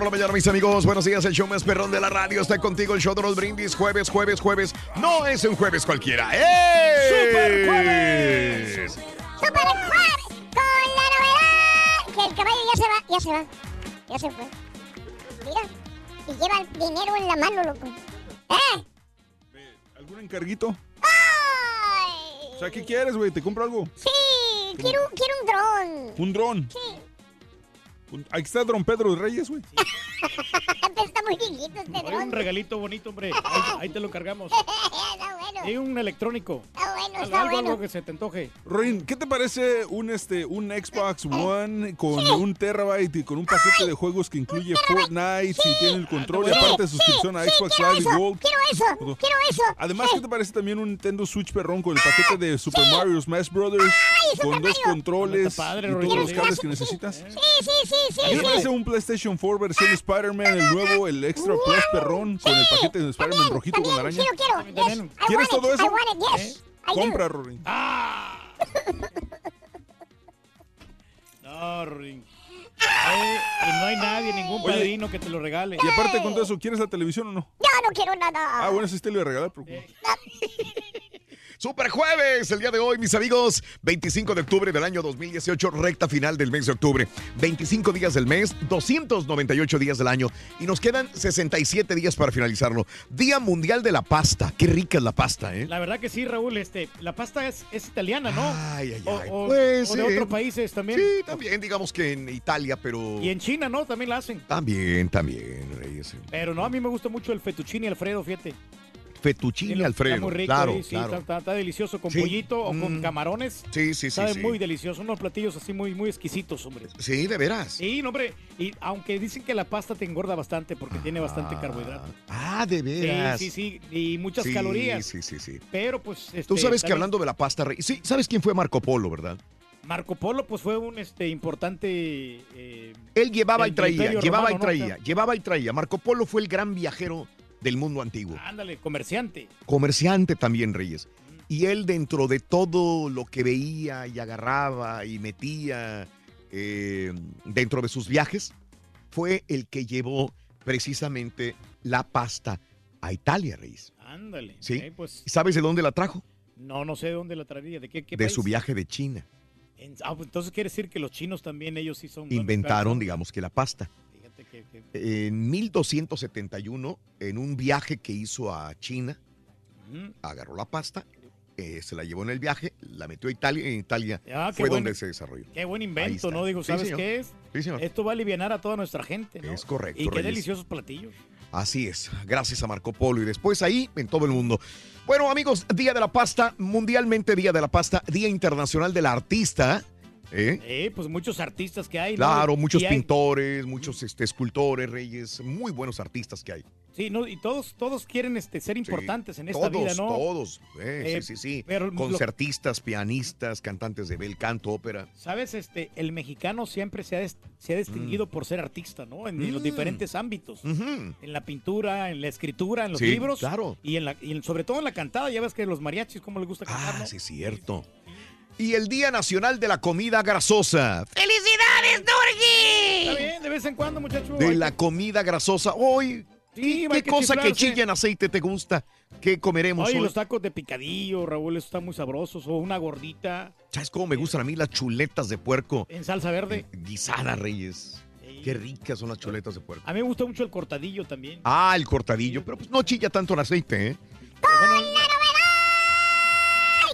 Por la mañana, mis amigos. Buenos días, el show más perrón de la radio. Está contigo el show de los brindis. Jueves, jueves, jueves. No es un jueves cualquiera. ¡Eh! ¡Super jueves! ¡Super jueves! Con la novedad que el caballo ya se va, ya se va. Ya se fue. Mira. Y lleva el dinero en la mano, loco. ¿Eh? ¿Algún encarguito? ¡Ay! O sea, ¿qué quieres, güey? ¿Te compro algo? Sí, quiero, quiero un dron. ¿Un dron? Sí. Un- Aquí está Don Pedro Reyes, güey. Está muy viejito este Hay dron. un regalito bonito, hombre. Ahí, ahí te lo encargamos. Hay un electrónico. Está bueno, Algo, está algo, bueno. algo que se te antoje. Rorin, ¿qué te parece un este un Xbox One con un terabyte y con un paquete de juegos que incluye Fortnite, si tiene el control y Sí, aparte sí, suscripción a sí, Xbox Live y eso, Gold? quiero eso, Todo. quiero eso. Además, ¿qué te parece también un Nintendo Switch perrón con el paquete de Super Mario Smash Brothers eso con dos padre. controles padre, y todos los cables que necesitas? Sí, sí, sí, sí. ¿Qué te sí. parece un PlayStation 4 versión Spider-Man, el nuevo, el Extra Plus perrón con el paquete de Spider-Man rojito con araña? sí quiero. ¿Quieres todo it, eso? I want it, yes. I do. Compra, Rorin. No, Rorin. Ay, y no hay nadie, ningún Oye. padrino que te lo regale. Y aparte con todo eso, ¿quieres la televisión o no? No, no quiero nada. Ah, bueno, sí te lo voy a regalar. pero- Super jueves, el día de hoy, mis amigos. 25 de octubre del año 2018, recta final del mes de octubre. 25 días del mes, 298 días del año. Y nos quedan 67 días para finalizarlo. Día Mundial de la Pasta. Qué rica es la pasta, ¿eh? La verdad que sí, Raúl. Este, la pasta es, es italiana, ¿no? Ay, ay, ay. o- Pues, o de otros países también. Sí, también, digamos que en Italia, pero. Y en China, ¿no? También la hacen. También, también, Reyes. Pero no, a mí me gusta mucho el fettuccine Alfredo, fíjate. Fettuccine Alfredo. Está muy rico, claro, sí, claro. Está, está- está delicioso con Sí. pollito o con Mm. camarones. Sí, sí, sí. Sabe sí. muy delicioso. Unos platillos así muy, muy exquisitos, hombre. Sí, de veras. Sí, no, hombre. Y aunque dicen que la pasta te engorda bastante porque tiene bastante carbohidrato. Ah, de veras. Sí, sí, sí. Y muchas calorías. Sí, sí, sí. Pero pues. Tú este, sabes que hablando de la pasta, Rey- sí, ¿sabes quién fue Marco Polo, verdad? Marco Polo, pues fue un este importante. eh, Él llevaba y traía, llevaba Romano, y ¿no? traía, llevaba y traía. Marco Polo fue el gran viajero del mundo antiguo. Ándale, comerciante. Comerciante también, Reyes. Y él dentro de todo lo que veía y agarraba y metía eh, dentro de sus viajes, fue el que llevó precisamente la pasta a Italia, Reyes. Ándale. Sí. ok, pues, ¿Y sabes de dónde la trajo? no, no sé de dónde la traería. ¿De qué, qué De país? su viaje de China. En- ah, pues, entonces quiere decir que los chinos también, ellos sí son. Inventaron, digamos que la pasta. Que- En 1271, en un viaje que hizo a China, agarró la pasta, eh, se la llevó en el viaje, la metió a Italia y en Italia Ah, fue buen- donde se desarrolló. Qué buen invento. ¿no? Digo, ¿sabes qué es? Sí, señor. Esto va a aliviar a toda nuestra gente, ¿no? Es correcto, Y qué Reyes. deliciosos platillos. Así es, gracias a Marco Polo y después ahí en todo el mundo. Bueno, amigos, Día de la Pasta, mundialmente Día de la Pasta, Día Internacional del Artista. ¿Eh? Eh, pues muchos artistas que hay. ¿no? Claro, muchos hay- pintores, muchos este, escultores, reyes, muy buenos artistas que hay. Sí, no, y todos, todos quieren este, ser importantes en esta todos, vida, ¿no? todos. eh, Eh, sí, sí, sí. pero lo- Concertistas, pianistas, cantantes de bel canto, ópera. Sabes, este, el mexicano siempre se ha, des- se ha distinguido por ser artista, ¿no? En, los Mm. diferentes ámbitos. En la pintura, en la escritura, en los Sí, libros. claro. Y, en la, y en- sobre todo en la cantada. Ya ves que los mariachis, cómo les gusta cantar, Ah, ¿no? sí, cierto. Y el Día Nacional de la Comida Grasosa. ¡Felicidades, Dorgi! Está bien, de vez en cuando, muchacho. De la que- comida grasosa. Hoy, Sí, ¿qué que cosa que chilla en aceite te gusta? ¿Qué comeremos Oye, hoy? los tacos de picadillo, Raúl, esos están muy sabrosos. O una gordita ¿Sabes cómo me gustan a mí las chuletas de puerco? en salsa verde. Guisadas, Reyes. Qué ricas son las chuletas de puerco. A mí me gusta mucho el cortadillo también. Ah, el cortadillo, pero pues no chilla tanto en aceite, ¿eh? ¡Ay,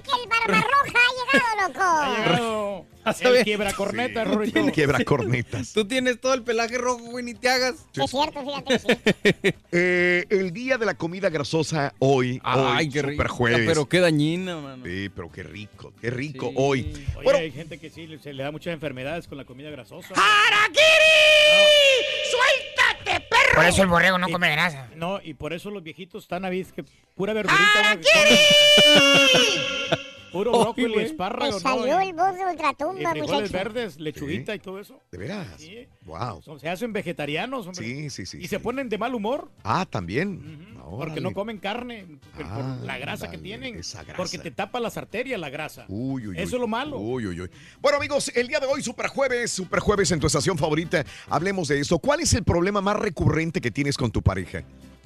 que el barba roja ha llegado, loco! Ha llegado saber. el quiebra corneta, Rorito. El quiebra cornetas. Tú tienes todo el pelaje rojo, güey, ni te hagas. Es cierto, fíjate sí. Eh, el día de la comida grasosa hoy. Ay, hoy, qué rico. super jueves. Pero qué dañina, mano. Sí, pero qué rico, qué rico Sí. hoy. Oye, Bueno, hay gente que sí, se le da muchas enfermedades con la comida grasosa. ¡Suéltate, perro! Por eso el borrego no come grasa. No, y por eso los viejitos están a que pura verdurita. ¿no? Puro brócoli, güey. espárrago, salió ¿no? el voz de Y ultratumba, frijoles muchacho. verdes, lechuguita y todo eso. ¿De veras? Sí. Wow. Son- Se hacen vegetarianos, hombre. Sí, sí, sí. Y se ponen de mal humor Ah, también. porque no comen carne por, por Ah, la grasa que ándale, tienen. esa grasa. Porque te tapa las arterias la grasa. Uy, uy, Eso uy. es lo malo. Uy, uy, uy. Bueno, amigos, el día de hoy, Super Jueves, Super Jueves en tu estación favorita. Hablemos de eso. ¿Cuál es el problema más recurrente que tienes con tu pareja?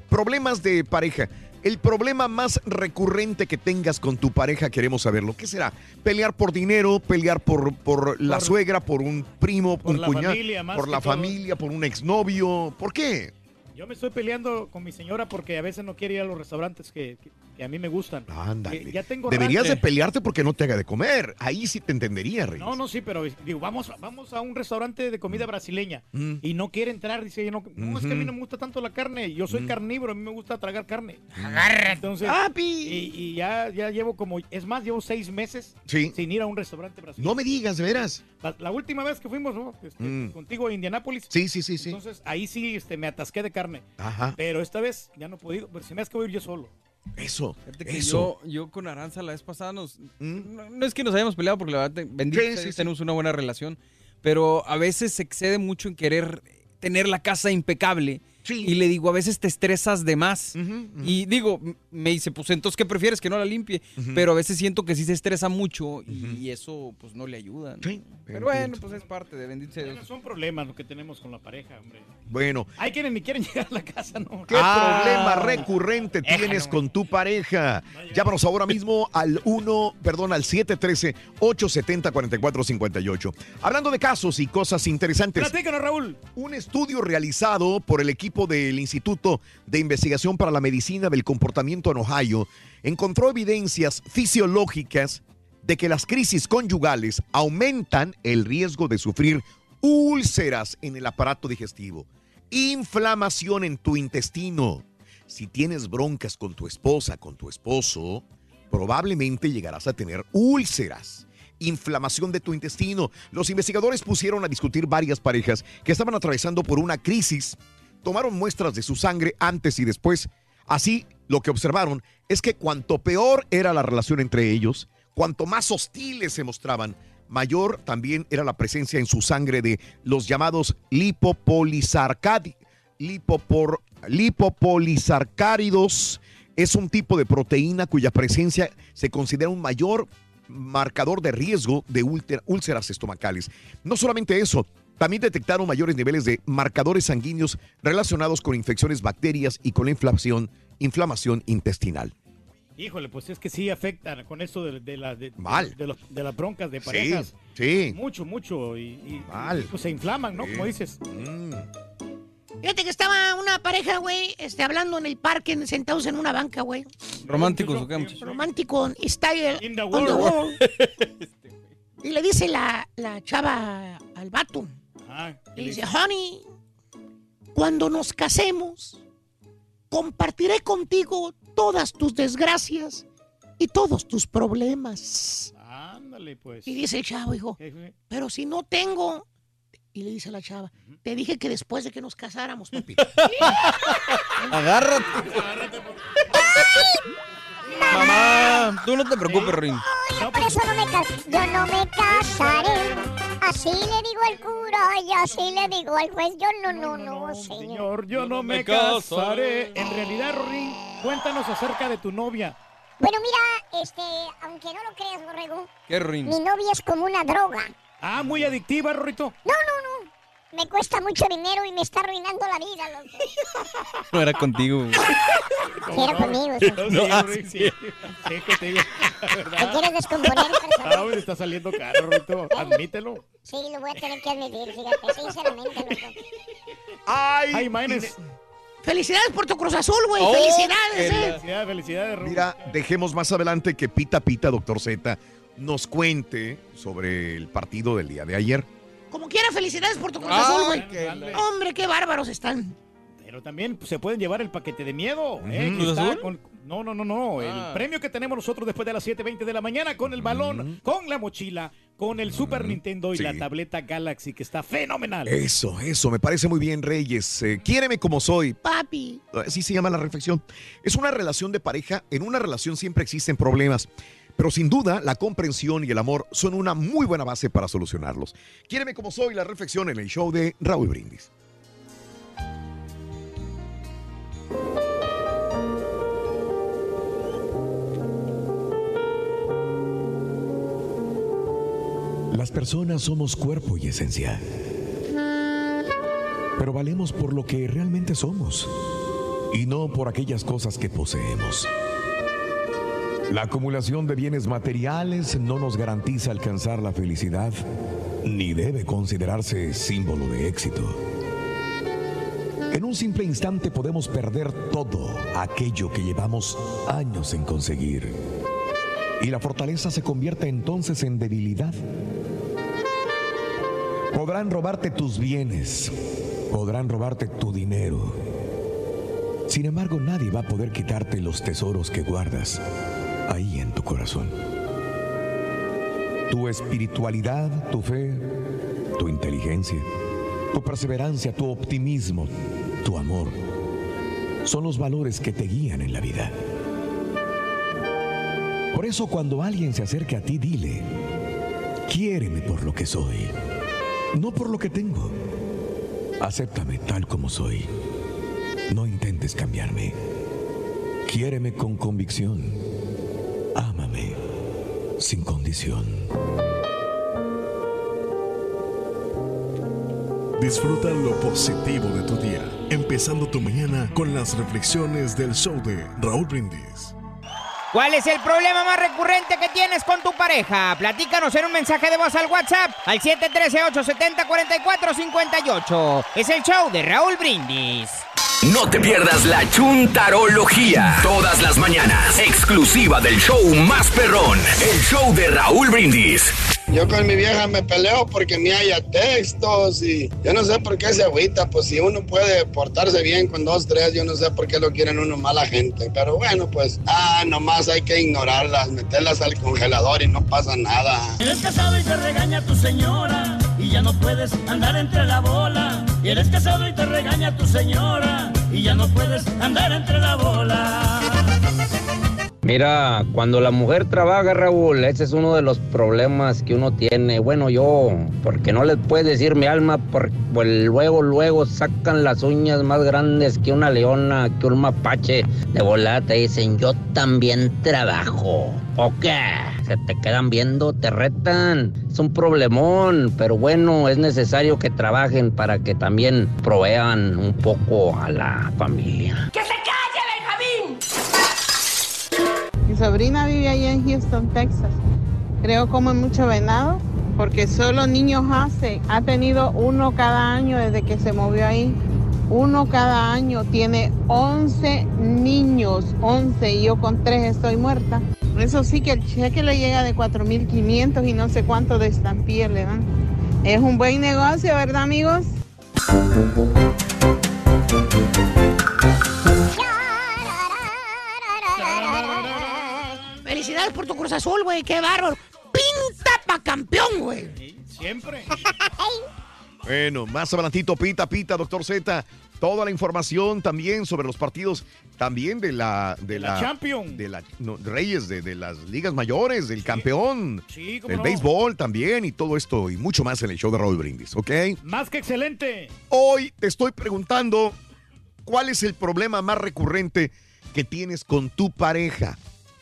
Problemas de pareja. El problema más recurrente que tengas con tu pareja, queremos saberlo. ¿Qué será? ¿Pelear por dinero? ¿Pelear por, por la Por- suegra? ¿Por un primo? por un la cuñado? familia, ¿Por la todo. familia? ¿Por un exnovio? ¿Por qué? Yo me estoy peleando con mi señora porque a veces no quiere ir a los restaurantes que, que- que a mí me gustan. Ándale. Que ya tengo Deberías de pelearte porque no te haga de comer. Ahí sí te entendería, Rey. No, no, sí, pero digo, vamos, vamos a un restaurante de comida brasileña Mm. y no quiere entrar, dice, no, no, es que a mí no me gusta tanto la carne, yo soy Mm. carnívoro, a mí me gusta tragar carne. Agárrate. Entonces, y, y ya, ya llevo como, es más, llevo seis meses Sí. sin ir a un restaurante brasileño. No me digas, de veras. La, la última vez que fuimos ¿no? Este, Mm. contigo a Indianápolis. Sí, sí, sí, sí. Entonces ahí sí este, me atasqué de carne. Ajá. Pero esta vez ya no he podido, pero se me hace que voy a ir yo solo. Eso. Eso. Yo, yo con Aranza la vez pasada nos... No, no es que nos hayamos peleado porque la verdad, bendito Sí, sea sí, Dios, sí. tenemos una buena relación, pero a veces se excede mucho en querer tener la casa impecable. Y le digo, a veces te estresas de más. Y digo, me dice, pues entonces, ¿qué prefieres? Que no la limpie. Pero a veces siento que sí se estresa mucho y, y eso pues no le ayuda. ¿no? Pero bueno, pues es parte de bendito sea Dios. Bueno, son problemas lo que tenemos con la pareja, hombre. Bueno. Hay quienes ni quieren llegar a la casa, ¿no? ¿Qué problema recurrente tienes con tu pareja? Llámanos ahora mismo al 1, perdón, al 713-870-4458. Hablando de casos y cosas interesantes. Platícanos, Raúl. Un estudio realizado por el equipo del Instituto de Investigación para la Medicina del Comportamiento en Ohio encontró evidencias fisiológicas de que las crisis conyugales aumentan el riesgo de sufrir úlceras en el aparato digestivo, inflamación en tu intestino. Si tienes broncas con tu esposa, con tu esposo, probablemente llegarás a tener úlceras. Inflamación de tu intestino. Los investigadores pusieron a discutir varias parejas que estaban atravesando por una crisis. Tomaron muestras de su sangre antes y después. Así, lo que observaron es que cuanto peor era la relación entre ellos, cuanto más hostiles se mostraban, mayor también era la presencia en su sangre de los llamados lipopor- lipopolisarcáridos. Es un tipo de proteína cuya presencia se considera un mayor marcador de riesgo de úlcer- úlceras estomacales. No solamente eso, también detectaron mayores niveles de marcadores sanguíneos relacionados con infecciones bacterias y con la inflamación, inflamación intestinal. Híjole, pues es que sí afectan con esto de, de la- de- Mal. de los- de las broncas de parejas. sí. Mucho, mucho. Y, y- Mal. y, pues se inflaman, ¿no? Sí. Como dices. Fíjate que estaba una pareja, güey, este, hablando en el parque, sentados en una banca, güey. Románticos, ¿o qué, muchachos? Romántico style In the on the world. world. y le dice la, la chava al vato. Ah, Le dice, honey, cuando nos casemos, compartiré contigo todas tus desgracias y todos tus problemas. Ándale, pues. Y dice el chavo, hijo, pero si no tengo... Y le dice la chava, te dije que después de que nos casáramos, papi. Agárrate. Mamá, tú no te preocupes, Rin. Por eso no me. Yo no me casaré. Así le digo al cura y así le digo al juez. Yo no, no, no, señor. Señor, yo no me casaré. En realidad, Rorín, cuéntanos acerca de tu novia. Bueno, mira, este, aunque no lo creas, Borrego, ¿Qué, Rorín? mi novia es como una droga. Ah, muy adictiva, Rorito. No, no, no. Me cuesta mucho dinero y me está arruinando la vida, loco. No era contigo. Sí, era conmigo, sí. No, ah, sí, sí. contigo. ¿Te quieres descomponer? Ah, me está saliendo caro, Rorito. Admítelo. Sí, lo voy a tener que admitir, fíjate, sinceramente, loco. ¡Ay! Ay, Maines. Felicidades por tu Cruz Azul, güey. Oh, Felicidades, el- eh. Felicidades, felicidades, Rorito. Mira, dejemos más adelante que Pita Pita, doctor Z, nos cuente sobre el partido del día de ayer. Como quiera, felicidades por tu Cruz Azul, güey. Hombre, qué bárbaros están. Pero también pues, se pueden llevar el paquete de miedo. ¿eh? No, no, no, no. Ah. El premio que tenemos nosotros después de las 7.20 de la mañana con el balón, con la mochila, con el Super Nintendo y Sí. la tableta Galaxy, que está fenomenal. Eso, eso, me parece muy bien, Reyes. Eh, quiéreme como soy. Papi. Así se llama la reflexión. Es una relación de pareja. En una relación siempre existen problemas. Pero sin duda, la comprensión y el amor son una muy buena base para solucionarlos. Quiéreme como soy, la reflexión en el show de Raúl Brindis. Las personas somos cuerpo y esencia. Pero valemos por lo que realmente somos y no por aquellas cosas que poseemos. La acumulación de bienes materiales no nos garantiza alcanzar la felicidad ni debe considerarse símbolo de éxito. En un simple instante podemos perder todo aquello que llevamos años en conseguir. Y la fortaleza se convierte entonces en debilidad. Podrán robarte tus bienes, podrán robarte tu dinero. Sin embargo, nadie va a poder quitarte los tesoros que guardas ahí en tu corazón. Tu espiritualidad, tu fe, tu inteligencia, tu perseverancia, tu optimismo, tu amor, son los valores que te guían en la vida. Por eso cuando alguien se acerque a ti, dile, quiéreme por lo que soy, no por lo que tengo. Acéptame tal como soy. No intentes cambiarme. Quiéreme con convicción. Sin condición. Disfruta lo positivo de tu día, empezando tu mañana con las reflexiones del show de Raúl Brindis. ¿Cuál es el problema más recurrente que tienes con tu pareja? Platícanos en un mensaje de voz al WhatsApp al 713-870-4458. Es el show de Raúl Brindis. No te pierdas la chuntarología. Todas las mañanas. Exclusiva del show más perrón. El show de Raúl Brindis. Yo con mi vieja me peleo porque me haya textos y yo no sé por qué se agüita. Pues si uno puede portarse bien con dos, tres, yo no sé por qué lo quieren uno mala gente. Pero bueno, pues, ah, nomás hay que ignorarlas, meterlas al congelador y no pasa nada. Eres casado y te regaña tu señora y ya no puedes andar entre la bola. Y eres casado y te regaña tu señora y ya no puedes andar entre la bola. Mira, cuando la mujer trabaja, Raúl, ese es uno de los problemas que uno tiene. Bueno, yo, porque no les puedes decir mi alma, porque pues, luego, luego sacan las uñas más grandes que una leona, que un mapache. De volada te dicen, yo también trabajo. ¿O qué? Se te quedan viendo, te retan. Es un problemón, pero bueno, es necesario que trabajen para que también provean un poco a la familia. ¡Que sobrina vive allá en Houston, Texas. Creo come mucho venado porque solo niños hace. Ha tenido uno cada año desde que se movió ahí. Uno cada año. Tiene 11 niños. 11 y yo con 3 estoy muerta. Eso sí que el cheque le llega de 4.500 y no sé cuánto de estampilla le dan. Es un buen negocio, ¿verdad amigos? Felicidades por tu Cruz Azul, güey. Qué bárbaro. Pinta pa' campeón, güey. Siempre. Bueno, más adelantito, pita, pita, doctor Z. Toda la información también sobre los partidos, también de la... De, la Champions. De la no, Reyes, de, de las ligas mayores, del campeón, Sí, cómo del no. béisbol también y todo esto y mucho más en el show de Raúl Brindis, ¿ok? Más que excelente. Hoy te estoy preguntando cuál es el problema más recurrente que tienes con tu pareja.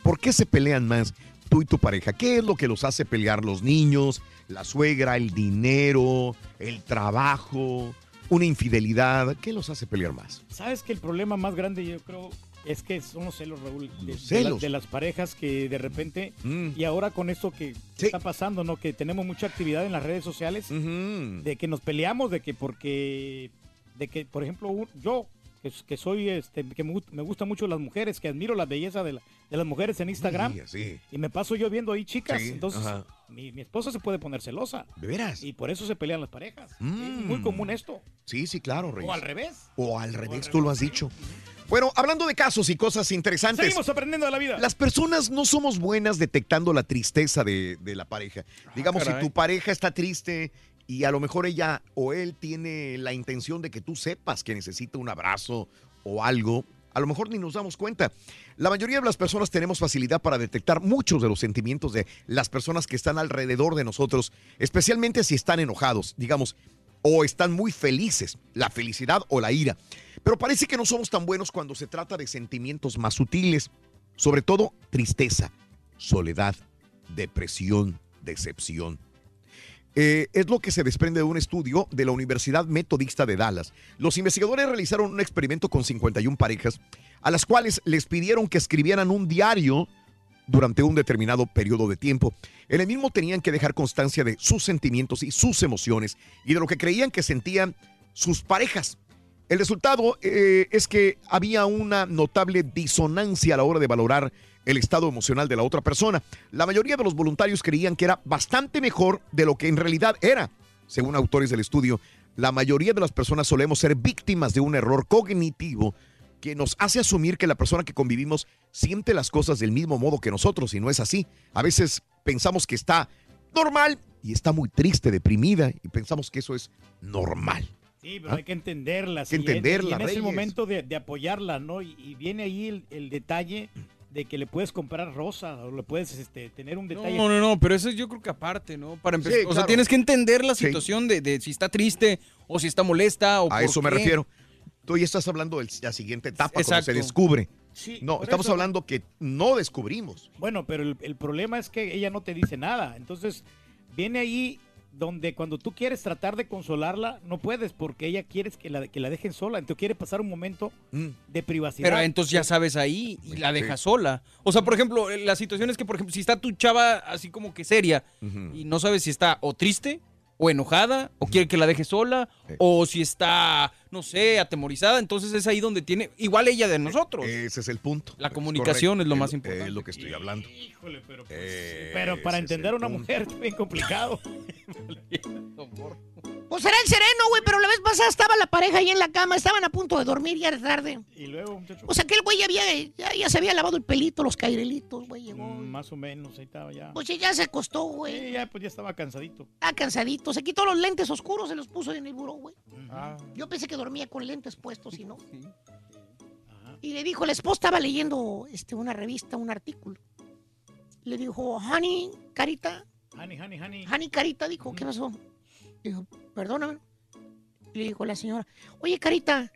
¿Por qué se pelean más tú y tu pareja? ¿Qué es lo que los hace pelear los niños, la suegra, el dinero, el trabajo, una infidelidad? ¿Qué los hace pelear más? ¿Sabes que el problema más grande yo creo es que son los celos, Raúl? De, Los de la- celos. de las parejas que de repente, Mm. y ahora con esto que está pasando, ¿no? Que tenemos mucha actividad en las redes sociales, de que nos peleamos, de que porque, de que, por ejemplo, un- yo, que, que soy, este, que me, me gustan mucho las mujeres, que admiro la belleza de, la- de las mujeres en Instagram, Sí, sí. y me paso yo viendo ahí chicas, Sí, entonces mi, mi esposa se puede poner celosa. ¿De veras? Y por eso se pelean las parejas. Es Mm. muy común esto. Sí, sí, claro, Reyes. O al revés. O al revés, tú lo has dicho. Bueno, hablando de casos y cosas interesantes. Seguimos aprendiendo de la vida. Las personas no somos buenas detectando la tristeza de, de la pareja. Digamos, si tu pareja está triste y a lo mejor ella o él tiene la intención de que tú sepas que necesita un abrazo o algo, a lo mejor ni nos damos cuenta. La mayoría de las personas tenemos facilidad para detectar muchos de los sentimientos de las personas que están alrededor de nosotros, especialmente si están enojados, digamos, o están muy felices, la felicidad o la ira. Pero parece que no somos tan buenos cuando se trata de sentimientos más sutiles, sobre todo tristeza, soledad, depresión, decepción. Eh, es lo que se desprende de un estudio de la Universidad Metodista de Dallas. Los investigadores realizaron un experimento con 51 parejas, a las cuales les pidieron que escribieran un diario durante un determinado periodo de tiempo. En el mismo tenían que dejar constancia de sus sentimientos y sus emociones y de lo que creían que sentían sus parejas. El resultado eh, es que había una notable disonancia a la hora de valorar el estado emocional de la otra persona. La mayoría de los voluntarios creían que era bastante mejor de lo que en realidad era. Según autores del estudio, la mayoría de las personas solemos ser víctimas de un error cognitivo que nos hace asumir que la persona que convivimos siente las cosas del mismo modo que nosotros y no es así. A veces pensamos que está normal y está muy triste, deprimida y pensamos que eso es normal. Sí, pero hay que entenderla. ¿Ah? que sí, y- entenderla, Y en ese momento de, de apoyarla, ¿no? Y, y viene ahí el, el detalle de que le puedes comprar rosa o le puedes este, tener un detalle. No, no, no, pero eso yo creo que aparte, ¿no? Para empezar, Sí, o sea, tienes que entender la Sí. situación de, de si está triste o si está molesta o A por eso me refiero. Tú ya estás hablando de la siguiente etapa, cuando Exacto. se descubre. Sí, no, estamos eso- hablando que no descubrimos. Bueno, pero el, el problema es que ella no te dice nada. Entonces, viene ahí donde cuando tú quieres tratar de consolarla, no puedes porque ella quiere que la, que la dejen sola. Entonces quiere pasar un momento Mm. de privacidad. Pero entonces ya sabes ahí y la dejas sola. O sea, por ejemplo, la situación es que, por ejemplo, si está tu chava así como que seria y no sabes si está o triste o enojada o quiere que la deje sola o si está, no sé, atemorizada, entonces es ahí donde tiene, igual ella de nosotros. Ese es el punto. La comunicación es lo más importante. Es lo que estoy hablando. Híjole, pero, Eh, pero para entender a una punto. mujer es bien complicado. Pues era el sereno, güey, pero la vez pasada estaba la pareja ahí en la cama, estaban a punto de dormir, ya era tarde. y luego, muchacho, O sea, que el güey ya, había, ya, ya se había lavado el pelito, los cairelitos, güey, llegó. mm, más o menos, ahí estaba ya. Pues sí, ya se acostó, güey. Sí, ya, pues ya estaba cansadito. Está cansadito, se quitó los lentes oscuros, se los puso en el buró, güey. Ah. Yo pensé que dormía con lentes puestos y no. Y le dijo, la esposa estaba leyendo este, una revista, un artículo. Le dijo, honey, carita, Honey, honey, honey. honey, carita, dijo, ¿qué pasó? Dijo, perdóname. Le dijo la señora, oye, carita,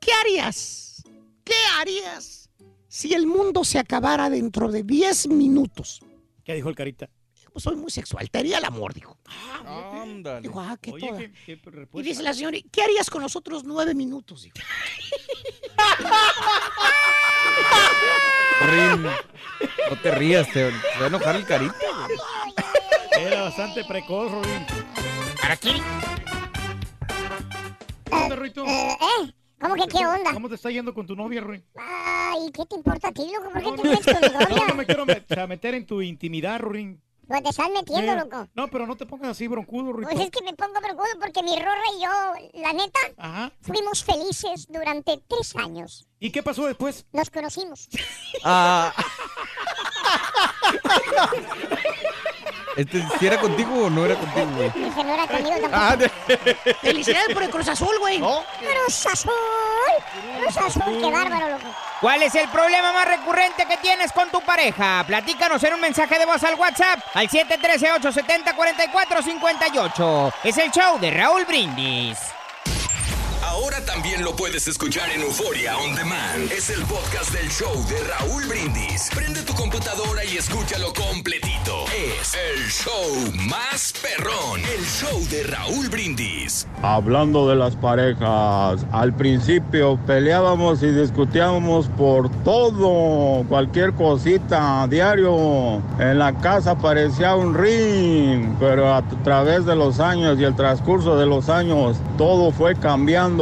¿qué harías? ¿Qué harías si el mundo se acabara dentro de 10 minutos? ¿Qué dijo el carita? Pues soy muy sexual, te haría el amor, dijo. Ándale. Dijo, ah, qué Oye, toda. qué, qué Y dice la señora, ¿qué harías con los otros nueve minutos? Dijo. Rin, no te rías, te, te va a enojar el carita. güey. Era bastante precoz, Robin. ¿Para qué? ¿Qué onda, Ruito? Eh, ¿eh? ¿Cómo que qué onda? ¿Cómo te está yendo con tu novia, Ruin? Ay, ¿qué te importa a ti, loco? ¿Por qué te metes con mi No, no novia? me quiero met- meter en tu intimidad, Ruin. Pues te estás metiendo, Eh, loco. No, pero no te pongas así, broncudo, Ruito. Pues es que me pongo preocupado porque mi Rorra y yo, la neta, Ajá. fuimos felices durante tres años. ¿Y qué pasó después? Nos conocimos. Ah, Este, ¿Si era contigo o no era contigo, güey? Dije, no era conmigo Ah, tampoco. de- Felicidades por el Cruz Azul, güey. Cruz Azul. Cruz Azul, qué bárbaro, loco. ¿Cuál es el problema más recurrente que tienes con tu pareja? Platícanos en un mensaje de voz al WhatsApp al 713-870-4458. Es el show de Raúl Brindis. Ahora también lo puedes escuchar en Euforia On Demand. Es el podcast del show de Raúl Brindis. Prende tu computadora y escúchalo completito. Es el show más perrón. El show de Raúl Brindis. Hablando de las parejas, al principio peleábamos y discutíamos por todo, cualquier cosita, diario. En la casa parecía un ring, pero a través de los años y el transcurso de los años, todo fue cambiando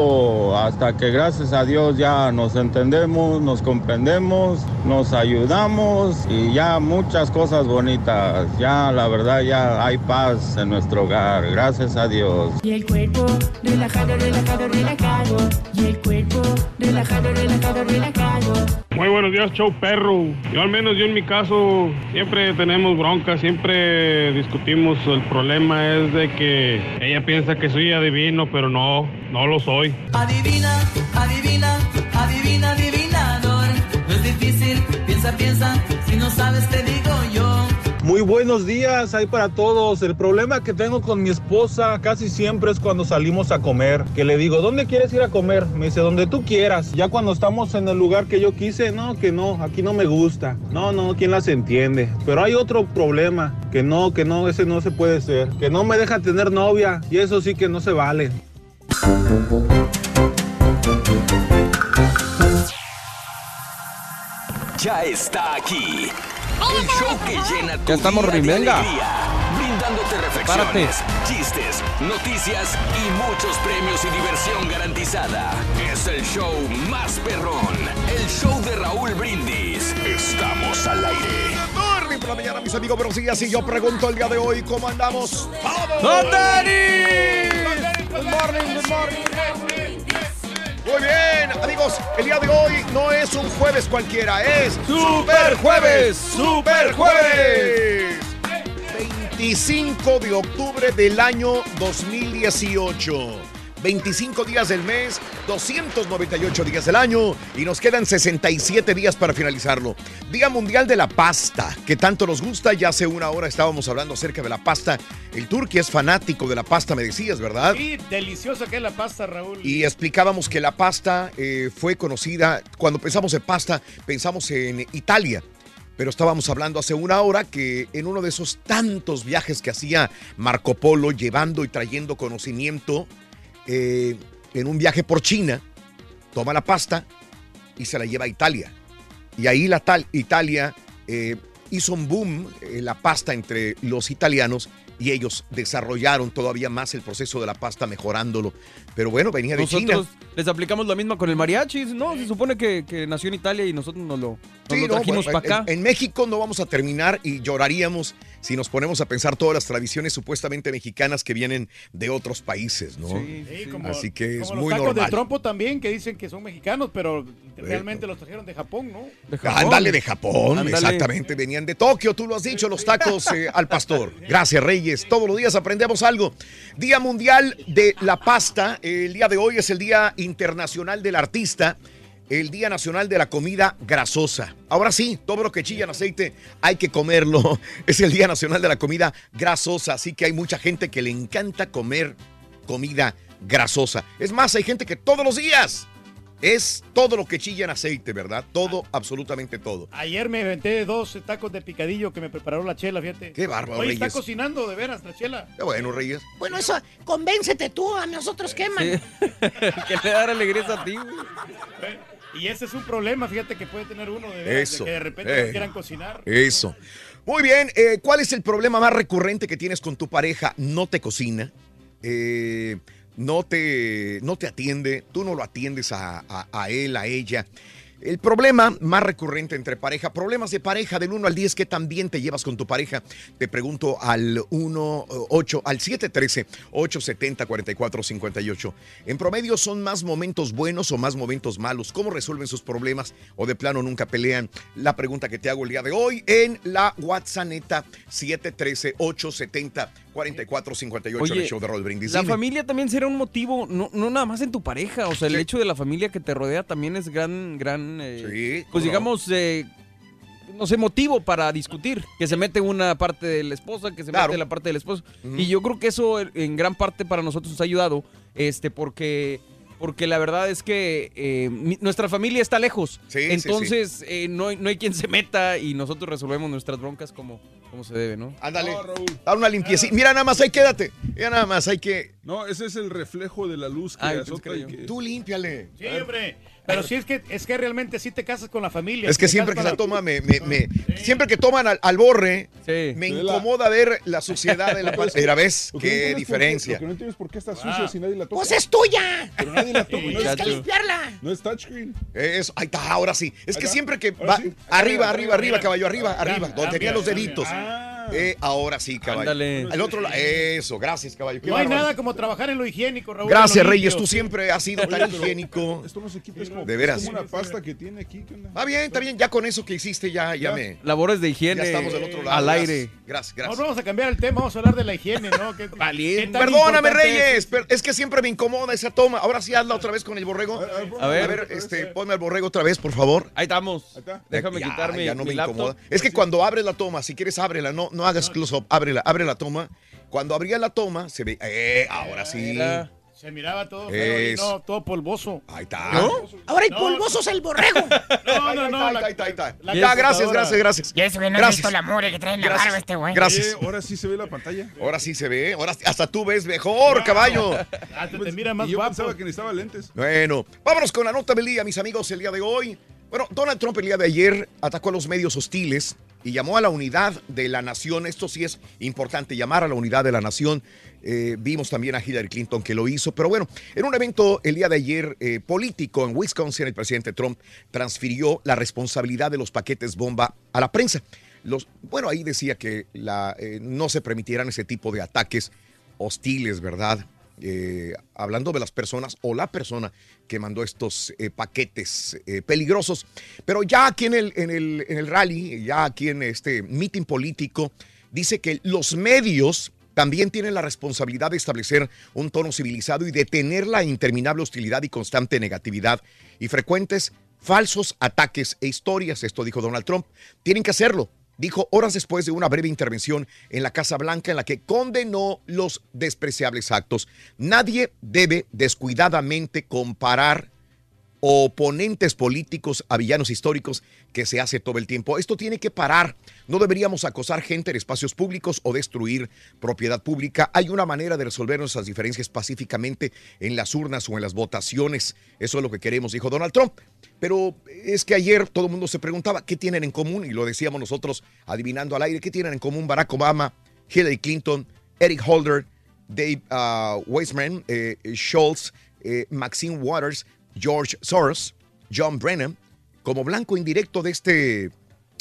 hasta que gracias a Dios ya nos entendemos, nos comprendemos, nos ayudamos y ya muchas cosas bonitas. Ya la verdad ya hay paz en nuestro hogar, gracias a Dios. Y el cuerpo relajado, relajado, relajado. Y el cuerpo relajado, relajado, relajado. Muy buenos días, show perro. Yo al menos yo en mi caso siempre tenemos broncas, siempre discutimos. El problema es de que ella piensa que soy adivino, pero no, no lo soy. Adivina, adivina, adivina, adivinador. No es difícil, piensa, piensa. Si no sabes, te digo yo. Muy buenos días, hay para todos. El problema que tengo con mi esposa casi siempre es cuando salimos a comer, que le digo, ¿dónde quieres ir a comer? Me dice, donde tú quieras. Ya cuando estamos en el lugar que yo quise, no, que no, aquí no me gusta. No, no, ¿quién las entiende? Pero hay otro problema, que no, que no, ese no se puede ser. Que no me deja tener novia y eso sí que no se vale. Ya está aquí. El show que llena tu Ya estamos, de alegría, brindándote reflexiones, chistes, noticias y muchos premios y diversión garantizada. Es el show más perrón, el show de Raúl Brindis. Estamos al aire. Morning por la mañana, mis amigos, buenos días. Y yo pregunto el día de hoy, ¿cómo andamos? ¡Vamos! ¡Don Dani! Good morning, good morning. Muy bien, amigos, el día de hoy no es un jueves cualquiera, es Super Jueves, Super Jueves. 25 de octubre del año 2018. 25 días del mes, 298 días del año y nos quedan 67 días para finalizarlo. Día Mundial de la Pasta, que tanto nos gusta. Ya hace una hora estábamos hablando acerca de la pasta. El turqui es fanático de la pasta, me decías, ¿verdad? Sí, deliciosa que es la pasta, Raúl. Y explicábamos que la pasta eh, fue conocida, cuando pensamos en pasta, pensamos en Italia. Pero estábamos hablando hace una hora que en uno de esos tantos viajes que hacía Marco Polo, llevando y trayendo conocimiento, eh, en un viaje por China, toma la pasta y se la lleva a Italia. Y ahí la tal Italia eh, hizo un boom eh, la pasta entre los italianos y ellos desarrollaron todavía más el proceso de la pasta mejorándolo. Pero bueno, venía de Nosotros China. les aplicamos la misma con el mariachi, ¿no? Se supone que, que nació en Italia y nosotros nos lo, nos Sí, lo no, trajimos bueno, para acá. En, en México no vamos a terminar y lloraríamos si nos ponemos a pensar todas las tradiciones supuestamente mexicanas que vienen de otros países, ¿no? Sí, como, Así que es como los muy tacos normal. de trompo también, que dicen que son mexicanos, pero realmente los trajeron de Japón, ¿no? Ándale de Japón, Ándale. exactamente. Venían de Tokio, tú lo has dicho, los tacos eh, al pastor. Gracias, Reyes. Todos los días aprendemos algo. Día Mundial de la Pasta. El día de hoy es el Día Internacional del Artista. El Día Nacional de la Comida Grasosa. Ahora sí, todo lo que chilla en aceite hay que comerlo. Es el Día Nacional de la Comida Grasosa. Así que hay mucha gente que le encanta comer comida grasosa. Es más, hay gente que todos los días es todo lo que chilla en aceite, ¿verdad? Todo, absolutamente todo. Ayer me aventé dos tacos de picadillo que me preparó la chela, fíjate. Qué bárbaro, Oye, está cocinando de veras la chela. Qué bueno, Reyes. Bueno, eso, convéncete tú, a nosotros queman. que le da alegría a ti, güey. Y ese es un problema, fíjate que puede tener uno de, veras, de Eso. que de repente no Eh. quieran cocinar. Eso. Muy bien, eh, ¿cuál es el problema más recurrente que tienes con tu pareja? No te cocina, eh, no, te, no te atiende, tú no lo atiendes a, a- a él, a ella. El problema más recurrente entre pareja, problemas de pareja del 1 al 10, ¿qué también te llevas con tu pareja? Te pregunto al 1, 8, al 713 870 4458. En promedio son más momentos buenos o más momentos malos. ¿Cómo resuelven sus problemas o de plano nunca pelean? La pregunta que te hago el día de hoy en la WhatsApp 713 870 4458 en Oye, el show de Roll Brindis. La familia también será un motivo, no, no nada más en tu pareja, o sea, el hecho de la familia que te rodea también es gran, gran, eh, pues no. digamos, eh, no sé, motivo para discutir, que se mete una parte de la esposa, que se Claro. mete la parte del esposo. Y yo creo que eso en- en gran parte para nosotros nos ha ayudado, este, porque... Porque la verdad es que eh, mi- nuestra familia está lejos. Sí, sí, sí. Entonces eh, no, hay, no hay quien se meta y nosotros resolvemos nuestras broncas como, como se debe, ¿no? Ándale. Da una limpieza. Mira nada más, ahí quédate. Mira nada más, hay que. No, ese es el reflejo de la luz que Ay, y que- Tú límpiale. Sí, hombre. Pero sí es que es que realmente sí te casas con la familia. Es que siempre que la con toma, me, me- me- siempre que toman al, al borre, me Sí. incomoda ver la suciedad de la Mira, ¿ves? Qué diferencia. Lo que no entiendes por qué está sucia si nadie la toca. ¡Pues es tuya! Pero nadie la toca. no, Tienes que limpiarla. no es touchscreen. Eso, ahí está, ahora sí. Es que siempre que va sí. arriba, arriba, arriba, caballo, arriba, arriba, donde tenían los deditos. cambia. Eh, ahora sí, caballo. Ándale. Al otro lado, eso, gracias, caballo. Qué No hay bárbaro. nada como trabajar en lo higiénico, Raúl. Gracias, Reyes, tú siempre has sido Oye, tan higiénico. Esto no se quita, es como, De veras. es como una pasta que tiene aquí. ¿qué onda? Está bien, está bien, ya con eso que hiciste, ya, ya me. Labores de higiene Ya estamos del otro lado. al gracias, aire. Gracias, No, gracias. vamos a cambiar el tema, vamos a hablar de la higiene, ¿no? ¿Qué- qué Perdóname, Reyes, es? pero es que siempre me incomoda esa toma. Ahora sí hazla otra vez con el borrego. A ver. A ver, este, ponme al borrego otra vez, por favor. Ahí estamos. Déjame Ya, quitarme ya no mi me laptop. incomoda. Es que cuando abres la toma, si quieres ábrela, no, no hagas close up, ábrela, abre la toma. Cuando abría la toma, se ve, eh, ahora sí. Se miraba todo y Es- no, todo polvoso. Ahí está. Ahora hay No. polvosos el borrego. No, no, no. Ahí la- está, ahí está, ahí está. la Ya, gracias, gracias, gracias. Ya ese güey no Gracias. visto la mure que trae en la Gracias. barba este güey. Gracias. Ahora sí se ve la pantalla. Ahora sí se ve, ahora hasta tú ves mejor, caballo. Hasta te mira más Y yo guapo. pensaba que necesitaba lentes. Bueno, vámonos con la nota del día, mis amigos, el día de hoy. Bueno, Donald Trump el día de ayer atacó a los medios hostiles y llamó a la unidad de la nación. Esto sí es importante, llamar a la unidad de la nación. Eh, vimos también a Hillary Clinton que lo hizo. Pero bueno, en un evento el día de ayer eh, político en Wisconsin, el presidente Trump transfirió la responsabilidad de los paquetes bomba a la prensa. Los, bueno, ahí decía que eh, no se permitieran ese tipo de ataques hostiles, ¿verdad? Eh, hablando de las personas o la persona que mandó estos eh, paquetes eh, peligrosos. Pero ya aquí en el, en, el, en el rally, ya aquí en este meeting político, dice que los medios también tienen la responsabilidad de establecer un tono civilizado y detener la interminable hostilidad y constante negatividad y frecuentes falsos ataques e historias. Esto dijo Donald Trump. Tienen que hacerlo dijo horas después de una breve intervención en la Casa Blanca en la que condenó los despreciables actos. Nadie debe descuidadamente comparar oponentes políticos a villanos históricos que se hace todo el tiempo. Esto tiene que parar. No deberíamos acosar gente en espacios públicos o destruir propiedad pública. Hay una manera de resolver nuestras diferencias pacíficamente en las urnas o en las votaciones. Eso es lo que queremos, dijo Donald Trump. Pero es que ayer todo el mundo se preguntaba qué tienen en común, y lo decíamos nosotros adivinando al aire, qué tienen en común Barack Obama, Hillary Clinton, Eric Holder, Dave uh, Weissman, eh, Schultz, eh, Maxine Waters, George Soros, John Brennan, como blanco indirecto de este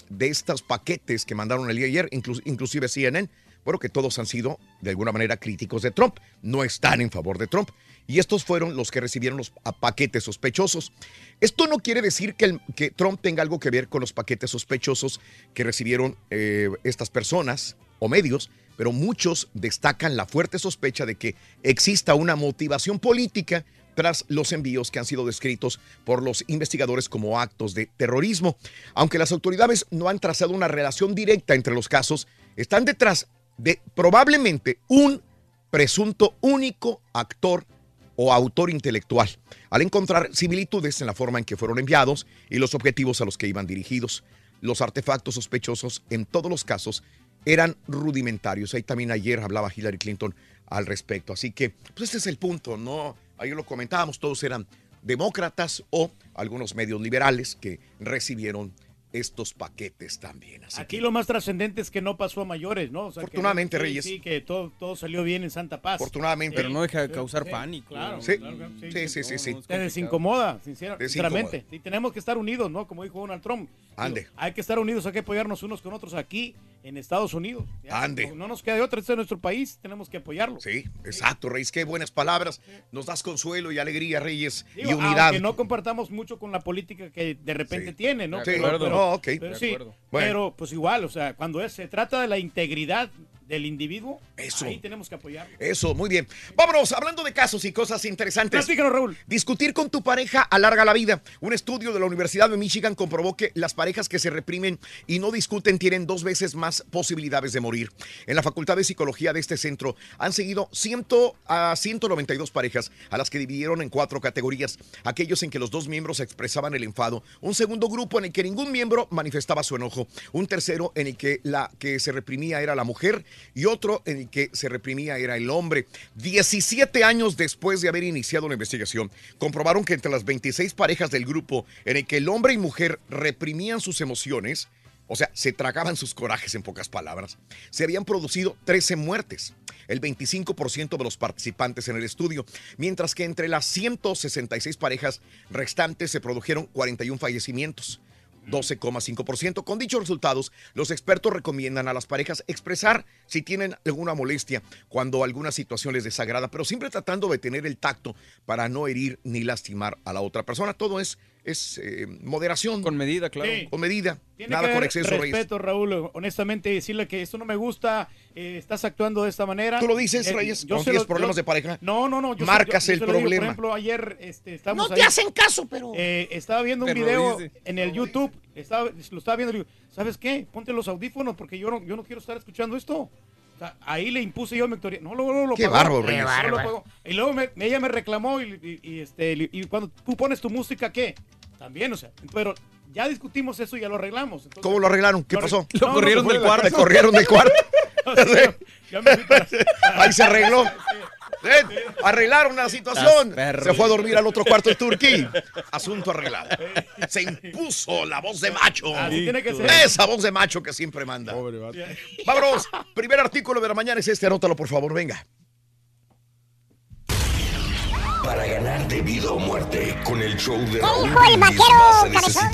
de estos paquetes que mandaron el día ayer, inclu inclusive CNN, bueno, que todos han sido de alguna manera críticos de Trump, no están en favor de Trump. Y estos fueron los que recibieron los paquetes sospechosos. Esto no quiere decir que, Trump tenga algo que ver con los paquetes sospechosos que recibieron eh, estas personas o medios, pero muchos destacan la fuerte sospecha de que exista una motivación política los envíos que han sido descritos por los investigadores como actos de terrorismo. Aunque las autoridades no han trazado una relación directa entre los casos, están detrás de probablemente un presunto único actor o autor intelectual, al encontrar similitudes en la forma en que fueron enviados y los objetivos a los que iban dirigidos. Los artefactos sospechosos en todos los casos eran rudimentarios. Ahí también ayer hablaba Hillary Clinton al respecto. Así que, pues este es el punto, ¿no? Ahí lo comentábamos, todos eran demócratas o algunos medios liberales que recibieron estos paquetes también. Así Aquí que, lo más trascendente es que no pasó a mayores, ¿no? O sea, Afortunadamente, sí, Reyes. Sí, que todo, todo salió bien en Santa Paz. Afortunadamente. Pero no deja de Sí, causar sí, pánico. Claro, Sí. claro, claro, Sí, sí, sí, sí. Te desincomoda, sincera- Desincomoda. sinceramente. Y tenemos que estar unidos, ¿no? Como dijo Donald Trump. Digo, Ande. hay que estar unidos, hay que apoyarnos unos con otros aquí en Estados Unidos. Ya, Ande. No, no nos queda de otra, este es nuestro país, tenemos que apoyarlo. Sí, exacto, Reyes. Qué buenas palabras. Nos das consuelo y alegría, Reyes, Digo, y unidad. Aunque no compartamos mucho con la política que de repente tiene, ¿no? De acuerdo. Oh, ok. pero De sí. Bueno. pero pues igual, o sea, cuando es- se trata de la integridad del individuo, Eso. ahí tenemos que apoyarlo. Eso, muy bien. Vámonos, hablando de casos y cosas interesantes. Platícanos, Raúl. Discutir con tu pareja alarga la vida. Un estudio de la Universidad de Michigan comprobó que las parejas que se reprimen y no discuten tienen dos veces más posibilidades de morir. En la Facultad de Psicología de este centro han seguido 100 a 192 parejas a las que dividieron en cuatro categorías. Aquellos en que los dos miembros expresaban el enfado, un segundo grupo en el que ningún miembro manifestaba su enojo, un tercero en el que la que se reprimía era la mujer y otro en el que se reprimía era el hombre. 17 años después de haber iniciado la investigación, comprobaron que entre las 26 parejas del grupo en el que el hombre y mujer reprimían sus emociones, o sea, se tragaban sus corajes en pocas palabras, se habían producido 13 muertes, el 25% de los participantes en el estudio, mientras que entre las 166 parejas restantes se produjeron 41 fallecimientos. 12,5%. Con dichos resultados, los expertos recomiendan a las parejas expresar si tienen alguna molestia cuando alguna situación les desagrada, pero siempre tratando de tener el tacto para no herir ni lastimar a la otra persona. Todo es, es eh, moderación. Con medida, claro. Sí. Con medida. Tiene Nada que con exceso, Reyes. respeto, Raúl. Honestamente, decirle que esto no me gusta, eh, estás actuando de esta manera. ¿Tú lo dices, Eh, Reyes, yo se tienes lo- problemas yo- de pareja? No, no, no. yo Marcas yo- yo el digo. problema. por ejemplo, ayer este, estamos No te ahí, hacen caso, pero. eh, estaba viendo un Pero video en el YouTube, estaba, lo estaba viendo y le digo, ¿sabes qué? Ponte los audífonos porque yo no, yo no quiero estar escuchando esto. O sea, ahí le impuse yo a Victoria. No, luego, lo Qué bárbaro, Reyes. No. Y luego me- ella me reclamó y, y- y, este, y cuando tú pones tu música, ¿qué? También, o sea, pero ya discutimos eso y ya lo arreglamos. Entonces- ¿Cómo lo arreglaron? ¿Qué Lo pasó? No, no, casa. corrieron del cuarto. Me fui para- Ahí se arregló. Eh, Arreglaron la situación. Se fue a dormir al otro cuarto de Turquía. Asunto arreglado. Se impuso la voz de macho. Así tiene que ser. Esa voz de macho que siempre manda. Vámonos. Primer artículo de la mañana es este. Anótalo, por favor. Venga. Para ganar de vida o muerte con el show de Raúl dijo el Brindis vaquero, cabezón?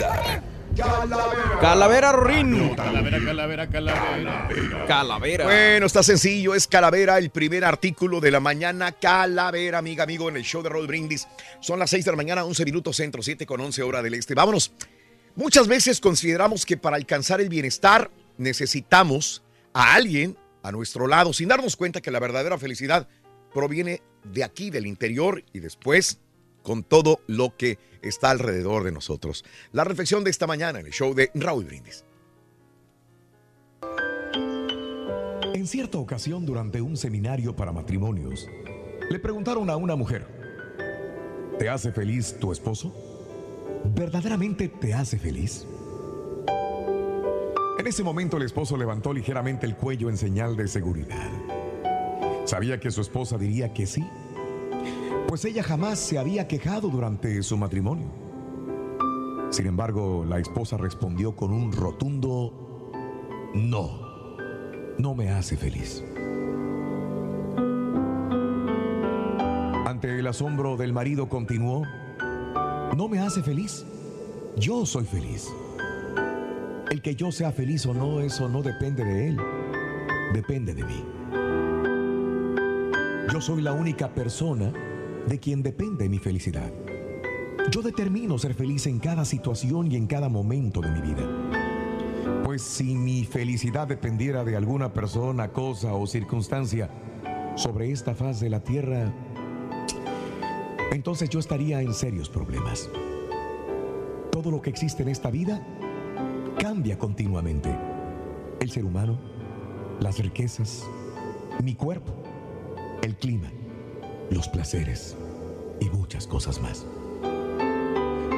Calavera Rorín. Calavera, calavera, calavera. Calavera. Bueno, está sencillo. Es Calavera, el primer artículo de la mañana. Calavera, amiga, amigo, en el show de Raúl Brindis. Son las 6 de la mañana, 11 minutos centro, 7 con 11 hora del este. Vámonos. Muchas veces consideramos que para alcanzar el bienestar necesitamos a alguien a nuestro lado, sin darnos cuenta que la verdadera felicidad proviene de aquí, del interior y después con todo lo que está alrededor de nosotros. La reflexión de esta mañana en el show de Raúl Brindis. En cierta ocasión, durante un seminario para matrimonios, le preguntaron a una mujer, ¿te hace feliz tu esposo? ¿Verdaderamente te hace feliz? En ese momento el esposo levantó ligeramente el cuello en señal de seguridad. Sabía que su esposa diría que sí, pues ella jamás se había quejado durante su matrimonio. Sin embargo, la esposa respondió con un rotundo no, no me hace feliz. Ante el asombro del marido continuó, no me hace feliz, yo soy feliz. El que yo sea feliz o no, eso no depende de él, depende de mí. Yo soy la única persona de quien depende mi felicidad. Yo determino ser feliz en cada situación y en cada momento de mi vida. Pues si mi felicidad dependiera de alguna persona, cosa o circunstancia sobre esta faz de la tierra, entonces yo estaría en serios problemas. Todo lo que existe en esta vida cambia continuamente. El ser humano, las riquezas, mi cuerpo, el clima, los placeres y muchas cosas más.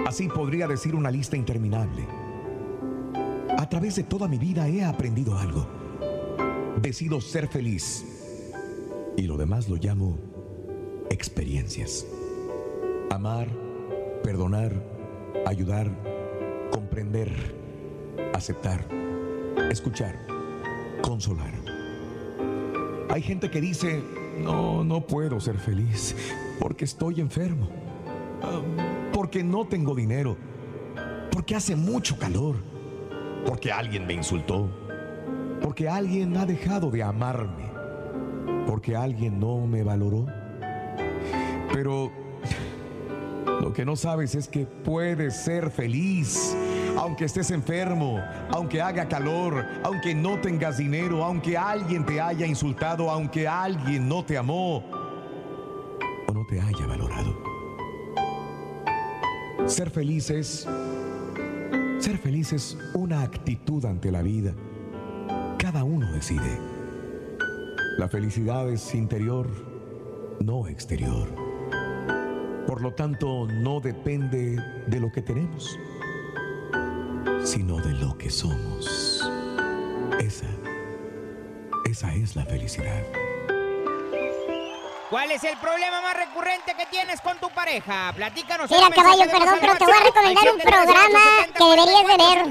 Así podría decir una lista interminable. A través de toda mi vida he aprendido algo. Decido ser feliz. Y lo demás lo llamo experiencias. Amar, perdonar, ayudar, comprender, aceptar, escuchar, consolar. Hay gente que dice, no, no puedo ser feliz porque estoy enfermo, ah, porque no tengo dinero, porque hace mucho calor, porque alguien me insultó, porque alguien ha dejado de amarme, porque alguien no me valoró. Pero lo que no sabes es que puedes ser feliz aunque estés enfermo, aunque haga calor, aunque no tengas dinero, aunque alguien te haya insultado, aunque alguien no te amó o no te haya valorado. Ser feliz es ser feliz es una actitud ante la vida. Cada uno decide. La felicidad es interior, no exterior. Por lo tanto, no depende de lo que tenemos, sino de lo que somos. Esa, esa es la felicidad. ¿Cuál es el problema más recurrente que tienes con tu pareja? Platícanos. Mira, caballo, perdón, pero te voy a recomendar un programa que deberías de ver.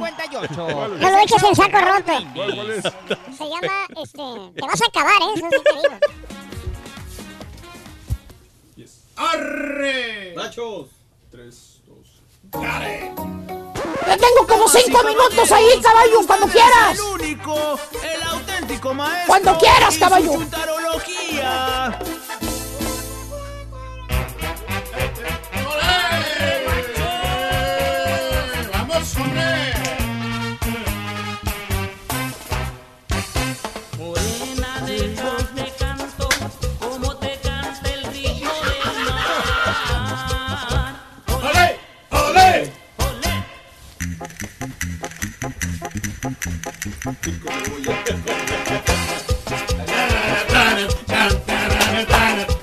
No lo eches en saco roto. Se llama, este, te vas a acabar, ¿eh? Eso sí te digo. ¡Arre! Nachos. Tres, dos. ¡Dale! Ya tengo como cinco minutos ahí, caballo, cuando quieras. El único, el auténtico maestro. Cuando quieras, caballo.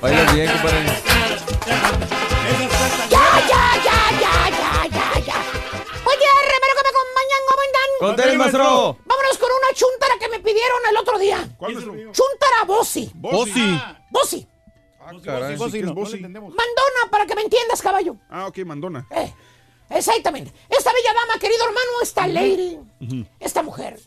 Bailas bien, compadre. Ya, ya, ya, ya, ya, ya, ya. Oye, remero que me acompañan, ¿cómo andan? Con tenis, maestro. Vámonos con una chuntara que me pidieron el otro día. ¿Cuál es? Chuntara Bossi. Bossi. Bossi. Ah, caray, sí, ¿qué es Bossi? Mandona, para que me entiendas, caballo. Ah, ok, Mandona. Exactamente. Esta bella dama, querido hermano, esta lady, esta mujer,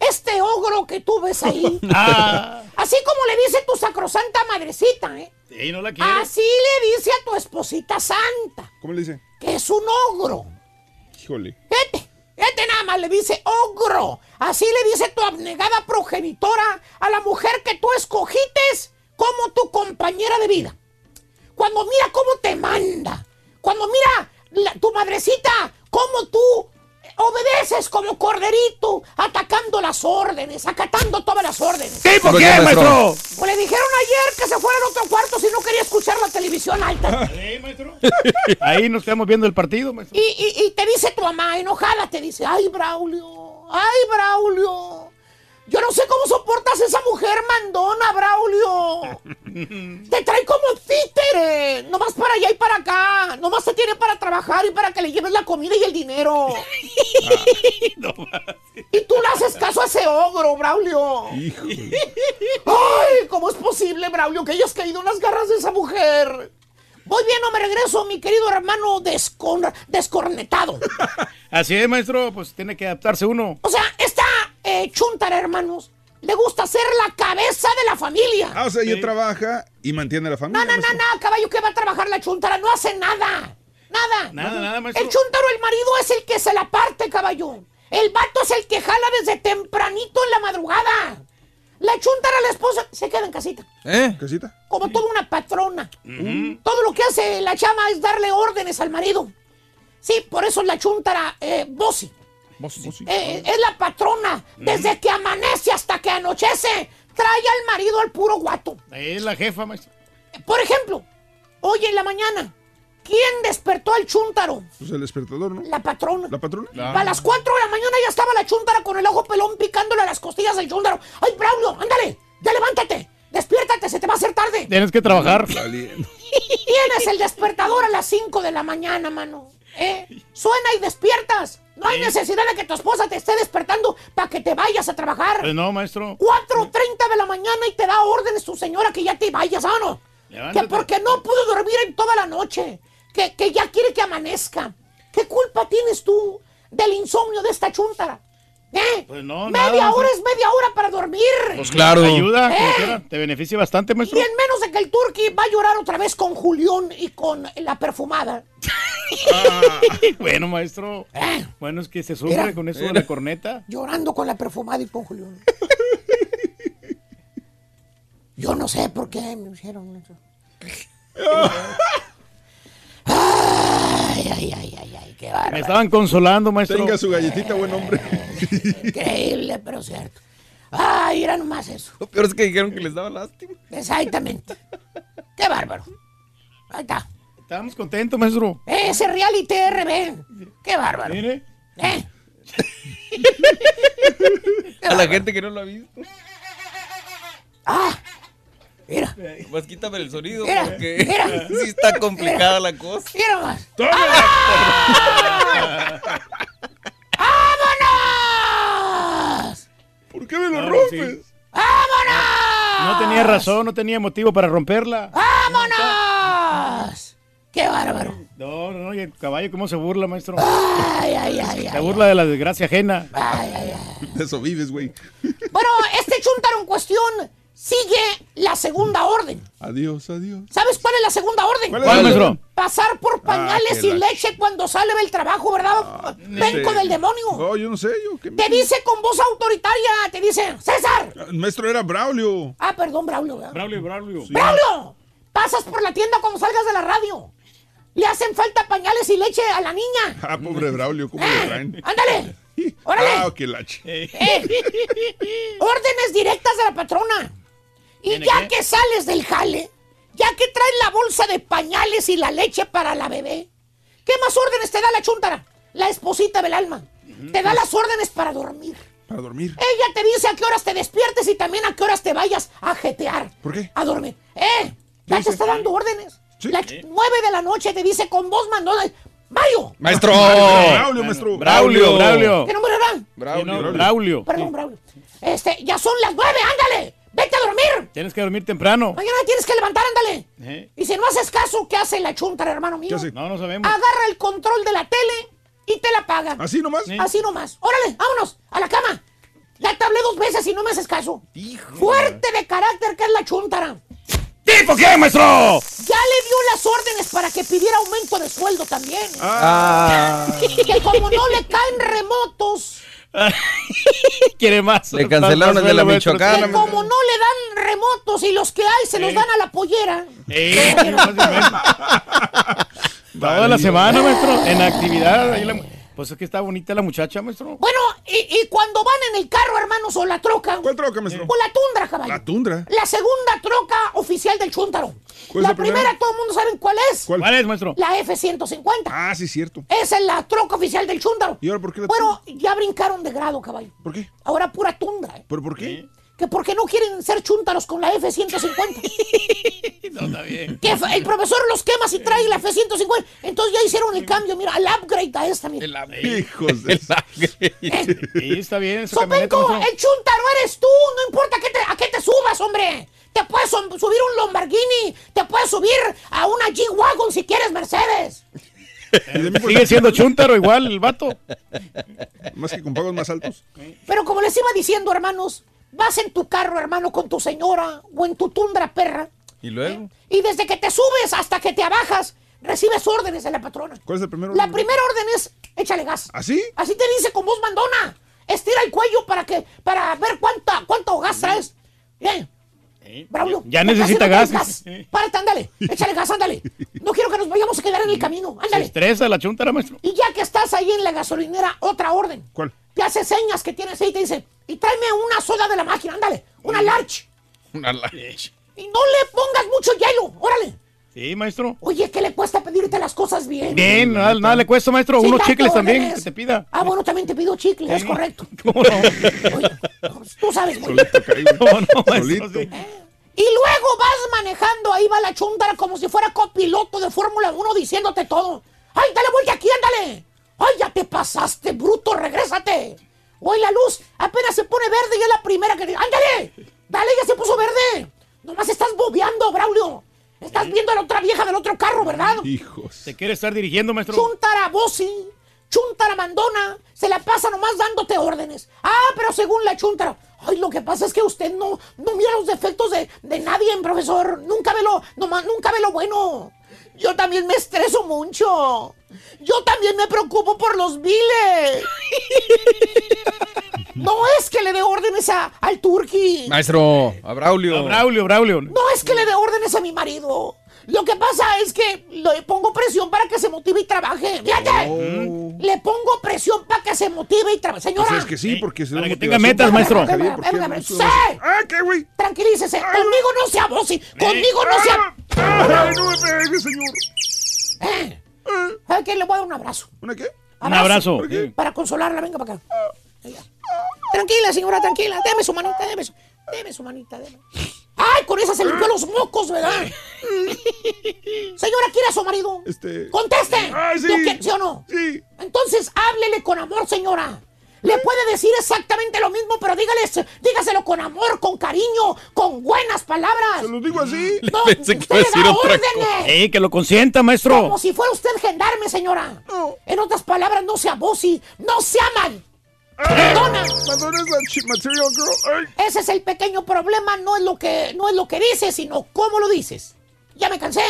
este ogro que tú ves ahí, Ah. así como le dice tu sacrosanta madrecita, ¿eh? Sí, no la. Así le dice a tu esposita santa, ¿Cómo le dice? que es un ogro. Híjole. Este nada más le dice ogro. Así le dice tu abnegada progenitora a la mujer que tú escogites como tu compañera de vida. Cuando mira cómo te manda. Cuando mira la- tu madrecita cómo tú obedeces como corderito, atacando las órdenes, acatando todas las órdenes. ¿Sí? ¿Por qué, maestro? Pues le dijeron ayer que se fuera al otro cuarto si no quería escuchar la televisión alta. Ahí nos quedamos viendo el partido, maestro. Y, y- y te dice tu mamá, enojada, te dice, ay, Braulio, ay, Braulio. Yo no sé cómo soportas esa mujer mandona, Braulio. Te trae como títere. Nomás para allá y para acá. Nomás te tiene para trabajar y para que le lleves la comida y el dinero. y tú le haces caso a ese ogro, Braulio. Ay, ¿cómo es posible, Braulio, que hayas caído en las garras de esa mujer? Voy bien o me regreso, mi querido hermano descor- descornetado. Así es, maestro, pues tiene que adaptarse uno. O sea, esta eh, chuntara, hermanos, le gusta ser la cabeza de la familia. Ah, o sea, ella trabaja y mantiene a la familia. No, no, no, no, caballo, que va a trabajar la chuntara, no hace nada. Nada. Nada, nada, maestro. El chuntaro, el marido, es el que se la parte, caballo. El vato es el que jala desde tempranito en la madrugada. La chuntara, la esposa, se queda en casita. ¿Eh? ¿Casita? Como toda una patrona. Todo lo que hace la chama es darle órdenes al marido. Sí, por eso la chuntara, eh, Bossy. Eh, es la patrona. Desde que amanece hasta que anochece, trae al marido al puro guato. Es la jefa, maestro. Por ejemplo, hoy en la mañana, ¿quién despertó al chúntaro? Pues el despertador, ¿no? La patrona. ¿La patrona? A las 4 de la mañana ya estaba la chúntara con el ojo pelón picándole a las costillas del chúntaro. ¡Ay, Braulio, ándale! ¡Ya levántate! ¡Despiértate, se te va a hacer tarde! Tienes que trabajar. Tienes el despertador a las 5 de la mañana, mano. ¿Eh? Suena y despiertas. No hay necesidad de que tu esposa te esté despertando para que te vayas a trabajar. Pues no, maestro. 4.30 de la mañana y te da órdenes tu señora que ya te vayas, ¿ah, no? Levántate. Que porque no pudo dormir en toda la noche. Que, que ya quiere que amanezca. ¿Qué culpa tienes tú del insomnio de esta chúntara? ¿Eh? Pues no, media nada, hora es media hora para dormir. Pues claro. Te ayuda, ¿Eh? te beneficia bastante, Y maestro. en menos de que el turqui va a llorar otra vez con Julián y con la perfumada. bueno, maestro. Bueno, es que se sufre Mira. con eso de la corneta. Llorando con la perfumada y con Julián. Yo no sé por qué me hicieron eso. Ay, ay, ay, ay, ay, qué Me bárbaro. estaban consolando, maestro. Tenga su galletita, buen hombre. Increíble, pero cierto. Ay, era nomás eso. Lo peor es que dijeron que les daba lástima. Exactamente. Qué bárbaro. Ahí está. Estábamos contentos, maestro. Ese reality RB. Qué bárbaro. Mire. ¿Eh? A la gente que no lo ha visto. Ah, mira. Más quítame el sonido Mira, porque mira. sí está complicada la cosa. Mira más. ¡Vámonos! ¿Por qué me lo rompes? No tenía razón, no tenía motivo para romperla. ¡Vámonos! ¡Qué bárbaro! No, no, no, y el caballo, ¿cómo se burla, maestro? Ay, ay, ay, Se ay. burla de la desgracia ajena. De eso vives, güey. Bueno, este chuntaro en cuestión sigue la segunda orden. Adiós, adiós. ¿Sabes cuál es la segunda orden? ¿Cuál es ¿Cuál, maestro? Pasar por pañales qué y la- leche cuando sale del trabajo, ¿verdad? Venco Sí. del demonio. No, yo no sé, yo qué Te dice con voz autoritaria, te dice, César. El maestro era Braulio. Ah, perdón, Braulio, ¿verdad? Braulio, Braulio. ¡Braulio! Pasas por la tienda cuando salgas de la radio. Le hacen falta pañales y leche a la niña. Ah, pobre Braulio, ¿cómo le traen? ¡Ándale! ¡Órale! Ah, qué lache. Eh, órdenes directas de la patrona. Y ¿Tiene ya qué? que sales del jale, ya que traes la bolsa de pañales y la leche para la bebé, ¿qué más órdenes te da la chuntara? La esposita del alma. Te da las órdenes para dormir. Para dormir. Ella te dice a qué horas te despiertes y también a qué horas te vayas a jetear. ¿Por qué? A dormir. ¡Eh! Ya te está dando órdenes. Las nueve de la noche te dice con voz mandona. ¡Mario! Maestro. Braulio, maestro. Braulio, Braulio. ¿Qué número era? Braulio. Braulio. Perdón, Braulio. Este, ya son las nueve, ándale. Vete a dormir. Tienes que dormir temprano. Mañana tienes que levantar, ándale. ¿Eh? Y si no haces caso, ¿qué hace la chuntara, hermano mío? No, no sabemos. Agarra el control de la tele y te la paga. ¿Así nomás? Así nomás. Órale, vámonos, a la cama. Ya te hablé dos veces y no me haces caso. Fuerte de carácter que es la chuntara. ¿Tipo qué, maestro? Ya le dio las órdenes para que pidiera aumento de sueldo también. Ah. Que como no le caen remotos, Quiere más. Le cancelaron el de la. Michoacana. que como no le dan remotos y los que hay se los dan a la pollera. Eh, Toda la semana, maestro, en actividad. ahí la- Pues es que está bonita la muchacha, maestro. Bueno, y, y cuando van en el carro, hermanos, o la troca. ¿Cuál troca, maestro? O la tundra, caballo. La tundra. La segunda troca oficial del Chuntaro. ¿Cuál es La la primera? primera, todo el mundo sabe cuál es. ¿Cuál? ¿Cuál es, maestro? La F-150. Ah, sí, cierto. Esa es la troca oficial del Chuntaro. ¿Y ahora por qué la Bueno, ya brincaron de grado, caballo. ¿Por qué? Ahora pura tundra. ¿eh? ¿Pero por qué? Que porque no quieren ser chúntaros con la F-150. No, está bien. que el profesor los quema si trae la F-150. Entonces ya hicieron el cambio, mira, el upgrade a esta, mira. Hijos de... Sí, está bien esa Sopenco, el chúntaro eres tú. No importa que te- a qué te subas, hombre. Te puedes subir un Lamborghini. Te puedes subir a una G-Wagon si quieres Mercedes. Sigue siendo chuntaro igual el vato. Más que con pagos más altos. Pero como les iba diciendo, hermanos, vas en tu carro, hermano, con tu señora o en tu tundra perra. ¿Y luego? Y desde que te subes hasta que te abajas, recibes órdenes de la patrona. ¿Cuál es el primero? La primera orden es échale gas. ¿Así? Así te dice con voz mandona. Estira el cuello para que para ver cuánta cuánto gas traes. Bien. Braulio. Ya necesita no tienes gas. Párate, ándale. Échale gas, ándale. No quiero que nos vayamos a quedar en el camino. Se Ándale. estresa la chuntara, maestro. Y ya que estás ahí en la gasolinera, otra orden. ¿Cuál? Te hace señas que tienes ahí y te dice, y tráeme una soda de la máquina, ándale. Una large. Una leche. Y no le pongas mucho hielo, órale. Sí, maestro. Oye, ¿qué le cuesta pedirte las cosas bien? Bien, nada, nada le cuesta, maestro. Sí, Unos chicles también que te pida. Ah, bueno, también te pido chicle, es correcto. ¿Cómo no? Tú sabes muy Solito. ¿Cómo no, maestro? Sí. Y luego vas manejando, ahí va la chuntara como si fuera copiloto de Fórmula 1 diciéndote todo. ¡Ay, dale vuelta aquí, ándale! ¡Ay, ya te pasaste, bruto, regrésate! ¡Hoy la luz apenas se pone verde y es la primera que... ¡Ándale! ¡Dale, ya se puso verde! Nomás estás bobeando, Braulio. Estás viendo a la otra vieja del otro carro, ¿verdad? Hijos. ¿Se quiere estar dirigiendo, maestro? Chuntara Bossi, chuntara mandona, se la pasa nomás dándote órdenes. Ah, pero según la chuntara, ay, lo que pasa es que usted no, no mira los defectos de, de nadie, profesor. Nunca ve lo, nomás, nunca ve lo bueno. Yo también me estreso mucho. Yo también me preocupo por los biles. No es que le dé órdenes a, al turqui. Maestro, a Braulio. Braulio, Braulio. No es que le dé órdenes a mi marido. Lo que pasa es que le pongo presión para que se motive y trabaje. Fíjate. Le pongo presión para que se motive y trabaje. Señora. Pues es que sí, porque se da que tenga metas, para maestro. sí. se- Ah, ¿qué, güey? Tranquilícese. Conmigo no sea vos. Conmigo no sea. Ay, no me pegue, señor. Eh. ¿Sabe qué? Le voy a dar un abrazo. ¿Una qué? Un abrazo. Para consolarla. Venga para acá. Venga. Tranquila, señora, tranquila. Deme su manita, deme su, deme su manita, deme. ¡Ay, con esa se limpió los mocos, ¿verdad? Señora, ¿quiere a su marido? Este. ¡Conteste! Ay, sí. ¿Lo que- ¿Sí o no? Sí. Entonces, háblele con amor, señora. Le puede decir exactamente lo mismo, pero dígale, dígaselo con amor, con cariño, con buenas palabras. ¿Se lo digo así? No, Pensé usted que iba a le da órdenes. ¡Ey, que lo consienta, maestro! Como si fuera usted gendarme, señora. En otras palabras, no sea bossy, no sea mal. Perdona. Madonna es la chi- material girl. Ay. Ese es el pequeño problema, no es lo que no es lo que dices, sino cómo lo dices. Ya me cansé,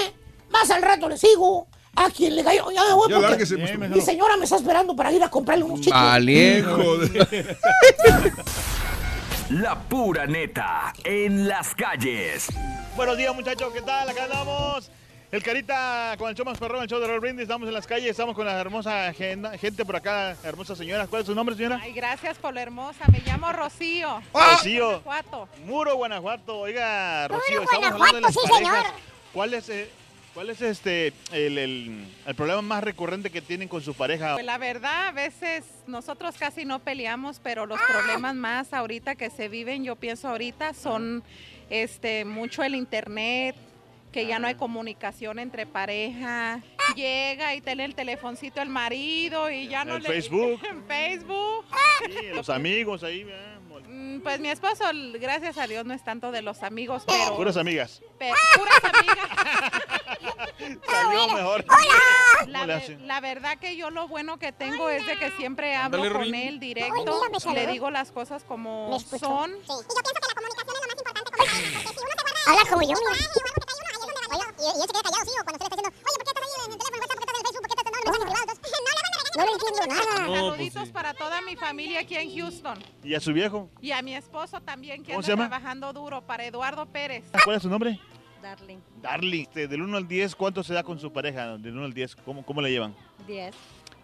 más al rato le sigo. A quien le cayó, ya me voy Ya porque lárguese, maestro. mi señora me está esperando para ir a comprarle unos chicos. Viejo. La pura neta en las calles. Buenos días, muchachos, ¿qué tal? Acá andamos. El Carita con el show más perrón, el show de Roll Brindis. Estamos en las calles, estamos con la hermosa gente por acá, hermosas señoras. ¿Cuál es su nombre, señora? Ay, gracias por la hermosa. Me llamo Rocío. Rocío. Guanajuato. Muro, Guanajuato. Oiga, Rocío, Muro, estamos hablando de las Guanajuato, sí, parejas. señor. ¿Cuál es, eh, cuál es este el, el- el problema más recurrente que tienen con su pareja? Pues la verdad, a veces nosotros casi no peleamos, pero los Ah. problemas más ahorita que se viven, yo pienso ahorita, son este mucho el internet, que ya no hay comunicación entre pareja. Llega y tiene el telefoncito el marido y ya no El le Facebook. en Facebook. Sí, los amigos ahí, ¿verdad? Mm, Pues mi esposo, gracias a Dios, no es tanto de los amigos, pero puras amigas. Pe- puras amigas. Salió mejor. La, ¿Cómo le ve- hace? la verdad que yo lo bueno que tengo es de que siempre hablo Ándale, con él Ay, directo, mira, saludó. le digo las cosas como son. Sí. Y yo pienso que la comunicación es lo más importante. Como porque si uno se guarda... Habla como yo, mira. Oye, y, él se queda callado, sí, o cuando usted le está diciendo, oye, ¿por qué estás ahí en el teléfono, WhatsApp, por qué estás en el Facebook, por qué estás mandando mensajes privados? No le. No le entiendo nada. Saluditos para toda mi familia aquí en Houston. ¿Y a su viejo? Y a mi esposo también, que ¿Cómo anda se llama? trabajando duro, para Eduardo Pérez. ¿Cuál es su nombre? Darling. Darling. Este, del 1 al 10, ¿cuánto se da con su pareja? Del 1 al 10, ¿cómo, cómo le llevan? 10.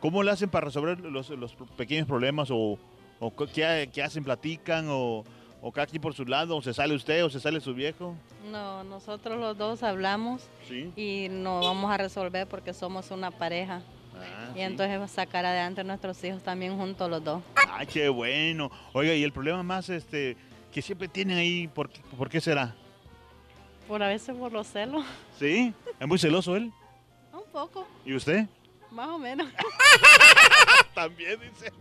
¿Cómo le hacen para resolver los, los pequeños problemas o, o qué, qué hacen? ¿Platican o, o cada quien por su lado? ¿O se sale usted o se sale su viejo? No, nosotros los dos hablamos Sí. y nos vamos a resolver porque somos una pareja. Ah, y sí. entonces sacar adelante a nuestros hijos también juntos los dos. Ay, qué bueno. Oiga, y el problema más este que siempre tienen ahí, ¿por, por qué será? Por a veces por los celos. ¿Sí? ¿Es muy celoso él? Un poco, ¿Y usted? más o menos. También dice.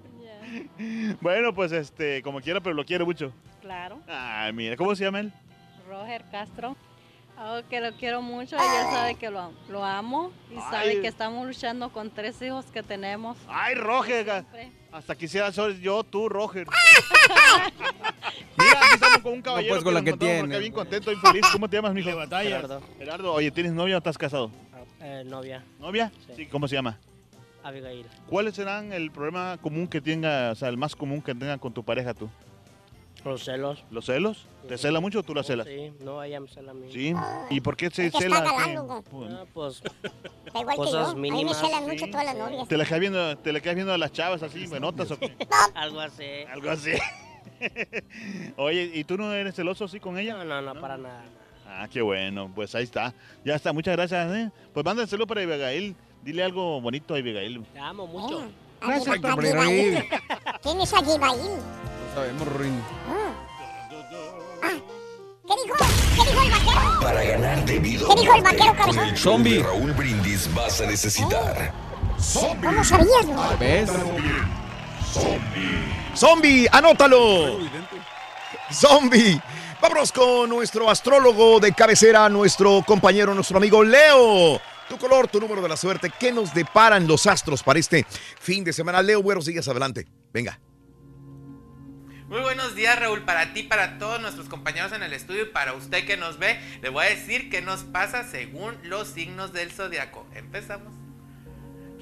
Bueno, pues este, como quiera, pero lo quiero mucho. Claro. Ay, mira, ¿cómo se llama él? Roger Castro. Oh, que lo quiero mucho y él sabe que lo, lo amo y sabe Ay. que estamos luchando con tres hijos que tenemos. Ay, Roger. Hasta quisiera ser yo, tú, Roger. Mira, aquí estamos con un caballero pues, con la que por acá tiene. bien contento, bien feliz. ¿Cómo te llamas, mijo? Gerardo. Gerardo, oye, ¿tienes novia o estás casado? Eh, novia, ¿Novia? Sí. ¿Cómo se llama? Abigail. ¿Cuáles serán el problema común que tenga, o sea, el más común que tenga con tu pareja tú? Los celos. ¿Los celos? ¿Te cela mucho o tú la celas? Sí, no, ella me cela a mí. ¿Sí? ¿Y por qué se Es que cela? está ¿Qué? galando, Ah, pues, Da igual que Cosas yo. A mí me mínimas, celan sí. mucho todas las novias. ¿Te le quedas viendo, te le quedas viendo a las chavas así, notas o qué? algo así. Algo así. Oye, ¿y tú no eres celoso así con ella? No, no, no, para nada. Ah, qué bueno, pues ahí está. Ya está, muchas gracias. ¿eh? Pues mándaselo para Abigail. Dile algo bonito a Abigail. Te amo mucho. Gracias, Abigail. hombre. Abigail. ¿Quién es Abigail? Sabemos, Ruin. ¿Qué dijo? ¿Qué dijo el vaquero? Para ganar debido ¿Qué dijo el vaquero, cabezón? el de Raúl Brindis vas a necesitar ¿Cómo sabías, no? ¿Ves? Zombie, anótalo. Zombie. Vámonos con nuestro astrólogo de cabecera, nuestro compañero, nuestro amigo Leo. Tu color, tu número de la suerte. ¿Qué nos deparan los astros para este fin de semana? Leo, buenos días, adelante. Venga. Muy buenos días, Raúl. Para ti, para todos nuestros compañeros en el estudio y para usted que nos ve, le voy a decir qué nos pasa según los signos del zodiaco. Empezamos.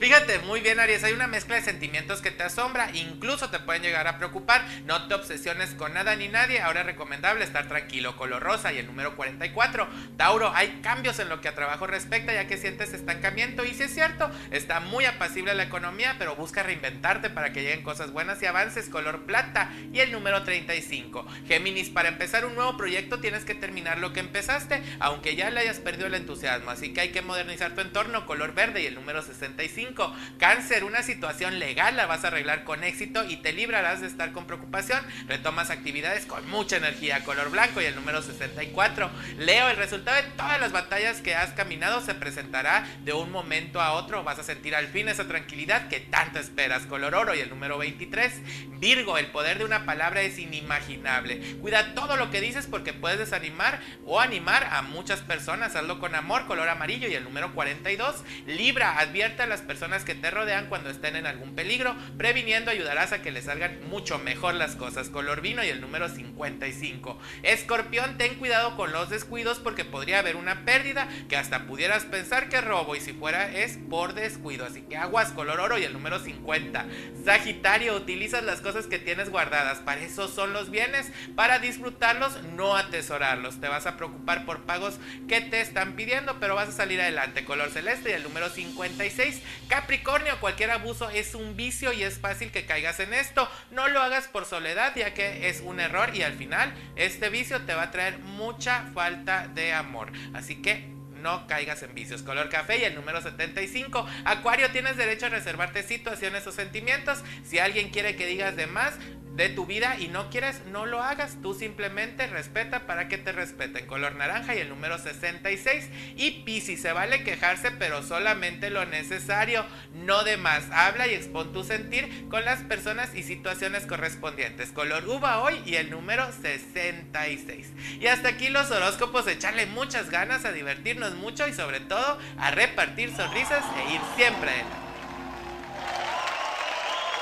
Fíjate muy bien, Aries, hay una mezcla de sentimientos que te asombra, incluso te pueden llegar a preocupar. No te obsesiones con nada ni nadie. Ahora es recomendable estar tranquilo. Color rosa y el número 44. Tauro, hay cambios en lo que a trabajo respecta, ya que sientes estancamiento. Y si es cierto, está muy apacible la economía, pero busca reinventarte para que lleguen cosas buenas y avances. Color plata y el número 35. Géminis, para empezar un nuevo proyecto tienes que terminar lo que empezaste, aunque ya le hayas perdido el entusiasmo. Así que hay que modernizar tu entorno. Color verde y el número 65. Cáncer, una situación legal la vas a arreglar con éxito y te librarás de estar con preocupación. Retomas actividades con mucha energía. Color blanco y el número 64. Leo, el resultado de todas las batallas que has caminado se presentará de un momento a otro. Vas a sentir al fin esa tranquilidad que tanto esperas. Color oro y el número 23. Virgo, el poder de una palabra es inimaginable. Cuida todo lo que dices porque puedes desanimar o animar a muchas personas. Hazlo con amor. Color amarillo y el número 42. Libra, advierte a las personas que te rodean cuando estén en algún peligro. Previniendo ayudarás a que les salgan mucho mejor las cosas. Color vino y el número 55. Escorpión, ten cuidado con los descuidos porque podría haber una pérdida que hasta pudieras pensar que robo y si fuera es por descuido. Así que aguas, color oro y el número 50. Sagitario, utilizas las cosas que tienes guardadas. Para eso son los bienes, para disfrutarlos, no atesorarlos. Te vas a preocupar por pagos que te están pidiendo, pero vas a salir adelante. Color celeste y el número 56. Capricornio, cualquier abuso es un vicio y es fácil que caigas en esto. No lo hagas por soledad, ya que es un error y al final este vicio te va a traer mucha falta de amor. Así que no caigas en vicios. Color café y el número 75. Acuario, tienes derecho a reservarte situaciones o sentimientos. Si alguien quiere que digas de más, de tu vida y no quieres, no lo hagas. Tú simplemente respeta para que te respeten. Color naranja y el número 66. Y Piscis, se vale quejarse, pero solamente lo necesario, no de más. Habla y expon tu sentir con las personas y situaciones correspondientes. Color uva hoy y el número 66. Y hasta aquí los horóscopos, echarle muchas ganas a divertirnos mucho y sobre todo a repartir sonrisas e ir siempre adelante.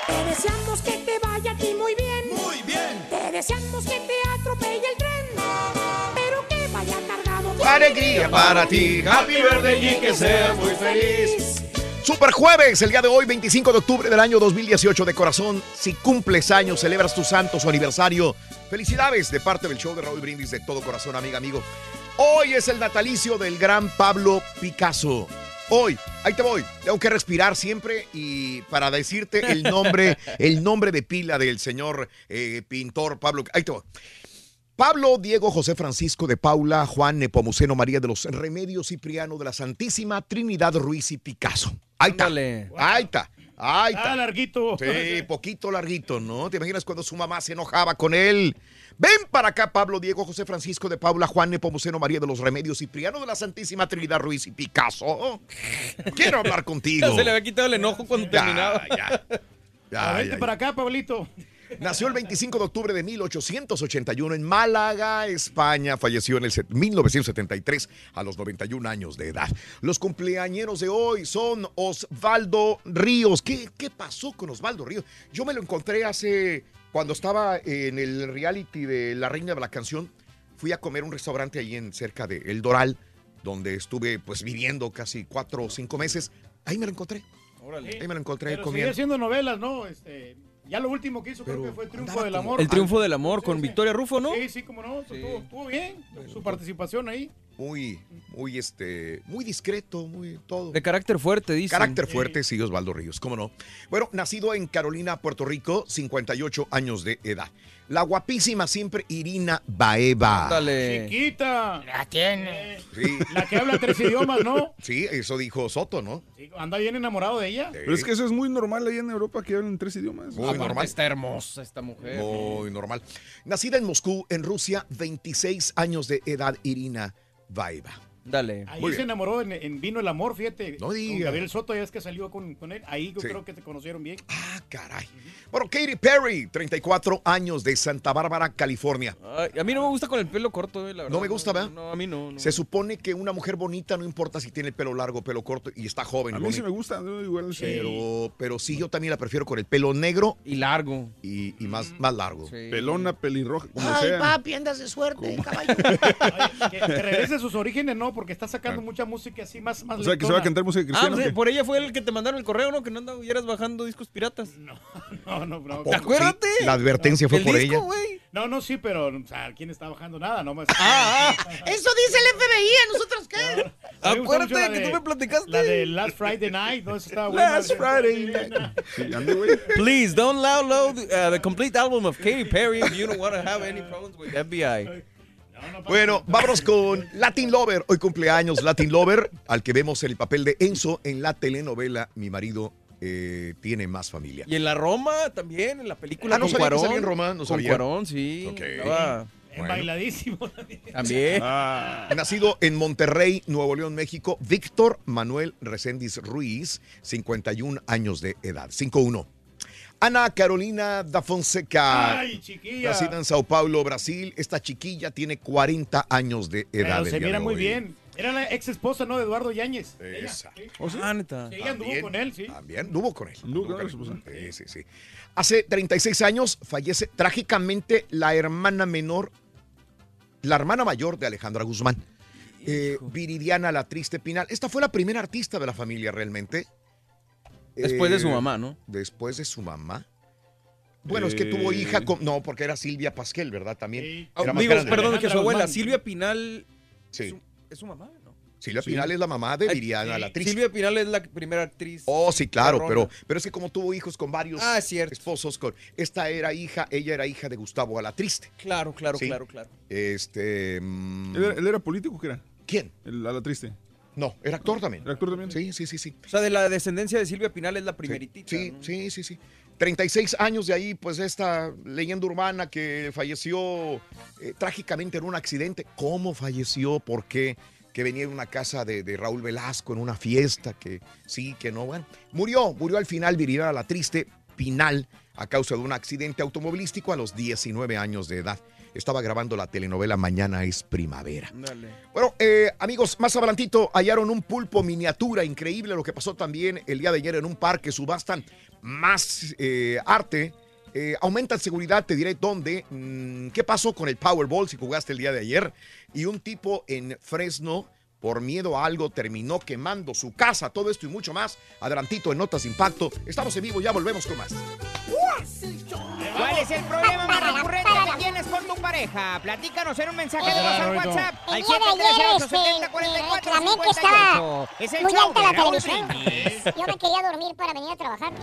Te deseamos que te vaya a ti muy bien. Muy bien. Te deseamos que te atropelle el tren. Pero que vaya cargado de Alegría para ti. Happy birthday y que seas muy feliz. Super jueves, el día de hoy, 25 de octubre del año 2018, de corazón. Si cumples años, celebras tu santo, su aniversario. Felicidades de parte del show de Raúl Brindis de todo corazón, amiga, amigo. Hoy es el natalicio del gran Pablo Picasso. Hoy, ahí te voy. Tengo que respirar siempre y para decirte el nombre, el nombre de pila del señor eh, pintor Pablo. Ahí te voy. Pablo, Diego, José Francisco de Paula, Juan Nepomuceno, María de los Remedios, Cipriano de la Santísima, Trinidad Ruiz y Picasso. Ahí está. Ahí está. Ahí está. Ah, larguito. Sí, poquito larguito, ¿no? ¿Te imaginas cuando su mamá se enojaba con él? Ven para acá, Pablo, Diego, José Francisco de Paula, Juan Nepomuceno, María de los Remedios, Cipriano de la Santísima Trinidad Ruiz y Picasso. Quiero hablar contigo. Se le había quitado el enojo cuando terminaba. Ya, Ah, vente ya, para acá, Pablito. Nació el 25 de octubre de 1881 en Málaga, España. Falleció en el set- 1973 a los 91 años de edad. Los cumpleañeros de hoy son Osvaldo Ríos. ¿Qué, qué pasó con Osvaldo Ríos? Yo me lo encontré hace, cuando estaba en el reality de La Reina de la Canción. Fui a comer a un restaurante ahí en cerca de El Doral, donde estuve pues viviendo casi cuatro o cinco meses. Ahí me lo encontré. Ahí me lo encontré Pero sigue comiendo. haciendo novelas, ¿no? Este, ya lo último que hizo creo que fue el Triunfo del Amor. El triunfo del amor con Victoria Rufo, ¿no? Sí, sí, como no. Estuvo, estuvo bien su participación ahí. muy, muy, este, muy discreto, muy todo. De carácter fuerte, dice. Carácter fuerte, sí, Osvaldo Ríos, cómo no. Bueno, nacido en Carolina, Puerto Rico, 58 años de edad. La guapísima siempre Irina Baeva. Chiquita. La tiene. Sí. La que habla tres idiomas, ¿no? Sí, eso dijo Soto, ¿no? Sí, Anda bien enamorado de ella. Pero es que eso es muy normal allá en Europa que hablan tres idiomas. Muy normal. Está hermosa esta mujer. Muy normal. Nacida en Moscú, en Rusia, 26 años de edad, Irina Baeva. Dale. Ahí Muy se bien. enamoró en, en Vino el Amor, fíjate. No Con diga. Gabriel Soto, ya es que salió con, con él. Ahí yo Sí. creo que te conocieron bien. Ah, caray. Bueno, Katy Perry, 34 años de Santa Bárbara, California. Ay, a mí no me gusta con el pelo corto, eh, la verdad. No me gusta, ¿verdad? No, a mí no. no. Se supone que una mujer bonita no importa si tiene el pelo largo, pelo corto y está joven. A mí sí me gusta, igual sí. Pero, pero sí, yo también la prefiero con el pelo negro Y largo. y, y más, más largo. Pelona, pelirroja, como Ay, sea. papi, andas de suerte, caballo. Que, que regrese a sus orígenes, no, porque está sacando mucha música así más, más O sea, que se va a cantar música Ah, cristiana. pues, por ella fue el que te mandaron el correo, ¿no? Que no anduvieras bajando discos piratas. No, no, no. Poco, Acuérdate. sí, la advertencia fue El por disco, ella. No, no, sí, pero, o sea, ¿quién está bajando nada? No más. Ah, Eso dice el FBI, ¿a nosotros qué? Acuérdate que tú me platicaste. La de Last Friday Night, ¿no? Esa estaba buena. Last Friday night. Sí, ande, güey. Please don't download uh, the complete album of Katy Perry if you don't want to have any problems with FBI. Bueno, vámonos con Latin Lover. Hoy cumpleaños Latin Lover, al que vemos el papel de Enzo en la telenovela Mi marido eh, tiene más familia. Y en la Roma también, en la película Ah, no con sabía que Cuarón. salía en Roma, no con sabía. Cuarón, sí. Ok. Estaba- En bailadísimo también. También. Nacido en Monterrey, Nuevo León, México, Víctor Manuel Reséndiz Ruiz, 51 años de edad. 5-1. Ana Carolina da Fonseca, Ay, chiquilla. nacida en Sao Paulo, Brasil. Esta chiquilla tiene 40 años de edad. Pero se mira muy hoy. bien. Era la ex esposa, ¿no? De Eduardo Yáñez. Ella, Esa. sí. Ah, neta. Ella anduvo También. con él, sí. También anduvo con él. Anduvo con Anduvo él. Sí, sí, sí. Hace 36 años fallece trágicamente la hermana menor, la hermana mayor de Alejandra Guzmán. Eh, Viridiana la Triste Pinal. Esta fue la primera artista de la familia realmente. Después de Eh, su mamá, ¿no? Después de su mamá. Bueno, es que tuvo Eh. hija con. No, porque era Silvia Pasquel, ¿verdad? También. Sí. Era más Digo, grande. perdón, que su abuela, Guzmán. Silvia Pinal, Sí. ¿es su mamá? ¿no? Silvia Sí. Pinal es la mamá de Ay, Viridiana sí. la Triste. Silvia Pinal es la primera actriz. Oh, sí, claro, pero, pero es que como tuvo hijos con varios Ah, esposos, con, esta era hija, ella era hija de Gustavo Alatriste. Claro, claro, Sí. claro, claro. Este. mm, ¿Él, era- él era político qué era? ¿Quién? El ala triste. No, era actor también. ¿El actor también? Sí, sí, sí, sí. O sea, de la descendencia de Silvia Pinal es la primeritita. Sí, ¿no? sí, sí, sí. 36 años de ahí, pues esta leyenda urbana que falleció eh, trágicamente en un accidente. ¿Cómo falleció? ¿Por qué? Que venía de una casa de, de Raúl Velasco en una fiesta, que sí, que no, bueno. Murió, murió al final Viridiana la triste Pinal a causa de un accidente automovilístico a los 19 años de edad. Estaba grabando la telenovela Mañana es Primavera. Dale. Bueno, eh, amigos, más adelantito hallaron un pulpo miniatura, increíble lo que pasó también el día de ayer en un parque, subastan más eh, arte, eh, aumentan seguridad, te diré dónde, Mm, qué pasó con el Powerball si jugaste el día de ayer, y un tipo en Fresno, por miedo a algo, terminó quemando su casa, todo esto y mucho más, adelantito en Notas de Impacto, estamos en vivo, ya volvemos con más. ¿Cuál es el problema pareja? Platícanos en un mensaje de voz al. WhatsApp. El día de ayer, este, 713-870-4458. reclamé que estaba muy show alta la televisión. Yo me quería dormir para venir a trabajar.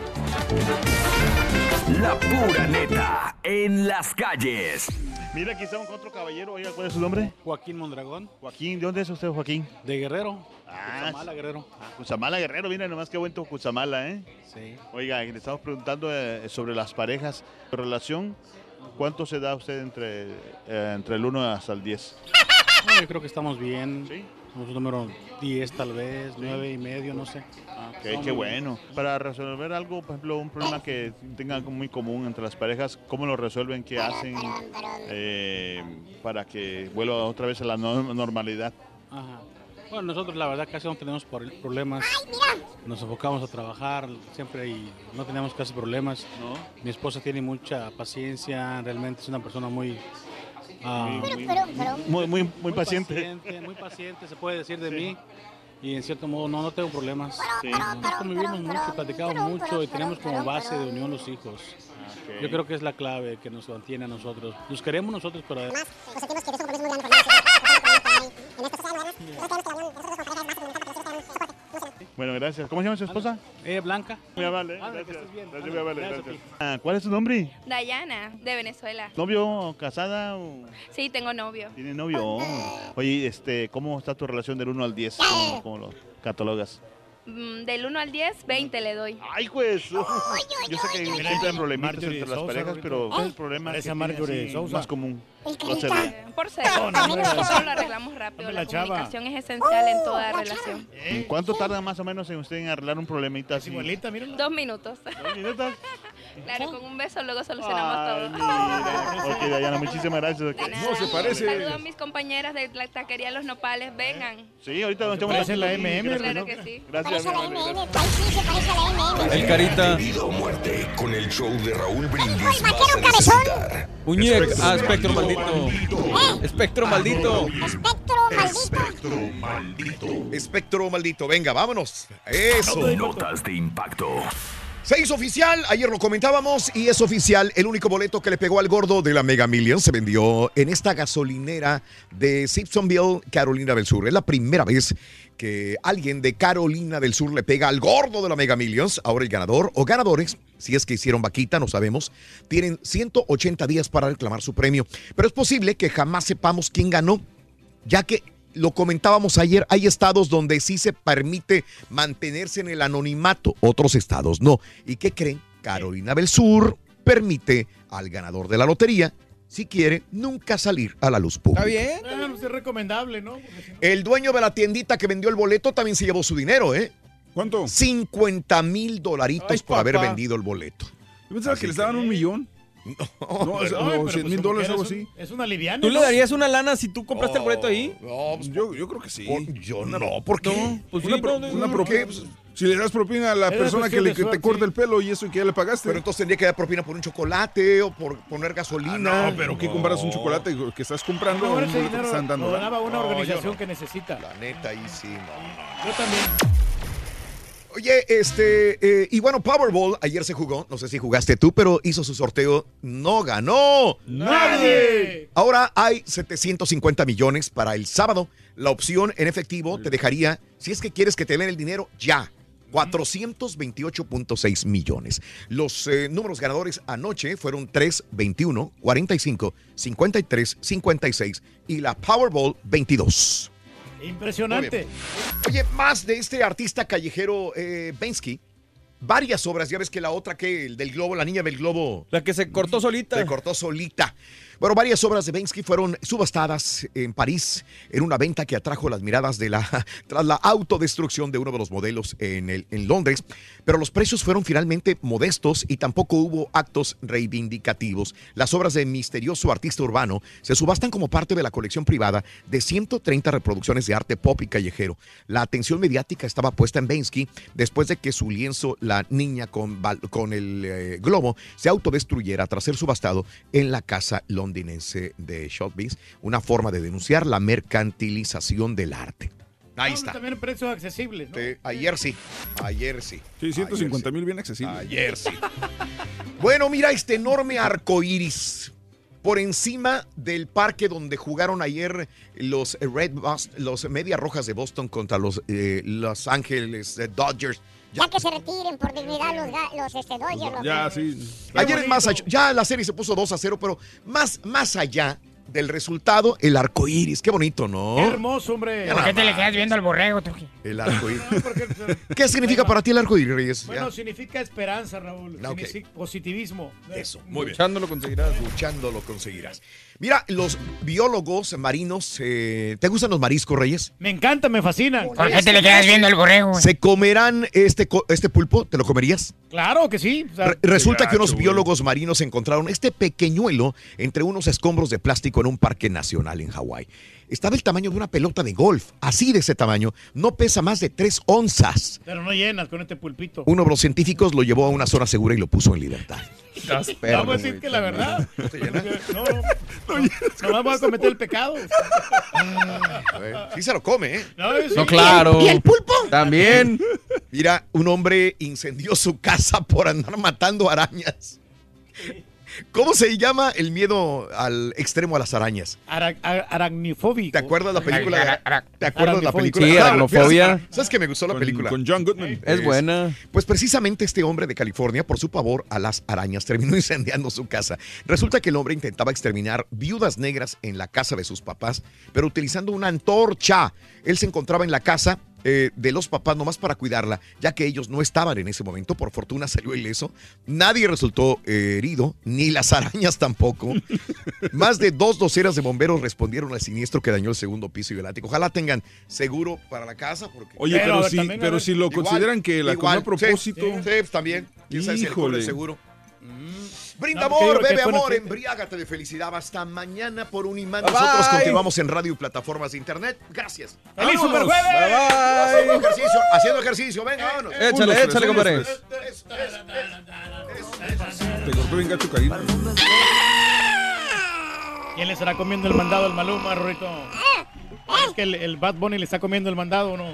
La pura neta en las calles. Mira, aquí estamos con otro caballero. Oiga, ¿cuál es su nombre? Joaquín Mondragón, Joaquín, ¿de dónde es usted, Joaquín? de Guerrero. Ah, Cutzamala, Guerrero. Ah, Guerrero, mira nomás qué bonito Cutzamala, ¿eh? Sí. Oiga, le estamos preguntando eh, sobre las parejas. ¿Tu relación? ¿Cuánto se da usted entre, eh, entre el 1 hasta el 10? No, yo creo que estamos bien. Sí. Somos número 10 tal vez, 9 y medio, no sé. Ok, Estamos qué bueno. Para resolver algo, por ejemplo, un problema que tengan muy común entre las parejas, ¿cómo lo resuelven? ¿Qué hacen eh, para que vuelva otra vez a la no- normalidad? Ajá. Bueno, nosotros la verdad casi no tenemos problemas. Nos enfocamos a trabajar siempre y no tenemos casi problemas. Mi esposa tiene mucha paciencia, realmente es una persona muy... ah, Pero, pero, pero. Muy, muy, muy paciente. Muy paciente, se puede decir de mí. Y en cierto modo no, no tengo problemas. Sí. Nos convivimos mucho, platicamos mucho y tenemos como base de unión los hijos. Ok. Yo creo que es la clave que nos mantiene a nosotros. Nos queremos nosotros, pero Además, pues sentimos que Bueno, gracias. ¿Cómo se llama su esposa? ella Blanca. Muy amable. Que Gracias. estés bien. Gracias, muy amable, gracias gracias. Ah, ¿Cuál es su nombre? Dayana, de Venezuela. ¿Novio, casada o Sí, tengo novio. tiene novio? Oh. Oye, este, ¿cómo está tu relación del 1 al 10? ¿Cómo, cómo lo catalogas? Mm, Del 1 al 10, 20 le doy. Ay, pues. Yo sé que siempre hay problemitas entre las Sousa, parejas, pero Rorrito. el problema Parece que a tiene Marjorie Sousa. más común. El No se ve. Por ser, No, no, no, no. todo lo arreglamos rápido. La, la chava. comunicación es esencial en toda relación. ¿En ¿Cuánto tarda más o menos en usted en arreglar un problemita así? Igualita. Dos minutos. ¿Dos minutos? Claro, con un beso luego solucionamos Ay, todo. mira. Ok, Dayana, muchísimas gracias. Nada. No se parece. Saludos a mis compañeras de la taquería Los Nopales. Vengan. Sí, ahorita nos echamos la. MM. Claro que sí. Gracias, Parece a la. MM, sí se parece a la MM. El carita. Vida o muerte con el show de Raúl Brindis el vaquero cabezón? Muñec. Ah, espectro maldito. Espectro maldito. Espectro maldito. Espectro maldito. Venga, vámonos. Eso. Notas de impacto. Se hizo oficial, ayer lo comentábamos y es oficial. El único boleto que le pegó al gordo de la Mega Millions se vendió en esta gasolinera de Simpsonville, Carolina del Sur. Es la primera vez que alguien de Carolina del Sur le pega al gordo de la Mega Millions. Ahora el ganador o ganadores, si es que hicieron vaquita, no sabemos, tienen 180 días para reclamar su premio. Pero es posible que jamás sepamos quién ganó, ya que lo comentábamos ayer, hay estados donde sí se permite mantenerse en el anonimato, otros estados no. ¿Y qué creen? Carolina del Sur permite al ganador de la lotería, si quiere, nunca salir a la luz pública. bien. Ah, pues es recomendable, ¿no? Porque si no- El dueño de la tiendita que vendió el boleto también se llevó su dinero, ¿eh? ¿Cuánto? 50 mil dolaritos Ay, por haber vendido el boleto. Yo pensaba Así que les que- daban un millón. No, o sea, No, no, pero 100 pues mil dólares, quiera, algo así. Es una liviana. ¿Tú le darías una lana si tú compraste el boleto ahí? No, pues, Yo, yo creo que sí. por- yo no, ¿por qué? No, pues sí, Una, pro- no, no, una no, propina. ¿por qué? Si le das propina a la persona que, le, te corta el pelo y eso que ya le pagaste. Pero entonces tendría que dar propina por un chocolate o por poner gasolina. Ah, no, pero ¿qué comparas un chocolate que estás comprando No, ese dinero están dando? lo donaba una No, organización no. que necesita. La neta, ahí sí, no. Yo también. Oye, este, eh, y bueno, Powerball ayer se jugó, no sé si jugaste tú, pero hizo su sorteo, no ganó. ¡Nadie! Ahora hay 750 millones para el sábado. La opción en efectivo te dejaría, si es que quieres que te den el dinero, ya. 428.6 millones. Los eh, números ganadores anoche fueron 3, 21, 45, 53, 56 y la Powerball 22. Impresionante. Oye, más de este artista callejero eh, Bensky. Varias obras, ya ves que la otra que el del globo, la niña del globo. La que se cortó solita. Se cortó solita. Bueno, varias obras de Bensky fueron subastadas en París en una venta que atrajo las miradas de la tras la autodestrucción de uno de los modelos en, Londres. Pero los precios fueron finalmente modestos y tampoco hubo actos reivindicativos. Las obras de misterioso artista urbano se subastan como parte de la colección privada de 130 reproducciones de arte pop y callejero. La atención mediática estaba puesta en Bensky después de que su lienzo La Niña con, el eh, globo se autodestruyera tras ser subastado en la casa londinense de Sotheby's, una forma de denunciar la mercantilización del arte. Ahí No, está. También precios accesibles, ¿no? Sí, ayer sí, ayer sí. Sí, 150 mil bien accesible. Ayer sí. Bueno, mira este enorme arco iris por encima del parque donde jugaron ayer los Red Bus- los Medias Rojas de Boston contra los eh, Los Ángeles eh, Dodgers. Ya que se retiren por dignidad los, los este, Dodgers, loco. Ya, sí. Ayer es más allá- ya la serie se puso 2 a 0, pero más, más allá del resultado, el arco iris. Qué bonito, ¿no? Qué hermoso, hombre. ¿Por qué te le quedas viendo al borrego, Turquía? El arco iris. Porque, ¿Qué significa para ti el arco iris, Reyes? Bueno, Ya. significa esperanza, Raúl. Ah, ok. Significa positivismo. Eso, muy bien. Luchando lo conseguirás. Luchando lo conseguirás. Mira, los biólogos marinos, eh, ¿te gustan los mariscos, Reyes? Me encanta, me fascina. ¿Por qué te le quedas viendo al borrego? güey? ¿Se comerán este, co- este pulpo? ¿Te lo comerías? Claro que sí. o sea, Re- resulta que unos güey. biólogos marinos encontraron este pequeñuelo entre unos escombros de plástico en un parque nacional en Hawái. Estaba el tamaño de una pelota de golf, así de ese tamaño. No pesa más de tres onzas. pero no llenas con este pulpito. Uno de los científicos lo llevó a una zona segura y lo puso en libertad. Vamos a decir que la verdad. ¿No llena? No, no, no vamos a cometer el pecado. Eh, Sí se lo come, ¿eh? No, sí. No, claro. ¿Y el pulpo? También. Mira, un hombre incendió su casa por andar matando arañas. ¿Cómo se llama el miedo al extremo a las arañas? Ara- aracnifóbico. ¿Te acuerdas la película? Ara- ara- ¿Te acuerdas la película? Sí, aracnofobia. ¿Sabes que me gustó la Con, película? con John Goodman. Es buena. Pues precisamente este hombre de California, por su pavor a las arañas, terminó incendiando su casa. Resulta que el hombre intentaba exterminar viudas negras en la casa de sus papás, pero utilizando una antorcha. Él se encontraba en la casa, eh, de los papás nomás para cuidarla, ya que ellos no estaban en ese momento. Por fortuna salió ileso. Nadie resultó eh, herido, ni las arañas tampoco. Más de dos docenas de bomberos respondieron al siniestro que dañó el segundo piso y el ático. Ojalá tengan seguro para la casa. Porque... Oye, pero, si, pero si lo consideran que la igual, comió a propósito. Sí, sí, también. ¿Quién sabe si el seguro? Brinda No, amor, bebe amor, noche- embriágate de felicidad. Hasta mañana por un imán. Bye, Nosotros bye. continuamos en radio y plataformas de internet. Gracias. ¡Feliz Vámonos. Superjueves! Haciendo ejercicio, haciendo ejercicio. Venga, vámonos. Échale, Unos échale, compadre. Te cortó bien gacho. ¿Quién le estará comiendo el mandado al Maluma, Rorito? Es que el, el Bad Bunny le está comiendo el mandado, ¿o ¿no?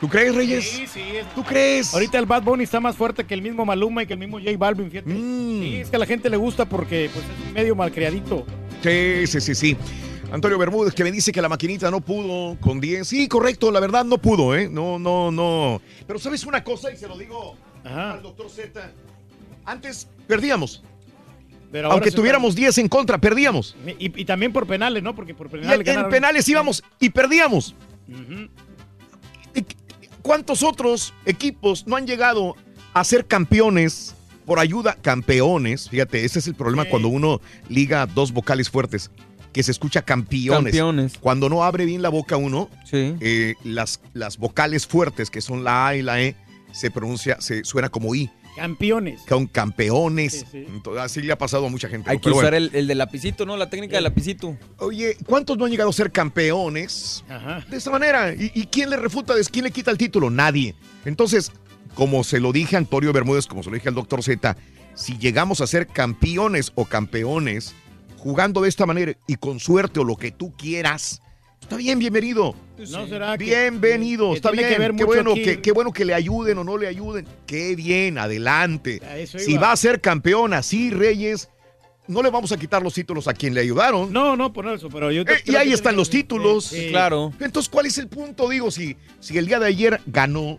¿Tú crees, Reyes? Sí, sí. es- ¿Tú crees? Ahorita el Bad Bunny está más fuerte que el mismo Maluma y que el mismo J Balvin, fíjate. Mm. Sí, es que a la gente le gusta porque pues, es medio malcriadito. Sí, sí, sí, sí. Antonio Bermúdez que me dice que la maquinita no pudo con 10. Sí, correcto, la verdad no pudo, ¿eh? No, no, no. Pero sabes una cosa y se lo digo al doctor Z. Antes perdíamos. Pero Aunque tuviéramos 10 en contra, perdíamos. Y, y también por penales, ¿no? Porque por penales en, en ganaron. penales íbamos y perdíamos. Ujú. ¿Cuántos otros equipos no han llegado a ser campeones por ayuda? Campeones, fíjate, ese es el problema cuando uno liga dos vocales fuertes, que se escucha campeones. Campeones. Cuando no abre bien la boca uno, Sí. eh, las, las vocales fuertes, que son la A y la E, se pronuncia, se suena como I. Campeones. Son campeones. Sí, sí. Entonces, así le ha pasado a mucha gente. Hay que usar bueno. el, el de lapicito, ¿no? La técnica del lapicito. Oye, ¿cuántos no han llegado a ser campeones Ajá. de esta manera? ¿Y, y quién le refuta? ¿Quién le quita el título? Nadie. Entonces, como se lo dije a Antonio Bermúdez, como se lo dije al doctor Z, si llegamos a ser campeones o campeones jugando de esta manera y con suerte o lo que tú quieras, está bien, bienvenido. ¿No será que- Bienvenido, que está bien. que ver qué bueno qué bueno que le ayuden o no le ayuden. Qué bien, adelante. Si va a ser campeón así, Reyes, no le vamos a quitar los títulos a quien le ayudaron. No, no, por eso, pero yo... Eh, y ahí están los títulos. Claro. Entonces, ¿cuál es el punto? Digo, si, si el día de ayer ganó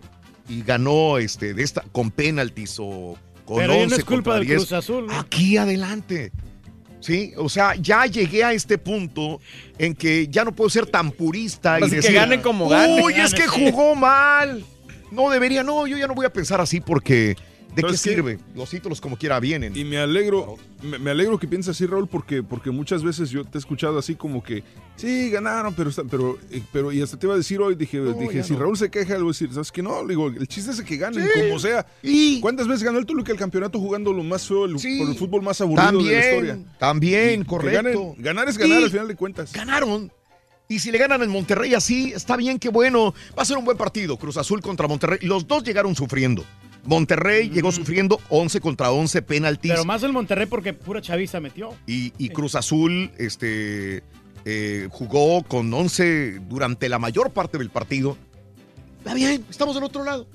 y ganó este de esta con penaltis o con Pero ya 11 no es culpa del 10, Cruz Azul. ¿no? Aquí adelante. Sí, o sea, ya llegué a este punto en que ya no puedo ser tan purista y que decir, ganen como ganen. Uy, es que jugó mal. No debería, no, yo ya no voy a pensar así porque ¿de qué sirve? Los títulos como quiera vienen. Y me alegro, me, me alegro que pienses así, Raúl, porque, porque muchas veces yo te he escuchado así como que, sí, ganaron, pero, pero, eh, pero y hasta te iba a decir hoy, dije, dije si no. Raúl se queja, le voy a decir, ¿sabes qué? No, le digo, el chiste es que ganen, Sí. como sea. Y ¿Cuántas veces ganó el Toluca el campeonato jugando lo más feo, el, Sí. por el fútbol más aburrido de la historia? también, Y correcto. ganen- ganar es ganar Y al final de cuentas. Ganaron. Y si le ganan en Monterrey así, está bien, qué bueno. Va a ser un buen partido. Cruz Azul contra Monterrey. Los dos llegaron sufriendo. Monterrey llegó sufriendo 11 contra 11 penaltis. Pero más el Monterrey porque pura chaviza metió. Y, y Cruz Azul este, eh, jugó con 11 durante la mayor parte del partido. Está bien, estamos del otro lado.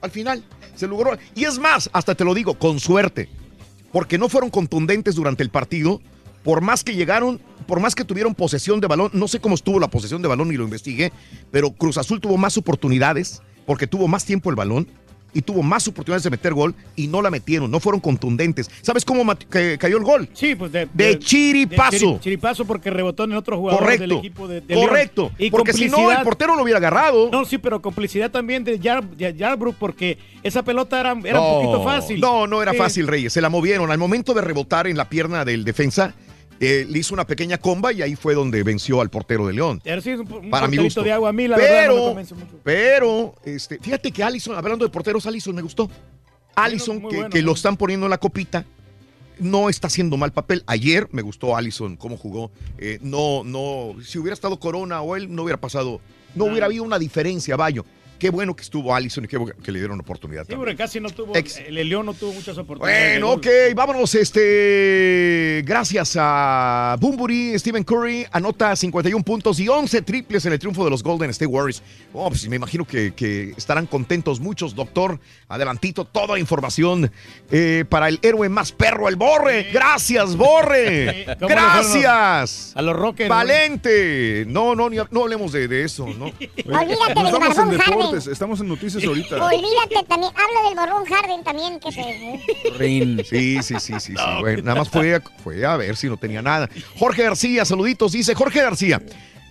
Al final se logró. Y es más, hasta te lo digo, con suerte. Porque no fueron contundentes durante el partido. Por más que llegaron, por más que tuvieron posesión de balón, no sé cómo estuvo la posesión de balón y lo investigué, pero Cruz Azul tuvo más oportunidades porque tuvo más tiempo el balón y tuvo más oportunidades de meter gol y no la metieron, no fueron contundentes. ¿Sabes cómo cayó el gol? Sí, pues de, De chiripazo. chiri- chiripazo porque rebotó en el otro jugador del Correcto. equipo de, de León. Correcto. Y Porque si no, el portero lo hubiera agarrado. No, sí, pero complicidad también de Yar, de Yarbrough porque esa pelota era, era No, un poquito fácil. No, no era fácil, Reyes. Se la movieron. Al momento de rebotar en la pierna del defensa, eh, le hizo una pequeña comba y ahí fue donde venció al portero de León. Así, un, un Para mi gusto. de agua a mí, la verdad, no me pero, mucho. pero, este, fíjate que Allison, hablando de porteros, Allison me gustó. Allison, que, bueno, que muy lo están poniendo en la copita, no está haciendo mal papel. Ayer me gustó Allison, cómo jugó. Eh, no, no, si hubiera estado Corona o él, no hubiera pasado, no hubiera habido una diferencia, Bayo. Qué bueno que estuvo Allison y qué bueno que le dieron oportunidad. Sí, también. porque casi no tuvo, Ex- el León no tuvo muchas oportunidades. Bueno, de ok, vámonos. Este, gracias a Bumburi, Stephen Curry anota 51 puntos y 11 triples en el triunfo de los Golden State Warriors. Oh, pues me imagino que, que estarán contentos muchos, doctor. Adelantito, toda la información eh, para el héroe más perro, el Borre. Gracias, Borre. ¿Cómo le fueron Gracias. A los Rockers. Valente. No, no, ni- no hablemos de, de eso, ¿no? Olvídate en Barbón deportes, estamos en noticias ahorita. Olvídate también. Habla del Barbón Harden también. Que se... Sí, sí, sí, sí, sí. Bueno, nada más fue a, fue a ver si no tenía nada. Jorge García, saluditos. Dice Jorge García.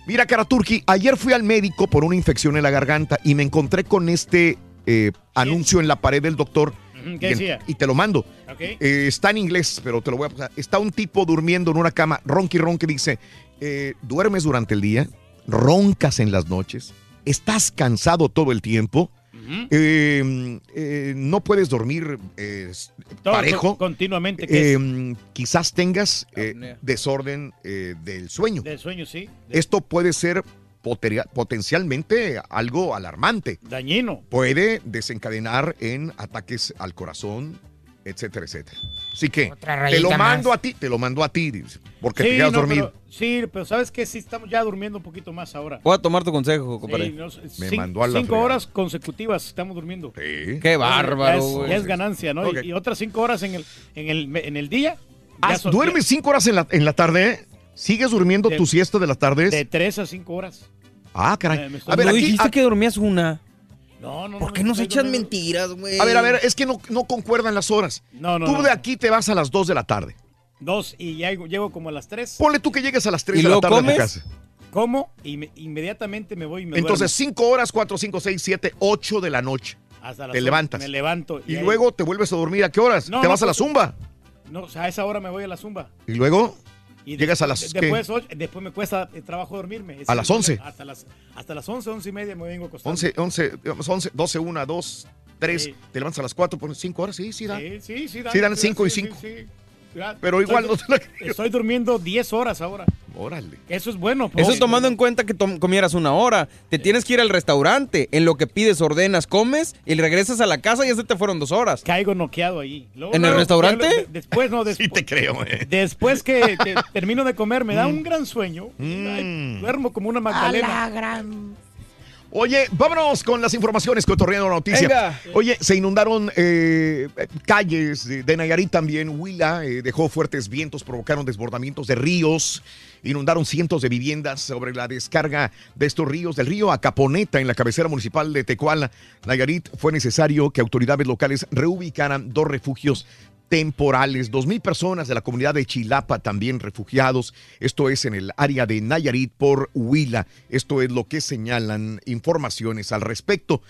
Mira, Karaturki, ayer fui al médico por una infección en la garganta y me encontré con este eh, anuncio en la pared del doctor. ¿qué decía? y te lo mando. Eh, está en inglés, pero te lo voy a pasar. Está un tipo durmiendo en una cama, ronqui ronqui, dice, eh, duermes durante el día, roncas en las noches, estás cansado todo el tiempo, eh, eh, no puedes dormir eh, parejo. co- continuamente. Eh, quizás tengas eh, desorden del sueño. Del sueño, sí. Esto puede ser potencialmente algo alarmante. Dañino. Puede desencadenar en ataques al corazón, etcétera, etcétera. Así que te lo mando más. a ti, te lo mando a ti, dice, porque te Sí, quedas no, dormido. pero- sí, pero ¿sabes qué? Sí, estamos ya durmiendo un poquito más ahora. Voy a tomar tu consejo, compadre. Sí, no, Me mandó a la cinco fregada. horas consecutivas estamos durmiendo. Qué bárbaro, Ya es, güey. ya es ganancia, ¿no? Y- otras cinco horas en el, en el, en el día. Ah, ¿Duermes cinco horas en la, en la tarde? eh? ¿Sigues durmiendo De- tu siesta de las tardes? De tres a cinco horas. ah, caray. a ver, aquí, dijiste a- que dormías una. No, no, ¿Por no, qué no nos durmiendo. mentiras, güey? a ver, a ver, es que no, no concuerdan las horas. No, no, Tú no. de aquí te vas a las 2 de la tarde. Dos y ya llego, llego como a las tres. Ponle tú que llegues a las 3 ¿Y de la tarde a tu casa. Como y me- inmediatamente me voy y me Entonces, duermo. 5 horas, 4, 5, 6, 7, 8 de la noche. Hasta las te ocho levantas. Me levanto. Y ahí- luego te vuelves a dormir. ¿A qué horas? No, ¿Te no, vas a la pues- zumba? No, o sea, a esa hora me voy a la zumba. Y luego Y llegas a las... ¿qué? Después, ocho- después me cuesta eh, trabajo dormirme. Es ¿A las problema. 11? Hasta las, hasta las 11, 11 y media me vengo acostando. 11, 11, digamos, 11, 12, 1, 2, 3. Sí. Te levantas a las 4, pones 5 horas. Sí, sí, da. Sí, sí, sí. Sí, dan sí, cinco y sí, cinco. sí, sí. Ya, Pero igual estoy, no te la Estoy durmiendo 10 horas ahora. Órale. Eso es bueno. Eso es tomando en cuenta que comieras una hora. Te tienes que ir al restaurante. En lo que pides, ordenas, comes y regresas a la casa y ya se te fueron dos horas. Caigo noqueado ahí. Luego, ¿En el restaurante? después, no, después. Sí te creo, eh. Después que, termino de comer, me da un gran sueño. Mm. Ay, duermo como una A magdalena. la gran... Oye, vámonos con las informaciones cotorreando la noticia. Venga. Oye, se inundaron eh, calles de, de Nayarit también. Huila eh, dejó fuertes vientos, provocaron desbordamientos de ríos, inundaron cientos de viviendas sobre la descarga de estos ríos. Del río Acaponeta, en la cabecera municipal de Tecuala, Nayarit, fue necesario que autoridades locales reubicaran dos refugios temporales. Dos mil personas de la comunidad de Chilapa también refugiados. Esto es en el área de Nayarit por Huila. Esto es lo que señalan informaciones al respecto.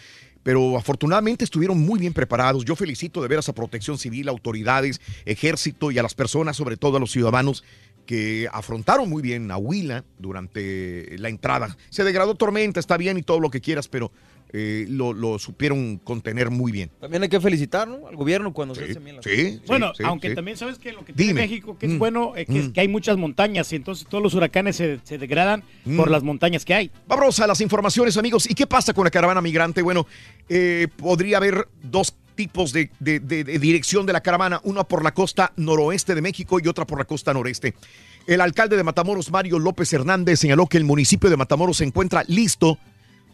Pero afortunadamente estuvieron muy bien preparados. Yo felicito de veras a Protección Civil, autoridades, ejército y a las personas, sobre todo a los ciudadanos que afrontaron muy bien a Huila durante la entrada. Se degradó tormenta, está bien y todo lo que quieras, pero eh, lo, lo supieron contener muy bien. También hay que felicitar ¿no? al gobierno cuando se hacen bien las Sí, Bueno, sí, aunque sí. también sabes que lo que tiene Dime. México que es Mm. bueno eh, que, es Mm. que hay muchas montañas y entonces todos los huracanes se, se degradan Mm. por las montañas que hay. Vamos a las informaciones, amigos. ¿Y qué pasa con la caravana migrante? Bueno, eh, podría haber dos tipos de, de- de- de dirección de la caravana, una por la costa noroeste de México y otra por la costa noreste. El alcalde de Matamoros, Mario López Hernández, señaló que el municipio de Matamoros se encuentra listo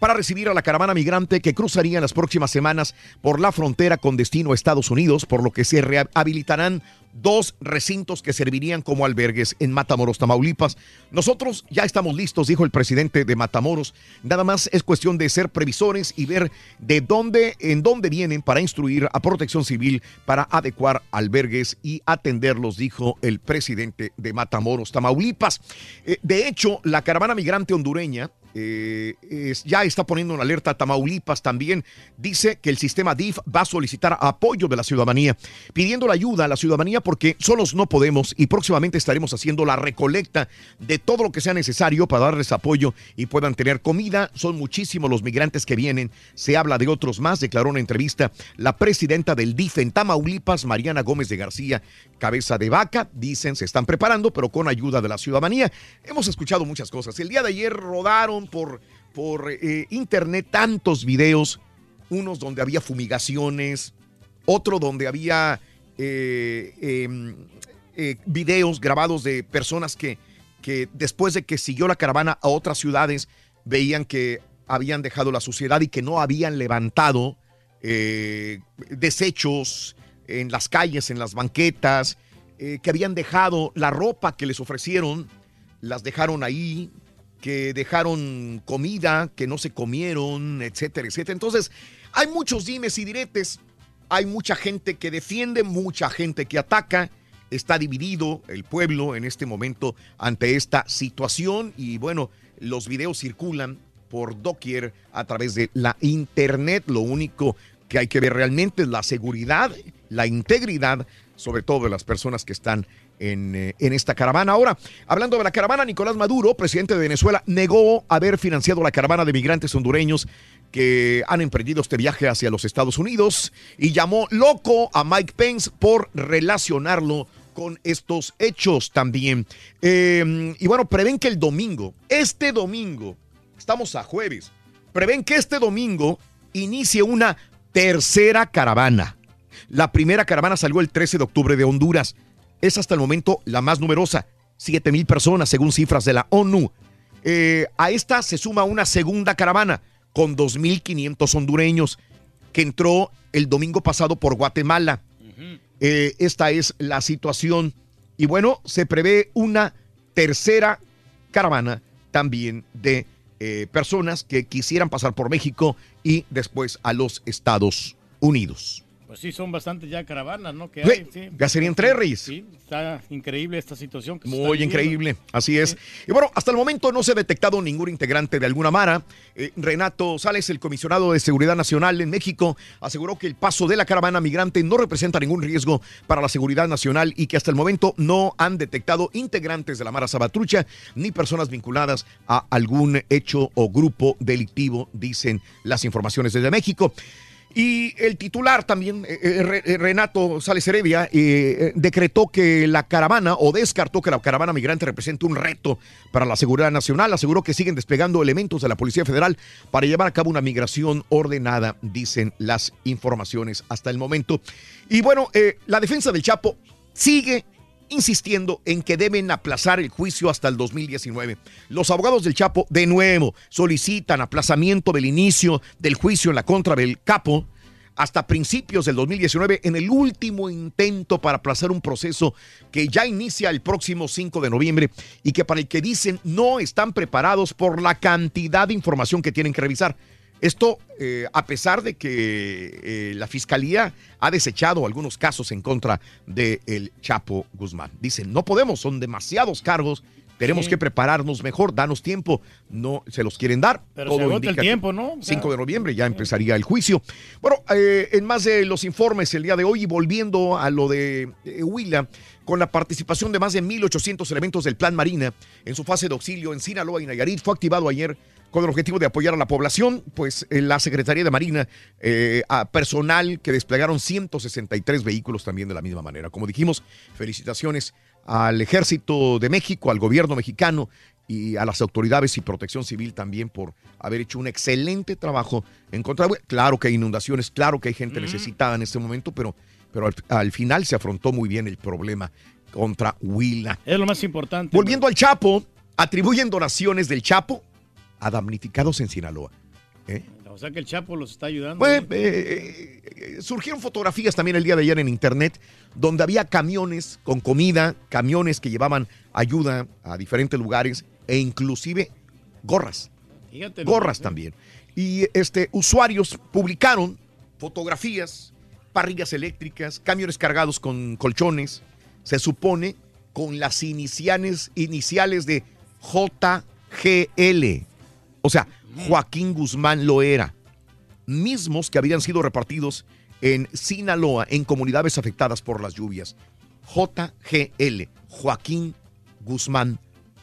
para recibir a la caravana migrante que cruzaría en las próximas semanas por la frontera con destino a Estados Unidos, por lo que se rehabilitarán dos recintos que servirían como albergues en Matamoros, Tamaulipas. Nosotros ya estamos listos, dijo el presidente de Matamoros. Nada más es cuestión de ser previsores y ver de dónde, en dónde vienen para instruir a Protección Civil para adecuar albergues y atenderlos, dijo el presidente de Matamoros, Tamaulipas. Eh, de hecho, la caravana migrante hondureña eh, es- ya está poniendo en alerta Tamaulipas también. Dice que el sistema DIF va a solicitar apoyo de la ciudadanía, pidiendo la ayuda a la ciudadanía porque solos no podemos y próximamente estaremos haciendo la recolecta de todo lo que sea necesario para darles apoyo y puedan tener comida. Son muchísimos los migrantes que vienen. Se habla de otros más, declaró en entrevista la presidenta del DIF en Tamaulipas, Mariana Gómez de García, cabeza de vaca. Dicen se están preparando, pero con ayuda de la ciudadanía. Hemos escuchado muchas cosas. El día de ayer rodaron por, por eh, internet tantos videos, unos donde había fumigaciones, otro donde había eh, eh, eh, videos grabados de personas que, que después de que siguió la caravana a otras ciudades, veían que habían dejado la suciedad y que no habían levantado desechos en las calles, en las banquetas, que habían dejado la ropa que les ofrecieron, las dejaron ahí, que dejaron comida, que no se comieron, etcétera, etcétera. Entonces, hay muchos dimes y diretes, hay mucha gente que defiende, mucha gente que ataca, está dividido el pueblo en este momento ante esta situación y bueno, los videos circulan por doquier a través de la internet. Lo único que hay que ver realmente es la seguridad, la integridad, sobre todo de las personas que están en, eh, en, esta caravana. Ahora, hablando de la caravana, Nicolás Maduro, presidente de Venezuela, negó haber financiado la caravana de migrantes hondureños que han emprendido este viaje hacia los Estados Unidos y llamó loco a Mike Pence por relacionarlo con estos hechos también. Eh, y bueno, prevén que el domingo, este domingo, estamos a jueves, prevén que este domingo inicie una tercera caravana. La primera caravana salió el 13 de octubre de Honduras. Es hasta el momento la más numerosa, 7 mil personas según cifras de la ONU. Eh, a esta se suma una segunda caravana con 2.500 hondureños que entró el domingo pasado por Guatemala. Eh, esta es la situación. Y bueno, se prevé una tercera caravana también de eh, personas que quisieran pasar por México y después a los Estados Unidos. Pues sí, son bastantes ya caravanas, ¿no? Que hay, sí. ya serían tres, Reyes. Sí, está increíble esta situación. Que Muy increíble, así es. Y bueno, hasta el momento no se ha detectado ningún integrante de alguna mara. Eh, Renato Sales, el comisionado de Seguridad Nacional en México, aseguró que el paso de la caravana migrante no representa ningún riesgo para la seguridad nacional y que hasta el momento no han detectado integrantes de la Mara Sabatrucha ni personas vinculadas a algún hecho o grupo delictivo, dicen las informaciones desde México. Y el titular también, eh, eh, eh, Renato Sales Heredia, decretó que la caravana o descartó que la caravana migrante representa un reto para la seguridad nacional. Aseguró que siguen desplegando elementos de la Policía Federal para llevar a cabo una migración ordenada, dicen las informaciones hasta el momento. Y bueno, la defensa del Chapo sigue insistiendo en que deben aplazar el juicio hasta el 2019. Los abogados del Chapo, de nuevo, solicitan aplazamiento del inicio del juicio en la contra del capo hasta principios del 2019 en el último intento para aplazar un proceso que ya inicia el próximo 5 de noviembre y que para el que dicen no están preparados por la cantidad de información que tienen que revisar. Esto eh, a pesar de que eh, la fiscalía ha desechado algunos casos en contra del Chapo Guzmán. Dicen, no podemos, son demasiados cargos, tenemos Sí. que prepararnos mejor, danos tiempo. No se los quieren dar. Pero se agota el tiempo, ¿no? O sea, 5 de noviembre ya empezaría el juicio. Bueno, eh, en más de los informes el día de hoy y volviendo a lo de Huila, con la participación de más de 1.800 elementos del Plan Marina en su fase de auxilio en Sinaloa y Nayarit, fue activado ayer con el objetivo de apoyar a la población, pues la Secretaría de Marina, eh, a personal que desplegaron 163 vehículos también de la misma manera. Como dijimos, felicitaciones al Ejército de México, al gobierno mexicano y a las autoridades y protección civil también por haber hecho un excelente trabajo en contra de... Claro que hay inundaciones, claro que hay gente necesitada en este momento, pero, pero al, al final se afrontó muy bien el problema contra Huila. Es lo más importante. Volviendo al Chapo, atribuyen donaciones del Chapo a damnificados en Sinaloa. ¿eh? O sea que el Chapo los está ayudando. Pues, eh, eh, surgieron fotografías también el día de ayer en internet donde había camiones con comida, camiones que llevaban ayuda a diferentes lugares e inclusive gorras. Fíjate, gorras también. Y este usuarios publicaron fotografías, parrillas eléctricas, camiones cargados con colchones, se supone con las iniciales iniciales de JGL. O sea, Joaquín Guzmán lo era. Mismos que habían sido repartidos en Sinaloa, en comunidades afectadas por las lluvias. JGL, Joaquín Guzmán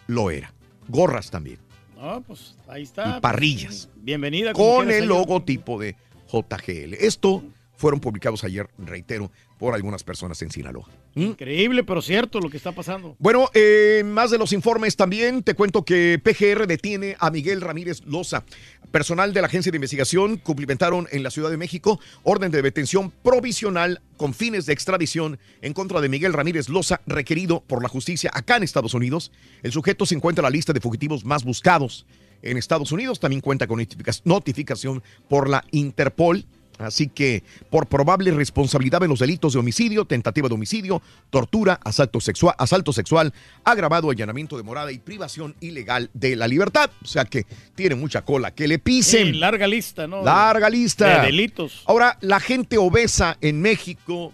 lo era. Gorras también. No, pues ahí está. Y parrillas. Bienvenida. Con el logotipo de JGL. Esto fueron publicados ayer, reitero, por algunas personas en Sinaloa. ¿Mm? Increíble, pero cierto lo que está pasando. Bueno, eh, más de los informes también, te cuento que PGR detiene a Miguel Ramírez Loza. Personal de la Agencia de Investigación cumplimentaron en la Ciudad de México orden de detención provisional con fines de extradición en contra de Miguel Ramírez Loza, requerido por la justicia acá en Estados Unidos. El sujeto se encuentra en la lista de fugitivos más buscados en Estados Unidos. También cuenta con notifica- notificación por la Interpol. Así que por probable responsabilidad en los delitos de homicidio, tentativa de homicidio, tortura, asalto sexual, asalto sexual, agravado, allanamiento de morada y privación ilegal de la libertad. O sea que tiene mucha cola que le pisen. Sí, larga lista, ¿no? Larga lista. De delitos. Ahora, la gente obesa en México,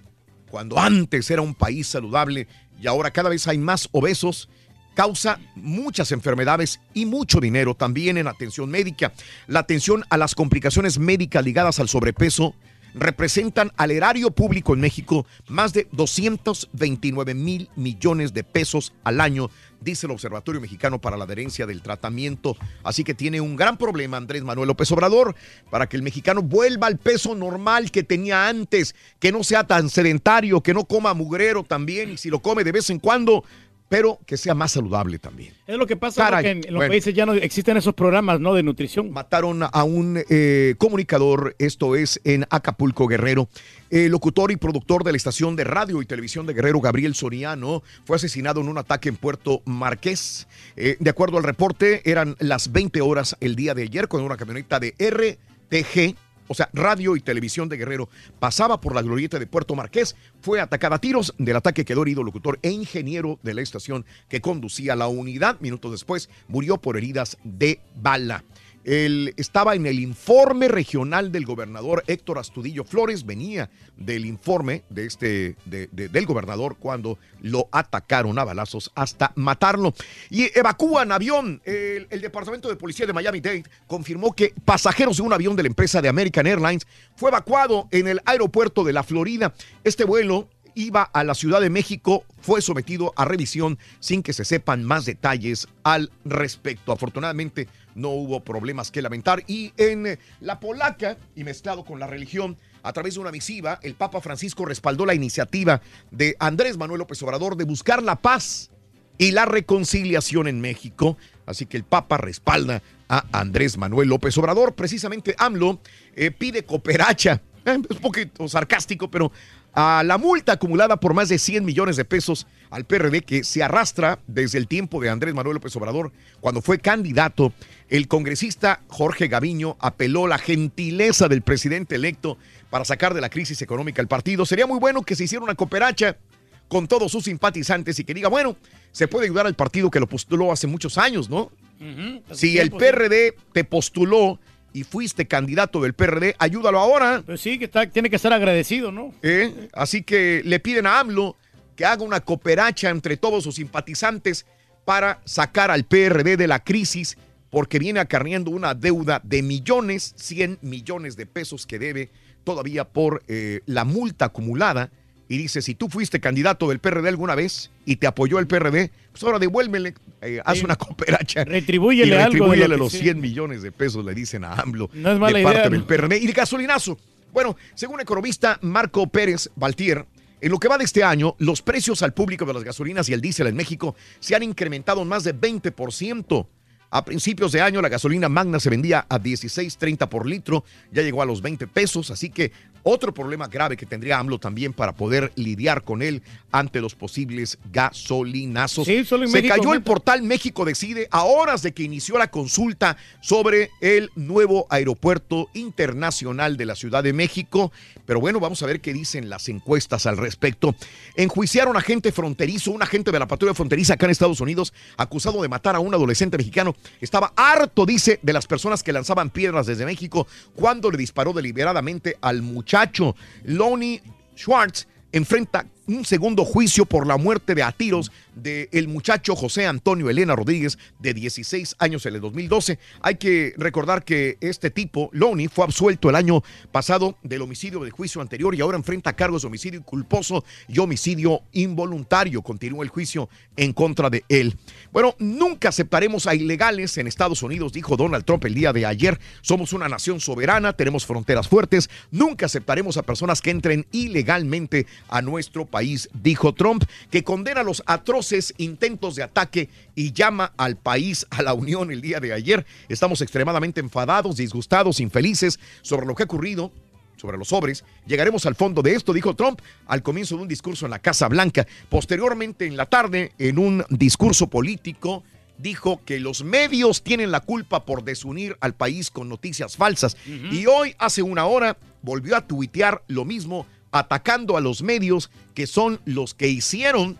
cuando antes era un país saludable, y ahora cada vez hay más obesos causa muchas enfermedades y mucho dinero también en atención médica. La atención a las complicaciones médicas ligadas al sobrepeso representan al erario público en México más de 229 mil millones de pesos al año, dice el Observatorio Mexicano para la Adherencia del Tratamiento. Así que tiene un gran problema Andrés Manuel López Obrador para que el mexicano vuelva al peso normal que tenía antes, que no sea tan sedentario, que no coma mugrero también y si lo come de vez en cuando, pero que sea más saludable también. Es lo que pasa Caray, en, en los bueno. países ya no existen esos programas ¿no? de nutrición. Mataron a un eh, comunicador, esto es en Acapulco, Guerrero. El locutor y productor de la estación de radio y televisión de Guerrero, Gabriel Soriano, fue asesinado en un ataque en Puerto Marqués. Eh, de acuerdo al reporte, eran las 20 horas el día de ayer cuando una camioneta de RTG, o sea, radio y televisión de Guerrero, pasaba por la glorieta de Puerto Marqués, fue atacada a tiros. Del ataque quedó herido locutor e ingeniero de la estación que conducía la unidad. Minutos después murió por heridas de bala. Él estaba en el informe regional del gobernador Héctor Astudillo Flores, venía del informe de este, de- de- del gobernador cuando lo atacaron a balazos hasta matarlo. Y evacúan avión. El, el Departamento de Policía de Miami-Dade confirmó que pasajeros de un avión de la empresa de American Airlines fue evacuado en el aeropuerto de la Florida. Este vuelo iba a la Ciudad de México, fue sometido a revisión sin que se sepan más detalles al respecto. Afortunadamente no hubo problemas que lamentar. Y en eh, la polaca, y mezclado con la religión, a través de una misiva, el Papa Francisco respaldó la iniciativa de Andrés Manuel López Obrador de buscar la paz y la reconciliación en México. Así que el Papa respalda a Andrés Manuel López Obrador. Precisamente AMLO eh, pide cooperacha. Es un poquito sarcástico, pero a la multa acumulada por más de 100 millones de pesos al PRD que se arrastra desde el tiempo de Andrés Manuel López Obrador cuando fue candidato, el congresista Jorge Gaviño apeló la gentileza del presidente electo para sacar de la crisis económica el partido. Sería muy bueno que se hiciera una cooperacha con todos sus simpatizantes y que diga, bueno, se puede ayudar al partido que lo postuló hace muchos años, ¿no? Si el PRD te postuló y fuiste candidato del PRD, ayúdalo ahora. Pues sí, que está- tiene que estar agradecido, ¿no? ¿eh? Así que le piden a AMLO que haga una cooperacha entre todos sus simpatizantes para sacar al PRD de la crisis porque viene acarreando una deuda de millones, 100 millones de pesos que debe todavía por eh, la multa acumulada. Y dice, si tú fuiste candidato del PRD alguna vez y te apoyó el PRD, pues ahora devuélvele, eh, haz Sí. una cooperacha. Retribúyele y algo lo retribúyele que los sí. 100 millones de pesos, le dicen a AMLO. No es mala de idea, parte ¿no? del PRD. Y de gasolinazo. Bueno, según el economista Marco Pérez Baltier, en lo que va de este año, los precios al público de las gasolinas y el diésel en México se han incrementado más de 20%. A principios de año la gasolina magna se vendía a 16.30 por litro, ya llegó a los 20 pesos, así que otro problema grave que tendría AMLO también para poder lidiar con él ante los posibles gasolinazos. Sí, solo en se México cayó el portal México Decide a horas de que inició la consulta sobre el nuevo aeropuerto internacional de la Ciudad de México. Pero bueno, vamos a ver qué dicen las encuestas al respecto. Enjuiciaron a agente fronterizo, un agente de la patrulla fronteriza acá en Estados Unidos, acusado de matar a un adolescente mexicano. Estaba harto, dice, de las personas que lanzaban piedras desde México cuando le disparó deliberadamente al muchacho. Lonnie Schwartz enfrenta un segundo juicio por la muerte de a tiros del muchacho José Antonio Elena Rodríguez, de 16 años en el 2012. Hay que recordar que este tipo, Lonnie, fue absuelto el año pasado del homicidio del juicio anterior y ahora enfrenta cargos de homicidio culposo y homicidio involuntario. Continúa el juicio en contra de él. Bueno, nunca aceptaremos a ilegales en Estados Unidos, dijo Donald Trump el día de ayer. Somos una nación soberana, tenemos fronteras fuertes. Nunca aceptaremos a personas que entren ilegalmente a nuestro país, dijo Trump, que condena los atroces intentos de ataque y llama al país a la unión el día de ayer. Estamos extremadamente enfadados, disgustados, infelices sobre lo que ha ocurrido sobre los sobres. Llegaremos al fondo de esto, dijo Trump al comienzo de un discurso en la Casa Blanca. Posteriormente, en la tarde, en un discurso político, dijo que los medios tienen la culpa por desunir al país con noticias falsas. Y hoy, hace una hora, volvió a tuitear lo mismo, atacando a los medios que son los que hicieron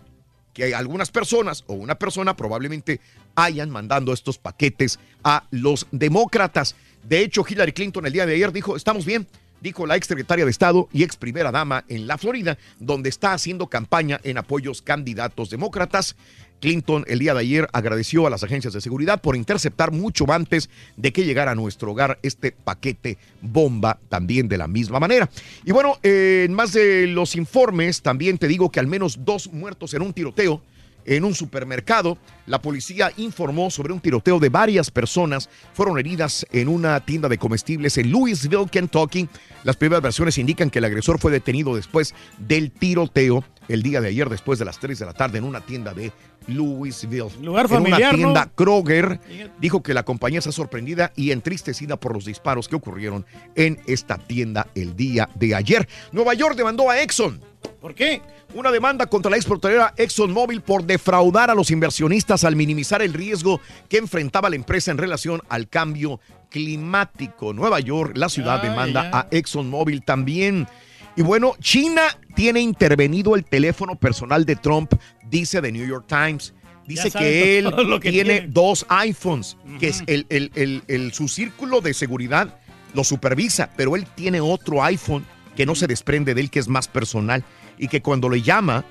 que algunas personas o una persona probablemente hayan mandando estos paquetes a los demócratas. De hecho, Hillary Clinton el día de ayer dijo, estamos bien, dijo la ex secretaria de Estado y ex primera dama en la Florida, donde está haciendo campaña en apoyos candidatos demócratas. Clinton el día de ayer agradeció a las agencias de seguridad por interceptar mucho antes de que llegara a nuestro hogar este paquete bomba también de la misma manera. Y bueno, en más de los informes, también te digo que al menos dos muertos en un tiroteo en un supermercado. La policía informó sobre un tiroteo de varias personas fueron heridas en una tienda de comestibles en Louisville, Kentucky. Las primeras versiones indican que el agresor fue detenido después del tiroteo el día de ayer después de las 3 de la tarde en una tienda de Louisville. Lugar en una tienda ¿no? Kroger dijo que la compañía está sorprendida y entristecida por los disparos que ocurrieron en esta tienda el día de ayer. Nueva York demandó a Exxon. ¿Por qué? Una demanda contra la exportadora ExxonMobil por defraudar a los inversionistas al minimizar el riesgo que enfrentaba la empresa en relación al cambio climático. Nueva York, la ciudad, Ay, demanda a ExxonMobil también. Y bueno, China tiene intervenido el teléfono personal de Trump, dice The New York Times. Dice que él que tiene, tiene. dos iPhones, que es el, el- el- el- su círculo de seguridad lo supervisa, pero él tiene otro iPhone que no se desprende de él, que es más personal, y que cuando le llama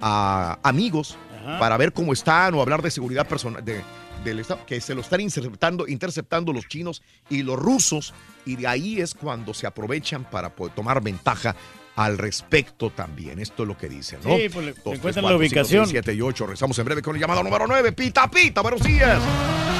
a amigos Ajá. para ver cómo están o hablar de seguridad personal de, del Estado, que se lo están interceptando, interceptando los chinos y los rusos, y de ahí es cuando se aprovechan para poder tomar ventaja al respecto también. Esto es lo que dicen, ¿no? Sí, pues le- Dos, encuentran cuatro, la ubicación. seis, siete y ocho. Rezamos en breve con el llamado número 9. Pita, pita, buenos días.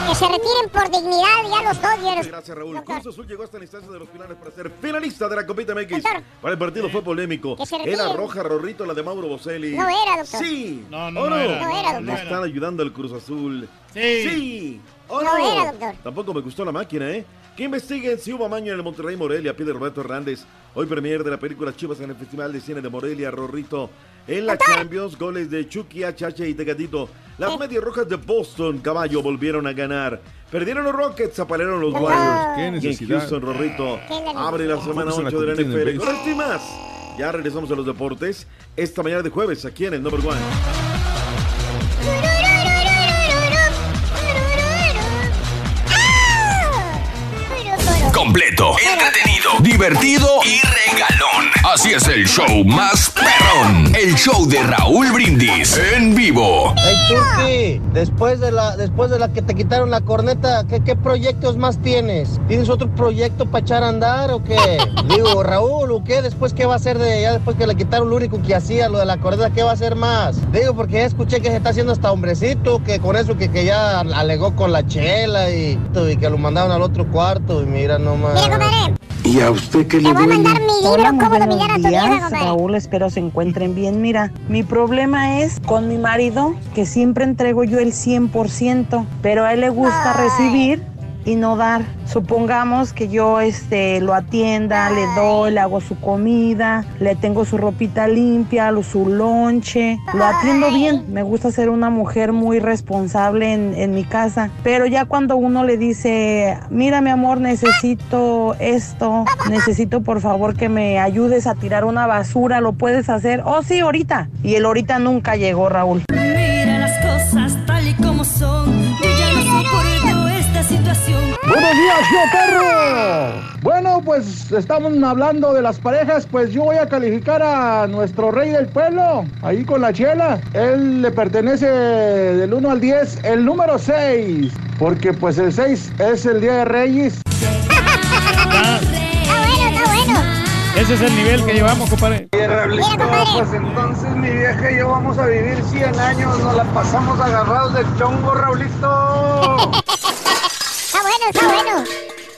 Que se retiren por dignidad ya los Dodgers. Gracias, Raúl. Doctor. Cruz Azul llegó hasta la instancia de los finales para ser finalista de la Copita MX. Doctor. Para el partido fue polémico. Que se Era roja, Rorrito, la de Mauro Boselli. No era, doctor. Sí. No, no, ¿O no era, No era, Le doctor. están ayudando al Cruz Azul. Sí. Sí. ¿O No no? era, doctor. Tampoco me gustó la máquina, ¿eh? Que investiguen si hubo amaño en el Monterrey Morelia, pide Roberto Hernández. Hoy premier de la película Chivas en el Festival de Cine de Morelia, Rorrito. En la Champions, goles de Chucky, HH y Tegatito. Las medias rojas de Boston, caballo, volvieron a ganar. Perdieron los Rockets, apalearon los. Warriors. Qué Y en necesidad. Houston, Rorrito. Necesidad. Abre la semana Tampoco se la 8 de la NFL. Con esto y más. Ya regresamos a los deportes. Esta mañana de jueves, aquí en el Number One. Completo, entretenido, divertido y regalón. Así es el show más perrón. El show de Raúl Brindis en vivo. Hey Turki, después de la después de la que te quitaron la corneta, ¿qué, qué proyectos más tienes? ¿Tienes otro proyecto para echar a andar o qué? Digo, Raúl, ¿o qué? Después qué va a hacer de ya después que le quitaron lo único que hacía, lo de la corneta, ¿qué va a hacer más? Digo, porque ya escuché que se está haciendo hasta hombrecito, que con eso que, que ya alegó con la chela y, y que lo mandaron al otro cuarto y mira nomás. Mira, compadre, ¿Y a usted qué te voy a mandar mi libro, Hola, cómo dominar a buenos tu compadre. Raúl, espero se encuentren bien. Mira, mi problema es con mi marido, que siempre entrego yo el 100%, pero a él le gusta Ay. recibir y no dar. Supongamos que yo este, lo atienda, le doy, le hago su comida, le tengo su ropita limpia, lo- su lonche, lo atiendo bien. Me gusta ser una mujer muy responsable en, en mi casa, pero ya cuando uno le dice, mira mi amor, necesito esto, necesito por favor que me ayudes a tirar una basura, ¿lo puedes hacer? Oh, sí, ahorita. Y el ahorita nunca llegó, Raúl. Mira las cosas tal y como son. Yo ya no situación. Buenos días, yo perro. Bueno, pues estamos hablando de las parejas, pues yo voy a calificar a nuestro rey del pueblo, ahí con la chela. Él le pertenece del 1 al 10, el número 6, porque pues el 6 es el Día de Reyes. Está bueno, está bueno. Ese es el nivel que llevamos, compadre. pues entonces mi vieja y yo vamos a vivir 100 años, nos la pasamos agarrados del chongo, Raulito. Está bueno.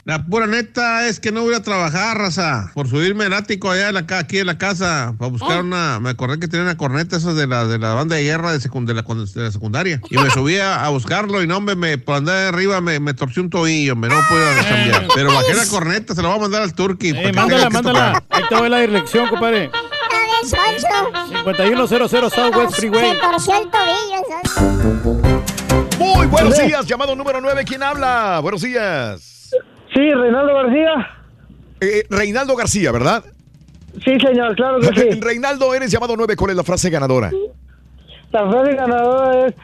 La pura neta es que no voy a trabajar, raza, por subirme el ático allá de la, aquí en la casa, para buscar una, me acordé que tenía una corneta esas de la, de la banda de guerra de, secund- de la, de secundaria, y me subí a, a buscarlo y no, hombre, me, por andar de arriba me, me torcí un tobillo, me no puedo cambiar, pero bajé la corneta, se la voy a mandar al turqui. Eh, mándala, mándala. Ahí te doy la dirección, compadre. A ver, Sonso. 5100 Southwest Freeway. Se torció el tobillo, Sonso. Muy buenos días, llamado número 9. ¿Quién habla? Buenos días. Sí, Reinaldo García. Eh, Reinaldo García, ¿verdad? Sí, señor, claro que sí. Reinaldo, eres llamado 9. ¿Cuál es la frase ganadora? La frase ganadora es,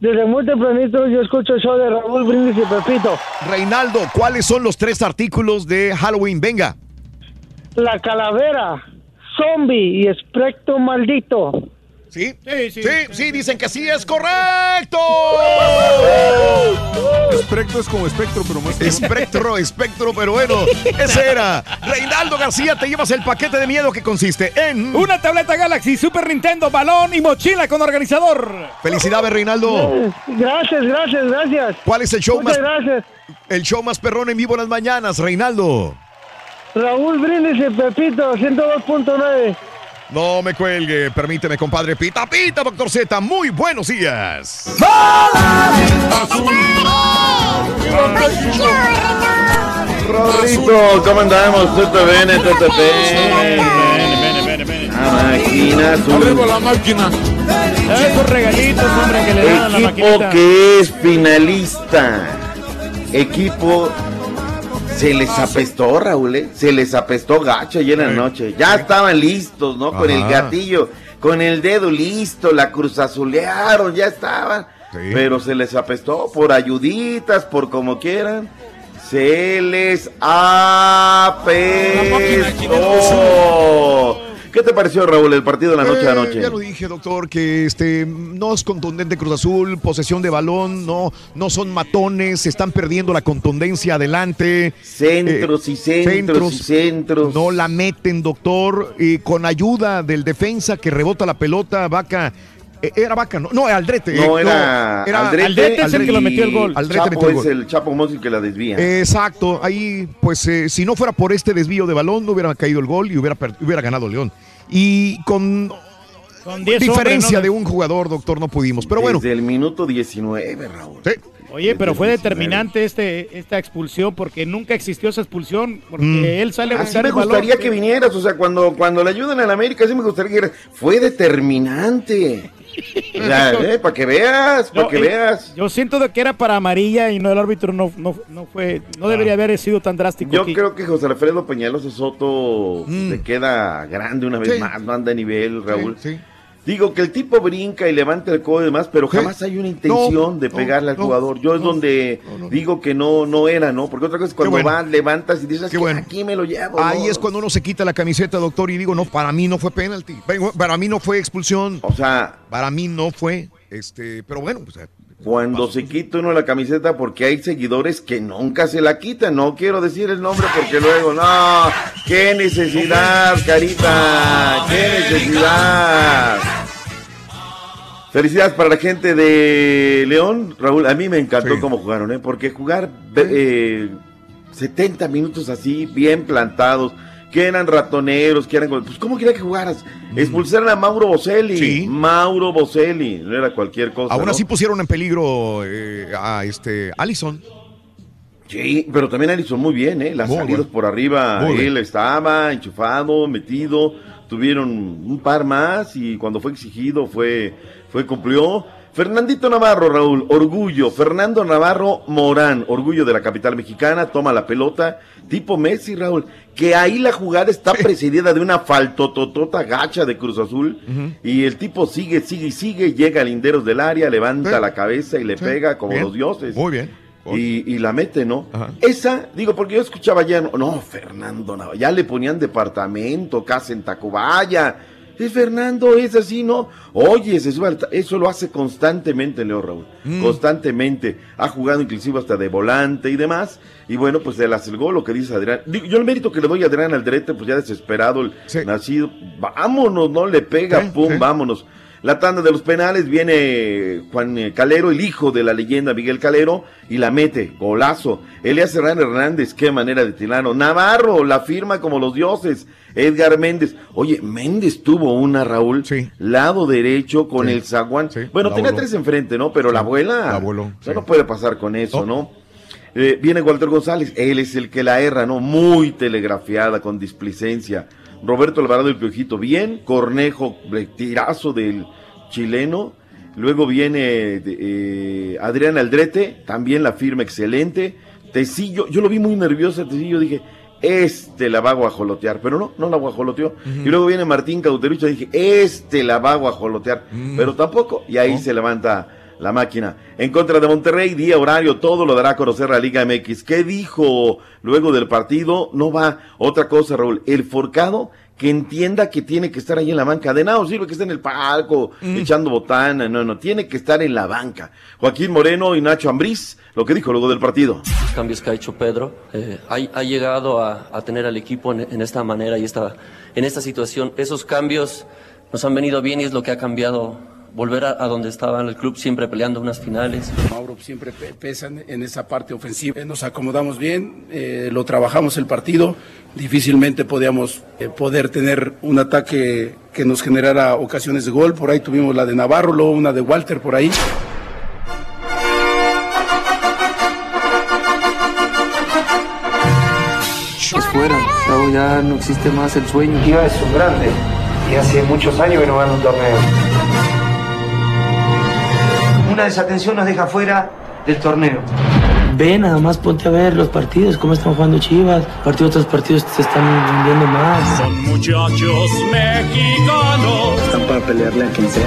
desde muy tempranito yo escucho el show de Raúl Brindis y Pepito. Reinaldo, ¿cuáles son los tres artículos de Halloween? Venga. La calavera, zombie y espectro maldito. ¿Sí? Sí, sí, dicen que sí es correcto. Espectro es como espectro, pero más. Espectro, espectro, pero bueno, ese era. Reinaldo García, te llevas el paquete de miedo que consiste en. Una tableta Galaxy, Super Nintendo, balón y mochila con organizador. Felicidades, Reinaldo. Gracias, gracias, gracias. ¿Cuál es el show Muchas más? gracias. El show más perrón en vivo en las mañanas, Reinaldo. Raúl Brindis y Pepito, 102.9. No me cuelgue, permíteme, compadre Pita Pita, doctor Z. Muy buenos días. Rorrito, ¿cómo andamos? Tuto bene, tuto bene. La máquina azul. la máquina. Esos regalitos, hombre, que le dan a la Equipo maquinita. que es finalista. Equipo se les apestó, Raúl, ¿eh? se les apestó gacho ayer en la noche. Ya estaban listos, ¿no? Con el gatillo, con el dedo listo, la cruz azulearon, ya estaban. Pero se les apestó por ayuditas, por como quieran. Se les apestó. ¿Qué te pareció, Raúl, el partido de la noche Eh, a noche? Ya lo dije, doctor, que este no es contundente Cruz Azul, posesión de balón, no, no son matones, están perdiendo la contundencia adelante. Centros y centros y centros. No la meten, doctor, y con ayuda del defensa que rebota la pelota, Vaca. Eh, Era Vaca, no, no, Aldrete. eh, No, era, Aldrete, Aldrete. y Aldrete Chapo metió el es gol. el Chapo Monsi que la desvía. Exacto, ahí pues eh, si no fuera por este desvío de balón no hubiera caído el gol y hubiera, hubiera ganado León. Y con Con 10 diferencia hombres, ¿no? de un jugador, doctor, no pudimos. Pero bueno, Desde el minuto 19, Raúl. Oye, pero fue el determinante este, esta expulsión porque nunca existió esa expulsión porque Mm. él sale a Así buscar me el balón. gustaría que vinieras, o sea, cuando, cuando le ayudan a la América, así me gustaría que vinieras. Fue determinante. O sea, eh, para que veas, para No, que eh, veas. Yo siento de que era para amarilla y no el árbitro no, no, no fue, no debería haber sido tan drástico. Yo aquí. creo que José Alfredo Peñaloso Soto le queda grande una vez Sí. más, no anda a nivel, Raúl. Digo que el tipo brinca y levanta el codo y demás, pero jamás hay una intención No, de no, pegarle al jugador. Yo es donde digo que no, no era, ¿no? Porque otra cosa es cuando bueno. vas, levantas y dices, "Que bueno. aquí me lo llevo. ahí ¿no?". es cuando uno se quita la camiseta, doctor, y digo, no, para mí no fue penalti. Para- mí no fue expulsión. O sea, para mí no fue, este, pero bueno, pues Cuando se quita uno la camiseta porque hay seguidores que nunca se la quitan. No quiero decir el nombre porque luego, no, qué necesidad, carita, qué necesidad. Felicidades para la gente de León, Raúl. A mí me encantó Sí. cómo jugaron, ¿eh? porque jugar eh, 70 minutos así, bien plantados, que eran ratoneros, que eran. Pues, ¿cómo quería que jugaras? Expulsaron a Mauro Boselli. Sí. Mauro Boselli, no era cualquier cosa. aún ¿no? así pusieron en peligro eh, a este Allison. Sí, pero también Alisson muy bien, ¿eh? Las Muy salidas bueno. por arriba, Muy él estaba enchufado, metido, tuvieron un par más y cuando fue exigido fue, fue cumplió. Fernandito Navarro, Raúl, orgullo. Fernando Navarro Morán, orgullo de la capital mexicana, toma la pelota, tipo Messi, Raúl, que ahí la jugada está precedida de una faltototota gacha de Cruz Azul y el tipo sigue, sigue y sigue, llega a linderos del área, levanta Sí. la cabeza y le Sí. pega como Bien. los dioses. Muy bien. Y, y la mete, ¿no? Esa, digo, porque yo escuchaba ya, no, no, Fernando, ya le ponían departamento, casa en Tacubaya. Es Fernando, es así, ¿no? Oye, se sube al eso lo hace constantemente Leo Raúl, Mm. constantemente. Ha jugado inclusive hasta de volante y demás. Y bueno, pues él hace el gol, lo que dice Adrián. Yo el mérito que le doy a Adrián Aldrete, pues ya desesperado, el nacido. Vámonos, no le pega, pum, vámonos. La tanda de los penales viene Juan Calero, el hijo de la leyenda Miguel Calero, y la mete, golazo. Elías Herrán Hernández, qué manera de tirarlo. Navarro, la firma como los dioses. Edgar Méndez. Oye, Méndez tuvo una, Raúl, lado derecho con el zaguán. bueno, la tenía tres enfrente, ¿no? Pero la abuela. la voló, o sea, no puede pasar con eso, ¿no? Eh, viene Walter González, él es el que la erra, ¿no? Muy telegrafiada, con displicencia. Roberto Alvarado el Piojito, bien. Cornejo, tirazo del chileno. Luego viene eh, Adrián Aldrete, también la firma excelente. Tecillo, yo lo vi muy nervioso, a Tecillo, dije, este la va a guajolotear, pero no, no la guajoloteó. Y luego viene Martín Cauterucho, dije, este la va a guajolotear, pero tampoco, y ahí se levanta la máquina. En contra de Monterrey, día, horario, todo lo dará a conocer la Liga MX. ¿Qué dijo luego del partido? No va. Otra cosa, Raúl, el forcado que entienda que tiene que estar ahí en la banca. De nada sirve que esté en el palco echando botana, no, no, tiene que estar en la banca. Joaquín Moreno y Nacho Ambriz, lo que dijo luego del partido. cambios que ha hecho Pedro. eh, ha, ha llegado a, a tener al equipo en, en esta manera y esta, en esta situación. Esos cambios nos han venido bien y es lo que ha cambiado. Volver a, a donde estaba el club, siempre peleando unas finales. Mauro siempre pe- pesa en- esa parte ofensiva. Nos acomodamos bien, eh, lo trabajamos el partido. Difícilmente podíamos eh, poder tener un ataque que nos generara ocasiones de gol. Por ahí tuvimos la de Navarro, luego una de Walter por ahí. Es fuera, ya no existe más el sueño. Chivas es un grande y hace muchos años que no gana un torneo. Una desatención nos deja fuera del torneo. Ve, nada más ponte a ver los partidos, cómo están jugando Chivas. Partidos tras partidos se están vendiendo más. Son muchachos mexicanos. Están para pelearle a quien sea.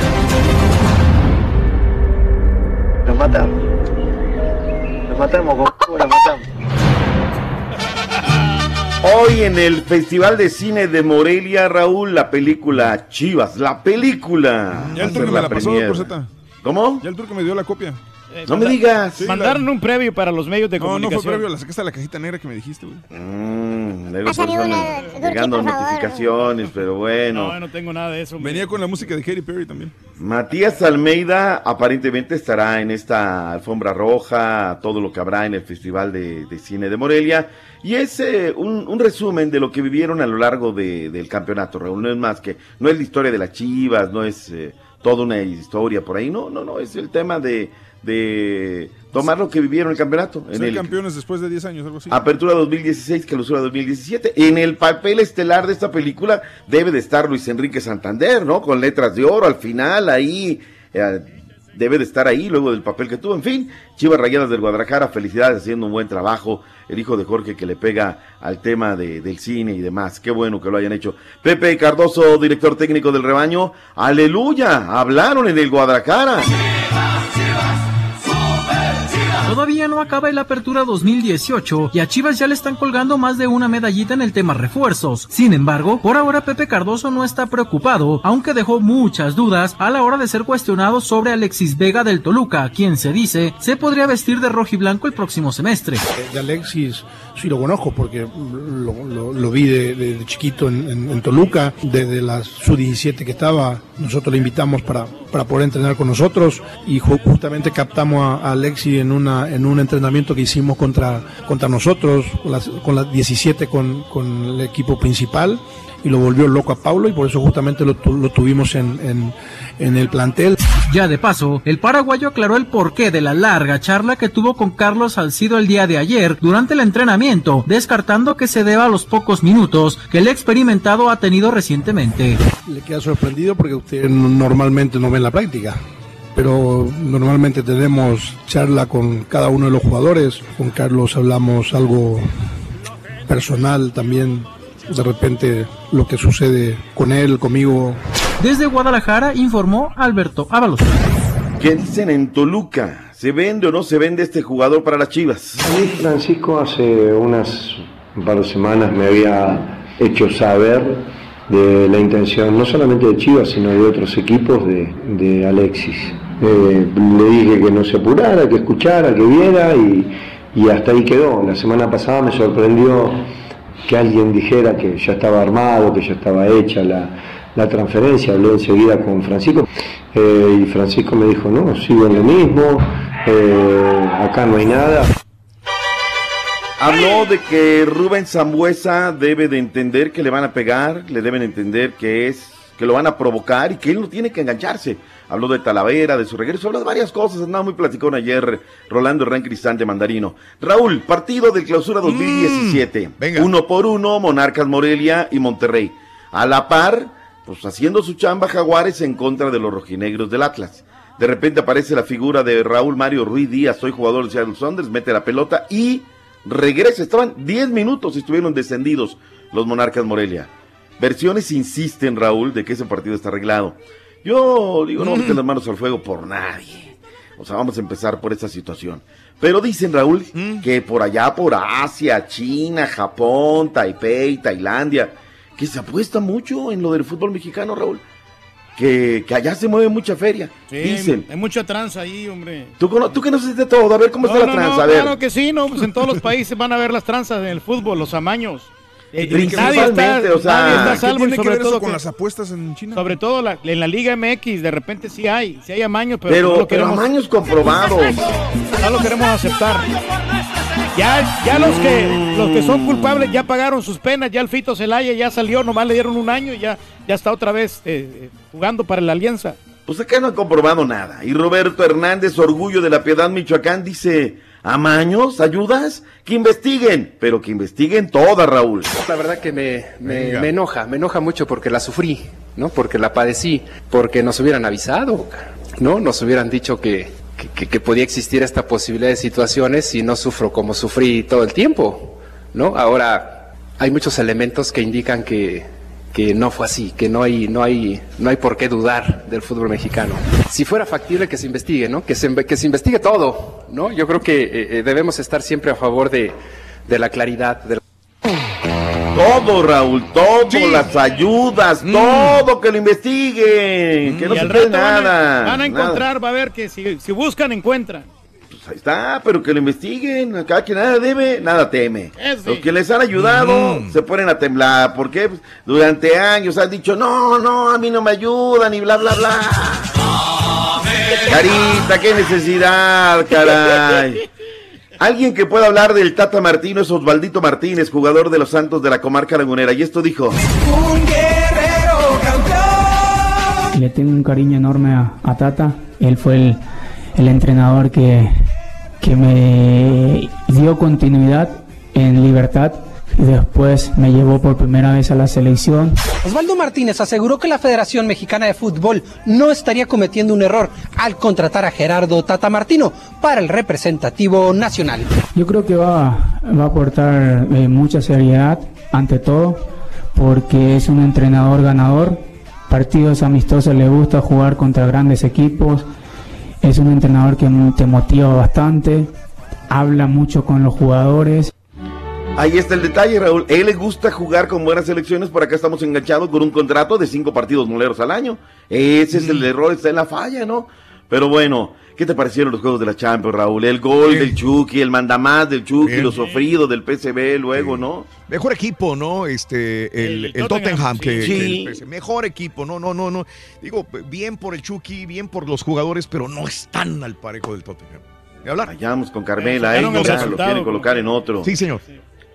Los matamos. Los matamos, con los matamos. Hoy en el Festival de Cine de Morelia, Raúl, la película Chivas, la película. Ya el a ser turco me la pasó. ¿Cómo? Ya el turco me dio la copia. No me digas. Sí, Mandaron un previo para los medios de No, no comunicación. fue previo, la sacaste de la cajita negra que me dijiste, güey. Mm, luego una, llegando favor. notificaciones, pero bueno. No, no tengo nada de eso. hombre. Venía con la música de Katy Perry también. Matías Almeida aparentemente estará en esta alfombra roja, todo lo que habrá en el Festival de, de Cine de Morelia. Y es eh, un, un resumen de lo que vivieron a lo largo de- del campeonato, Raúl. No es más que, no es la historia de las chivas, no es eh, toda una historia por ahí, no, no, no, es el tema de, de tomar lo que vivieron el campeonato. En Ser el, campeones después de 10 años, algo así. Apertura 2016, clausura 2017. En el papel estelar de esta película debe de estar Luis Enrique Santander, ¿no? Con letras de oro al final, ahí. eh, debe de estar ahí luego del papel que tuvo. En fin, Chivas Rayadas del Guadalajara, felicidades haciendo un buen trabajo. El hijo de Jorge que le pega al tema de- del cine y demás. Qué bueno que lo hayan hecho. Pepe Cardoso, director técnico del rebaño. Aleluya, hablaron en el Guadalajara. Todavía no acaba el Apertura 2018 y a Chivas ya le están colgando más de una medallita en el tema refuerzos. Sin embargo, por ahora Pepe Cardoso no está preocupado, aunque dejó muchas dudas a la hora de ser cuestionado sobre Alexis Vega del Toluca, quien se dice se podría vestir de rojo y blanco el próximo semestre. Alexis sí lo conozco porque lo, lo- vi de, chiquito en, Toluca, desde la sub-17 que estaba, nosotros le invitamos para, para poder entrenar con nosotros y ju- justamente captamos a, a Alexis en, una, en un entrenamiento que hicimos contra, contra nosotros, con las, con las 17 con, con el equipo principal y lo volvió loco a Paulo y por eso justamente lo, lo tuvimos en, en, en el plantel. Ya de paso, el paraguayo aclaró el porqué de la larga charla que tuvo con Carlos Salcido el día de ayer durante el entrenamiento, descartando que se deba a los pocos minutos que el experimentado ha tenido recientemente. le queda sorprendido porque usted no- normalmente no ve en la práctica. Pero normalmente tenemos charla con cada uno de los jugadores. Con Carlos hablamos algo personal también. De repente lo que sucede con él, conmigo. Desde Guadalajara informó Alberto Ábalos. ¿Qué dicen en Toluca? ¿Se vende o no se vende este jugador para las Chivas? A mí Francisco hace unas un par de semanas me había hecho saber de la intención no solamente de Chivas, sino de otros equipos de, de Alexis. Eh, le dije que no se apurara, que escuchara, que viera y, y hasta ahí quedó. La semana pasada me sorprendió que alguien dijera que ya estaba armado, que ya estaba hecha la, la transferencia. Hablé enseguida con Francisco eh, y Francisco me dijo, no, sigo en lo mismo, eh, acá no hay nada. Habló de que Rubén Zambuesa debe de entender que le van a pegar, le deben entender que es que lo van a provocar y que él no tiene que engancharse. Habló de Talavera, de su regreso, habló de varias cosas, andaba muy platicón ayer Rolando Hernán Cristante Mandarino. Raúl, partido de clausura 2017. Uno por uno, Monarcas Morelia y Monterrey. A la par, pues haciendo su chamba Jaguares en contra de los rojinegros del Atlas. De repente aparece la figura de Raúl Mario Ruiz Díaz, soy jugador de Seattle Saunders, mete la pelota y regresa. Estaban 10 minutos y estuvieron descendidos los Monarcas Morelia. Versiones insisten, Raúl, de que ese partido está arreglado. Yo digo, no meter las manos al fuego por nadie. O sea, vamos a empezar por esta situación. Pero dicen, Raúl, que por allá, por Asia, China, Japón, Taipei, Tailandia, que se apuesta mucho en lo del fútbol mexicano, Raúl. Que, que allá se mueve mucha feria. Sí, Dicen. Hay mucha tranza ahí, hombre. Tú, tú que no sabes de todo, a ver cómo No, está no, la tranza, no, a ver. Claro que sí, no, pues en todos los países van a ver las tranzas en el fútbol, los amaños. Eh, Principalmente, nadie está, o sea, nadie está a ¿qué salvo, y tiene que sobre ver eso todo con que- las apuestas en China? Sobre todo la- en la Liga MX, de repente sí hay, sí hay amaños, pero, Pero- no lo pero queremos, amaños comprobados. No lo queremos aceptar. Ya, ya los que los que son culpables ya pagaron sus penas, ya el Fito Celaya ya salió, nomás le dieron un año y ya, ya está otra vez eh, eh, jugando para la Alianza. Pues acá no han comprobado nada. Y Roberto Hernández, orgullo de la Piedad Michoacán, dice, ¿amaños? ¿Ayudas? Que investiguen, pero que investiguen todas, Raúl. La verdad que me, me, me enoja, me enoja mucho porque la sufrí, ¿no? Porque la padecí, porque nos hubieran avisado, ¿no? Nos hubieran dicho que, que- que- que podía existir esta posibilidad de situaciones y no sufro como sufrí todo el tiempo, ¿no? Ahora hay muchos elementos que indican que, que no fue así, que no hay, no hay, no hay por qué dudar del fútbol mexicano. Si fuera factible que se investigue, ¿no? Que se, que se investigue todo, ¿no? Yo creo que eh, eh, debemos estar siempre a favor de, de la claridad, de la Todo, Raúl, todo, las ayudas, todo, que lo investiguen, que no y se al quede rato van a- nada. Van a nada. encontrar, va a ver que si, si buscan, encuentran. Pues ahí está, pero que lo investiguen. Acá que nada debe, nada teme. Sí. Los que les han ayudado se ponen a temblar. porque pues, Durante años han dicho, no, no, a mí no me ayudan y bla, bla, bla. Carita, qué necesidad, caray. Alguien que pueda hablar del Tata Martino es Osvaldito Martínez, jugador de los Santos de la comarca lagunera. Y esto dijo. Un guerrero campeón. Le tengo un cariño enorme a, a Tata. Él fue el, el entrenador que, que me dio continuidad en libertad y después me llevó por primera vez a la selección. Osvaldo Martínez aseguró que la Federación Mexicana de Fútbol no estaría cometiendo un error al contratar a Gerardo Tata Martino para el representativo nacional. Yo creo que va, va a aportar eh, mucha seriedad ante todo porque es un entrenador ganador. Partidos amistosos le gusta jugar contra grandes equipos. Es un entrenador que te motiva bastante. Habla mucho con los jugadores. Ahí está el detalle, Raúl. A él le gusta jugar con buenas selecciones. Por acá estamos enganchados con un contrato de cinco partidos moleros al año. Ese es el error, está en la falla, ¿no? Pero bueno, ¿qué te parecieron los juegos de la Champions, Raúl? El gol del Chucky, el mandamás del Chucky, Bien. lo sofrido del PSV luego, ¿no? Mejor equipo, ¿no? Este, el, el, Tottenham, Tottenham, que, sí. que Sí. el PS. Mejor equipo, no, no, no, no. Digo, bien por el Chucky, bien por los jugadores, pero no están al parejo del Tottenham. ¿De hablar? Vayamos con Carmela, Sacaron ellos lo quieren colocar en otro. Sí, señor.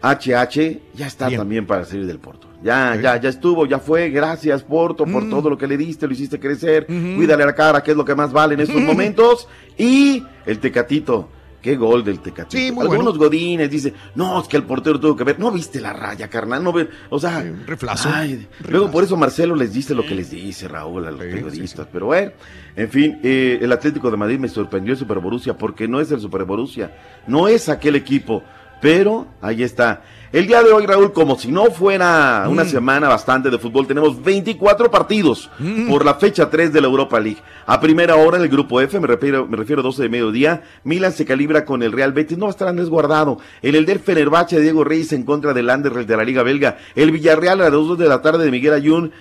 HH ya está también para salir del Porto. Ya, ya, ya estuvo, ya fue. Gracias, Porto, por Mm. todo lo que le diste, lo hiciste crecer. Cuídale la cara, que es lo que más vale en estos momentos. Y el Tecatito. Qué gol del Tecatito. Sí, muy Algunos bueno. godines dicen, no, es que el portero tuvo que ver. No viste la raya, carnal. No ve, o sea, reflazo. ay, luego por eso Marcelo les dice lo que les dice, Raúl, a los periodistas. Pero bueno, en fin, eh, el Atlético de Madrid me sorprendió el Super Borussia porque no es el Super Borussia, no es aquel equipo. Pero ahí está. El día de hoy, Raúl, como si no fuera una Mm. semana bastante de fútbol, tenemos 24 partidos por la fecha 3 de la Europa League. A primera hora en el grupo F, me refiero, me refiero a 12 de mediodía, Milan se calibra con el Real Betis, no va a estar Andrés Guardado. El Elder Fenerbahce, Diego Reyes en contra del Anderlecht de la Liga Belga. El Villarreal a las 2 de la tarde de Miguel Ayun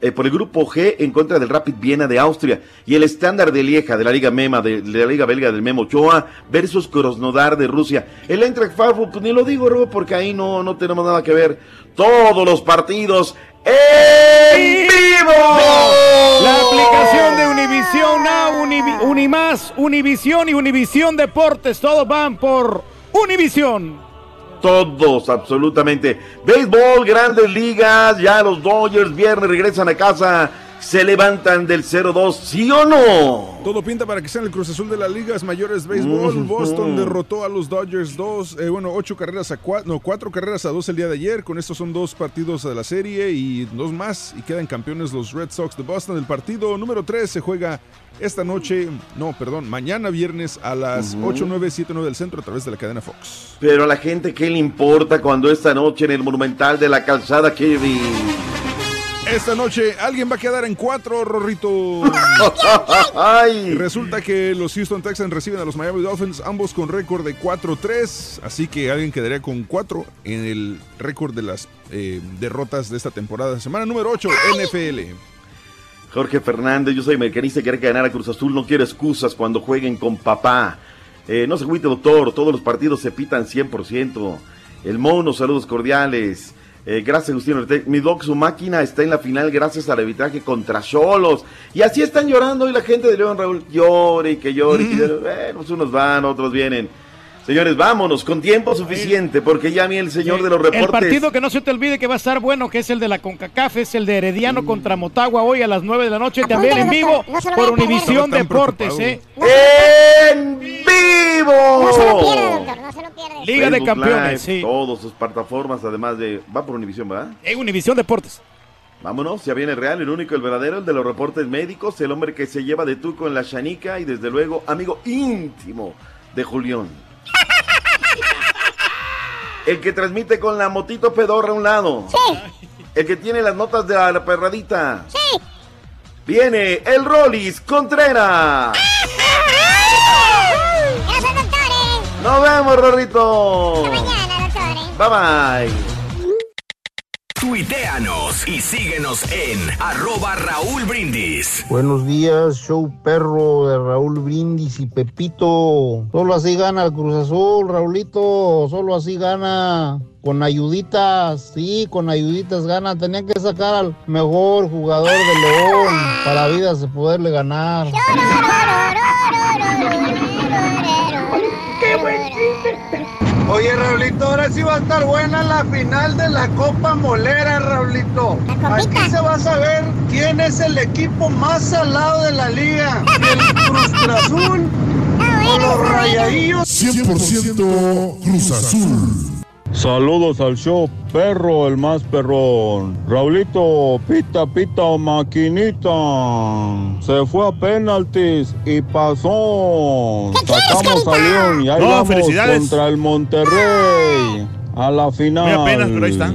eh, por el grupo G en contra del Rapid Viena de Austria y el estándar de Lieja de la Liga Mema de, la Liga Belga del Memo Ochoa versus Krasnodar de Rusia. El Eintracht Frankfurt, pues ni lo digo, Robo, porque ahí no, no tenemos nada que ver. Todos los partidos en vivo. La aplicación de Univision Now, Univi- Unimás, Univisión y Univisión Deportes, todos van por Univisión. Todos, absolutamente. Béisbol, grandes ligas, ya los Dodgers viernes regresan a casa, se levantan del 0-2, ¿sí o no? Todo pinta para que sean el Cruz Azul de las ligas mayores béisbol. Boston derrotó a los Dodgers dos, eh, bueno, ocho carreras a cuatro, no, cuatro carreras a dos el día de ayer. Con estos son dos partidos de la serie y dos más y quedan campeones los Red Sox de Boston. El partido número 3 se juega esta noche, no, perdón, mañana viernes a las Ujú. 8, 9, 7, 9 del centro a través de la cadena Fox. Pero a la gente, ¿qué le importa cuando esta noche en el Monumental de la Calzada Kevin? Esta noche alguien va a quedar en cuatro, Rorrito. Ay. Resulta que los Houston Texans reciben a los Miami Dolphins, ambos con récord de 4-3. Así que alguien quedaría con 4 en el récord de las eh, derrotas de esta temporada. Semana número 8, NFL. Jorge Fernández, yo soy americanista, quiere ganar a Cruz Azul, no quiero excusas cuando jueguen con papá. Eh, no se agüite, doctor, todos los partidos se pitan 100%. El mono, saludos cordiales. Eh, gracias, Agustín Ortega. Mi doc, su máquina está en la final gracias al arbitraje contra Cholos. Y así están llorando y la gente de León Raúl llore y que llore. y que llore. Pues unos van, otros vienen. Señores, vámonos con tiempo suficiente porque ya a mí el señor de los El reportes. partido que no se te olvide que va a estar bueno, que es el de la CONCACAF, es el de Herediano contra Motagua hoy a las 9 de la noche, también en vivo no se lo por. Univisión Deportes, ¿eh? ¡En vivo! No se lo pierda, doctor, no se lo pierda. Liga de Campeones, Live, sí. Todas sus plataformas, además de. Va por Univisión, ¿verdad? En Univisión Deportes. Vámonos, ya viene el real, el único, el verdadero, el de los reportes médicos, el hombre que se lleva de tuco en la chanica y desde luego amigo íntimo de Julián. El que transmite con la motito pedorra a un lado. Sí. El que tiene las notas de la perradita. Sí. Viene el Rollis Contreras. Gracias, doctores. Nos vemos, Rorrito. Mañana, doctores. Bye bye. Tuiteanos y síguenos en arroba Raúl Brindis. Buenos días, show perro de Raúl Brindis y Pepito. Solo así gana el Cruz Azul, Raulito. Solo así gana. Con ayuditas, sí, con ayuditas gana. Tenían que sacar al mejor jugador de León para vidas de poderle ganar. ¡Qué buen Oye, Raulito, ahora sí va a estar buena la final de la Copa Molera, Raulito. Aquí se va a saber quién es el equipo más salado de la liga. ¿El Cruz Azul o los Rayadillos? 100% Cruz Azul. Saludos al show perro, el más perrón. Raulito, pita, pita, maquinita. Se fue a penaltis y pasó. Sacamos a León y ahí No, vamos felicidades. contra el Monterrey. A la final. Muy apenas, pero ahí está.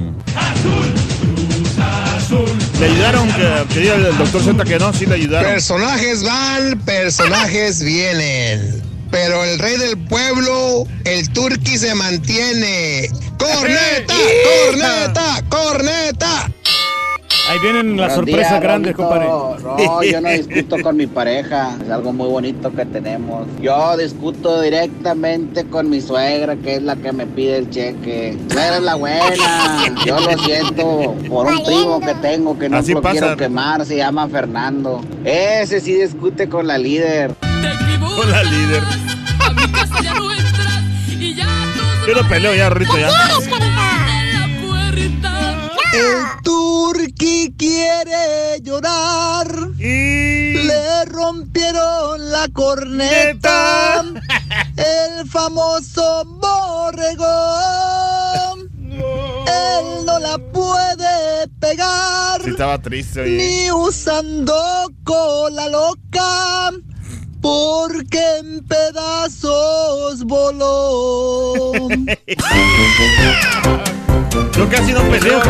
Le ayudaron, que, que diga el doctor Z que no, sí le ayudaron. Personajes van, personajes vienen. Pero el rey del pueblo, el turqui se mantiene. ¡Corneta! ¡Corneta! ¡Corneta! Ahí vienen las Buenos sorpresas días, grandes, compadre. No, yo no discuto con mi pareja, es algo muy bonito que tenemos. Yo discuto directamente con mi suegra, que es la que me pide el cheque. Suegra es la buena. Yo lo siento por un primo que tengo que no Así lo pasa. quiero quemar, se llama Fernando. Ese sí discute con la líder. Con la líder. Yo lo peleo ya, Rito, ya. El turqui quiere llorar. Le rompieron la corneta. El famoso borregón. Él no la puede pegar. Sí, estaba triste, oye. Ni usando cola loca. Porque en pedazos voló. Yo casi no peleo,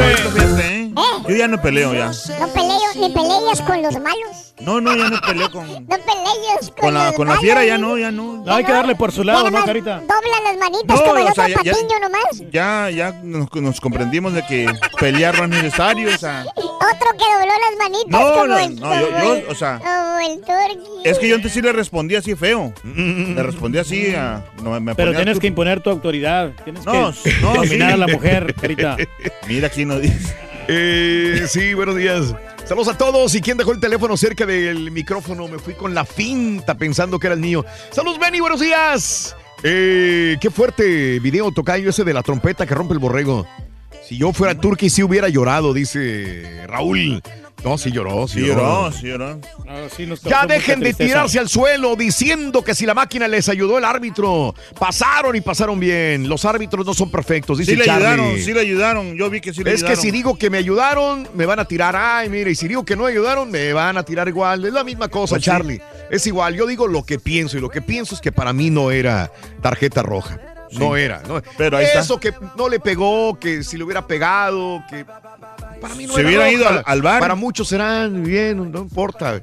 ¿eh? Yo ya no peleo ya. No peleo, ni peleas con los malos. No, no, ya no peleo con, No peleas con, con la, los con la fiera, ya no, ya no. No, hay que darle por su lado, Ya ¿no, Carita? Doblan las manitas No, como el o otro sea, ya- ya- patiño nomás. Ya, ya nos, nos comprendimos de que pelear no es necesario, o sea. Otro que dobló las manitas No, como no, el, no, yo- yo, o sea- Como el turqui. Es que yo antes sí le respondí así feo. Le respondí así a. No, me Pero ponía tienes tu- que imponer tu autoridad. Tienes No, que no, dominar sí. a la mujer, Carita. Mira quién nos dice. Eh, sí, buenos días. Saludos a todos. ¿Y quién dejó el teléfono cerca del micrófono? Me fui con la finta pensando que era el mío. Saludos, Benny, buenos días. Eh, qué fuerte video tocayo ese de la trompeta que rompe el borrego. Si yo fuera Turkey, sí hubiera llorado, dice Raúl. No, sí lloró, sí, Sí lloró, sí lloró. Ya dejen de tirarse al suelo diciendo que si la máquina les ayudó el árbitro. Pasaron y pasaron bien. Los árbitros no son perfectos, dice Sí le Charlie. ayudaron, sí le ayudaron. Yo vi que sí le Es que ayudaron. si digo que me ayudaron, me van a tirar, ay, mire, y si digo que no ayudaron, me van a tirar igual. Es la misma cosa, Pues sí. Charlie. Es igual, yo digo lo que pienso, y lo que pienso es que para mí no era tarjeta roja. No era. No. Pero ahí está. Eso que no le pegó, que si le hubiera pegado, que para mí no Se era hubieran ido al- al bar. Para muchos serán bien, no importa.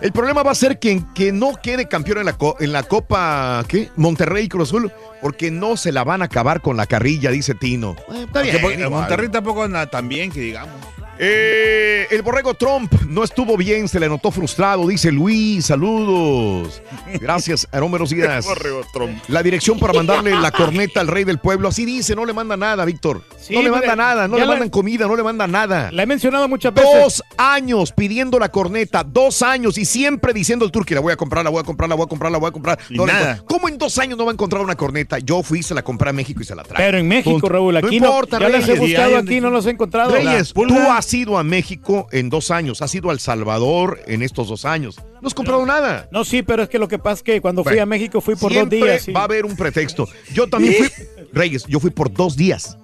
El problema va a ser que, que no quede campeón en la, en la Copa ¿qué? Monterrey y Cruz Azul, porque no se la van a acabar con la carrilla, dice Tino. Eh, está bien. Monterrey tampoco anda tan bien que digamos. Eh, el borrego Trump no estuvo bien, se le notó frustrado, dice Luis, saludos. Gracias, Aarón, buenos días. Borrego Trump. La dirección para mandarle la corneta al rey del pueblo, así dice, no le manda nada, Víctor. Sí, no le mire, manda nada, no le la- mandan comida, no le mandan nada. La he mencionado muchas veces. Dos años pidiendo la corneta, dos años y siempre diciendo el turqui, la voy a comprar, la voy a comprar, la voy a comprar, la voy a comprar. Y No nada. ¿Cómo en dos años no va a encontrar una corneta? Yo fui, se la compré a México y se la traje. Pero en México, Punto. Raúl, aquí no no. importa, ya las he Reyes. buscado aquí, no los he encontrado. Reyes, tú has ido a México en dos años, has ido a El Salvador en estos dos años. No has comprado nada. No, sí, pero es que lo que pasa es que cuando fui Bueno, a México fui por dos días. sí. va a haber un pretexto. Yo también fui, Reyes, yo fui por dos días.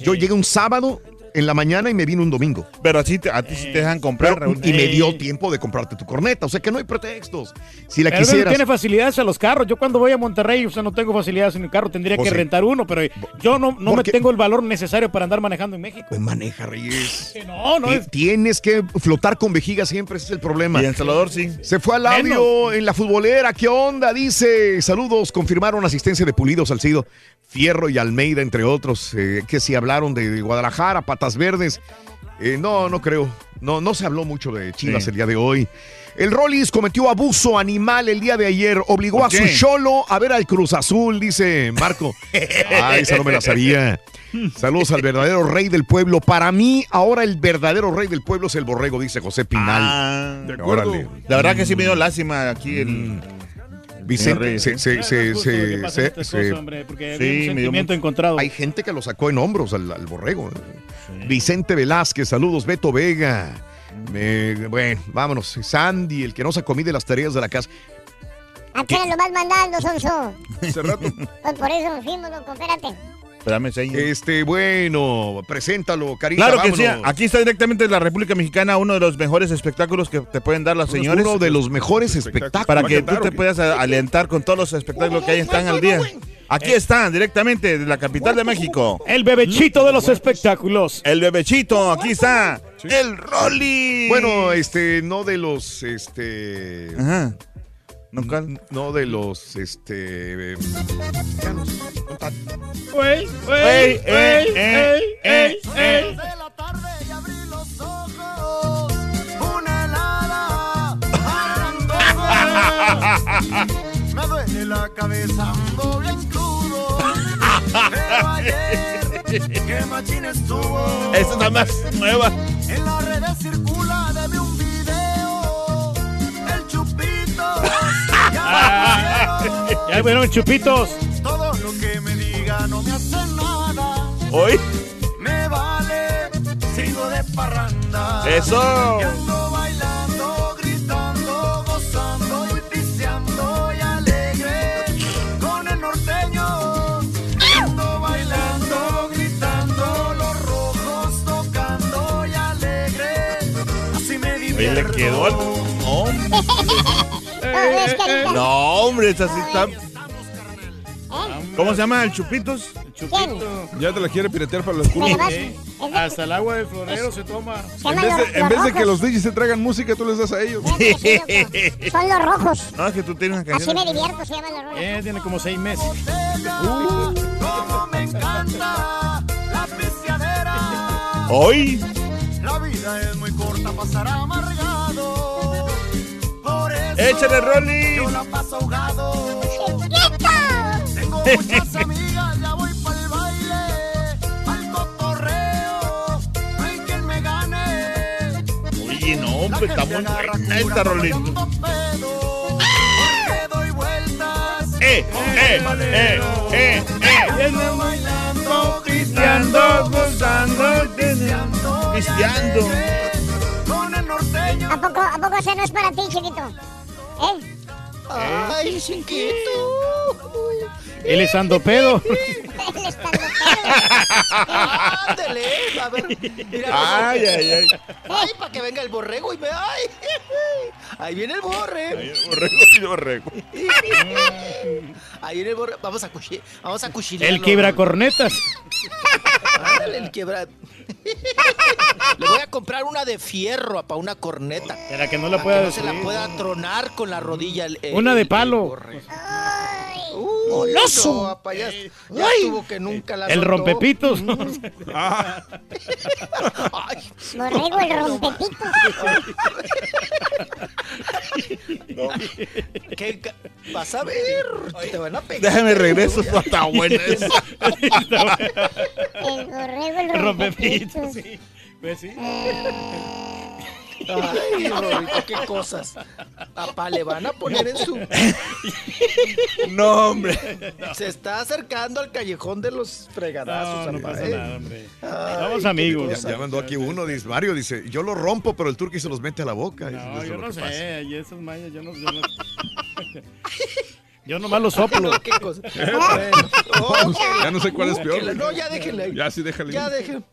Yo llegué un sábado en la mañana y me vine un domingo. Pero así te- a ti sí te dejan comprar, Pero- y me dio tiempo de comprarte tu corneta. O sea que no hay pretextos. Si la Pero quisieras. tiene facilidades a los carros. Yo cuando voy a Monterrey, o sea, no tengo facilidades en mi carro, tendría Pues que rentar uno, pero yo no, no me tengo el valor necesario para andar manejando en México. Pues maneja, Reyes. No, no Ti- es. Tienes que flotar con vejiga siempre, ese es el problema. Y en Salvador sí. Se fue al audio en la futbolera. ¿Qué onda? Dice, saludos, confirmaron asistencia de Pulido, Salcido, Fierro y Almeida, entre otros, eh, que si hablaron de Guadalajara, Patas Verdes. Eh, no, no creo. No, no se habló mucho de Chivas Sí. el día de hoy. El Rollis cometió abuso animal el día de ayer. Obligó a ¿Por su cholo a ver al Cruz Azul, dice Marco. Ay, esa no me la sabía. Saludos al verdadero rey del pueblo. Para mí, ahora el verdadero rey del pueblo es el borrego, dice José Pinal. Ah, De acuerdo. Órale. La verdad que sí me dio lástima aquí el. Mm. Vicente, se, ¿eh? se, se, se- cosas, hombre, porque Sí, un sentimiento encontrado. hay gente que lo sacó en hombros al, al borrego. Vicente Velázquez, saludos. Beto Vega. Me- bueno, vámonos. Sandy, el que no se comide las tareas de la casa. Apenas lo vas mandando, Sonso. Hace rato. Pues por eso nos fuimos, loco, espérate. Espérame, señor. Este, bueno, preséntalo, Carita. Claro que sí. vámonos. Aquí está directamente de la República Mexicana uno de los mejores espectáculos que te pueden dar las señores. Uno de los mejores espectáculos. para ¿Va a que tú te puedas alentar con todos los espectáculos que ahí están al día. Aquí están directamente de la capital de México. El bebechito de los espectáculos. El bebechito, aquí está. El Rolly. Bueno, este, no de los, este, Ajá. Nunca. no de los, este, mexicanos. Ey, ey, ey, ey, ey, ey. Me duele la cabeza, ando bien crudo. Pero ayer, que machín estuvo. Esta es la más nueva. En las redes circula de mí un Pusieron. Ya fueron chupitos. Todo lo que me diga no me hace nada. Hoy. Me vale, sigo de parranda. Eso. Y ando bailando, gritando, gozando y pisteando y alegre con el norteño. Y ando bailando, gritando, los rojos tocando y alegre. Así me Ahí divierto. le quedó. No, es carita. No, hombre, esta sí está. ¿Cómo se llama el Chupitos? ¿Quién? Ya te la quiere piratear para los culos. Eh, Hasta el agua del florero se toma. se En vez, los- de, en los vez de que los DJs se traigan música, tú les das a ellos. Eh, sí, loco. Son los rojos. Es que tú tienes una Así canción. me divierto, se llaman los rojos. Eh, tiene como seis meses. Como me encanta la pisteadera. Hoy. La vida es muy corta, pasar amargado. Échale, Rolly. yo la paso ahogado. Tengo muchas amigas, ya voy para el baile, al cotorreo. No hay quien me gane. Oye, no, hombre, está muy buena esta vueltas. Eh, eh, eh, eh, eh. Ando bailando, Pisteando, gozando, norteño. ¿A poco, ¿A poco ese no es para ti, chiquito? ¿Eh? Ay, chiquito. Él es ando pedo. Él está loco. Ándele, a ver. Mira, Ay, ay, ay. Ay, para que venga el borrego y me. ¡Ay! Ahí viene el borre. Borrego, sí, borrego. Ahí viene el borre. Vamos a cuchillar. Vamos a cuchillar. El quebra cornetas. Ándale, el quebra. Le voy a comprar una de fierro para una corneta. Para que no la Para pueda que no se la pueda tronar con la rodilla. el- el- Una de palo. ¡Goloso! no, apa, ya, ya Ay. estuvo que nunca la El soltó. rompepitos. Borrego, el rompepito. ¿Qué vas a ver? Te van a pegar. Déjame regreso, esto está bueno. eso. El borrego, el El rompepitos, sí. Pues sí. Ay, Rorrito, qué cosas. Papá, le van a poner en su. No, hombre. Se está acercando al callejón de los fregadazos. No, no pasa ¿eh? nada, hombre. Ay, Somos amigos. cosa. Ya mandó aquí uno, dice Mario, dice, yo lo rompo, pero el turqui se los mete a la boca. No, eso es yo lo no sé. pasa. Y esos mayas, yo no. Yo, no... yo nomás los soplo. No, qué cosa. Bueno, ok. Ya no sé cuál es peor. No, ya déjenle ahí. Ya sí, déjale. Ya dejen.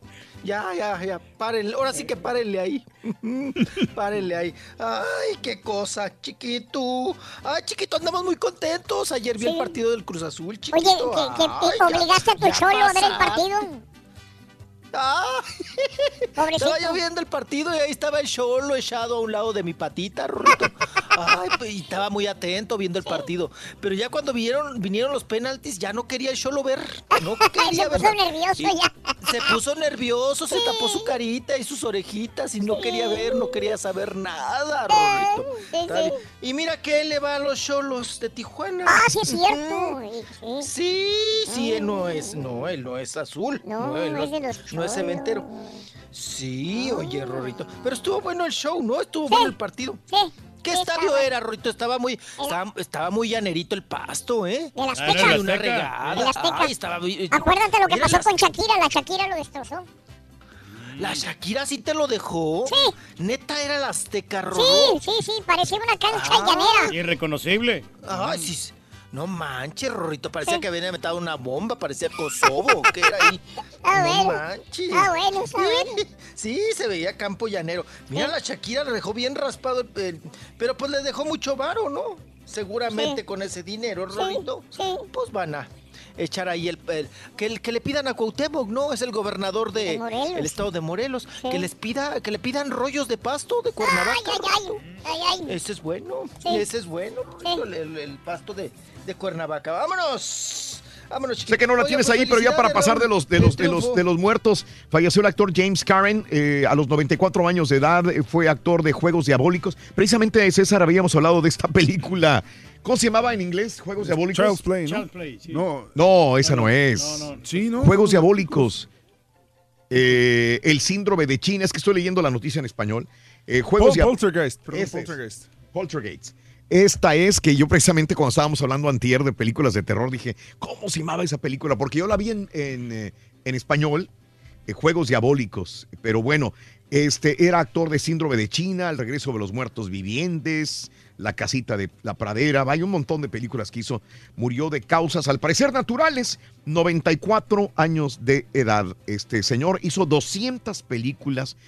Ya, ya, ya, párenle. Ahora sí que párenle ahí. párenle ahí. Ay, qué cosa, chiquito. Ay, chiquito, andamos muy contentos. Ayer vi el partido del Cruz Azul, Oye, chiquito. que, que Ay, ya- obligaste a tu cholo a ver el partido. Ah, Pobrecito. estaba yo viendo el partido y ahí estaba el cholo echado a un lado de mi patita, Rorrito. Ay, pues, y estaba muy atento viendo el partido. Pero ya cuando vinieron, vinieron los penaltis, ya no quería el cholo ver. No quería Se ver. puso nervioso Y ya. Se puso nervioso, se tapó su carita y sus orejitas y no quería ver, no quería saber nada, Rorrito. Y mira que él le va a los cholos de Tijuana. Ah, sí es cierto. Sí. Sí, él no es, no, él no es azul. No, él es de los no es cementero. Sí, oye, Rorrito. Pero estuvo bueno el show, ¿no? Estuvo bueno el partido. Sí. ¿Qué estadio estaba. era, Rorrito? Estaba muy, estaba, estaba muy llanerito el pasto, ¿eh? De las Ah, no, una Azteca. regada. El Azteca. Ay, estaba muy- Acuérdate lo que pasó las- con Shakira. La Shakira lo destrozó. ¿La Shakira sí te lo dejó? Sí. Neta era la Azteca, Rorro. Sí, sí, sí. Parecía una cancha Ah. llanera. Irreconocible. Ay, sí. Sí. No manches, Rorrito. Parecía que habían metido una bomba. Parecía Kosovo. ¿Qué era ahí? Ah, no bueno. manches. Ah, bueno, está bueno. Sí, se veía campo llanero. Mira, la Shakira le dejó bien raspado el, el- Pero pues le dejó mucho varo, ¿no? Seguramente Sí. con ese dinero, Rorito. sí. Pues van a echar ahí el... el- que, que le pidan a Cuauhtémoc, ¿no? Es el gobernador de... De Morelos. El estado de Morelos. Sí. Que les pida... Que le pidan rollos de pasto de Cuernavaca. Ay, ay, ay. Ay, ay. Ese es bueno, Sí. ese es bueno, el, el- el pasto de, de Cuernavaca. ¡Vámonos! Vámonos, chiquito. Sé que no la tienes pues, ahí, pero ya para pasar de los de los de los de los muertos, falleció el actor James Karen eh, a los 94 años de edad, eh, fue actor de Juegos Diabólicos. Precisamente César habíamos hablado de esta película. ¿Cómo se llamaba en inglés? Juegos Diabólicos. Child's Play, ¿no? Child's Play, sí. No, No, esa no es. No, no. sí, ¿no? Juegos Diabólicos. Eh, el síndrome de China, es que estoy leyendo la noticia en español. Eh, Juegos Pol- Diabólicos. Poltergeist. Perdón. Poltergeist. Poltergeist. Esta es que yo precisamente cuando estábamos hablando antier de películas de terror dije, ¿cómo se llamaba esa película? Porque yo la vi en, en, eh, español, eh, Juegos Diabólicos, pero bueno, este era actor de Síndrome de China, El regreso de los muertos vivientes, La casita de la pradera, hay un montón de películas que hizo, murió de causas al parecer naturales, 94 años de edad. Este señor hizo 200 películas,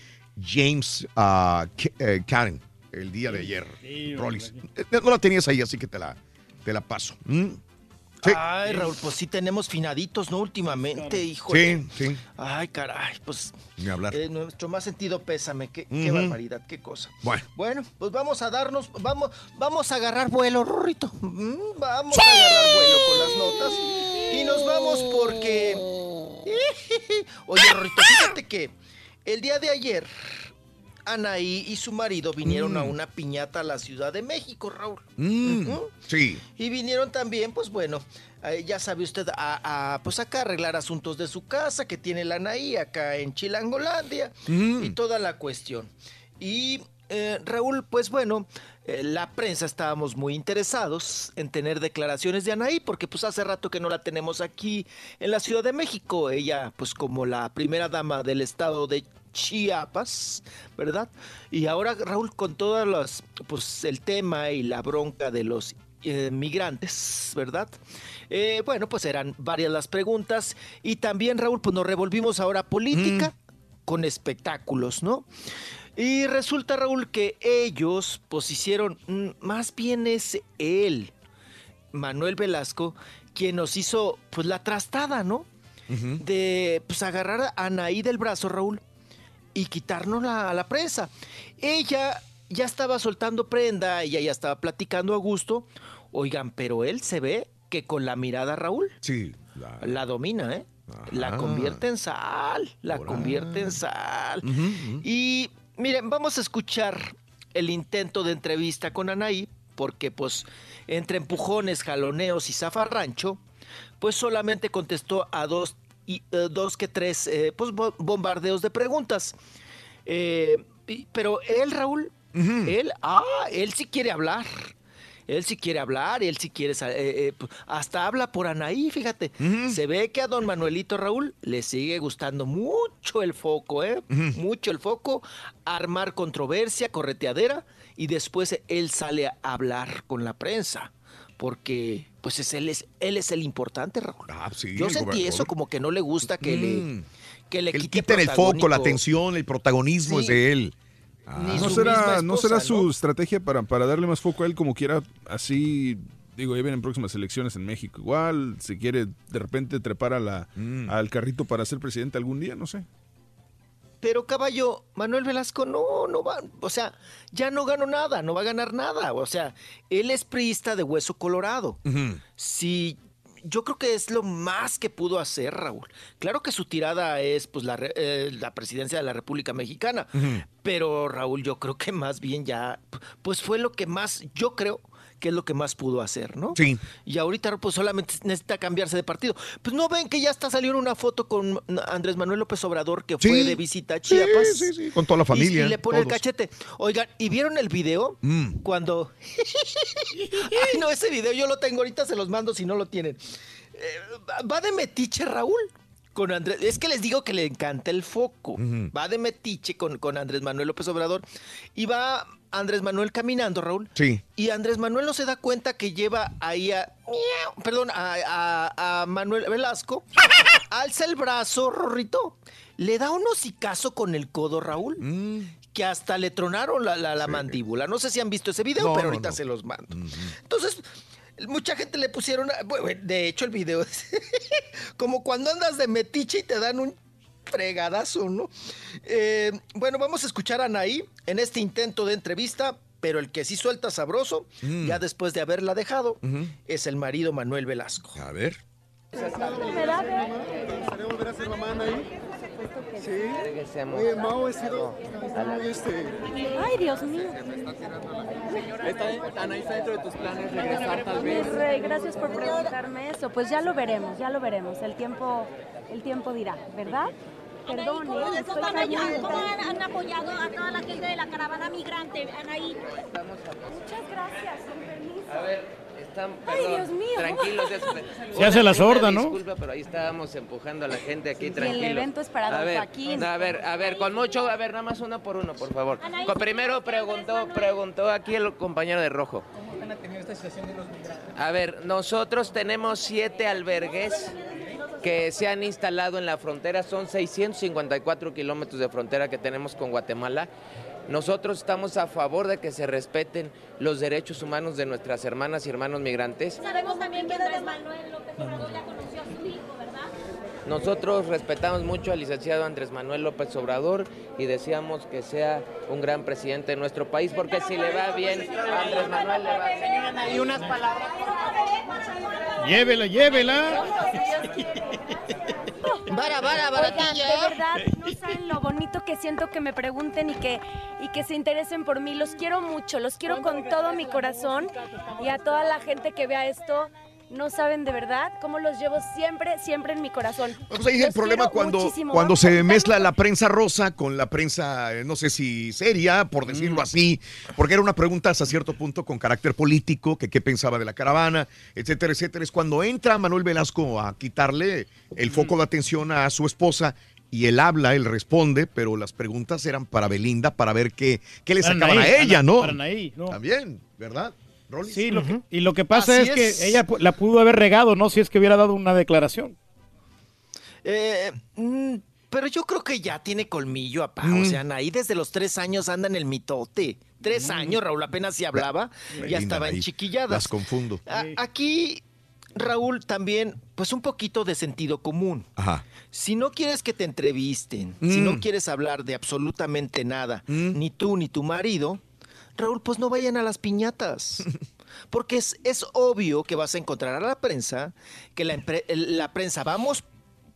James ah, eh, Karen el día de ayer. Sí, Rollis. Eh, No la tenías ahí, así que te la, te la paso. ¿Mm? Sí. Ay, Raúl, pues sí tenemos finaditos, ¿no? Últimamente, híjole. Sí, sí, Ay, caray, pues ni hablar. eh, nuestro más sentido pésame. Qué, barbaridad, qué cosa. Bueno. Bueno, pues vamos a darnos, vamos, vamos a agarrar vuelo, Rorrito. Mm, Vamos a agarrar vuelo con las notas. Y nos vamos porque. Oye, Rorrito, fíjate que el día de ayer, Anaí y su marido vinieron a una piñata a la Ciudad de México, Raúl. Mm. Sí. Y vinieron también, pues bueno, eh, ya sabe usted, a, a, pues acá arreglar asuntos de su casa que tiene la Anaí acá en Chilangolandia Mm. y toda la cuestión. Y eh, Raúl, pues bueno, eh, la prensa estábamos muy interesados en tener declaraciones de Anaí, porque pues hace rato que no la tenemos aquí en la Ciudad de México. Ella, pues como la primera dama del estado de Chiapas, ¿verdad? Y ahora, Raúl, con todas las, pues el tema y la bronca de los eh, migrantes, ¿verdad? Eh, bueno, pues eran varias las preguntas y también, Raúl, pues nos revolvimos ahora política con espectáculos, ¿no? Y resulta, Raúl, que ellos pues hicieron, mm, más bien es él, Manuel Velasco, quien nos hizo pues la trastada, ¿no? de pues agarrar a Anaí del brazo, Raúl, y quitarnos la- la prensa. Ella ya estaba soltando prenda, ella ya estaba platicando a gusto. Oigan, pero él se ve que con la mirada, Raúl, Sí. la domina, ¿eh? La convierte en sal, la convierte en sal. Y miren, vamos a escuchar el intento de entrevista con Anaí, porque pues entre empujones, jaloneos y zafarrancho, pues solamente contestó a dos, y, eh, dos que tres eh, pues, bo- bombardeos de preguntas. Eh, pero él, Raúl, él, ah, él sí quiere hablar. Él sí quiere hablar, él sí quiere, sa- eh, eh, p- hasta habla por Anaí, fíjate. Se ve que a don Manuelito Raúl le sigue gustando mucho el foco, ¿eh? Mucho el foco, armar controversia, correteadera, y después él sale a hablar con la prensa. Porque, pues, es, él, es, él es el importante, Raúl. Ah, sí, Yo el sentí gobernador. eso como que no le gusta que Mm. le, que le quite quiten el foco, la atención, el protagonismo es de él. Ni ¿No será, ¿No será su estrategia para, para darle más foco a él como quiera? Así, digo, ya vienen próximas elecciones en México. Igual, se quiere de repente trepar a la, Mm. al carrito para ser presidente algún día, no sé. Pero caballo, Manuel Velasco no, no va, o sea, ya no ganó nada, no va a ganar nada. O sea, él es priista de hueso colorado. Si yo creo que es lo más que pudo hacer Raúl. Claro que su tirada es pues la, eh, la presidencia de la República Mexicana, pero Raúl yo creo que más bien ya pues fue lo que más yo creo que es lo que más pudo hacer, ¿no? Sí. Y ahorita pues solamente necesita cambiarse de partido. Pues no ven que ya está saliendo una foto con Andrés Manuel López Obrador que Sí. fue de visita a Chiapas. Sí, sí, sí, con toda la familia, Y, le pone el cachete. Oigan, ¿y vieron el video? Mm. Cuando. Ay, no, ese video yo lo tengo ahorita, se los mando si no lo tienen. Eh, va de metiche Raúl con Andrés. Es que les digo que le encanta el foco. Va de metiche con, con Andrés Manuel López Obrador. Y va Andrés Manuel caminando, Raúl. Sí. Y Andrés Manuel no se da cuenta que lleva ahí a. Perdón, a, a- a Manuel Velasco. Alza el brazo, Rorrito. Le da un hocicazo con el codo, Raúl. Que hasta le tronaron la, la- la mandíbula. No sé si han visto ese video, No, pero ahorita no. se los mando. Entonces, mucha gente le pusieron. bueno, de hecho, el video es como cuando andas de metiche y te dan un fregadazo, ¿no? Eh, bueno, vamos a escuchar a Anaí en este intento de entrevista, pero el que sí suelta sabroso, Mm. ya después de haberla dejado, es el marido Manuel Velasco. A ver. ¿Gustaría volver a ser mamá, Anaí? Sí. Oye, Mau, he sido muy este. Ay, Dios mío. ¿Está, Anaí, está dentro de tus planes regresar tal vez? rey, gracias por preguntarme eso. Pues ya lo veremos, ya lo veremos. El tiempo, el tiempo dirá, ¿verdad? Perdón, ¿Cómo, ¿eh? Cómo estoy han, han- han apoyado a toda la gente de la caravana migrante, Anaí? Muchas gracias, con permiso. A ver, están, Ay, perdón, Dios mío. tranquilos. ya Se hace la sorda, ¿no? Disculpa, pero ahí estábamos empujando a la gente aquí, tranquilos. evento es para a don ver, Joaquín. A ver, a ver, con mucho, a ver, nada más uno por uno, por favor. Con- primero preguntó, preguntó aquí el compañero de rojo. ¿Cómo van a tener esta situación de los migrantes? A ver, nosotros tenemos siete albergues que se han instalado en la frontera. Son 654 kilómetros de frontera que tenemos con Guatemala. Nosotros estamos a favor de que se respeten los derechos humanos de nuestras hermanas y hermanos migrantes. Sabemos también que Manuel López Obrador ya conoció a su ¿verdad? Nosotros respetamos mucho al licenciado Andrés Manuel López Obrador y deseamos que sea un gran presidente de nuestro país, porque si le va bien a Andrés Manuel le va bien. Hay unas palabras. Llévela, llévela. Vara, vara, Oigan, de verdad, no saben lo bonito que siento que me pregunten y que, y que se interesen por mí. Los quiero mucho, los quiero con todo mi corazón. Y a toda la gente que vea esto, no saben de verdad cómo los llevo siempre, siempre en mi corazón. Pues ahí es el problema cuando, muchísimo. cuando se mezcla la prensa rosa con la prensa, eh, no sé si seria, por decirlo así, porque era una pregunta hasta cierto punto con carácter político, que qué pensaba de la caravana, etcétera, etcétera. Es cuando entra Manuel Velasco a quitarle el foco de atención a su esposa y él habla, él responde, pero las preguntas eran para Belinda para ver qué, qué le sacaban a ella, para ¿no? También, ¿verdad? Sí, lo que- y lo que pasa es que ella la pudo haber regado, ¿no? Si es que hubiera dado una declaración. Eh, mm, pero yo creo que ya tiene colmillo, apá. O Mm. sea, Anaí desde los tres años anda en el mitote. Tres años, Raúl apenas si hablaba, ya Belinda, estaba en chiquilladas. Las confundo. A- aquí Raúl, también, pues un poquito de sentido común. Ajá. Si no quieres que te entrevisten, si Mm. no quieres hablar de absolutamente nada, ni tú ni tu marido, Raúl, pues no vayan a las piñatas. Porque es, es obvio que vas a encontrar a la prensa, que la, la prensa vamos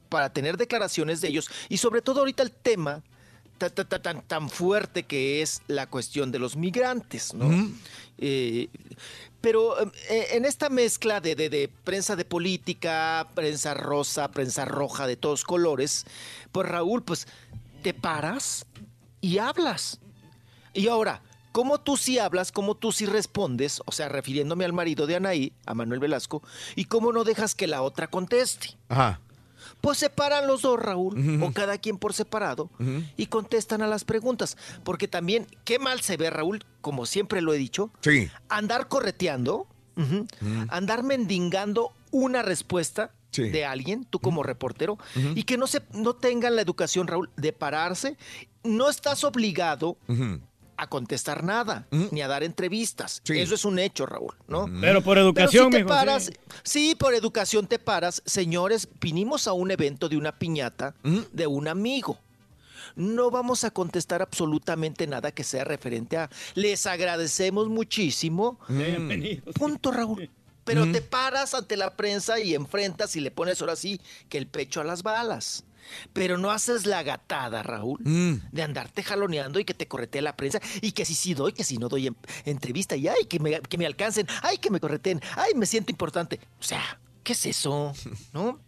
para tener declaraciones de ellos y sobre todo ahorita el tema ta- ta- ta- tan, tan fuerte que es la cuestión de los migrantes, ¿no? Eh, pero eh, en esta mezcla de, de- de prensa de política, prensa rosa, prensa roja de todos colores, pues Raúl, pues te paras y hablas. Y ahora, ¿cómo tú sí hablas, cómo tú sí respondes? O sea, refiriéndome al marido de Anaí, a Manuel Velasco, y cómo no dejas que la otra conteste. Ajá. Pues se paran los dos, Raúl, o cada quien por separado, y contestan a las preguntas. Porque también, qué mal se ve, Raúl, como siempre lo he dicho, Sí. andar correteando, andar mendigando una respuesta Sí. de alguien, tú como reportero, y que no, se, no tengan la educación, Raúl, de pararse. No estás obligado Ujú. A contestar nada, ni a dar entrevistas. Sí. Eso es un hecho, Raúl, ¿no? Pero por educación, Pero si te mijo, paras, sí. sí. por educación te paras. Señores, vinimos a un evento de una piñata de un amigo. No vamos a contestar absolutamente nada que sea referente a. Les agradecemos muchísimo. Bienvenidos. Punto, Raúl. Pero te paras ante la prensa y enfrentas y le pones ahora sí que el pecho a las balas. Pero no haces la gatada, Raúl, de andarte jaloneando y que te corretee la prensa y que si sí doy, que si no doy en- entrevista y ay, que me, que me alcancen, ay, que me correteen, ay, me siento importante. O sea, ¿qué es eso? ¿No?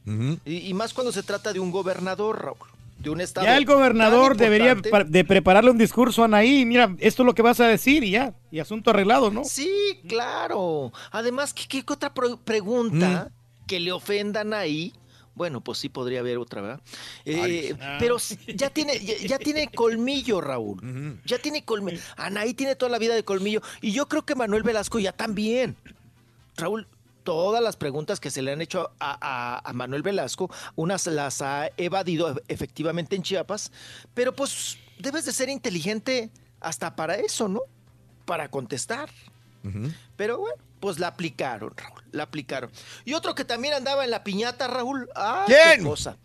Y, y más cuando se trata de un gobernador, Raúl, de un estado. Ya el gobernador debería de prepararle un discurso a Anaí. Mira, esto es lo que vas a decir y ya. Y asunto arreglado, ¿no? Sí, claro. Además, ¿qué, qué otra pregunta Mm. que le ofendan ahí? Bueno, pues sí podría haber otra, ¿verdad? Eh, Ay. pero sí, ya tiene, ya, ya tiene colmillo, Raúl. Ya tiene colmillo. Anaí tiene toda la vida de colmillo. Y yo creo que Manuel Velasco ya también. Raúl, todas las preguntas que se le han hecho a, a- a Manuel Velasco, unas las ha evadido e- efectivamente en Chiapas, pero pues debes de ser inteligente hasta para eso, ¿no? Para contestar. Pero bueno, pues la aplicaron, Raúl, la aplicaron. Y otro que también andaba en la piñata, Raúl. ¡Ah, qué cosa!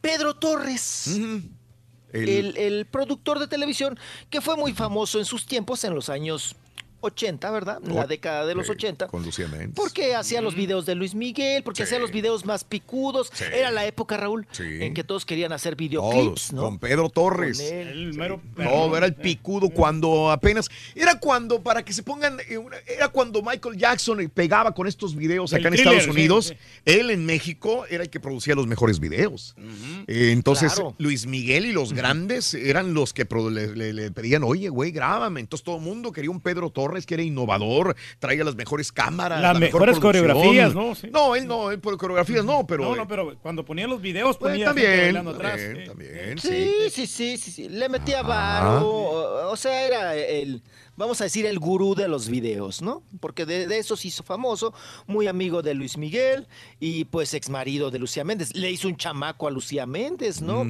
Pedro Torres. El- El, el productor de televisión que fue muy famoso en sus tiempos, en los años 80, ¿verdad? En la década de los sí, 80. Con Lucía Méndez. Porque hacía los videos de Luis Miguel, porque hacía los videos más picudos. Era la época, Raúl, Sí. en que todos querían hacer Todos, videoclips, ¿no? con Pedro Torres. Con él. El mero No, era el picudo cuando apenas. Era cuando, para que se pongan. eh, Era cuando Michael Jackson pegaba con estos videos El acá en thriller, Estados Unidos. sí. Él en México era el que producía los mejores videos. Eh, entonces, Claro. Luis Miguel y los grandes eran los que le- le pedían, oye, güey, grábame. Entonces todo el mundo quería un Pedro Torres que era innovador, traía las mejores cámaras. Las la mejor mejores producción. coreografías, ¿no? Sí. No, él no, él por coreografías no, pero. no, no, pero cuando ponía los videos Pues, ponía también, gente bailando atrás. también, sí. también, Sí, sí, sí, sí, sí. Le metía varo. O, o sea, era el, vamos a decir, el gurú de los videos, ¿no? Porque de, de eso se hizo famoso, muy amigo de Luis Miguel y pues ex marido de Lucía Méndez. Le hizo un chamaco a Lucía Méndez, ¿no?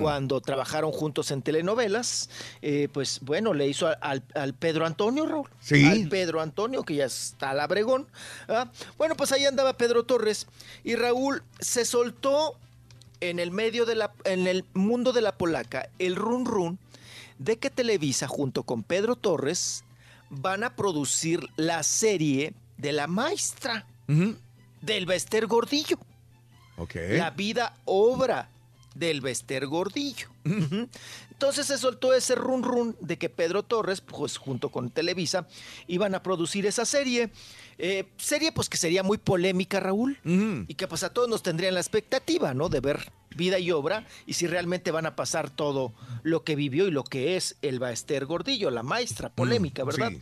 Cuando trabajaron juntos en telenovelas, eh, pues bueno, le hizo al, al- al Pedro Antonio, Raúl. Sí. Al Pedro Antonio, que ya está labregón. ¿ah? Bueno, pues ahí andaba Pedro Torres y Raúl se soltó en el medio de la, en el mundo de la polaca, el run run de que Televisa junto con Pedro Torres van a producir la serie de la maestra del Bester Gordillo. La vida obra del Bester Gordillo. Entonces se soltó ese run run de que Pedro Torres, pues junto con Televisa, iban a producir esa serie. Eh, serie pues que sería muy polémica, Raúl, y que pues a todos nos tendrían la expectativa, ¿no? De ver vida y obra y si realmente van a pasar todo lo que vivió y lo que es el Bester Gordillo, la maestra polémica, ¿verdad?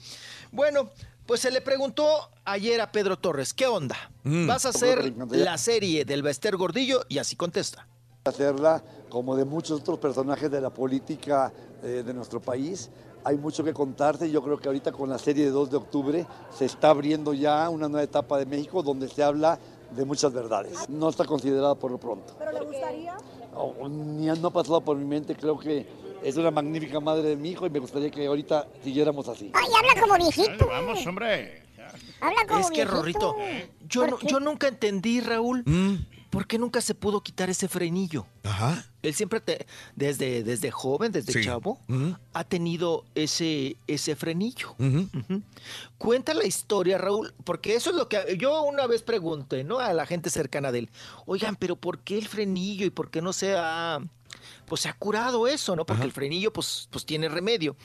Bueno, pues se le preguntó ayer a Pedro Torres, ¿qué onda? Mm. ¿Vas a hacer la serie del Bester Gordillo? Y así contesta. hacerla como de muchos otros personajes de la política eh, de nuestro país. Hay mucho que contarte. Yo creo que ahorita con la serie de 2 de octubre se está abriendo ya una nueva etapa de México donde se habla de muchas verdades. No está considerada por lo pronto. ¿Pero le gustaría? O- Ni no ha pasado por mi mente. Creo que es una magnífica madre de mi hijo y me gustaría que ahorita siguiéramos así. Ay, habla como viejito. Vamos, hombre. Habla como Es que, viejito. Rorrito, yo, ¿Por no- yo nunca entendí, Raúl, Mm. Por qué nunca se pudo quitar ese frenillo. Ajá. Él siempre, te- desde, desde joven, desde Sí. chavo, ha tenido ese, ese frenillo. Cuenta la historia, Raúl, porque eso es lo que yo una vez pregunté, ¿no? A la gente cercana de él. Oigan, pero ¿por qué el frenillo y por qué no se ha, pues se ha curado eso, ¿no? Porque el frenillo, pues, pues tiene remedio.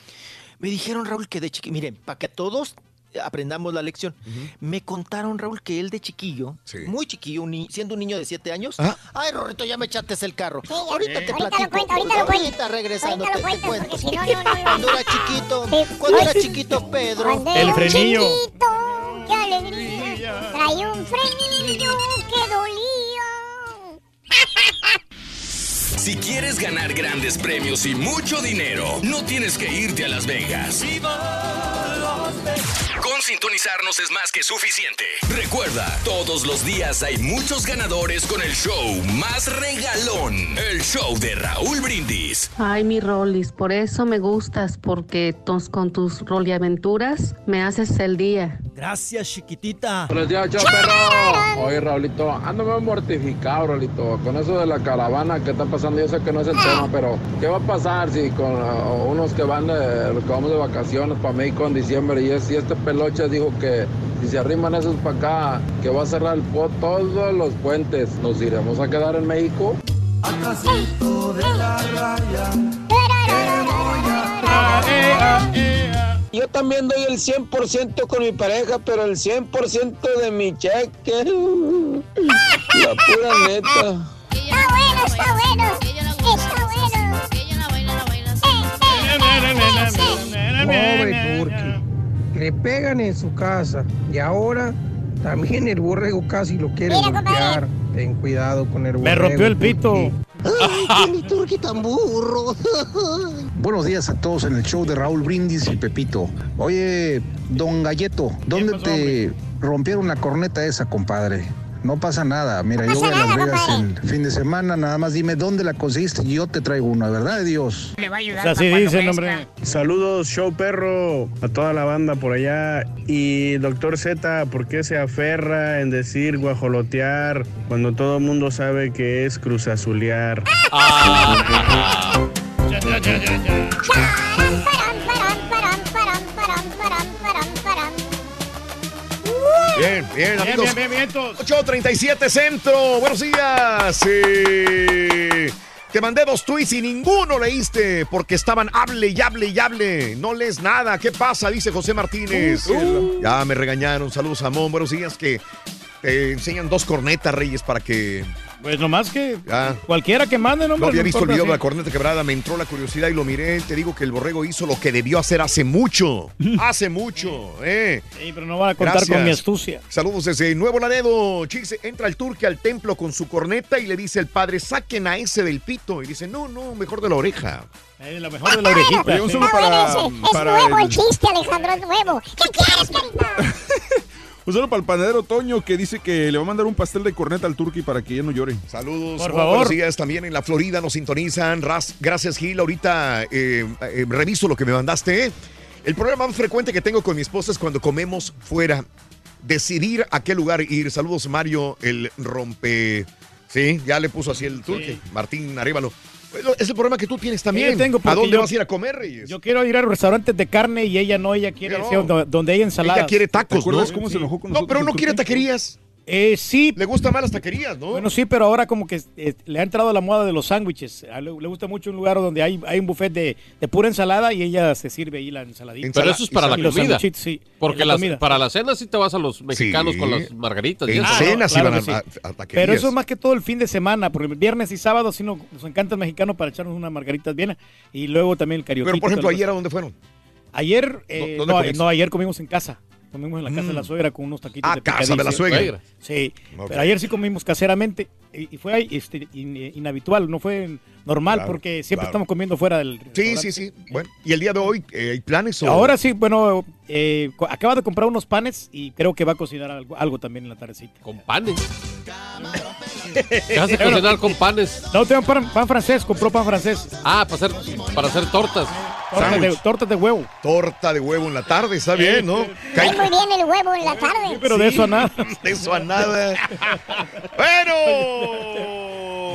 Me dijeron, Raúl, que de chiquillo, miren, para que todos aprendamos la lección, me contaron, Raúl, que él de chiquillo, muy chiquillo, un siendo un niño de siete años, ay, Rorrito, ya me echaste el carro. ahorita te Ahorita lo platico. cuento, ahorita lo cuento. Ahorita regresando, Ahorita te, lo cuento, si no, no, no, no. Cuando era chiquito, cuando era chiquito Pedro. Cuando era un chiquito, qué alegría. Traía un frenillo que dolía. Si quieres ganar grandes premios y mucho dinero, no tienes que irte a Las Vegas. Con sintonizarnos es más que suficiente. Recuerda, todos los días hay muchos ganadores con el show más regalón, el show de Raúl Brindis. Ay, mi Rolis, por eso me gustas, porque tos- con tus roliaventuras me haces el día. Gracias, chiquitita. Buenos días, chao, perro. Oye, Raulito, ando mortificado, Raulito, con eso de la caravana que está pasando. Yo sé que no es el tema, pero ¿qué va a pasar si con uh, unos que van de, que vamos de vacaciones para México en diciembre y, es, y este peloche dijo que si se arriman esos para acá, que va a cerrar el po- todos los puentes, ¿nos iremos a quedar en México? De la raya. Yo también doy el 100% con mi pareja, pero el 100% de mi cheque. La pura neta. Está bueno, está bueno. Está bueno. Pobre Turki. Le pegan en su casa y ahora también el borrego casi lo quiere golpear. Ten cuidado con el borrego. Me rompió el pito. Ay, qué Turki tan burro. Buenos días a todos en el show de Raúl Brindis y Pepito. Oye, don Galleto, ¿dónde te rompieron la corneta esa, compadre? No pasa nada. Mira, yo voy a Las Vegas el fin de semana. Nada más dime dónde la conseguiste y yo te traigo una, ¿verdad de Dios? Le va a ayudar. así dice el hombre. Saludos, show perro, a toda la banda por allá. Y doctor Z, ¿por qué se aferra en decir guajolotear cuando todo el mundo sabe que es cruzazulear? Bien, bien, amigos. bien, bien, 837 Centro. Buenos días. Eh, te mandé dos tweets y ninguno leíste porque estaban hable y hable y hable. No lees nada. ¿Qué pasa? Dice José Martínez. Uh. Ya me regañaron. Saludos, Amón. Buenos días. Que te enseñan dos cornetas, Reyes, para que. Pues nomás que Ya. cualquiera que mande, no No había visto el video de la corneta quebrada, me entró la curiosidad y lo miré. Te digo que el borrego hizo lo que debió hacer hace mucho. hace mucho, ¿eh? Sí, pero no van a contar con mi astucia. Saludos desde Nuevo Laredo. Chix, entra el turque al templo con su corneta y le dice el padre, saquen a ese del pito. Y dice, no, no, mejor de la oreja. Eh, la mejor de la orejita. Oye, un sí. saludo Está bueno para, ese. Es para nuevo el el- chiste, Alejandro, es nuevo. ¿Qué quieres, carita? un saludo para el panadero Toño que dice que le va a mandar un pastel de corneta al turqui para que ya no llore. Saludos. Por Oh, favor. Buenos días también en la Florida nos sintonizan. Ras- gracias, Gil. Ahorita eh, eh, reviso lo que me mandaste. El problema más frecuente que tengo con mi esposa es cuando comemos fuera. Decidir a qué lugar ir. Saludos, Mario, el rompe. Sí, ya le puso así el turque. Martín Arevalo. Es el problema que tú tienes también. Tengo ¿A dónde yo- vas a ir a comer, Reyes? Yo quiero ir a restaurantes de carne y ella no, ella quiere no. donde, donde hay ensaladas. Ella quiere tacos, ¿Te acuerdas ¿no? cómo se enojó con No, nosotros pero el no quiere taquerías. Eh, sí. Le gustan más las taquerías, ¿no? Bueno, sí, pero ahora como que eh, le ha entrado la moda de los sándwiches. Le, le gusta mucho un lugar donde hay, hay un buffet de, de pura ensalada y ella se sirve ahí la ensaladita. Pero eso es para la comida. sí. Porque la las- comida. para la cena sí te vas a los mexicanos Sí. con las margaritas. y En cenas Claro que a, sí. a- a taquerías. Pero eso es más que todo el fin de semana, porque el viernes y sábado sí nos, nos encanta el mexicano para echarnos unas margaritas bien y luego también el karaoke. Pero, por ejemplo, ayer, ¿a dónde fueron? Ayer, eh, ¿Dónde no, no, ayer comimos en casa. Comimos en la casa de la suegra con unos taquitos Ah, de casa de la picadillo. suegra. Sí, pero ayer sí comimos caseramente y, y fue ahí, este, in- inhabitual, no fue normal Claro, porque siempre claro. estamos comiendo fuera del Sí, sí, sí. Bueno, ¿y el día de hoy eh, hay planes? O... Ahora sí, bueno, eh, acaba de comprar unos panes y creo que va a cocinar algo, algo también en la tardecita. ¿Con panes? ¿Qué vas a cocinar con panes? No, tengo pan, pan francés, compró pan francés. Ah, para hacer, para hacer tortas. Torta de, torta de huevo. Torta de huevo en la tarde, está bien, ¿no? Cae muy bien el huevo en la tarde. pero de eso a nada. De eso a nada. bueno.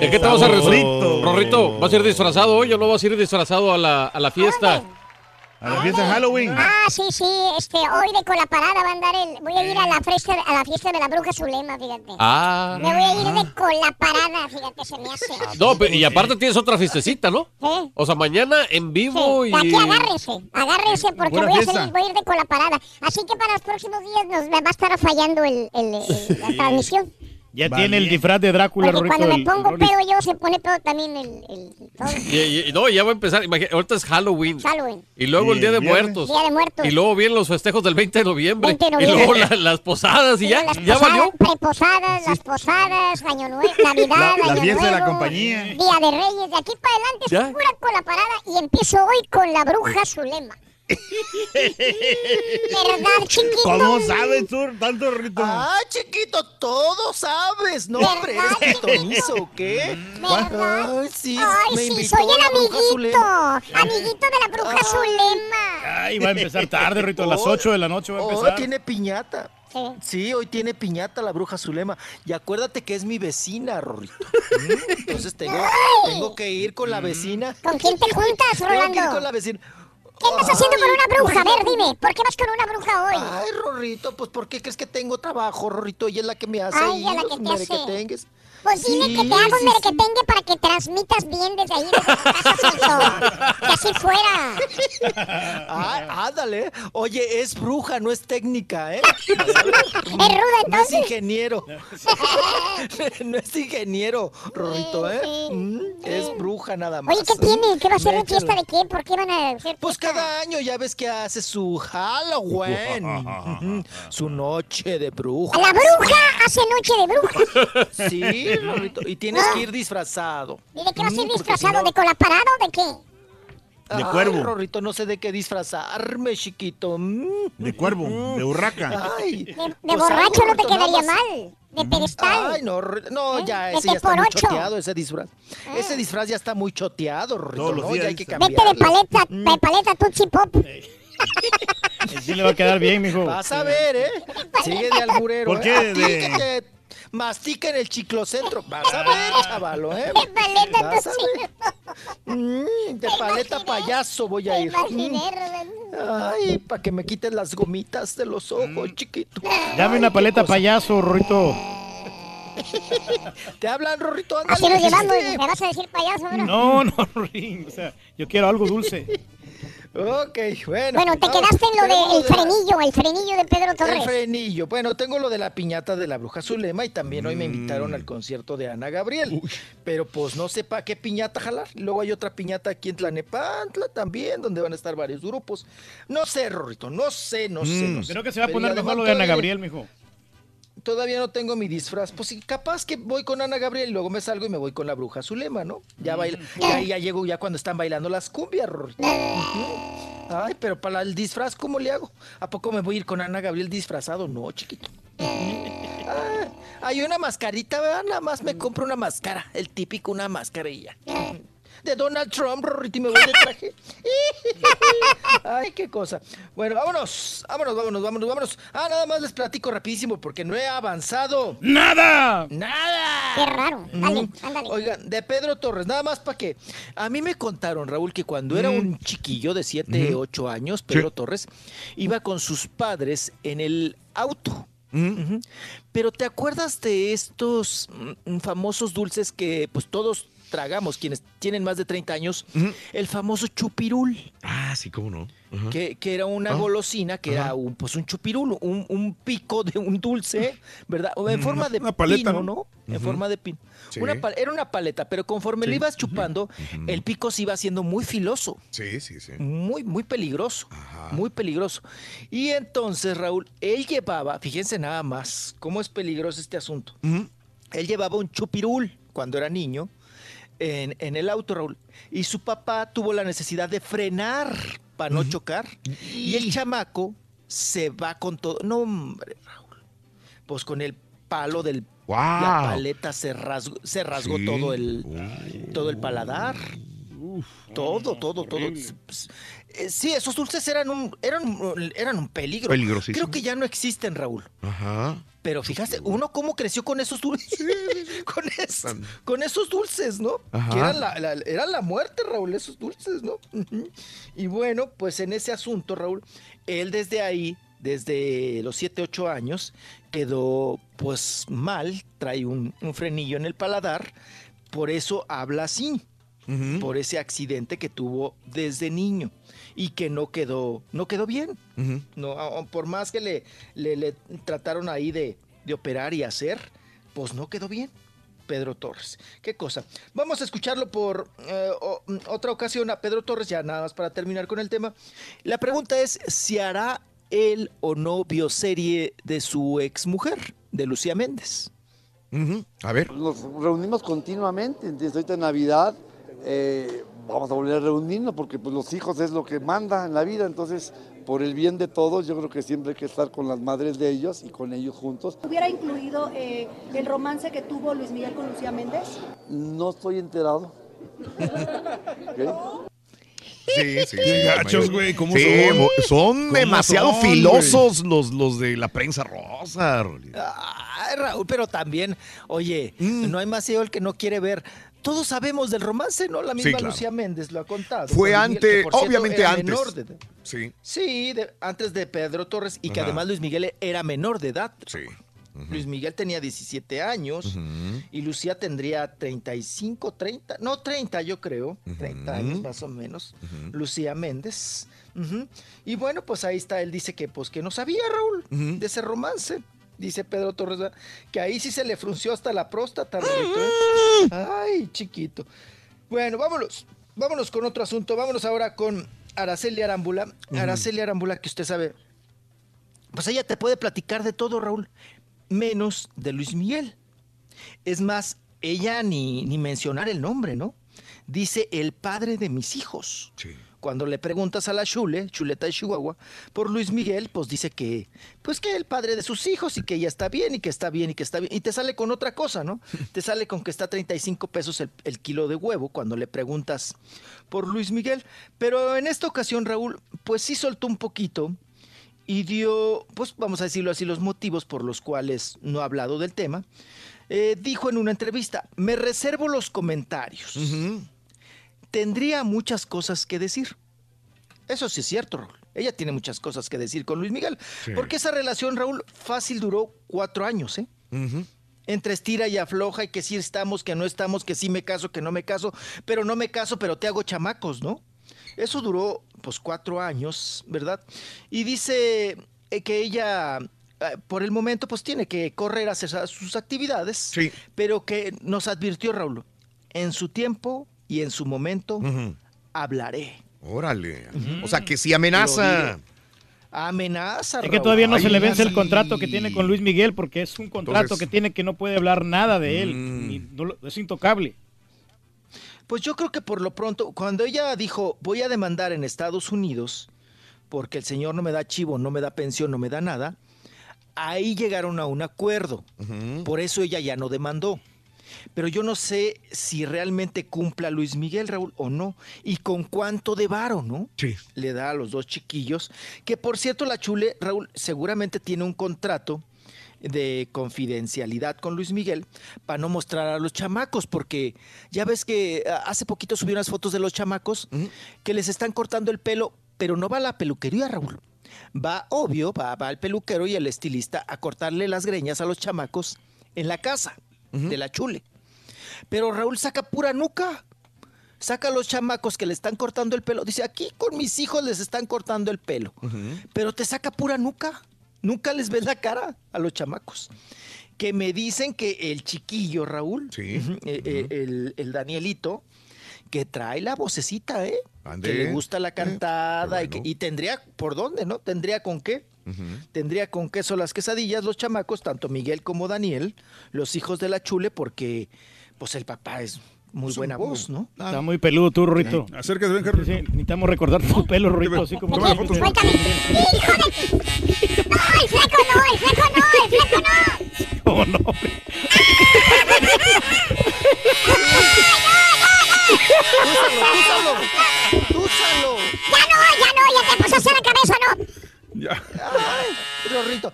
¿De qué te vas a rezar? Rorrito, ¿vas a ir disfrazado hoy o no vas a ir disfrazado a la, a la fiesta? A la fiesta de Halloween. Ah, sí, sí, este, hoy de Colaparada va a andar el, voy a ir a la fiesta, a la fiesta de la bruja Zulema, fíjate. Ah. Me voy a ir de Colaparada, fíjate, se me hace. No, pero- y aparte tienes otra fiestecita, ¿no? Sí. O sea, mañana en vivo Sí, y... aquí agárrese, agárrese porque voy a, salir, voy a ir de Colaparada. Así que para los próximos días nos va a estar fallando el, el- el- la transmisión. Ya tiene el disfraz de Drácula, Porque Rorrito. cuando me el- pongo el Rollis. pedo yo, se pone pedo también el, el todo. Y, y- y no, ya va a empezar. imagina- ahorita es Halloween. Halloween. Y luego el Día de Viernes. Muertos. Día de Muertos. Y luego vienen los festejos del 20 de noviembre. 20 de Y noviembre. luego la- las posadas y ya, Las ya posadas, valió. Preposadas, las posadas, Año Nuevo, Navidad, La- la Año fiesta de la Nuevo, compañía. Día de Reyes, de aquí para adelante Ya. es pura Colaparada y empiezo hoy con la bruja Zulema. ¿Verdad, chiquito? ¿Cómo sabes tú tanto, Rito? Ah, chiquito, todo sabes. No, hombre, eres pitonizo, ¿o qué? Ay, sí, Ay, me sí, soy el amiguito, amiguito de la bruja Zulema. Ay, va a empezar tarde, Rito. A las 8 de la noche va a Hoy empezar. tiene piñata. Sí. hoy tiene piñata la bruja Zulema. Y acuérdate que es mi vecina, Rorrito. Mm, Entonces tengo, tengo que ir con la vecina. ¿Con quién te juntas, Tengo que ir Rolando? con la vecina. ¿Qué andas haciendo con una bruja? A ver, dime, ¿por qué vas con una bruja hoy? Ay, Rorrito, pues ¿por qué crees que tengo trabajo, Rorrito? Ella es la que me hace Ay, ella la que te hace. merequetengues. Pues dile Sí, que te hago un sí, merequetengue para que transmitas bien desde ahí, desde tu casa, Celso. Que así fuera. Ah, ándale. Oye, es bruja, no es técnica, ¿eh? ¿Es ruda No es entonces? ingeniero. no es ingeniero, Rorrito, ¿eh? Mm, Es bruja nada más. Oye, ¿qué tiene? ¿Qué va a ser de fiesta de qué? ¿Por qué van a hacer Pues cada año ya ves que hace su Halloween. Su noche de bruja. La bruja hace noche de bruja. Sí, Rorrito. Y tienes que ir disfrazado. ¿Y de qué vas a ir Mm, disfrazado? si no- ¿De colaparado o de qué? De Ay, cuervo. Rorrito, no sé de qué disfrazarme, chiquito. Mm. De cuervo, de urraca. Ay, De, de pues borracho algo, no te quedaría mal. De pedestal. Ay, no, no, ¿Eh? ya, ese ya está muy choteado, ese disfraz. Ese disfraz ya está muy choteado, Rorrito, Todos los ¿no? días Ya hay que dice. Vete cambiarlo. de paleta, de paleta Tutsi Pop. Sí le va a quedar bien, mijo. Vas a ver, ¿eh? Sigue de alburero. ¿Por ¿eh? qué A ti de- que te mastica en el chiclocentro. Vas a ver, chavalo, ¿eh? De paleta Vas a Tutsi ver. Mm, de paleta payaso voy a ir. Imaginé, Mm. Ay, para que me quites las gomitas de los ojos, chiquito. Dame una paleta payaso, Rorrito. Te hablan, Rorrito, Así nos llevamos. ¿Me vas a decir payaso ahora? No, no, Rorín. O sea, yo quiero algo dulce. Ok, bueno. Bueno, te vamos. quedaste en lo del de la- frenillo, el frenillo de Pedro El Torres. frenillo. Bueno, tengo lo de la piñata de la bruja Zulema y también hoy me Mm. invitaron al concierto de Ana Gabriel. Pero pues no sé para qué piñata jalar. Luego hay otra piñata aquí en Tlanepantla también, donde van a estar varios grupos. No sé, Rorrito, no sé, no sé, no sé. Creo que se va a poner mejor lo de Ana Gabriel, mijo. Todavía no tengo mi disfraz. Pues sí, capaz que voy con Ana Gabriel y luego me salgo y me voy con la bruja Zulema, ¿no? Ya baila, ya, ya llego ya cuando están bailando las cumbias. Ujú. Ay, pero para el disfraz, ¿cómo le hago? ¿A poco me voy a ir con Ana Gabriel disfrazado? No, chiquito. Ah, hay una mascarita, ¿verdad? Nada más me compro una máscara, el típico, una máscara y ya. De Donald Trump, Rorrito, y me voy de traje. Ay, qué cosa. Bueno, vámonos, vámonos, vámonos, vámonos, vámonos. Ah, nada más les platico rapidísimo porque no he avanzado. ¡Nada! ¡Nada! Qué raro. Dale, Mm. ándale. Oigan, de Pedro Torres, nada más para que. A mí me contaron, Raúl, que cuando era un chiquillo de 7, 8 años, Pedro Torres, iba con sus padres en el auto. Pero ¿te acuerdas de estos mm, famosos dulces que pues todos tragamos, quienes tienen más de 30 años? El famoso chupirul. Ah, sí, cómo no. Que, que era una Ah. golosina, que era un, pues un chupirul, un, un pico de un dulce, ¿verdad? O en forma de una paleta, pino, ¿no? ¿no? En forma de pino. Sí. Una pal- era una paleta, pero conforme Sí. le ibas chupando, el pico se iba haciendo muy filoso, Sí, sí, sí. muy, muy peligroso, muy peligroso. Y entonces, Raúl, él llevaba, fíjense nada más cómo es peligroso este asunto. Él llevaba un chupirul cuando era niño en, en el auto, Raúl. Y su papá tuvo la necesidad de frenar para no chocar. Y el chamaco se va con todo. No, hombre, Raúl. Pues con el palo del... ¡Guau! La paleta se rasgó, se rasgó Sí. todo, el, todo el paladar. todo, todo, todo. Eh, Sí, esos dulces eran un, eran, eran un peligro. Peligrosísimo. Creo que ya no existen, Raúl. Ajá. Pero fíjate, uno cómo creció con esos dulces. con, es- con esos dulces, ¿no? Ajá. Que eran la, la- la muerte, Raúl, esos dulces, ¿no? Y bueno, pues en ese asunto, Raúl, él desde ahí, desde los 7, 8 años, quedó pues mal, trae un, un frenillo en el paladar, por eso habla así, por ese accidente que tuvo desde niño y que no quedó, no quedó bien. No, por más que le, le- le trataron ahí de, de operar y hacer, pues no quedó bien. Pedro Torres. Qué cosa. Vamos a escucharlo por eh, o- mm, otra ocasión a Pedro Torres, ya nada más para terminar con el tema. La pregunta es si hará él o no bioserie de su exmujer, de Lucía Méndez. A ver. Nos reunimos continuamente, ¿entiendes? ahorita en Navidad eh, vamos a volver a reunirnos porque pues, los hijos es lo que manda en la vida, entonces por el bien de todos yo creo que siempre hay que estar con las madres de ellos y con ellos juntos. ¿Hubiera incluido eh, el romance que tuvo Luis Miguel con Lucía Méndez? No estoy enterado. ¿Ok? Sí, sí. Sí, gachos, güey, ¿cómo Sí, son? son ¿Cómo demasiado son, filosos los, los de la prensa rosa. Ay, Raúl, pero también, oye, no hay más ciego el que no quiere ver. Todos sabemos del romance, ¿no? La misma claro. Lucía Méndez lo ha contado. Fue Miguel, antes, obviamente antes. menor de edad. Sí. Sí, de- antes de Pedro Torres y que Ajá. además Luis Miguel era menor de edad. Sí. Luis Miguel tenía 17 años y Lucía tendría 35, 30, no 30 yo creo, 30 años más o menos. Lucía Méndez. Y bueno, pues ahí está, él dice que pues que no sabía Raúl de ese romance. Dice Pedro Torres que ahí sí se le frunció hasta la próstata. ¿eh? Ay, chiquito. Bueno, vámonos. Vámonos con otro asunto. Vámonos ahora con Araceli Arámbula. Araceli Arámbula, que usted sabe, pues ella te puede platicar de todo, Raúl, menos de Luis Miguel. Es más, ella ni, ni mencionar el nombre, ¿no? Dice el padre de mis hijos. Cuando le preguntas a la Chule, Chuleta de Chihuahua, por Luis Miguel, pues dice que, pues que el padre de sus hijos y que ella está bien y que está bien y que está bien. Y te sale con otra cosa, ¿no? Te sale con que está a 35 pesos el, el kilo de huevo cuando le preguntas por Luis Miguel. Pero en esta ocasión, Raúl, pues sí soltó un poquito y dio, pues vamos a decirlo así, los motivos por los cuales no ha hablado del tema. Eh, dijo en una entrevista, me reservo los comentarios. Tendría muchas cosas que decir. Eso sí es cierto, Raúl. Ella tiene muchas cosas que decir con Luis Miguel. Sí. Porque esa relación, Raúl, fácil duró cuatro años, ¿eh? Entre estira y afloja y que sí estamos, que no estamos, que sí me caso, que no me caso, pero no me caso, pero te hago chamacos, ¿no? Eso duró pues cuatro años, ¿verdad? Y dice eh, que ella eh, por el momento pues tiene que correr a hacer sus actividades, pero que nos advirtió Raúl, en su tiempo y en su momento hablaré. Órale. O sea, que si amenaza. Amenaza, Es que todavía no Ay, se le vence el sí. contrato que tiene con Luis Miguel porque es un contrato Entonces- que tiene que no puede hablar nada de él. ni- no es intocable. Pues yo creo que por lo pronto, cuando ella dijo, voy a demandar en Estados Unidos, porque el señor no me da chivo, no me da pensión, no me da nada, ahí llegaron a un acuerdo. Por eso ella ya no demandó. Pero yo no sé si realmente cumpla Luis Miguel, Raúl, o no. Y con cuánto de varo, ¿no? Sí. Le da a los dos chiquillos. Que por cierto, la Chule, Raúl, seguramente tiene un contrato de confidencialidad con Luis Miguel para no mostrar a los chamacos, porque ya ves que ah, hace poquito subí unas fotos de los chamacos que les están cortando el pelo, pero no va a la peluquería, Raúl. Va, obvio, va, va el peluquero y el estilista a cortarle las greñas a los chamacos en la casa de la chule. Pero Raúl saca pura nuca. Saca a los chamacos que le están cortando el pelo. Dice, aquí con mis hijos les están cortando el pelo. Pero te saca pura nuca. Nunca les ves la cara a los chamacos. Que me dicen que el chiquillo, Raúl, ujú, eh, eh, el, el Danielito, que trae la vocecita, ¿eh? Que le gusta la cantada y, que- y tendría, ¿por dónde, no? Tendría con qué tendría con queso las quesadillas, los chamacos, tanto Miguel como Daniel, los hijos de la chule, porque pues el papá es muy buena voz, ¿no? Ah. Está muy peludo tú, Rorrito. Eh. Acércate, ven, Carlos. Sí, necesitamos recordar tu pelo, Rorrito, así como... ¡Toma ¡Suéltame! ¡Hijo de...! ¡No, el fleco no, el fleco no, el fleco no! ¿Cómo oh, no, hombre? ¡Úsalo, úsalo! ¡Úsalo! ¡Ya no, ya no! ¡Ya te puso hacia la cabeza, no! Ya. Ay, Rorrito.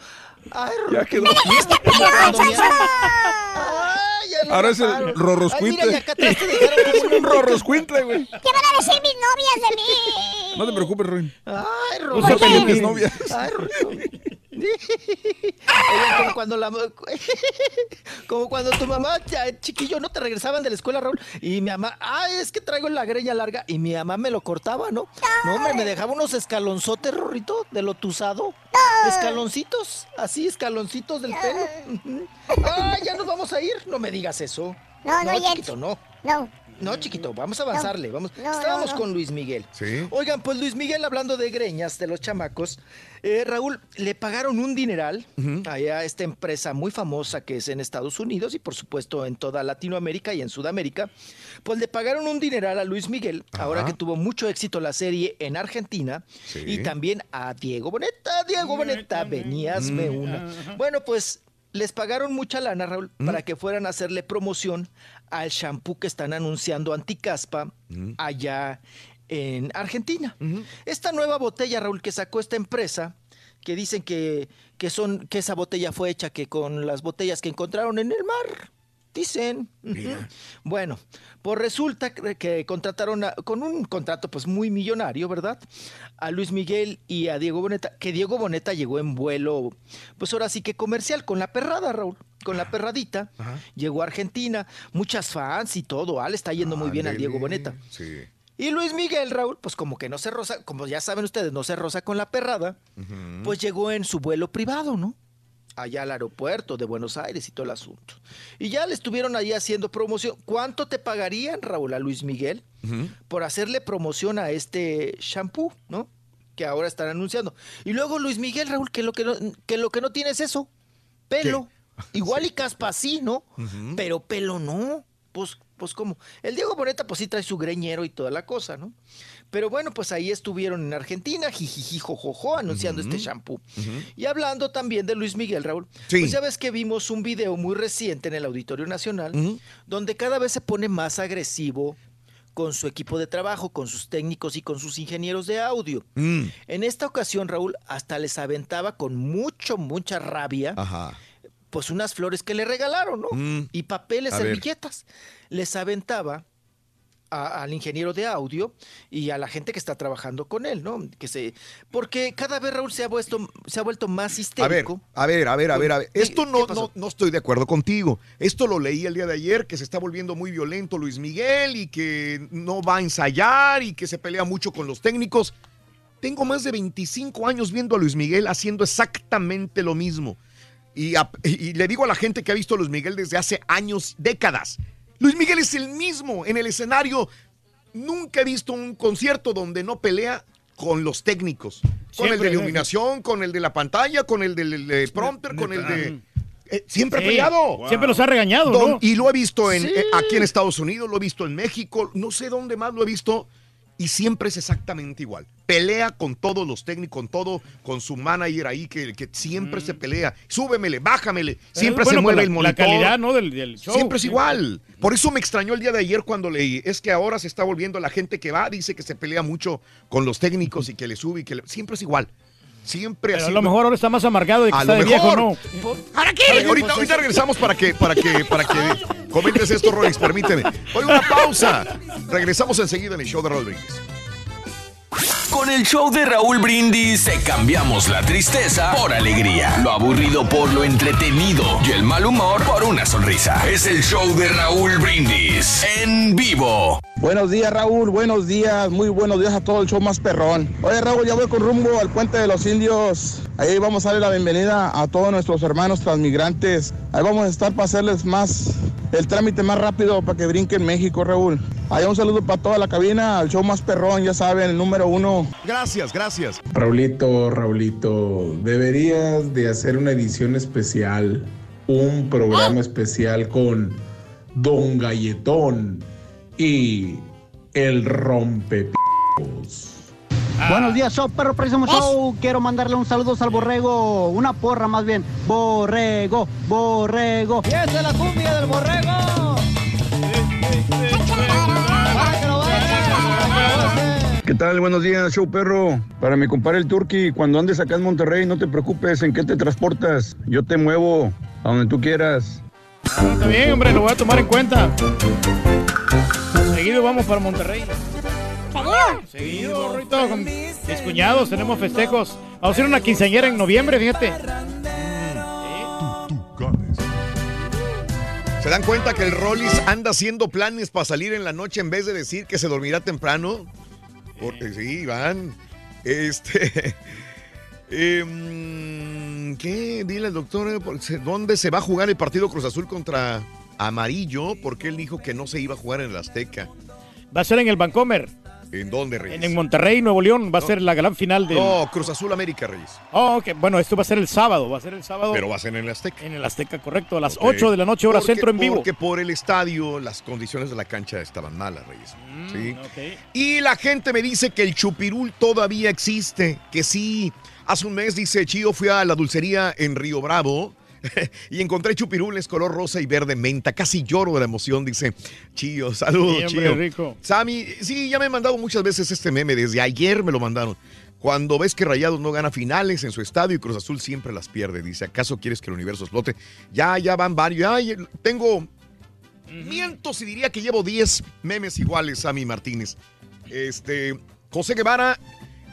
Ay, Rorrito. Ya quedó. Ay, ya Ahora es el rorroscuintle. Es un rorroscuintle, güey. ¿Qué van a decir mis novias de mí? No te preocupes, Ruin. Ay, Rorrito. No se novias. Ay, Rorrito. Como cuando la como cuando tu mamá ya, chiquillo no te regresaban de la escuela Raúl y mi mamá ay es que traigo la greña larga y mi mamá me lo cortaba no no hombre me dejaba unos escalonzotes Rorrito de lo tusado. Escaloncitos así escaloncitos del pelo. Ay ya nos vamos a ir no me digas eso. No, no, ya- chiquito no. No. No, chiquito, vamos a avanzarle. Vamos. No, Estábamos no, no. con Luis Miguel. Sí. Oigan, pues Luis Miguel, hablando de greñas de los chamacos, eh, Raúl, le pagaron un dineral allá a esta empresa muy famosa que es en Estados Unidos y por supuesto en toda Latinoamérica y en Sudamérica. Pues le pagaron un dineral a Luis Miguel, ahora que tuvo mucho éxito la serie en Argentina Sí. y también a Diego Boneta. Diego Boneta, veníasme una. Bueno, pues les pagaron mucha lana, Raúl, para que fueran a hacerle promoción al shampoo que están anunciando anticaspa allá en Argentina. Esta nueva botella, Raúl, que sacó esta empresa, que dicen que, que son, que esa botella fue hecha que con las botellas que encontraron en el mar. Dicen. Bueno, pues resulta que contrataron a- con un contrato pues muy millonario, ¿verdad? A Luis Miguel y a Diego Boneta, que Diego Boneta llegó en vuelo, pues ahora sí que comercial, con la perrada, Raúl, con la perradita. Llegó a Argentina, muchas fans y todo, ah, le está yendo muy bien a Diego Boneta. Sí. Y Luis Miguel, Raúl, pues como que no se roza, como ya saben ustedes, no se roza con la perrada, pues llegó en su vuelo privado, ¿no? Allá al aeropuerto de Buenos Aires y todo el asunto. Y ya le estuvieron ahí haciendo promoción. ¿Cuánto te pagarían, Raúl, a Luis Miguel por hacerle promoción a este shampoo, ¿no? Que ahora están anunciando. Y luego Luis Miguel, Raúl, que lo que no, que lo que no tiene es eso, pelo. Igual y caspa sí, ¿no? Pero pelo no. Pues, pues cómo. El Diego Boneta, pues sí trae su greñero y toda la cosa, ¿no? Pero bueno, pues ahí estuvieron en Argentina, jijiji, jojojo, anunciando este shampoo. Y hablando también de Luis Miguel, Raúl, Sí. pues ya ves que vimos un video muy reciente en el Auditorio Nacional, donde cada vez se pone más agresivo con su equipo de trabajo, con sus técnicos y con sus ingenieros de audio. Mm. En esta ocasión, Raúl, hasta les aventaba con mucho, mucha rabia, Ajá. pues unas flores que le regalaron, ¿no? Mm. Y papeles, A ver. servilletas. Les aventaba a- al ingeniero de audio y a la gente que está trabajando con él, ¿no? Que se, porque cada vez Raúl se ha vuelto, se ha vuelto más histérico. a ver, a ver, a ver, a ver. ¿Qué- Esto no, no, no estoy de acuerdo contigo. Esto lo leí el día de ayer, que se está volviendo muy violento Luis Miguel y que no va a ensayar y que se pelea mucho con los técnicos. Tengo más de 25 años viendo a Luis Miguel haciendo exactamente lo mismo. Y, a- y le digo a la gente que ha visto a Luis Miguel desde hace años, décadas. Luis Miguel es el mismo en el escenario. Nunca he visto un concierto donde no pelea con los técnicos. Con el de iluminación, con el de la pantalla, con el del eh, prompter, con el de... Eh, siempre Sí, ha peleado. siempre los ha regañado, Don- ¿no? Y lo he visto en, Sí. eh, aquí en Estados Unidos, lo he visto en México, no sé dónde más lo he visto. Y siempre es exactamente igual. Pelea con todos los técnicos, con todo, con su manager ahí, que, que siempre se pelea. Súbemele, bájamele. Siempre Mm. bueno, se mueve pues el la- monitor. la calidad, ¿no? del- del show. Siempre es igual. Por eso me extrañó el día de ayer cuando leí. Es que ahora se está volviendo la gente que va, dice que se pelea mucho con los técnicos y que le sube y que le- Siempre es igual. Siempre Pero a así. lo mejor ahora está más amargado de que A está lo de viejo, mejor. ¿no? ¿Para qué? ahorita, ahorita regresamos para que, para que, para que comentes esto, Rolex, permíteme. Oye, una pausa. Regresamos enseguida en el show de Brindis. Con el show de Raúl Brindis cambiamos la tristeza por alegría, lo aburrido por lo entretenido y el mal humor por una sonrisa. Es el show de Raúl Brindis en vivo. Buenos días, Raúl. Buenos días. Muy buenos días a todo el show más perrón. Oye, Raúl, ya voy con rumbo al puente de los indios. Ahí vamos a darle la bienvenida a todos nuestros hermanos transmigrantes. Ahí vamos a estar para hacerles más, el trámite más rápido para que brinquen México, Raúl. Ahí un saludo para toda la cabina, al show más perrón, ya saben, el número uno. Gracias, gracias. Raulito, Raulito, deberías de hacer una edición especial, un programa especial con Don Galletón y el rompe. Buenos días, show, perro próximo show. Quiero mandarle un saludo al borrego, una porra más bien. Borrego, borrego. Y esa es la cumbia del borrego. ¿Qué tal? Buenos días, show perro. Para mi compadre el Turqui, cuando andes acá en Monterrey, no te preocupes en qué te transportas. Yo te muevo a donde tú quieras. Está bien, hombre, lo voy a tomar en cuenta. Seguido vamos para Monterrey. ¿Seguido? Seguido, Rorrito, con mis cuñados tenemos festejos. Vamos a hacer una quinceañera en noviembre, fíjate. ¿Se dan cuenta que el Rollis anda haciendo planes para salir en la noche en vez de decir que se dormirá temprano? Porque sí, van. Este. em, ¿Qué? Dile al doctor eh, dónde se va a jugar el partido Cruz Azul contra Amarillo, porque él dijo que no se iba a jugar en el Azteca. Va a ser en el Vancomer. ¿En dónde, Reyes? En, en Monterrey, Nuevo León, va a ser la gran final del... No, Cruz Azul América, Reyes. Oh, ok. Bueno, esto va a ser el sábado. Va a ser el sábado. Pero va a ser en el Azteca. En el Azteca, correcto. A las Ok. 8 de la noche, hora Porque- centro en vivo. Porque por el estadio las condiciones de la cancha estaban malas, Reyes. Mm, Sí. Y la gente me dice que el chupirul todavía existe, que sí. Hace un mes, dice Chío, fui a la dulcería en Río Bravo y encontré chupirules color rosa y verde menta. Casi lloro de la emoción, dice Chío. Saludos, Sí, Chío. rico. Sammy, sí, ya me han mandado muchas veces este meme. Desde ayer me lo mandaron. Cuando ves que Rayados no gana finales en su estadio y Cruz Azul siempre las pierde, dice, ¿acaso quieres que el universo explote? Ya, ya van varios. Ay, tengo miento si diría que llevo 10 memes iguales, Sammy Martínez. Este, José Guevara,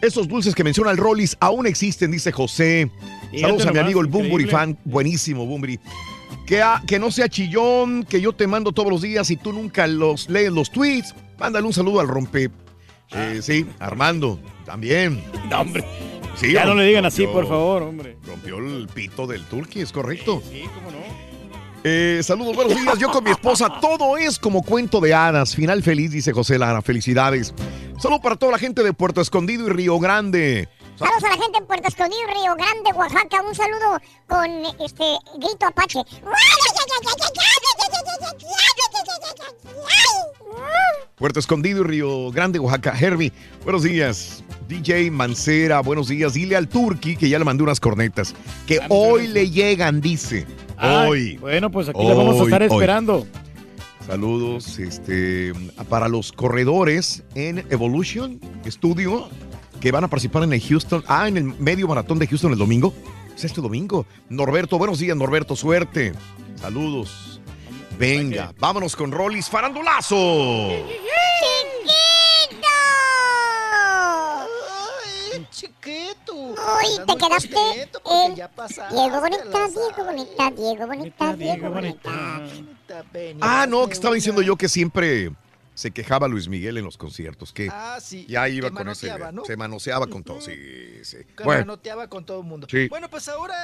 esos dulces que menciona el Rollis aún existen, dice José. Fíjate Saludos a mi amigo el Bumburi fan, buenísimo Bumburi. Que, no sea chillón, que yo te mando todos los días y tú nunca los lees los tweets. Mándale un saludo al rompe. Eh, sí, Armando, también. No, hombre. Sí, ya no le digan así, por favor, hombre. Rompió el pito del turqui, es correcto. Sí, cómo no. Eh, saludos, buenos días. Yo con mi esposa, todo es como cuento de hadas. Final feliz, dice José Lara. Felicidades. Saludos para toda la gente de Puerto Escondido y Río Grande. Saludos a la gente en Puerto Escondido, Río Grande, Oaxaca. Un saludo con este grito apache. Puerto Escondido y Río Grande, Oaxaca. Herbie, buenos días. DJ Mancera, buenos días. Dile al Turqui que ya le mandé unas cornetas. Que hoy le llegan, dice. Hoy. Bueno, pues aquí la vamos a estar hoy. esperando. Saludos este, para los corredores en Evolution Studio que van a participar en el Houston, ah, en el medio maratón de Houston el domingo. Es este domingo. Norberto, buenos días, Norberto, suerte. Saludos. Venga, vámonos con Rollis Farandulazo. Uy, te quedaste en Diego Bonita, Diego Bonita, Diego Bonita, Diego Bonita. Ah, no, que estaba diciendo yo que siempre se quejaba Luis Miguel en los conciertos, que Ah, sí. ya iba que con ese, ¿no? se manoseaba con todo, sí, sí. Que Bueno, manoteaba con todo el mundo. Sí. Bueno, pues ahora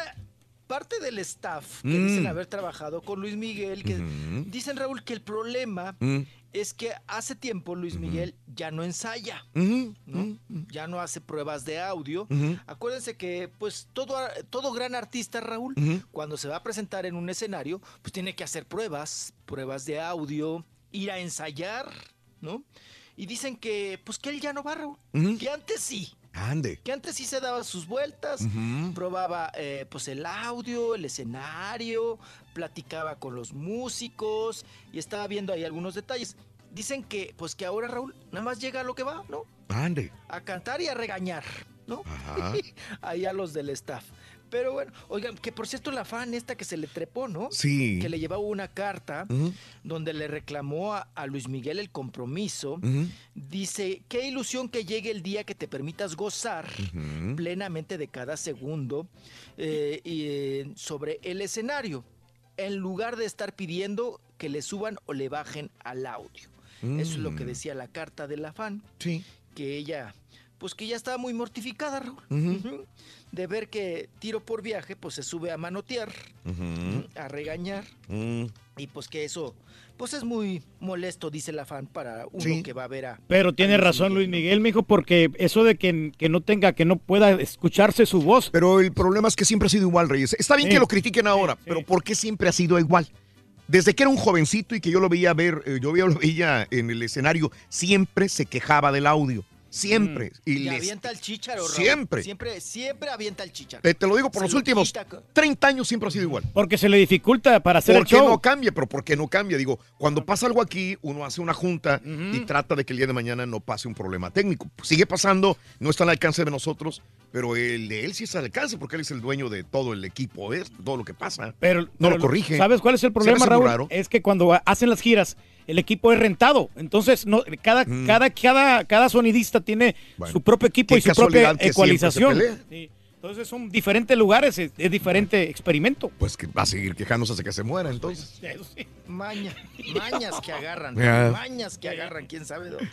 parte del staff que Mm. dicen haber trabajado con Luis Miguel, que Ujú. dicen Raúl que el problema Mm. Es que hace tiempo Luis Miguel ya no ensaya, ¿no? Ya no hace pruebas de audio. Acuérdense que pues todo, todo gran artista, Raúl, cuando se va a presentar en un escenario, pues tiene que hacer pruebas, pruebas de audio, ir a ensayar, ¿no? Y dicen que pues que él ya no va, Raúl, que antes sí. Ande. Que antes sí se daba sus vueltas, probaba eh, pues el audio, el escenario, platicaba con los músicos y estaba viendo ahí algunos detalles. Dicen que pues que ahora Raúl nada más llega a lo que va, ¿no? Ande. A cantar y a regañar, ¿no? Ajá. ahí a los del staff. Pero bueno, oigan, que por cierto la fan esta que se le trepó, ¿no? Sí. Que le llevaba una carta donde le reclamó a, a Luis Miguel el compromiso. Dice, qué ilusión que llegue el día que te permitas gozar plenamente de cada segundo eh, eh, sobre el escenario, en lugar de estar pidiendo que le suban o le bajen al audio. Eso es lo que Mm. decía la carta de la fan, Sí. que ella, pues que ya estaba muy mortificada, Raúl, de ver que tiro por viaje, pues se sube a manotear, a regañar, y pues que eso, pues es muy molesto, dice la fan, para uno Sí. que va a ver a... Pero a tiene Luis razón Miguel, Luis ¿no? Miguel, mijo, porque eso de que, que no tenga, que no pueda escucharse su voz. Pero el problema es que siempre ha sido igual, Reyes. Está bien Sí. que lo critiquen ahora, pero ¿por qué siempre ha sido igual? Desde que era un jovencito y que yo lo veía ver, eh, yo lo veía en el escenario, siempre se quejaba del audio. Siempre. Y, Y les- avienta el chícharo, Raúl. Siempre. Siempre, siempre avienta el chícharo. Te, te lo digo por Se los lo últimos quita co- 30 años siempre ha sido igual. Porque se le dificulta para hacer ¿Por el qué show. no cambia? Pero ¿por qué no cambia? Digo, cuando pasa algo aquí, uno hace una junta y trata de que el día de mañana no pase un problema técnico. Sigue pasando, no está al alcance de nosotros, pero el de él sí está al alcance porque él es el dueño de todo el equipo, ¿ves? Todo lo que pasa. Pero, no pero lo corrige. ¿Sabes cuál es el problema, Raúl? raro. Es que cuando hacen las giras, el equipo es rentado. Entonces, no, cada, Mm. cada, cada, cada sonidista tiene su propio equipo y su propia ecualización. Sí. Entonces son diferentes lugares, es, es diferente experimento. Pues que va a seguir quejándose hasta que se muera, entonces. Maña, mañas que agarran, mañas que agarran, quién sabe dónde.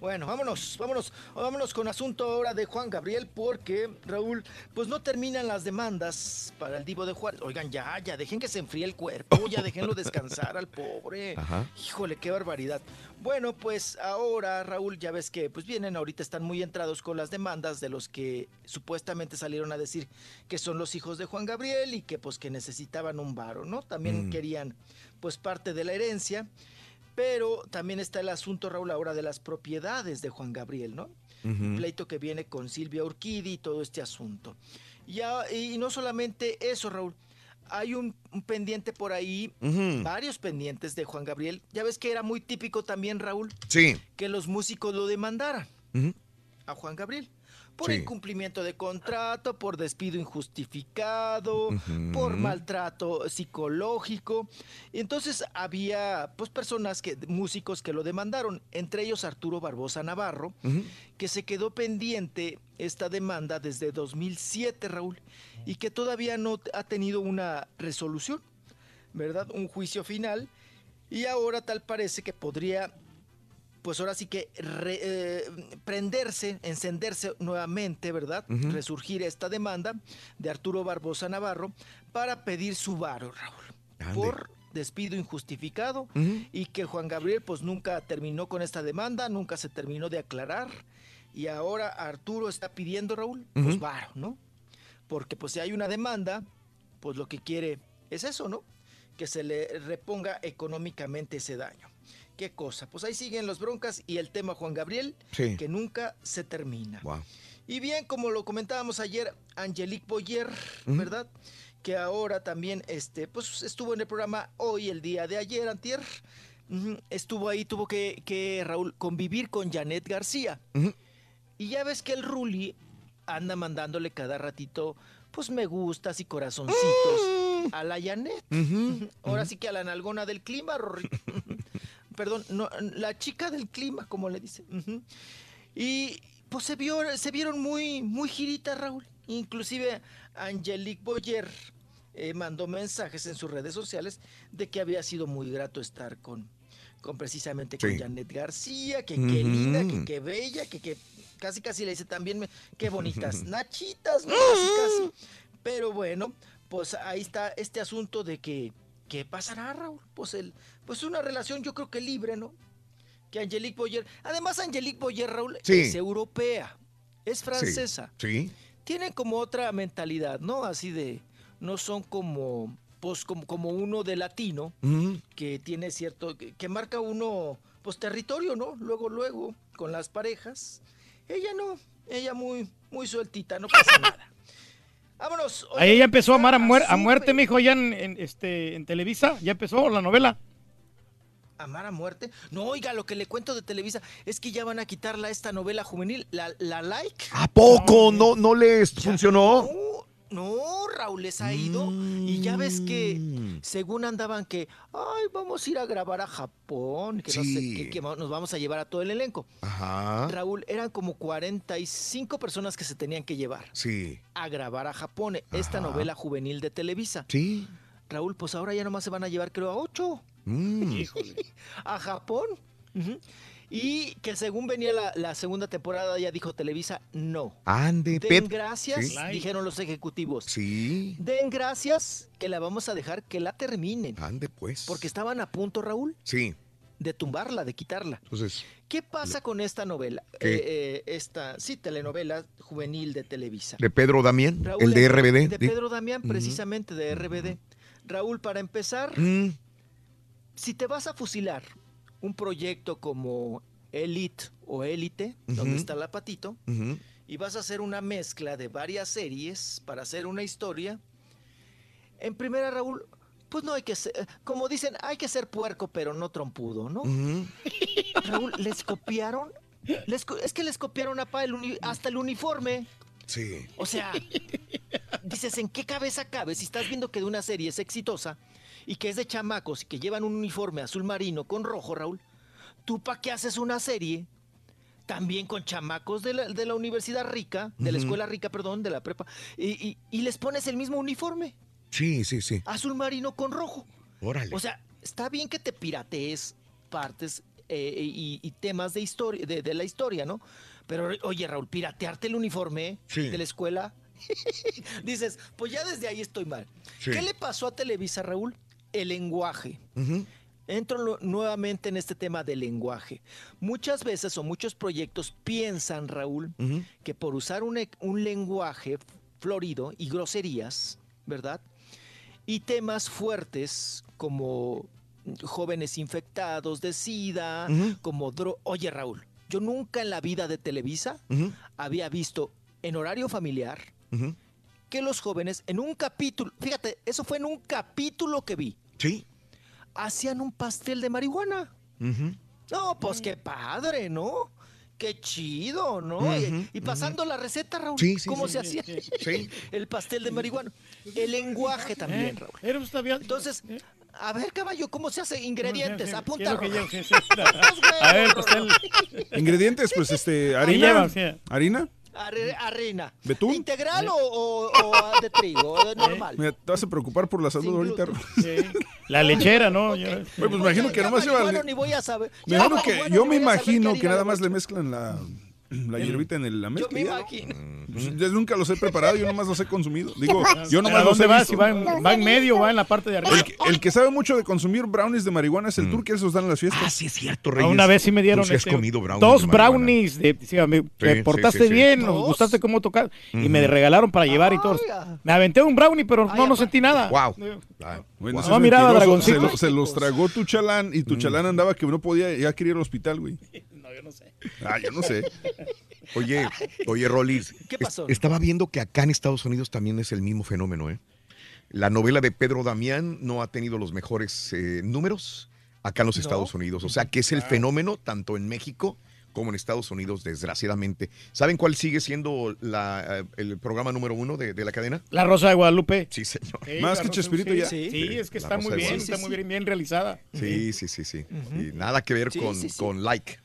Bueno, vámonos, vámonos, vámonos con asunto ahora de Juan Gabriel, porque Raúl, pues no terminan las demandas para el Divo de Juárez. Oigan, ya, ya, dejen que se enfríe el cuerpo, ya déjenlo descansar al pobre. Ajá. Híjole, qué barbaridad. Bueno, pues ahora, Raúl, ya ves que pues vienen ahorita, están muy entrados con las demandas de los que supuestamente salieron a decir que son los hijos de Juan Gabriel y que pues que necesitaban un varo, ¿no? También Mm. querían pues parte de la herencia, pero también está el asunto, Raúl, ahora de las propiedades de Juan Gabriel, ¿no? Ujú. pleito que viene con Silvia Urquidi y todo este asunto. Ya, y no solamente eso, Raúl. Hay un, un pendiente por ahí, varios pendientes de Juan Gabriel. Ya ves que era muy típico también, Raúl, Sí. que los músicos lo demandaran a Juan Gabriel. Por Sí. incumplimiento de contrato, por despido injustificado, por maltrato psicológico. Entonces había pues personas que, músicos que lo demandaron, entre ellos Arturo Barbosa Navarro, que se quedó pendiente esta demanda desde 2007, Raúl, y que todavía no ha tenido una resolución, ¿verdad? Un juicio final. Y ahora tal parece que podría, pues ahora sí que re- eh, prenderse, encenderse nuevamente, ¿verdad? Resurgir esta demanda de Arturo Barbosa Navarro para pedir su varo, Raúl, por despido injustificado y que Juan Gabriel pues nunca terminó con esta demanda, nunca se terminó de aclarar y ahora Arturo está pidiendo, Raúl, pues varo, ¿no? Porque pues si hay una demanda, pues lo que quiere es eso, ¿no? Que se le reponga económicamente ese daño. ¿Qué cosa? Pues ahí siguen los broncas y el tema Juan Gabriel, Sí. que nunca se termina. Wow. Y bien, como lo comentábamos ayer, Angelique Boyer. ¿verdad? Que ahora también este, pues, estuvo en el programa hoy, el día de ayer, antier. Estuvo ahí, tuvo que, que, Raúl, convivir con Janet García. Y ya ves que el Ruli anda mandándole cada ratito, pues me gustas y corazoncitos a la Janet. Ahora sí que a la nalgona del clima, Rory. Perdón, no, la chica del clima, como le dice. Y pues se, vio, se vieron muy, muy giritas, Raúl. Inclusive Angelique Boyer eh, mandó mensajes en sus redes sociales de que había sido muy grato estar con, con precisamente con. Janet García, que qué linda, que qué bella, que, que casi casi le dice también me- qué bonitas nachitas, ¿no? Casi casi. Pero bueno, pues ahí está este asunto de que ¿qué pasará, Raúl? Pues el pues una relación yo creo que libre, ¿no? Que Angelique Boyer, además Angelique Boyer, Raúl, Sí. es europea, es francesa Sí. tienen como otra mentalidad, ¿no? Así de, no son como, pues como, como uno de latino, Ujú. que tiene cierto, que, que marca uno, pues territorio, ¿no? Luego, luego, con las parejas. Ella no, ella muy, muy sueltita, no pasa nada. Vámonos. Ahí ella empezó a amar a, muer- a muerte, mijo, ya en, en, este, en Televisa. Ya empezó la novela. Amar a muerte. No, oiga, lo que le cuento de Televisa es que ya van a quitarla esta novela juvenil, la, la Like. ¿A poco no, no les funcionó? No, Raúl les ha ido. Y ya ves que según andaban que, ay, vamos a ir a grabar a Japón, que, no sé qué, que nos vamos a llevar a todo el elenco. Ajá. Raúl, eran como 45 personas que se tenían que llevar Sí. a grabar a Japón, esta novela juvenil de Televisa. Sí. Raúl, pues ahora ya nomás se van a llevar, creo, a 8 Mm. a Japón. Ujú. Y que según venía la, la segunda temporada, ya dijo Televisa, no. Ande, Den Pep. gracias, Sí. dijeron los ejecutivos. Sí. Den gracias que la vamos a dejar que la terminen. Ande, pues. Porque estaban a punto, Raúl, Sí. de tumbarla, de quitarla. Entonces, ¿Qué pasa con esta novela? Eh, eh, esta, sí, telenovela juvenil de Televisa. de Pedro Damián, Raúl, el de RBD. De Pedro Damián, precisamente de RBD. Raúl, para empezar, Mm. si te vas a fusilar un proyecto como Elite o Élite, Ujú. donde está la patito, y vas a hacer una mezcla de varias series para hacer una historia. En primera, Raúl, pues no hay que ser, como dicen, hay que ser puerco, pero no trompudo, ¿no? Raúl, les copiaron, les es que les copiaron apa, el uni- hasta el uniforme. Sí. O sea, dices, ¿en qué cabeza cabe si estás viendo que de una serie es exitosa y que es de chamacos y que llevan un uniforme azul marino con rojo, Raúl? ¿Tú para qué haces una serie también con chamacos de la, de la universidad rica, de la escuela rica, perdón, de la prepa, y, y- y les pones el mismo uniforme, Sí, sí, sí. azul marino con rojo? Órale. O sea, está bien que te piratees partes eh, y, y temas de historia, de, de la historia, ¿no? Pero oye, Raúl, piratearte el uniforme Sí. de la escuela, dices, pues ya desde ahí estoy mal. Sí. ¿Qué le pasó a Televisa, Raúl? El lenguaje. Entro nuevamente en este tema del lenguaje. Muchas veces o muchos proyectos piensan, Raúl, que por usar un, un lenguaje florido y groserías, ¿verdad? Y temas fuertes como jóvenes infectados de SIDA, como dro... Oye, Raúl, yo nunca en la vida de Televisa había visto en horario familiar. Que los jóvenes en un capítulo, fíjate, eso fue en un capítulo que vi, Sí. hacían un pastel de marihuana. No, pues qué padre, ¿no? Qué chido, ¿no? Y, y pasando la receta, Raúl, Sí, sí, ¿cómo sí, se sí, hacía Sí. el pastel de marihuana? El lenguaje también, Eh, Raúl. Entonces, a ver, caballo, ¿cómo se hace ingredientes? Apunta. A ver, pastel. Ingredientes, pues este, harina. Harina. Harina. ¿Betún? ¿Integral o, o- o de trigo? o de normal? Mira, te vas a preocupar por la salud ahorita. gluten. La lechera, ¿no? Oye, pues me imagino que nomás lleva... marihuano ni voy a saber. Me imagino que, yo me imagino que nada más le mezclan la, la hierbita en el, la Yo mezcla. me y ya, ¿no? imagino. Pues, yo nunca los he preparado, yo nomás los he consumido. Digo, yo ¿A nomás los dónde he va? visto. Si va en, va en medio o va en la parte de arriba. El, que- el que sabe mucho de consumir brownies de marihuana es el tour que esos dan en las fiestas. Ah, sí es cierto, Reyes. Una vez sí me dieron has este, comido brownies dos de brownies. De, sí, me- te portaste sí, sí. bien, nos gustaste cómo tocar. Y me regalaron para llevar y todo. Me aventé un brownie, pero Ay, no, no sentí nada. Wow. Bueno, No, miraba, se, dragoncito. lo- se los tragó tu chalán y tu Mm. chalán andaba que no podía, ya quería ir al hospital, güey. Yo no sé. Ah, yo no sé. Oye, oye, Rolis. ¿Qué pasó? es- estaba viendo que acá en Estados Unidos también es el mismo fenómeno, ¿eh? La novela de Pedro Damián no ha tenido los mejores eh, números acá en los No. Estados Unidos. O sea, que es el fenómeno tanto en México como en Estados Unidos, desgraciadamente. ¿Saben cuál sigue siendo la, eh, el programa número uno de, de la cadena? La Rosa de Guadalupe. Sí, señor. Sí, Más que Chespirito sí, ya. Sí, Sí. es que La está Rosa muy bien, está muy bien, bien realizada. Sí, sí, sí, sí. Y nada que ver Sí, con, sí, sí. con like.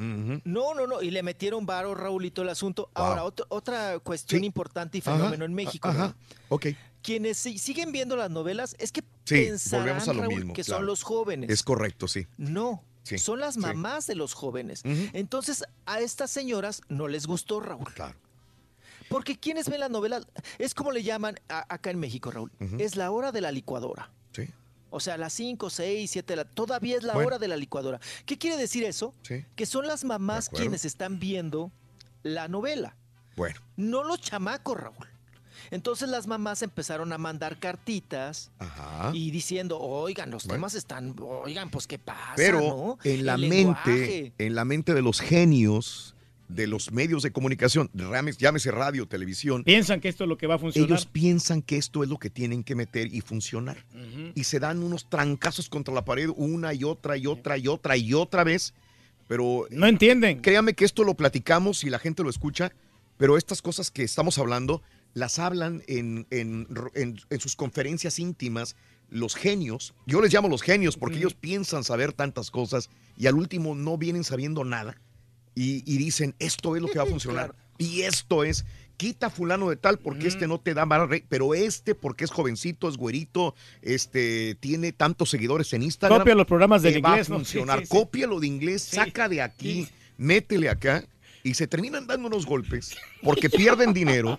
No, no, no. Y le metieron varo, Raulito, el asunto. Wow. Ahora, otro- otra cuestión Sí. importante y Ajá, fenómeno en México. Ajá, ok. Quienes si- siguen viendo las novelas es que Sí, pensarán, volvemos a lo Raúl, mismo, que claro. son los jóvenes. Es correcto, sí. No, Sí, son las mamás de los jóvenes. Entonces, a estas señoras no les gustó, Raúl. Claro. Porque quienes ven las novelas, es como le llaman a- acá en México, Raúl. Es la hora de la licuadora. Sí, O sea, las 5, 6, 7 de la... Todavía es la Bueno. hora de la licuadora. ¿Qué quiere decir eso? sí. Que son las mamás quienes están viendo la novela, Bueno, no los chamacos, Raúl. Entonces las mamás empezaron a mandar cartitas ajá. y diciendo, oigan, los Bueno. temas están, oigan, pues qué pasa, Pero ¿no? en la El mente, lenguaje. en la mente de los genios de los medios de comunicación, llámese radio, televisión, Piensan que esto es lo que va a funcionar. ellos piensan que esto es lo que tienen que meter y funcionar. Y se dan unos trancazos contra la pared una y otra y otra y otra y otra vez. Pero No entienden. créame que esto lo platicamos y la gente lo escucha, pero estas cosas que estamos hablando las hablan en, en- en- en sus conferencias íntimas los genios. Yo les llamo los genios porque ellos piensan saber tantas cosas y al último no vienen sabiendo nada y, y dicen, esto es lo que va a funcionar. Y esto es, quita a fulano de tal porque este no te da mal rey, pero este porque es jovencito, es güerito, este tiene tantos seguidores en Instagram. Copia los programas del te va a inglés, ¿no? Sí, funcionar. sí, sí. Cópialo de inglés, saca de aquí, métele acá y se terminan dando unos golpes porque pierden dinero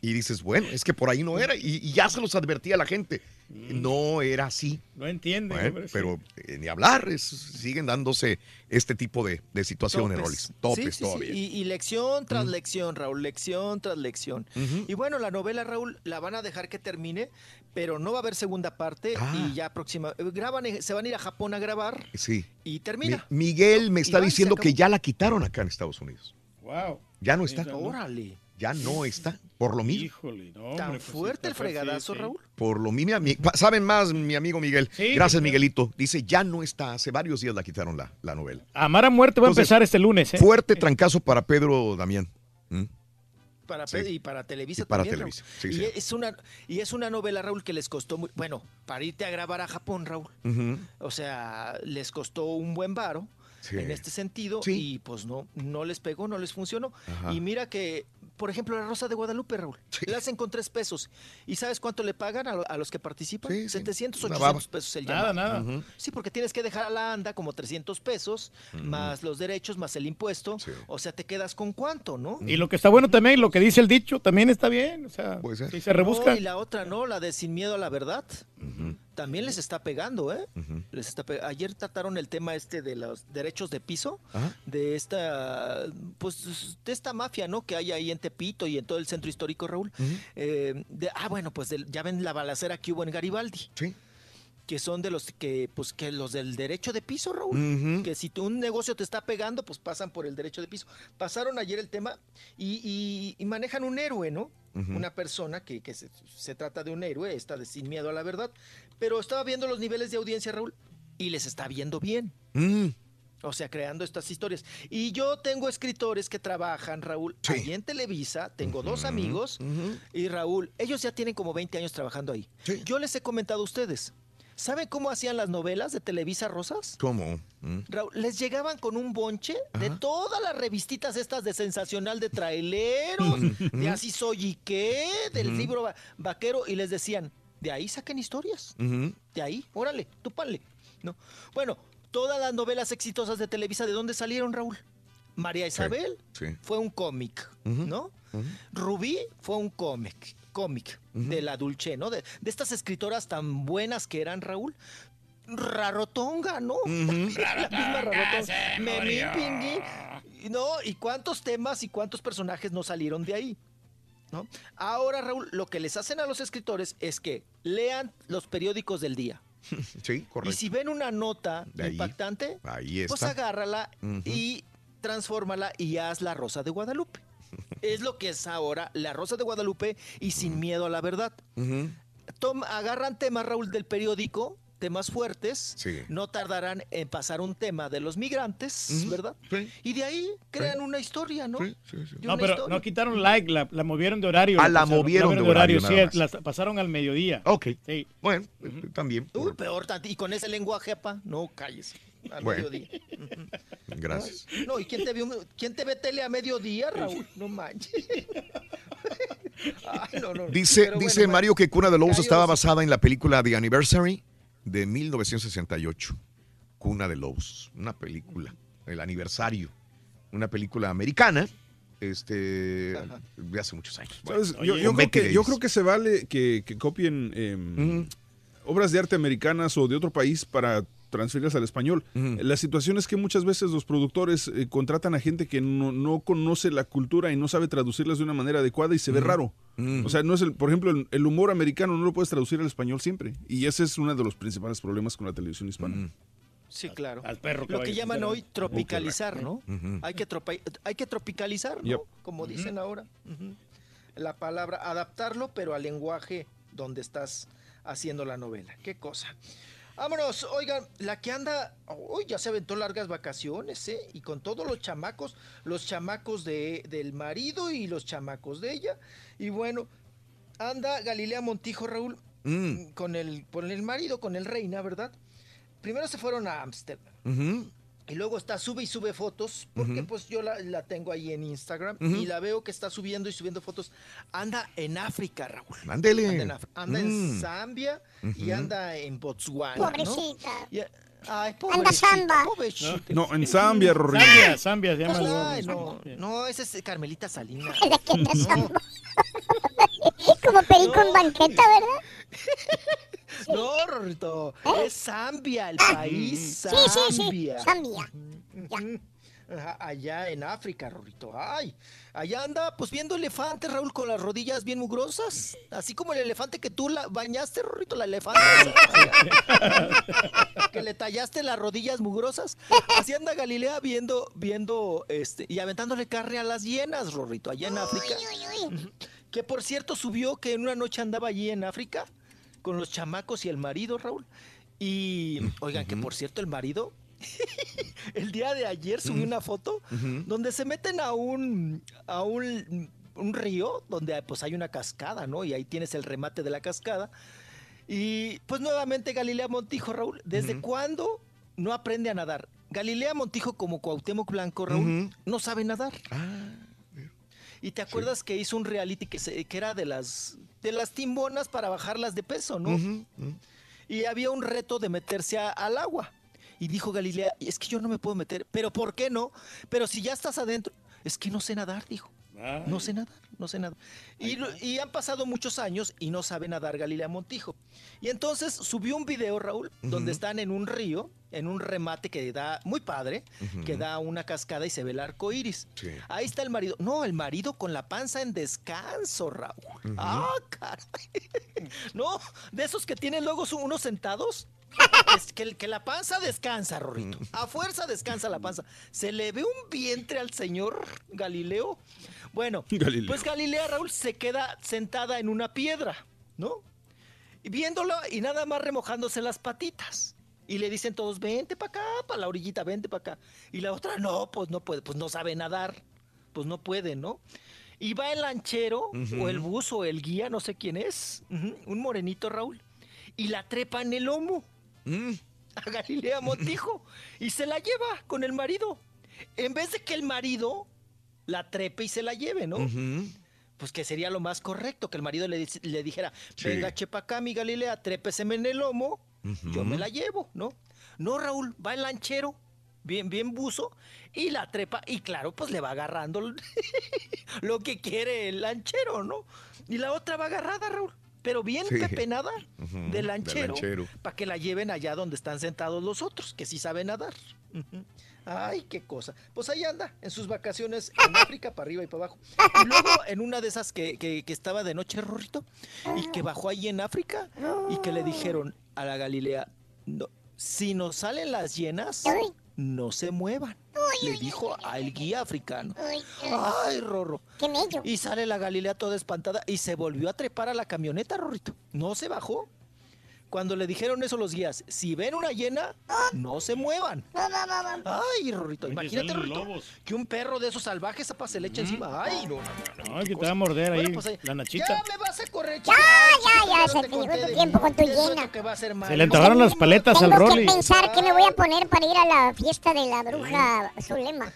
Y dices, bueno, es que por ahí no era. Y, y ya se los advertía a la gente. No era así. No entiende. Bueno, pero eh, ni hablar, es- siguen dándose este tipo de, de situaciones, Topes. Rolis. Topes Sí, sí, sí. todavía. Y, y lección tras lección, Raúl, lección tras lección. Y bueno, la novela, Raúl, la van a dejar que termine, pero no va a haber segunda parte Ah. y ya próxima. eh, Graban, eh, se van a ir a Japón a grabar Sí. y termina. Mi- Miguel me está diciendo que ya la quitaron acá en Estados Unidos. Wow. Ya no está. Órale. Ya no está. Por lo mismo. Híjole, no, Tan hombre, pues fuerte el fregadazo, sí, sí. Raúl. Por lo mismo. Saben más, mi amigo Miguel. Sí, Gracias, Miguelito. Dice, ya no está. Hace varios días la quitaron la, la novela. Amar a muerte va a empezar este lunes, ¿eh? Fuerte trancazo para Pedro Damián. ¿Mm? Para Sí. Pe- y para Televisa Y para también, Televisa, Raúl. y sí. es una y es una novela Raúl que les costó muy bueno para irte a grabar a Japón Raúl o sea les costó un buen varo Sí. en este sentido Sí. y pues no no les pegó no les funcionó Ajá. y mira que por ejemplo la Rosa de Guadalupe Raúl la hacen con tres pesos y sabes cuánto le pagan a, lo- a los que participan 700 Una 800 baba. pesos el Nada, llamado. nada. Sí, porque tienes que dejar a la anda como 300 pesos, más los derechos, más el impuesto. O sea, te quedas con cuánto, ¿no? Y lo que está bueno también, lo que dice el dicho, también está bien. O sea, si se rebusca. No, y la otra, ¿no? La de Sin Miedo a la Verdad. También les está pegando, ¿eh? Les está pe- Ayer trataron el tema este de los derechos de piso, de esta, pues, de esta mafia, ¿no? Que hay ahí en Tepito y en todo el centro histórico, Raúl. Eh, de- ah, bueno, pues del- ya ven la balacera que hubo en Garibaldi. Sí. Que son de los que, pues, que los del derecho de piso, Raúl. Que si un negocio te está pegando, pues pasan por el derecho de piso. Pasaron ayer el tema y, y- y manejan un héroe, ¿no? Una persona que, que se, se trata de un héroe, está de sin miedo a la verdad. Pero estaba viendo los niveles de audiencia, Raúl, y les está viendo bien. Mm. O sea, creando estas historias. Y yo tengo escritores que trabajan, Raúl, ahí en Televisa. Tengo dos amigos. Y Raúl, ellos ya tienen como 20 años trabajando ahí. Yo les he comentado a ustedes. ¿Saben cómo hacían las novelas de Televisa Rosas? ¿Cómo? Mm. Raúl, les llegaban con un bonche de todas las revistitas estas de sensacional de traileros, de así soy y qué, del libro va- vaquero, y les decían, de ahí saquen historias, de ahí, órale, tú panle. ¿No? Bueno, todas las novelas exitosas de Televisa, ¿de dónde salieron, Raúl? María Isabel Sí. fue un cómic, ¿no? Rubí fue un cómic, cómic de la Dulce, ¿no? De, de estas escritoras tan buenas que eran, Raúl. Rarotonga, ¿no? La misma Rarotonga. Memín Pingui. ¿No? ¿Y cuántos temas y cuántos personajes no salieron de ahí? ¿No? Ahora, Raúl, lo que les hacen a los escritores es que lean los periódicos del día. Sí, Y correcto. si ven una nota ahí. impactante, Ahí pues agárrala y transfórmala y haz la Rosa de Guadalupe. Es lo que es ahora la Rosa de Guadalupe y sin miedo a la verdad. Tom- agarran temas, Raúl, del periódico, temas fuertes, Sí. no tardarán en pasar un tema de los migrantes, ¿verdad? Y de ahí crean una historia, ¿no? No, pero historia. no quitaron like, la, la movieron de horario. Ah, la pasaron- movieron de horario, sí, nada más. la pasaron al mediodía. Ok. Sí. Bueno, también. Uy, peor, tant- y con ese lenguaje, pa, no calles. Bueno. mediodía. Gracias. No, ¿y quién te, vio, quién te ve tele a mediodía, Raúl? No manches. Ay, no, no. Dice, Pero dice bueno, Mario que Cuna de Lobos estaba basada en la película The Anniversary de 1968. Cuna de Lobos, una película, el aniversario, una película americana, este, de hace muchos años. Yo, creo que, yo Davis. creo que se vale que, que copien em, obras de arte americanas o de otro país para transferirlas al español. La situación es que muchas veces los productores eh, contratan a gente que no, no conoce la cultura y no sabe traducirlas de una manera adecuada y se ve raro. O sea, no es el, por ejemplo, el, el humor americano no lo puedes traducir al español siempre. Y ese es uno de los principales problemas con la televisión hispana. Sí, claro. perro que Lo que llaman hoy tropicalizar, ¿no? Hay que, tropa- hay que tropicalizar, ¿no? Yep. Como dicen ahora. La palabra, adaptarlo, pero al lenguaje donde estás haciendo la novela. Qué cosa. Vámonos, oigan, la que anda, uy, ya se aventó largas vacaciones, ¿eh? Y con todos los chamacos, los chamacos de, del marido y los chamacos de ella. Y bueno, anda Galilea Montijo, Raúl, Mm. con el, con el marido, con el reina, ¿verdad? Primero se fueron a Ámsterdam. Y luego está, sube y sube fotos, porque pues yo la, la tengo ahí en Instagram y la veo que está subiendo y subiendo fotos. Anda en África, Raúl. Ándele. Anda en, Af- anda en Mm. Zambia y anda en Botswana. ¿no? Pobrecita. Y- ay, Anda pobrecita, pobrecita. No, en Zambia, Rorrito. Zambia, Zambia se llama. Ay, no, no, ese es Carmelita Salinas. ¿De qué te No. Como perico en banqueta, ¿verdad? No, Rorrito, es Zambia, el país ¿Eh? Sí, sí, sí. Zambia. Zambia. Allá en África, Rorrito. Ay, allá anda pues viendo elefantes, Raúl, con las rodillas bien mugrosas. Así como el elefante que tú la bañaste, Rorrito, la elefante. que le tallaste las rodillas mugrosas. Así anda Galilea viendo, viendo, este, y aventándole carne a las hienas, Rorrito, allá en África. Que por cierto subió que en una noche andaba allí en África con los chamacos y el marido, Raúl. Y, oigan, que por cierto el marido, el día de ayer subió una foto donde se meten a un, a un, un río donde pues hay una cascada, ¿no? Y ahí tienes el remate de la cascada. Y pues nuevamente Galilea Montijo, Raúl, ¿desde cuándo no aprende a nadar? Galilea Montijo como Cuauhtémoc Blanco, Raúl, no sabe nadar. Y te acuerdas que hizo un reality que, se- que era de las de las timbonas para bajarlas de peso, ¿no? Y había un reto de meterse a- al agua. Y dijo Galilea, es que yo no me puedo meter. ¿Pero por qué no? Pero si ya estás adentro. Es que no sé nadar, dijo. No sé nadar, no sé nadar. Y, lo- y han pasado muchos años y no sabe nadar Galilea Montijo. Y entonces subió un video, Raúl, donde están en un río, en un remate que da, muy padre, que da una cascada y se ve el arco iris. Ahí está el marido. No, el marido con la panza en descanso, Raúl. Ah, caray. No, de esos que tienen luego unos sentados. Es que, que la panza descansa, Rorrito. A fuerza descansa la panza. Se le ve un vientre al señor Galileo. Bueno, Galileo. pues Galilea Raúl se queda sentada en una piedra, ¿no? Y viéndolo y nada más remojándose las patitas. Y le dicen todos, vente para acá, para la orillita, vente para acá. Y la otra, no, pues no puede, pues no sabe nadar. Pues no puede, ¿no? Y va el lanchero, o el buzo, o el guía, no sé quién es, un morenito Raúl, y la trepa en el lomo a Galilea Montijo y se la lleva con el marido. En vez de que el marido la trepe y se la lleve, ¿no? Pues que sería lo más correcto, que el marido le, dijera, Sí. venga, chepa acá, mi Galilea, trépeseme en el lomo, yo me la llevo, ¿no? No, Raúl, va el lanchero, bien, bien buzo, y la trepa, y claro, pues le va agarrando lo que quiere el lanchero, ¿no? Y la otra va agarrada, Raúl, pero bien Sí. pepenada del del lanchero, lanchero. para que la lleven allá donde están sentados los otros, que sí saben nadar. Ay, qué cosa. Pues ahí anda, en sus vacaciones en África, para arriba y para abajo. Y luego en una de esas que, que- que estaba de noche, Rorrito, y que bajó ahí en África, y que le dijeron a la Galilea, "No, si nos salen las llenas, no se muevan. Le dijo al guía africano. Ay, Rorro. Y sale la Galilea toda espantada y se volvió a trepar a la camioneta, Rorrito. No se bajó. Cuando le dijeron eso los guías, si ven una llena, no se muevan. Ay, Rorrito, imagínate, Rorrito, que un perro de esos salvajes apa, se le echa encima. Ay, no, no, no, no, Ay, que te va a morder ahí Bueno, pues la nachita. Ya me vas a correr, Ya. Ay, ya, ya, se te te llegó conté tu tiempo con tu de eso llena. que va a ser Se le antojaron las paletas al Tengo que Rolly. pensar qué me voy a poner para ir a la fiesta de la bruja Zulema.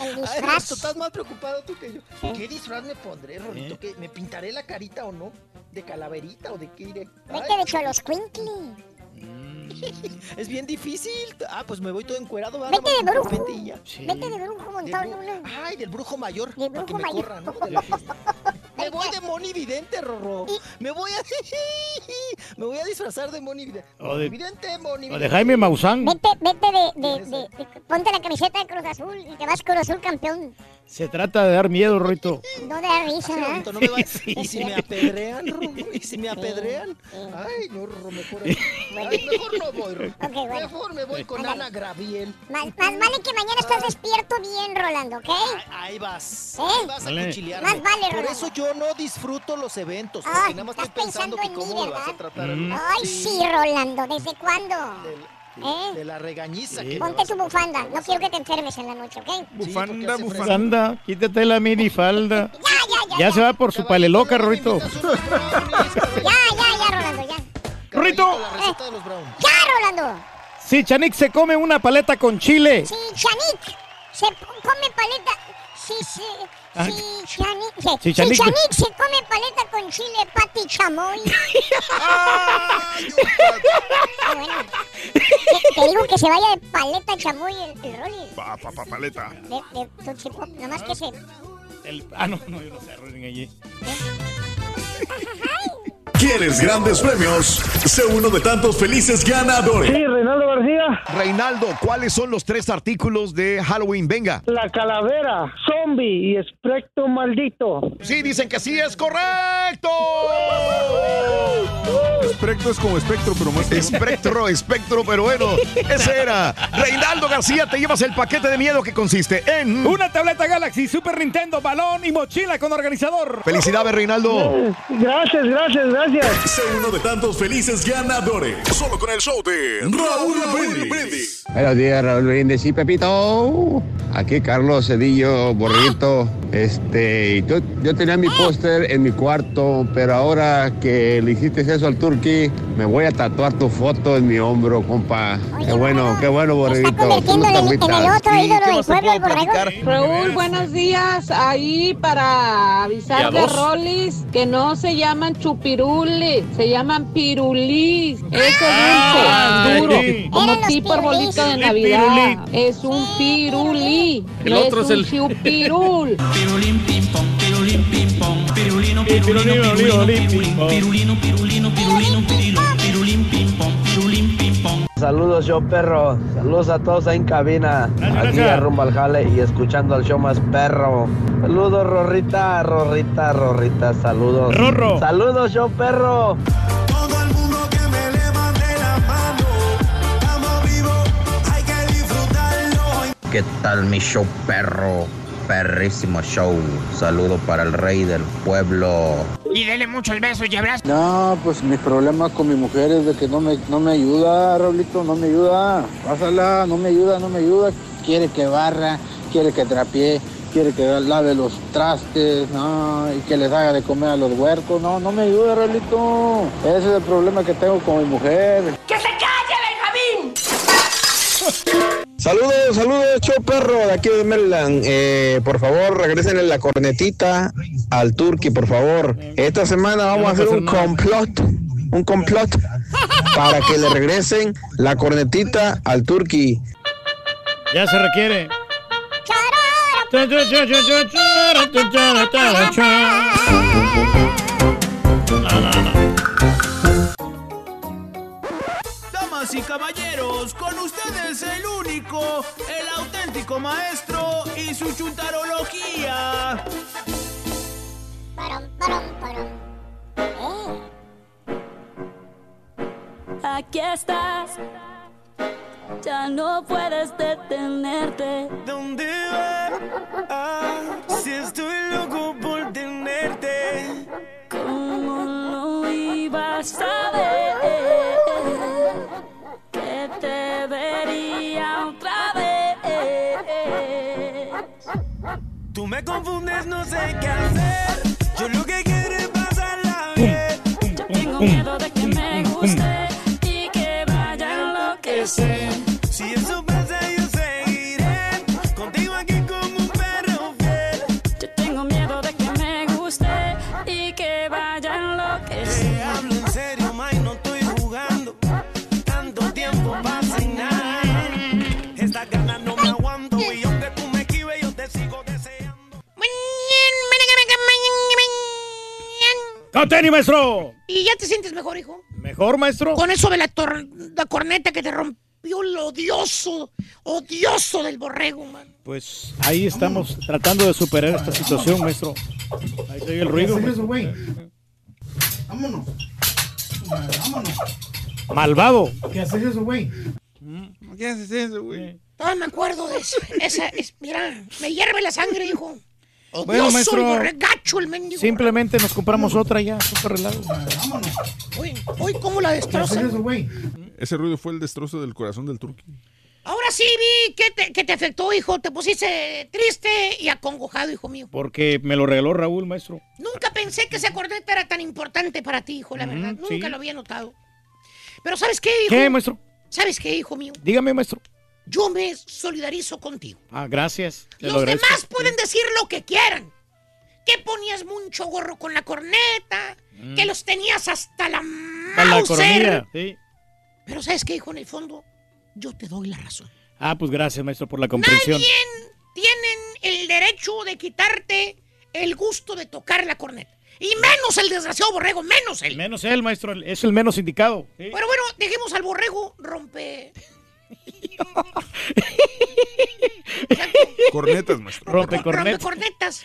El Ay, disfraz. Rorrito, estás más preocupado tú que yo. ¿Qué disfraz me pondré, Rorrito? ¿Eh? ¿Qué, ¿Me pintaré la carita o no? ¿De calaverita o de qué iré? Vete de Choloscuincle. Es bien difícil. Ah, pues me voy todo encuerado. Vete de brujo. ya. Vete de brujo una. bru- Ay, del brujo mayor. Del para que brujo me mayor. corran, ¿no? De la. Me voy de Moni Vidente, Rorro. Me voy a. Me voy a disfrazar de Moni Vidente. O de- Vidente, Moni O de. Jaime Maussan. Vete, vete de, de, de- de- Ponte la camiseta de Cruz Azul y te vas Cruz Azul campeón. Se trata de dar miedo, Rorrito. No de risa, Ay, ¿eh? No me va- Sí, Y si me apedrean, Rorro. Y si me apedrean. Ay, no, Rorro, mejor. Ay, mejor no voy, Rorro. Ok, bueno. Mejor me voy con. Ana Graviel. Más, más vale que mañana estés despierto bien, Rolando, ¿ok? Ahí vas. ¿Eh? Ahí vas Vale. a. Más vale, Por Rolando. eso yo no disfruto los eventos. Ay, Porque nada más estás estoy pensando, pensando que en mí, cómo me vas a ¿verdad? tratar. Mm. Ay, sí, Rolando. ¿Desde cuándo? ¿Eh? De la regañiza que me Ponte tu a- bufanda. No quiero que te enfermes en la noche, ¿ok? Bufanda, bufanda. Anda, quítate la minifalda. Ya, ya, ya. Ya se va por su paleloca, Rorrito. Ya, ya, ya, Rolando, ya. Los brownies. Ya, Rolando. si Chanik se come una paleta con chile. Si Chanik se come paleta. Si, si, Si Chanik- Chanik se come paleta con chile, Pati Chamoy. Ah, bueno. Te, te digo que se vaya de paleta chamoy el, el Rolly. Pa, pa, pa, paleta. De, de Tootsie Pop. Nomás que se. El, ah, no, no, yo no sé, Rolling allí. ¿Quieres grandes premios? Sé uno de tantos felices ganadores. Reinaldo García. Reinaldo, ¿cuáles son los tres artículos de Halloween? Venga. La calavera, zombie y espectro maldito. Sí, dicen que sí es correcto. Espectro es como espectro, pero más. Espectro, espectro, pero bueno, ese era. Reinaldo García, te llevas el paquete de miedo que consiste en. Una tableta Galaxy, Super Nintendo, balón y mochila con organizador. Felicidades, Reinaldo. Gracias, gracias, gracias. Sé uno de tantos felices ganadores. Solo con el show de Raúl Brindis. Buenos días, Raúl Brindis y Pepito. Aquí Carlos Cedillo, Borrito. Este, yo, yo tenía mi póster en mi cuarto, pero ahora que le hiciste eso al Turqui, me voy a tatuar tu foto en mi hombro, compa. Qué bueno, qué bueno, Borrito. Tú no te agüitas. Raúl, buenos días. Ahí para avisar ¿Y a de dos? Rolis que no se llaman se llaman pirulís. Eso Ah, dulce, duro, sí. como tipo arbolito de. Navidad. Es un pirulí. El no otro es es un el- chupirul. Pirulín ping pong, pirulín ping pong, pirulino, pirulino, pirulino, pirulino, pirulino, pirulino, pirulino, pirulino, Saludos, show perro. Saludos a todos ahí en cabina. Aquí gracias. a rumbo al jale y escuchando al show más perro. Saludos, Rorrita, Rorrita, Rorrita. Saludos. Rorro. Saludos, show perro. Todo el mundo que me levante la mano. Estamos vivos, hay que disfrutarlo. ¿Qué tal mi show perro? Perrísimo show. Saludo para el rey del pueblo. Y dele muchos besos y abrazos. No, pues mi problema con mi mujer es de que no me, no me ayuda, Raulito, no me ayuda. Pásala, no me ayuda, no me ayuda. Quiere que barra, quiere que trapee, quiere que lave los trastes, no, y que les haga de comer a los huercos. No, no me ayuda, Raulito. Ese es el problema que tengo con mi mujer. ¡Que se calle, Benjamín! Saludos, saludos, show perro de aquí de Maryland. Eh, por favor, regresen la cornetita al Turqui, por favor. Esta semana vamos a hacer un complot, un complot para que le regresen la cornetita al Turqui. Ya se requiere. Damas y caballeros, con ustedes el único, el auténtico maestro y su chuntarología. Aquí estás, ya no puedes detenerte. ¿Dónde vas? Ah, si estoy loco por tenerte. ¿Cómo lo ibas a ver? Me confundes, no sé qué hacer. Yo lo que quiero es pasarla bien. Tengo miedo de que me guste y que vaya a enloquecer. ¡No tenis, maestro! ¿Y ya te sientes mejor, hijo? ¿Mejor, maestro? Con eso de la, tor- la corneta que te rompió el odioso, odioso del borrego, man. Pues ahí estamos tratando de superar esta situación, maestro. Ahí se oye el ruido. ¿Qué haces eso, maestro. Vámonos. Vámonos. Malvado. ¿Qué haces eso, güey? ¿Qué haces eso, güey? No me acuerdo de eso. Esa es, mira, me hierve la sangre, hijo. Odioso Bueno, maestro, el borregacho, el mendigo. Simplemente nos compramos otra ya, súper relajo. Uy, uy, cómo la destroza. Ese ruido fue el destrozo del corazón del turqui. Ahora sí vi que te, que te afectó, hijo. Te pusiste triste y acongojado, hijo mío. Porque me lo regaló Raúl, maestro. Nunca pensé que esa corneta era tan importante para ti, hijo, la verdad. sí. Nunca lo había notado. Pero ¿sabes qué, hijo? ¿Qué, maestro? ¿Sabes qué, hijo mío? Dígame, maestro. Yo me solidarizo contigo. Ah, gracias. te Los demás pueden decir lo que quieran. Que ponías mucho gorro con la corneta, Mm. que los tenías hasta la Mauser. sí. Pero ¿sabes qué, hijo? En el fondo, yo te doy la razón. Ah, pues gracias, maestro, por la comprensión. Nadie tienen el derecho de quitarte el gusto de tocar la corneta. Y menos el desgraciado borrego, menos él. Menos él, maestro, es el menos indicado. Sí. Pero bueno, dejemos al borrego rompe. Cornetas, maestro. Rompe Rompe cornetas. cornetas.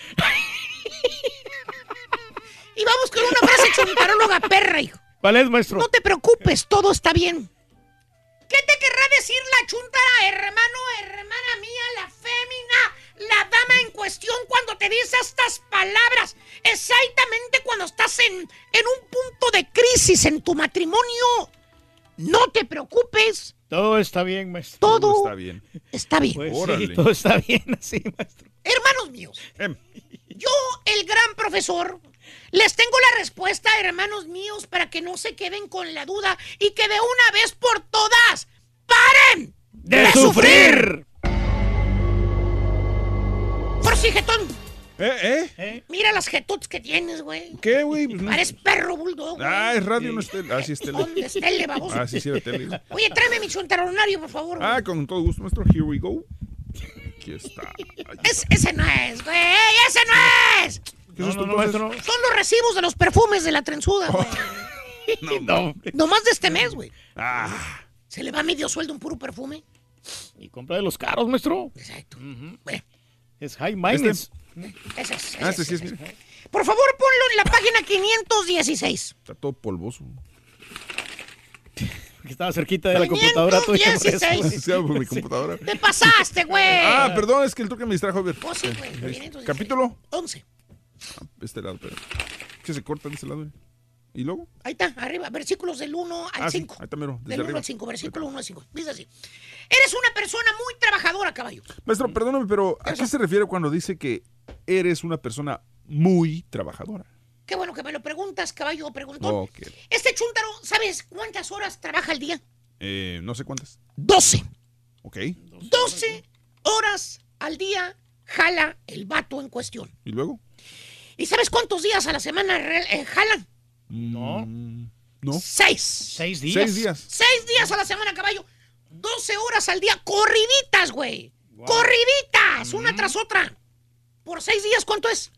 y vamos con una frase chuntaróloga perra, hijo. ¿Cuál es, maestro? No te preocupes, todo está bien. ¿Qué te querrá decir la chuntara, hermano, hermana mía, la fémina, la dama en cuestión cuando te dice estas palabras? Exactamente cuando estás en, en un punto de crisis en tu matrimonio. No te preocupes, Todo está bien, maestro. Todo Está bien. está bien. Pues Órale. sí, todo está bien así, maestro. Hermanos míos, Em, yo, el gran profesor, les tengo la respuesta, hermanos míos, para que no se queden con la duda y que de una vez por todas paren ¡De, sufrir! Por si, jetón, ¿Eh, eh? ¿Eh? mira las jetots que tienes, güey. ¿Qué, güey? Pues Pares perro bulldog, güey. Ah, es radio, no es tele. Ah, sí, es tele. ¿Dónde es tele, baboso? Ah, sí, sí, era tele. Oye, tráeme mi chuntaronario, por favor. güey. Ah, con todo gusto, maestro. Here we go. Aquí está. Es- ese no es, güey, ese no es. ¿Qué es No, esto, no, no, entonces? maestro. Son los recibos de los perfumes de la trenzuda, güey. No, No. Nomás de este mes, güey. Ah, Se le va medio sueldo un puro perfume. Y compra de los caros, maestro. Exacto. Bueno, Es high maintenance. Ese es. ah, ese este sí es, mira. Por favor, ponlo en la página 516. Está todo polvoso. Que estaba cerquita de la computadora tuya. por eso. 516. Sí, por mi computadora. Te pasaste, güey. Ah, perdón, es que el toque me distrajo. A ver. Oh, sí, güey, 516. Capítulo. 11. Este lado, pero. Que se corta de ese lado. eh. ¿Y luego? Ahí está, arriba. Versículos del 1 al Ah, sí, 5. ahí está mero, Del 1 arriba. al 5, versículo 1 al 5. Dice así. Eres una persona muy trabajadora, caballo. Maestro, perdóname, pero ¿a qué se refiere cuando dice que eres una persona muy trabajadora? Qué bueno que me lo preguntas, caballo preguntón. Este chúntaro, ¿sabes cuántas horas trabaja al día? Eh, no sé cuántas. 12. Ok. 12 horas al día jala el vato en cuestión. ¿Y luego? ¿Y sabes cuántos días a la semana eh, jalan? No. Mm, No. Seis. Seis días. Seis días. Seis días a la semana, caballo. 12 horas al día, corriditas, güey. Corriditas, una tras otra. Por seis días, ¿cuánto es?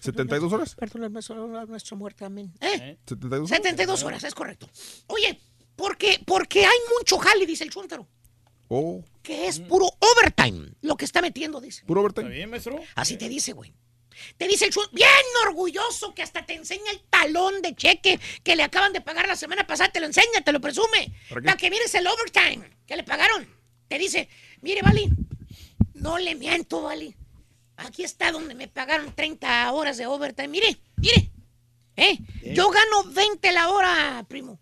72 horas. Perdón, nuestro, muerto, amén. ¿Eh? 72 horas. 72 horas, es correcto. Oye, porque, porque hay mucho jale, dice el chúntaro. Oh, Que es puro overtime lo que está metiendo, dice. puro ¿Está overtime. bien, maestro? Así te dice, güey. Te dice el bien orgulloso, que hasta te enseña el talón de cheque que le acaban de pagar la semana pasada. Te lo enseña, te lo presume. Para que mires el overtime que le pagaron. Te dice, mire, Vali, no le miento, Vali. Aquí está donde me pagaron 30 horas de overtime. Mire, mire. ¿Eh? Yo gano 20 la hora, primo.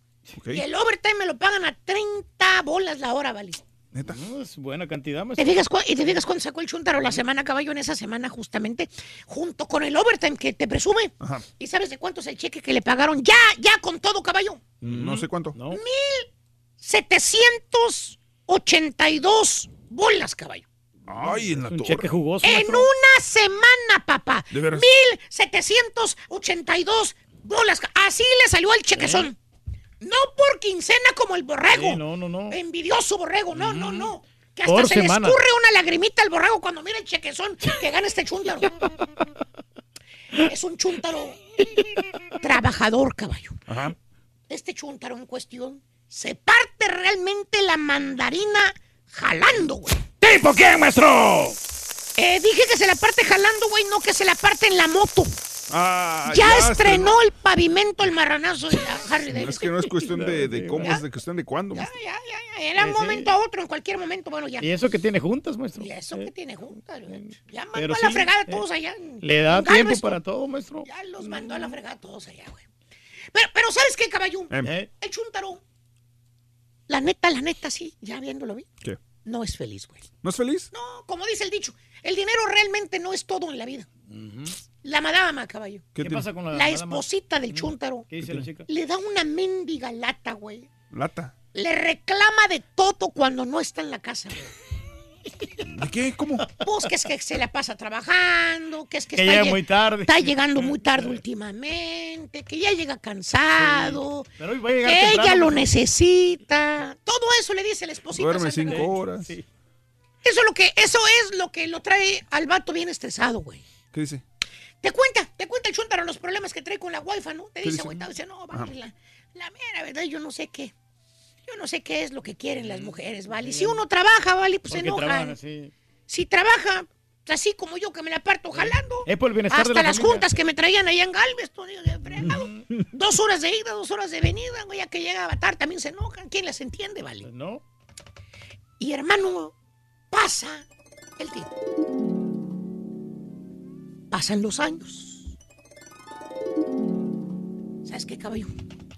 Y el overtime me lo pagan a 30 bolas la hora, Vali. Neta. No, es buena cantidad, ¿Te fijas, ¿Y te fijas cuándo sacó el chuntaro la semana caballo en esa semana justamente? Junto con el overtime que te presume. Ajá. ¿Y sabes de cuánto es el cheque que le pagaron? Ya, ya con todo caballo. No sé cuánto. No. 782 bolas, caballo. Ay, en la Un torre. cheque jugoso, En maestro. una semana, papá. ¿De veras? 1782 bolas. Así le salió el chequezón. No por quincena como el borrego. Sí, no, no, no. Envidioso borrego. No, no, no. Que hasta Por se semana. le escurre una lagrimita al borrego cuando mira el chequezón que gana este chúntaro. es un chúntaro trabajador, caballo. Ajá. Este chúntaro en cuestión se parte realmente la mandarina jalando, güey. ¿Tipo quién, maestro? Eh, dije que se la parte jalando, güey, no que se la parte en la moto. Ah, ya, estrenó el pavimento el marranazo de la Harley Es Davidson. que no es cuestión de, de cómo, es de cuestión de cuándo. Ya, ya, ya, ya. Era un Sí, sí. momento a otro, en cualquier momento, bueno, ya. Y eso que tiene juntas, maestro. Y eso que tiene juntas, güey. Ya mandó Pero a la sí, fregada a eh, todos allá. Le da tiempo para todo, maestro. Ya los mandó a la fregada a todos allá, güey. Pero, pero ¿sabes qué, caballón? Em, Eh, El chuntaro, la neta, la neta, sí, ya viéndolo bien, ¿Qué? no es feliz, güey. ¿No es feliz? No, como dice el dicho, el dinero realmente no es todo en la vida. La madama, caballo. ¿Qué, pasa con la La madama? esposita del chúntaro ¿Qué dice la chica? le da una mendiga lata, güey. Lata. Le reclama de todo cuando no está en la casa, güey. ¿De qué? ¿Cómo? Pues que es que se la pasa trabajando, que es que, Que está, llega lle- muy tarde. está llegando muy tarde últimamente, que ya llega cansado, Pero hoy va a llegar que temprano, ella lo necesita. Todo eso le dice la esposita. Duerme Sandra. cinco horas. Sí. Eso es lo que, eso es lo que lo trae al vato bien estresado, güey. ¿Qué dice? Te cuenta, te cuenta el chuntaro los problemas que trae con la wifi, ¿no? Te ¿Qué dice, güey, dice, no, vale, la, la mera verdad, yo no sé qué. Yo no sé qué es lo que quieren las mujeres, ¿vale? Si uno trabaja, ¿vale? Pues se enojan. trabaja, sí. Si trabaja, así como yo que me la parto jalando. Es por el bienestar Hasta de la las familia. juntas que me traían allá en Galvez, fregado. Dos horas de ida, dos horas de venida, güey, ya que llega Avatar también se enojan. ¿Quién las entiende, vale? Pues No. Y hermano, pasa el tiempo. Pasan los años. ¿Sabes qué, caballo?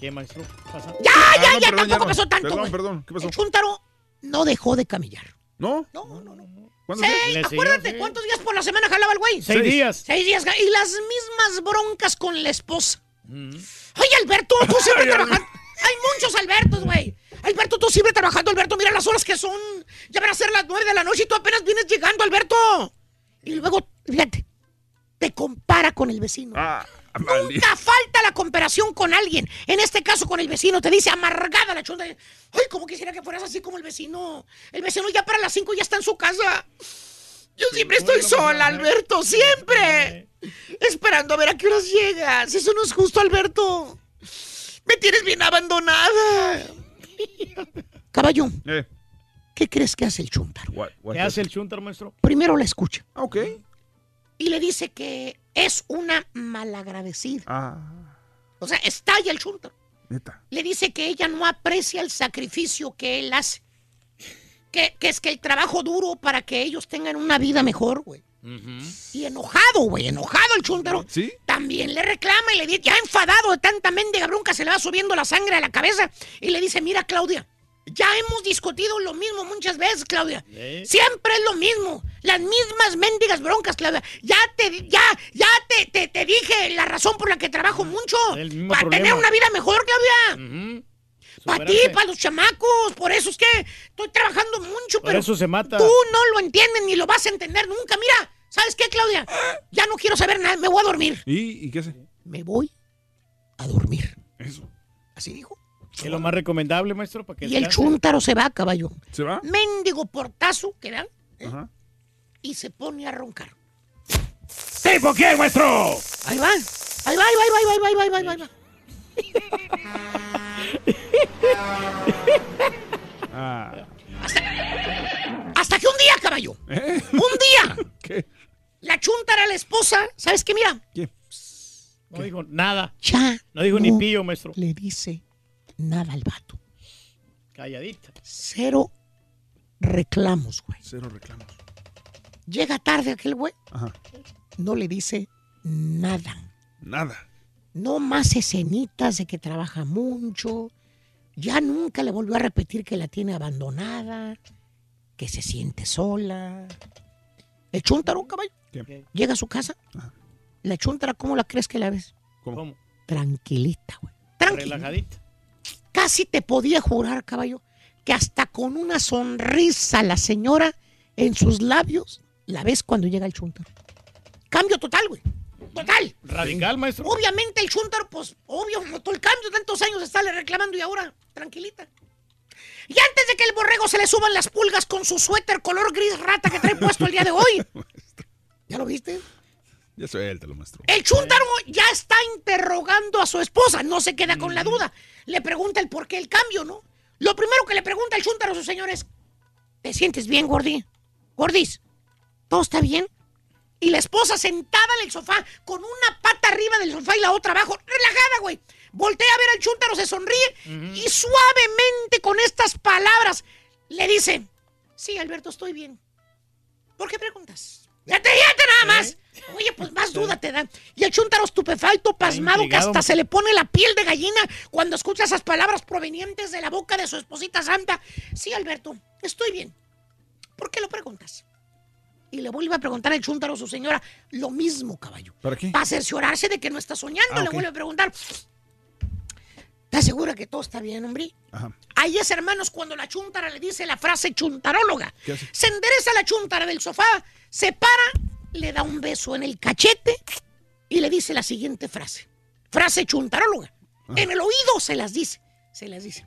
¿Qué, maestro? Pasa. ¡Ya, Ah, ya, no, ya! perdón, tampoco no. pasó tanto, Perdón, perdón. ¿Qué pasó? El chúntaro no dejó de camellar. ¿No? No, no, no. ¿Cuántos días? Seis, acuérdate sí. cuántos días por la semana jalaba el güey. Seis días. Seis días. Y las mismas broncas con la esposa. Oye, Alberto, tú siempre trabajando. Hay muchos Albertos, güey. Alberto, tú siempre trabajando, Alberto. Mira las horas que son. Ya van a ser las nueve de la noche y tú apenas vienes llegando, Alberto. Y luego, fíjate, te compara con el vecino. Ah, maldito. Nunca falta la comparación con alguien. En este caso con el vecino. Te dice amargada la chunda. Ay, como quisiera que fueras así como el vecino. El vecino ya para las cinco ya está en su casa. Yo siempre estoy sola, Alberto. Siempre. Esperando a ver a qué horas llegas. Eso no es justo, Alberto. Me tienes bien abandonada. Caballo, Eh, ¿qué crees que hace el what- what ¿Qué hace el chuntar, maestro? Primero la escucha. Ah, ok. Y le dice que es una malagradecida. Ah, O sea, estalla el chuntaro. neta. le dice que ella no aprecia el sacrificio que él hace. Que, que es que el trabajo duro para que ellos tengan una vida mejor, güey. Y enojado, güey, enojado el chúntaro. ¿Sí? También le reclama y le dice, ya enfadado de tanta mendiga bronca, se le va subiendo la sangre a la cabeza. Y le dice, mira, Claudia, ya hemos discutido lo mismo muchas veces, Claudia. ¿Eh? Siempre es lo mismo. Las mismas mendigas broncas, Claudia. Ya te, ya, ya te, te, te dije la razón por la que trabajo mucho. El mismo Para tener una vida mejor, Claudia. Para ti, para los chamacos. Por eso es que estoy trabajando mucho, Por pero eso se mata. tú no lo entiendes ni lo vas a entender nunca. Mira, ¿sabes qué, Claudia? Ya no quiero saber nada, me voy a dormir. ¿Y, y qué hace? Me voy a dormir. Eso. Así dijo. Es lo más recomendable, maestro, para que Y el chúntaro se va, caballo. ¿Se va? Mendigo portazo que dan Ajá. y se pone a roncar. ¿Tipo quién, maestro? Ahí va. Ahí va, ahí va, ahí va, ahí va, ahí va, ahí va, ahí va, ahí va. Ah. Hasta que un día, caballo. ¿Eh? Un día. ¿Qué? La chuntara, la esposa, ¿sabes qué? Mira, No dijo nada. ya No dijo ni pillo, maestro. le dice nada al vato. Calladita. Cero reclamos, güey. Cero reclamos. Llega tarde aquel güey, Ajá. no le dice nada. Nada. No más escenitas de que trabaja mucho. Ya nunca le volvió a repetir que la tiene abandonada, que se siente sola. El chúntaro, caballo, ¿Qué? llega a su casa. La chúntara, ¿cómo la crees que la ves? ¿Cómo? Tranquilita, güey. Tranquila. Relajadita. Casi te podía jurar, caballo, que hasta con una sonrisa la señora en sus labios la ves cuando llega el chúntaro. Cambio total, güey. Total. Radical, maestro. Obviamente el chúntaro, pues, obvio, notó el cambio. Tantos años estarle reclamando y ahora, tranquilita. Y antes de que el borrego se le suban las pulgas con su suéter color gris rata que trae puesto el día de hoy. ¿Ya lo viste? Ya suéltalo, maestro. El chúntaro ya está interrogando a su esposa, no se queda con la duda. Le pregunta el por qué el cambio, ¿no? Lo primero que le pregunta el chúntaro a su señor es, ¿te sientes bien, Gordi? Gordis, ¿todo está bien? Y la esposa sentada en el sofá, con una pata arriba del sofá y la otra abajo, relajada, güey. Voltea a ver al chúntaro, se sonríe y suavemente con estas palabras le dice, sí, Alberto, estoy bien. ¿Por qué preguntas? Ya te, ya te nada más. Oye, pues más duda te da. Y el chúntaro estupefacto, pasmado, que hasta se le pone la piel de gallina cuando escucha esas palabras provenientes de la boca de su esposita santa. Sí, Alberto, estoy bien. ¿Por qué lo preguntas? Y le vuelve a preguntar el chúntaro a su señora lo mismo, caballo. ¿Para qué? Para cerciorarse de que no está soñando. Ah, Le ok. vuelve a preguntar. ¿Estás segura que todo está bien, hombre? Ajá. Ahí es, hermanos, cuando la chuntara le dice la frase chuntaróloga. Se endereza la chuntara del sofá, se para, le da un beso en el cachete y le dice la siguiente frase. Frase chuntaróloga. En el oído se las dice, se las dice.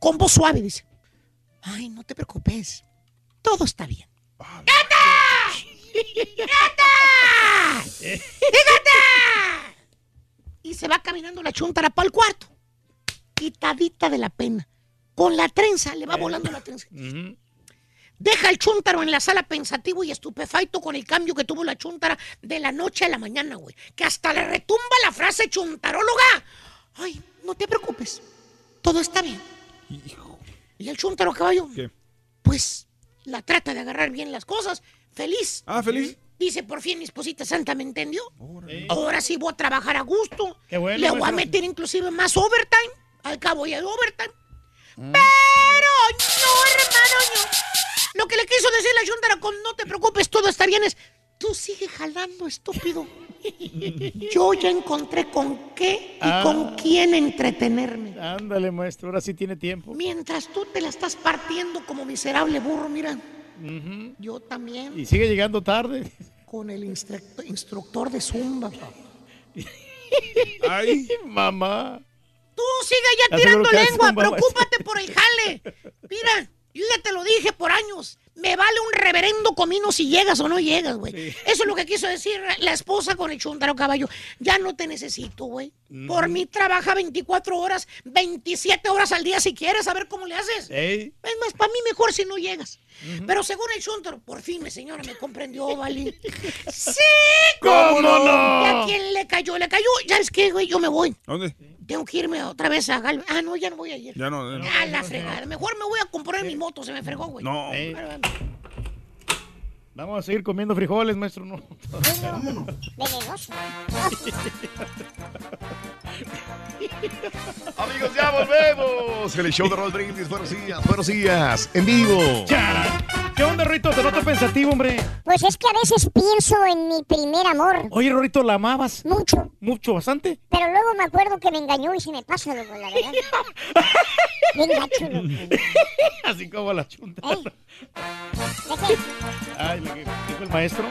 Con voz suave dice, ay, no te preocupes, todo está bien. ¡Fíjate! Y se va caminando la chuntara para el cuarto. Quitadita de la pena. Con la trenza, le va volando la trenza. Deja el chuntaro en la sala pensativo y estupefacto con el cambio que tuvo la chuntara de la noche a la mañana, güey. Que hasta le retumba la frase chuntaróloga. Ay, no te preocupes. Todo está bien. Y el chuntaro caballo, ¿Qué? pues la trata de agarrar bien las cosas. Feliz. Ah, feliz. Dice, por fin mi esposita santa me entendió. Ahora sí voy a trabajar a gusto. Qué bueno, Le voy a meter inclusive más overtime. Al cabo ya hay overtime. Mm. Pero no, hermano, no. Lo que le quiso decir la Chuntara con no te preocupes, todo está bien es, tú sigue jalando, estúpido. Yo ya encontré con qué y Ah. con quién entretenerme. Ándale, maestro, ahora sí tiene tiempo. Mientras tú te la estás partiendo como miserable burro, mira, yo también Y sigue llegando tarde. con el instructor de Zumba. Ay, mamá. Tú sigue ya tirando lengua, preocúpate por el jale. Mira, yo ya te lo dije por años. Me vale un reverendo comino si llegas o no llegas, güey. Eso es lo que quiso decir la esposa con el chuntaro caballo. Ya no te necesito, güey. Por mí trabaja 24 horas, 27 horas al día si quieres, a ver cómo le haces. Ey. Es más, para mí mejor si no llegas. Pero según el chuntaro, por fin mi señora me comprendió, ¿vale? ¡Sí! ¿Cómo no? ¿Y a quién le cayó? ¿Le cayó? Ya es que, güey, yo me voy. ¿a dónde? Tengo que irme otra vez a Galvez. Ah, no, ya no voy a ir. Ya no. ya no. A la fregada. Mejor me voy a comprar mi moto, se me fregó, güey. No. Bueno, bueno. Vamos a seguir comiendo frijoles, maestro. No. Venenoso. Amigos, ya volvemos. El show de Raúl Brindis. Buenos días, buenos días. En vivo. ¿Qué onda, Rorito? Te noto pensativo, hombre. Pues es que a veces pienso en mi primer amor. Oye, Rorito, ¿la amabas? Mucho. Mucho, bastante. Pero luego me acuerdo que me engañó y se me pasa, loco, la verdad. Bien gacho, loco. Así como la chunta. ¿Eh? ¿De qué? Ay, dijo el maestro.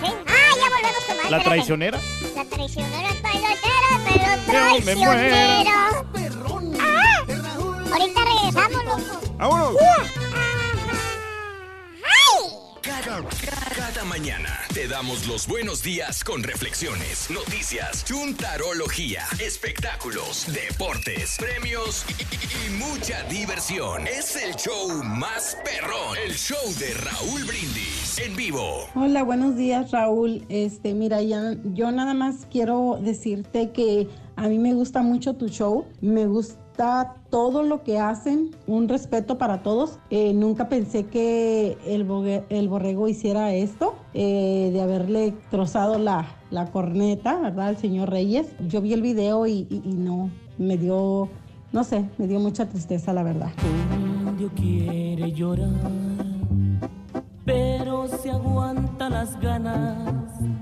¿Sí? Ah, ya volvemos con más. La traicionera. La traicionera, traicionera, pero. Ah, ahorita regresamos, loco. ¡Vámonos! Cada, mañana te damos los buenos días con reflexiones, noticias, chuntarología, espectáculos, deportes, premios y- y mucha diversión. Es el show más perrón, el show de Raúl Brindis en vivo. Hola, buenos días Raúl. Este, mira, ya, yo nada más quiero decirte que a mí me gusta mucho tu show, me gusta todo lo que hacen, un respeto para todos. Eh, nunca pensé que el, el borrego hiciera esto, eh, de haberle trozado la, la corneta, ¿verdad? Al señor Reyes. Yo vi el video y, no, me dio, no sé, me dio mucha tristeza, la verdad. Indio quiere llorar, pero se aguanta las ganas.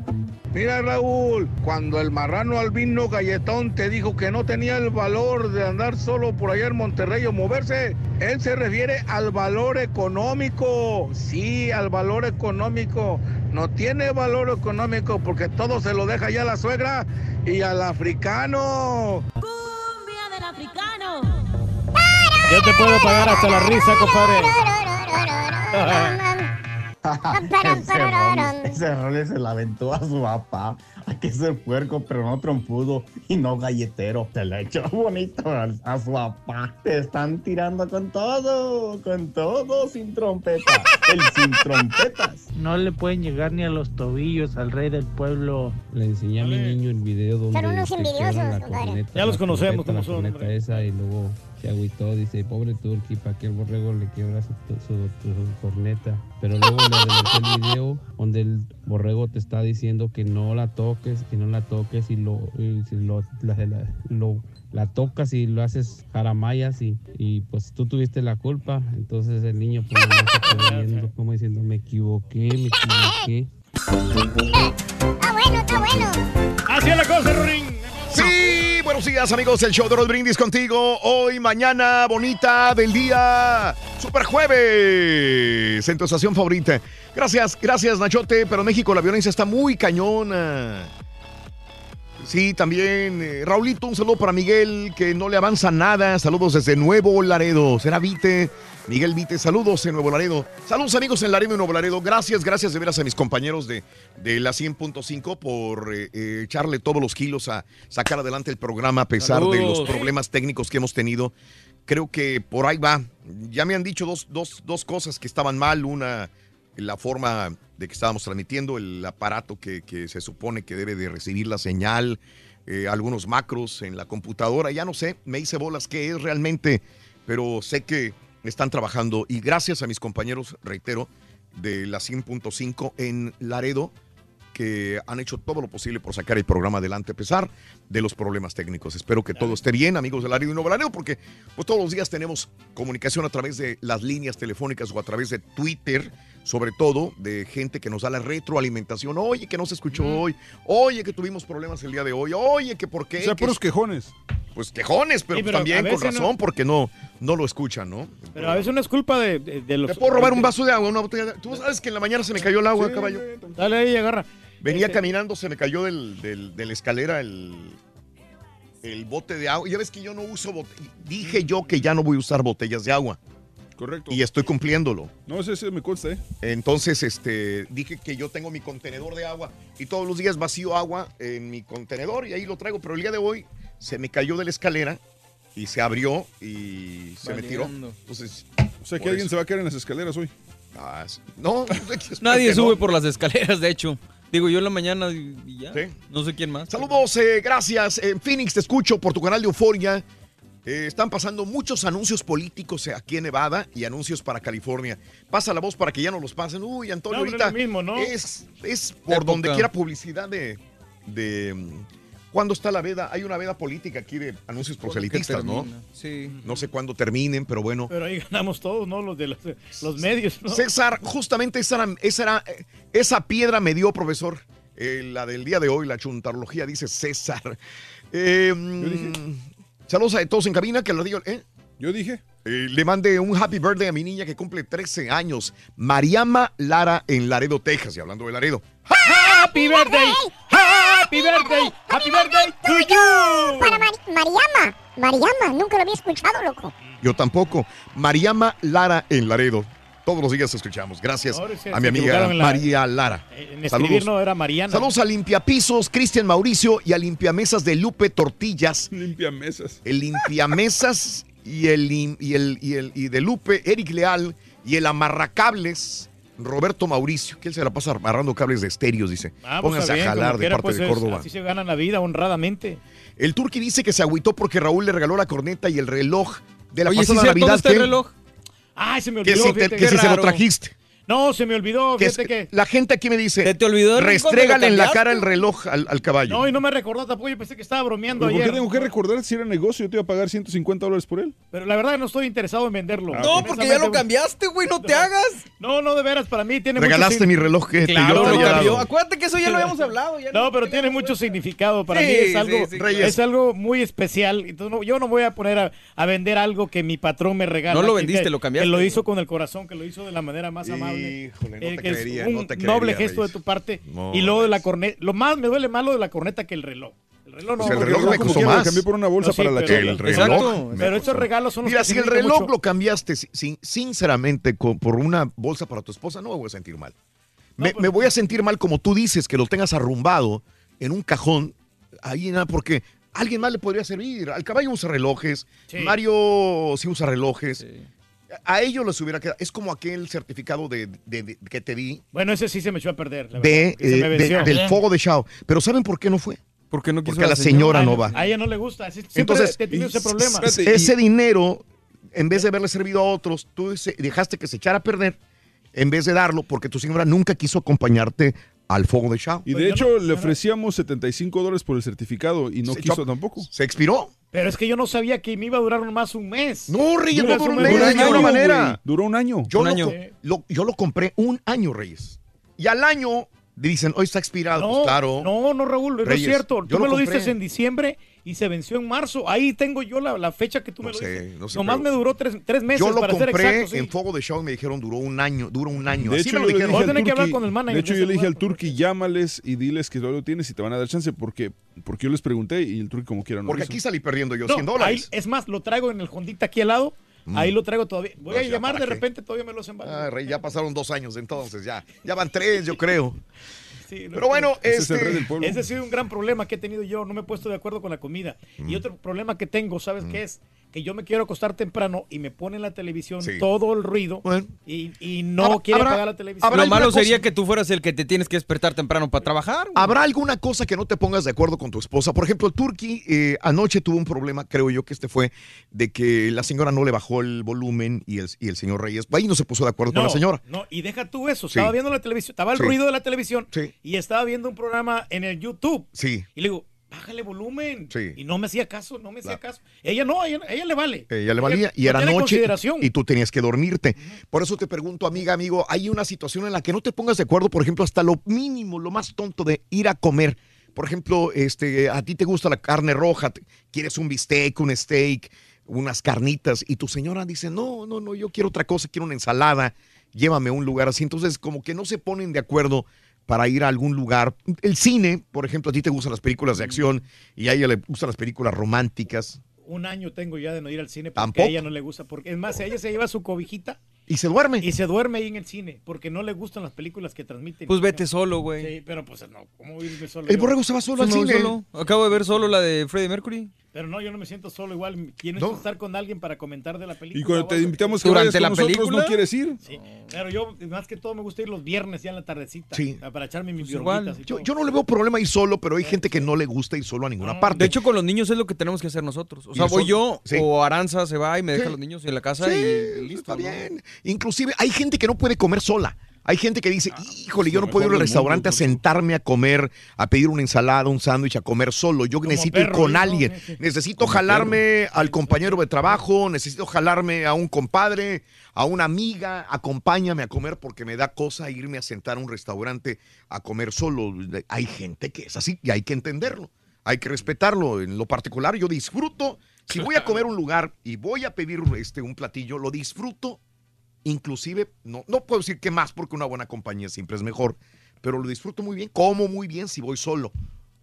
Mira Raúl, cuando el marrano albino galletón te dijo que no tenía el valor de andar solo por allá en Monterrey o moverse, él se refiere al valor económico. Sí, al valor económico. No tiene valor económico porque todo se lo deja ya a la suegra y al africano. Cumbia del africano. Yo te puedo pagar hasta la risa, compadre. ese, rol, se la aventó a su papá. Hay que ser puerco, pero no trompudo y no galletero. Se le echó bonito a, a su papá. Te están tirando con todo, con todo, sin trompeta. El sin trompetas. No le pueden llegar ni a los tobillos al rey del pueblo. Le enseñé a mi niño el video donde Son unos se envidiosos, Ya los conocemos la son, corneta esa y luego se agüitó, dice, pobre Turki, ¿para qué el borrego le quiebra su, su- su corneta? Pero luego le regresé el video donde el borrego te está diciendo que no la toques, que no la toques y lo, y si lo, la, la- lo- la tocas y lo haces jaramayas y, y pues tú tuviste la culpa. Entonces el niño pues viendo como diciendo, me equivoqué, me equivoqué. Está bueno, está bueno. Así es la cosa, Rorín. Sí, buenos días amigos, el show de Raúl Brindis contigo. Hoy, mañana, bonita del día. Super jueves. En favorita. Gracias, gracias Nachote. Pero en México la violencia está muy cañona. Sí, también. eh, Raulito, un saludo para Miguel, que no le avanza nada. Saludos desde Nuevo Laredo. ¿Será Vite? Miguel Vite, saludos en Nuevo Laredo. Saludos amigos en Laredo y Nuevo Laredo. Gracias, gracias de veras a mis compañeros de, de la 100.5 por eh, eh, echarle todos los kilos a sacar adelante el programa a pesar de los problemas técnicos que hemos tenido. Creo que por ahí va. Ya me han dicho dos, dos, dos cosas que estaban mal. Una, la forma de que estábamos transmitiendo, el aparato que, que se supone que debe de recibir la señal, eh, algunos macros en la computadora. Ya no sé, me hice bolas qué es realmente, pero sé que están trabajando. Y gracias a mis compañeros, reitero, de la 100.5 en Laredo, que han hecho todo lo posible por sacar el programa adelante a pesar de los problemas técnicos. Espero que todo esté bien, amigos del área de Nuevo Laredo, porque pues, todos los días tenemos comunicación a través de las líneas telefónicas o a través de Twitter, sobre todo de gente que nos da la retroalimentación. Oye, que no se escuchó hoy. Oye, que tuvimos problemas el día de hoy. Oye, que por qué. O sea, que- puros quejones. Pues quejones, pero, Sí, pero también con no- razón, porque no, no lo escuchan, ¿no? Pero a veces no es culpa de, de- de los... ¿Te puedo robar un vaso de agua, una botella de Tú sabes que en la mañana se me cayó el agua, Sí, caballo. Dale ahí, agarra. Venía Este- caminando, se me cayó del, del- de la escalera el, el bote de agua. Ya ves que yo no uso botellas. Dije yo que ya no voy a usar botellas de agua. Correcto. Y estoy cumpliéndolo. No, ese, ese me consta, ¿eh? Entonces, este, dije que yo tengo mi contenedor de agua y todos los días vacío agua en mi contenedor y ahí lo traigo. Pero el día de hoy se me cayó de la escalera y se abrió y se me tiró. Entonces, O sea, que alguien eso. se va a caer en las escaleras hoy. Ah, sí. no, Nadie sube no. por las escaleras, de hecho. Digo, yo en la mañana y ya. No sé quién más. Saludos, eh, gracias. En Phoenix te escucho por tu canal de Euforia. Eh, están pasando muchos anuncios políticos eh, aquí en Nevada y anuncios para California. Pasa la voz para que ya no los pasen. Uy, Antonio, No, ahorita es lo mismo, ¿no? es, es por Época. donde quiera publicidad de... de ¿Cuándo está la veda? Hay una veda política aquí de anuncios proselitistas, ¿no? Sí. No sé cuándo terminen, pero bueno. Pero ahí ganamos todos, ¿no? Los de los, los medios, ¿no? César, justamente esa, era- esa, era- esa piedra me dio, profesor. Eh, la del día de hoy, la chuntarología, dice César. Eh, mm, saludos a todos en cabina, que lo digo. ¿eh? Yo dije. le mande un happy birthday a mi niña que cumple 13 años, Mariama Lara en Laredo, Texas. Y hablando de Laredo. ¡Happy birthday! ¡Happy birthday! ¡Happy birthday to you! Para Mari- Mariama. Mariama, nunca lo había escuchado, loco. Yo tampoco. Mariama Lara en Laredo. Todos los días escuchamos. Gracias a mi amiga la- María Lara. En escribir no era Mariana. Saludos a Limpiapisos, Cristian Mauricio y a Limpiamesas de Lupe Tortillas. Limpiamesas. El Limpiamesas y el, y el, y el y de Lupe, Eric Leal y el Amarracables. Roberto Mauricio, que él se la pasa amarrando cables de estéreos, dice. Ah, pues Pónganse bien, a jalar de quiera, parte pues, de es- Córdoba. Así se ganan la vida honradamente. El Turqui dice que se agüitó porque Raúl le regaló la corneta y el reloj de la Oye, pasada ¿sí es? Navidad. ¿Dónde está el que- reloj? Ay, se me Que olvidó. si, te- que si se lo trajiste. No, se me olvidó. Que Fíjate es- que... La gente aquí me dice, te olvidó restrégale en la cara el reloj al, al caballo. No, y no me recordó tampoco. Yo pensé que estaba bromeando ¿Pero por ayer. qué tengo que recordar si era negocio? Yo te iba a pagar 150 dólares por él. Pero la verdad no estoy interesado en venderlo. No, porque ya lo cambiaste, güey, no te hagas. No, no, de veras, para mí tiene mucho Regalaste mi reloj que te- Claro, yo te lo cambió. Acuérdate que eso ya lo habíamos hablado. ya No, pero tiene mucho significado. Para Sí, mí es algo, sí, sí, claro. es algo muy especial. Entonces, no- yo no voy a poner a, a vender algo que mi patrón me regala. No lo vendiste, que- lo cambiaste. Que lo hizo con el corazón, que lo hizo de la manera más amable. Híjole, no Eh, te que es creería, un no te noble creería, gesto Reyes. de tu parte. No, y luego de la corneta. Lo más me duele más lo de la corneta que el reloj. El reloj no. Pues el reloj me costó más. lo cambié por una bolsa No, sí, para la pero- El reloj. Exacto. Pero esos costó. regalos son los Mira, que si el reloj mucho. lo cambiaste si- sin- sinceramente co- por una bolsa para tu esposa, no me voy a sentir mal. Me, me voy a sentir mal como tú dices, que lo tengas arrumbado en un cajón, ahí nada, porque alguien más le podría servir. Al caballo usa relojes, Sí. Mario sí usa relojes. A ellos les hubiera quedado. Es como aquel certificado de, de- de- que te di Bueno, ese sí se me echó a perder. la de, verdad, que se eh, me de- venció. del fuego de Shao. Pero ¿saben por qué no fue? Porque no quiso Porque la señora no va. A ella no le gusta. Siempre Entonces, he tenido ese problema. ese dinero, en vez de haberle servido a otros, tú se- dejaste que se echara a perder en vez de darlo porque tu señora nunca quiso acompañarte al fuego de Shao. Y de hecho le ofrecíamos 75 dólares por el certificado y no Se quiso echó- tampoco. Se expiró. Pero es que yo no sabía que me iba a durar más un mes. No, Reyes, no duró un mes, de ninguna manera. Duró un año. Yo, Un lo, año. co- lo- yo lo compré un año, Reyes. Y al año dicen, hoy está expirado. No, Pues claro. no, no, Raúl, no Reyes, es cierto. yo Tú me lo lo en diciembre y se venció en marzo. Ahí tengo yo la, la fecha que tú me lo sé, dices. no sé, Nomás pero- me duró tres, tres meses Yo lo para ser compré exacto. sí. en Fuego de Show y me dijeron duró un año, dura un año. De Así hecho, me yo lo dijeron. dije al Voy a tener que hablar Turqui- con el manager De hecho, yo le dije al Turqui, llámales y diles que todavía lo tienes y te van a dar chance porque, porque yo les pregunté y el Turqui como quiera no Porque aquí salí perdiendo yo No, 100 dólares. ahí- es más, lo traigo en el Hondita aquí al lado. Mm. Ahí lo traigo todavía. Voy a Pues llamar ¿para de qué? repente, todavía me los embargo. Ah, rey, ya pasaron dos años entonces, ya. Ya van tres, yo creo. Sí, no, Pero bueno, Ese es este... pueblo. Ese ha sido un gran problema que he tenido yo. No me he puesto de acuerdo con la comida. Mm. Y otro problema que tengo, ¿sabes qué es? Que yo me quiero acostar temprano y me ponen la televisión Sí. todo el ruido Bueno. y, y no Habrá- quiere habrá- apagar la televisión. habrá Lo malo cosa- sería que tú fueras el que te tienes que despertar temprano para trabajar. güey. ¿Habrá alguna cosa que no te pongas de acuerdo con tu esposa? Por ejemplo, el Turqui eh, anoche tuvo un problema, creo yo que este fue, de que la señora no le bajó el volumen y el, y el señor Reyes, ahí no se puso de acuerdo con la señora. No, y deja tú eso. Sí. Estaba viendo la televisión, estaba el Sí. ruido de la televisión Sí. y estaba viendo un programa en el YouTube. Sí. Y le digo, bájale volumen. Sí. Y no me hacía caso, no me hacía caso. Ella no, ella, ella le vale. Ella le valía y era noche y tú tenías que dormirte. Por eso te pregunto, amiga, amigo, hay una situación en la que no te pongas de acuerdo, por ejemplo, hasta lo mínimo, lo más tonto de ir a comer. Por ejemplo, este, a ti te gusta la carne roja, quieres un bistec, un steak, unas carnitas y tu señora dice, no, no, no, yo quiero otra cosa, quiero una ensalada, llévame a un lugar así. Entonces, como que no se ponen de acuerdo para ir a algún lugar. El cine, por ejemplo, a ti te gustan las películas de acción y a ella le gustan las películas románticas. Un año tengo ya de no ir al cine porque ¿Tampoco? a ella no le gusta. Porque, es más, ella se lleva su cobijita Y se duerme. y se duerme ahí en el cine porque no le gustan las películas que transmiten. Pues vete solo, güey. Sí, pero pues no, ¿cómo irme solo? El borrego se va solo al cine. solo. Acabo de ver solo la de Freddie Mercury. Pero no, yo no me siento solo igual. Tienes No. que estar con alguien para comentar de la película. Y cuando te invitamos que ¿Durante la nosotros, película? ¿no quieres ir? Sí, pero yo más que todo me gusta ir los viernes ya en la tardecita. Sí. Para echarme mis Pues Yo, no le veo problema ir solo, pero hay gente que no le gusta ir solo a ninguna parte. De hecho, con los niños es lo que tenemos que hacer nosotros. O sea, voy yo Sí. o Aranza se va y me deja Sí. a los niños en la casa Sí, y listo. está ¿no? bien. Inclusive hay gente que no puede comer sola. Hay gente que dice, Ah, híjole, yo no puedo ir al restaurante a sentarme a comer, a pedir una ensalada, un sándwich, a comer solo. Yo necesito ir con ¿no? alguien. Necesito jalarme al compañero de trabajo, necesito jalarme a un compadre, a una amiga, acompáñame a comer porque me da cosa irme a sentar a un restaurante a comer solo. Hay gente que es así y hay que entenderlo. Hay que respetarlo. En lo particular, yo disfruto. Si voy a comer un lugar y voy a pedir este, un platillo, lo disfruto inclusive, no, no puedo decir que más porque una buena compañía siempre es mejor, pero lo disfruto muy bien, como muy bien si voy solo.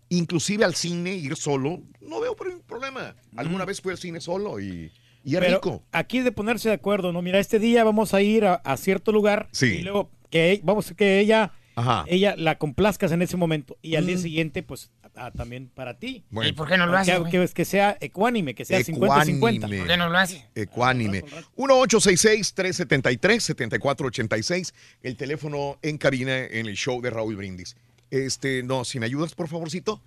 Inclusive al cine, ir solo, no veo pro- problema. Alguna vez fui al cine solo y, y es Pero rico. aquí es de ponerse de acuerdo, ¿no? Mira, este día vamos a ir a, a cierto lugar Sí. y luego que vamos que ella Ajá. ella la complazcas en ese momento y al día Mm. siguiente pues a- también para ti. Bueno. ¿Y por qué no lo haces, Que, que, que sea ecuánime, que sea 50-50. Ecuánime. ¿Por qué no lo haces? Ecuánime. 1-866-373-7486. El teléfono en cabina en el show de Raúl Brindis. Este, no, si me ayudas, por favorcito.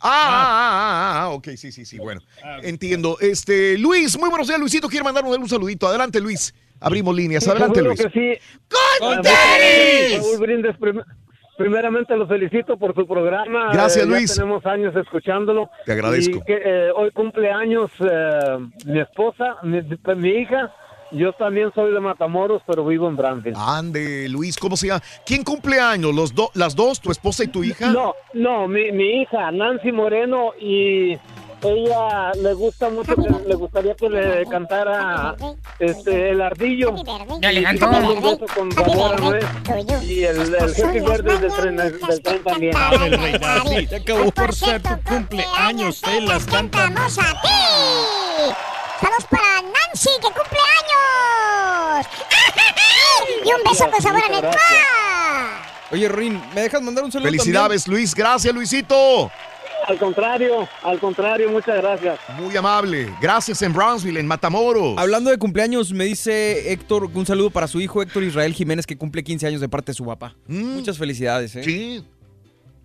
Ah, ah, ah, ah, ok, sí, sí, sí, bueno. Entiendo. Este, Luis, muy buenos días, Luisito. Quiere mandarnos un saludito. Adelante, Luis. Abrimos líneas. Adelante, Luis. que sí. ¡Con Raúl Brindis, primeramente lo felicito por su programa. Gracias, Eh, ya Luis. tenemos años escuchándolo. Te agradezco. Y que, eh, hoy cumple años eh, mi esposa, mi, mi hija. Yo también soy de Matamoros, pero vivo en Brandon. Ande, Luis, ¿cómo se llama? ¿Quién cumple años? ¿Los do- ¿Las dos, tu esposa y tu hija? No, no, mi, mi hija, Nancy Moreno, y ella le gusta mucho, que- le gustaría que le cantara este, el ardillo. Ya le Y cantó. mandar un beso con sabor a nuez. Y el, el Happy Verde del tren, del tren también. Dale, rey. Ya acabó por ser tu cumpleaños, te las cantamos. ¡Cantamos a ti! Saludos para Nancy, que cumple años. Y un beso con sabor a Nectar. Oye, Rin, ¿me dejas mandar un saludo Felicidades, Luis. Gracias, Luisito. Al contrario, al contrario, muchas gracias. Muy amable. Gracias en Brownsville, en Matamoros. Hablando de cumpleaños, me dice Héctor, un saludo para su hijo Héctor Israel Jiménez, que cumple 15 años de parte de su papá. Muchas felicidades, ¿eh? Mm. Sí.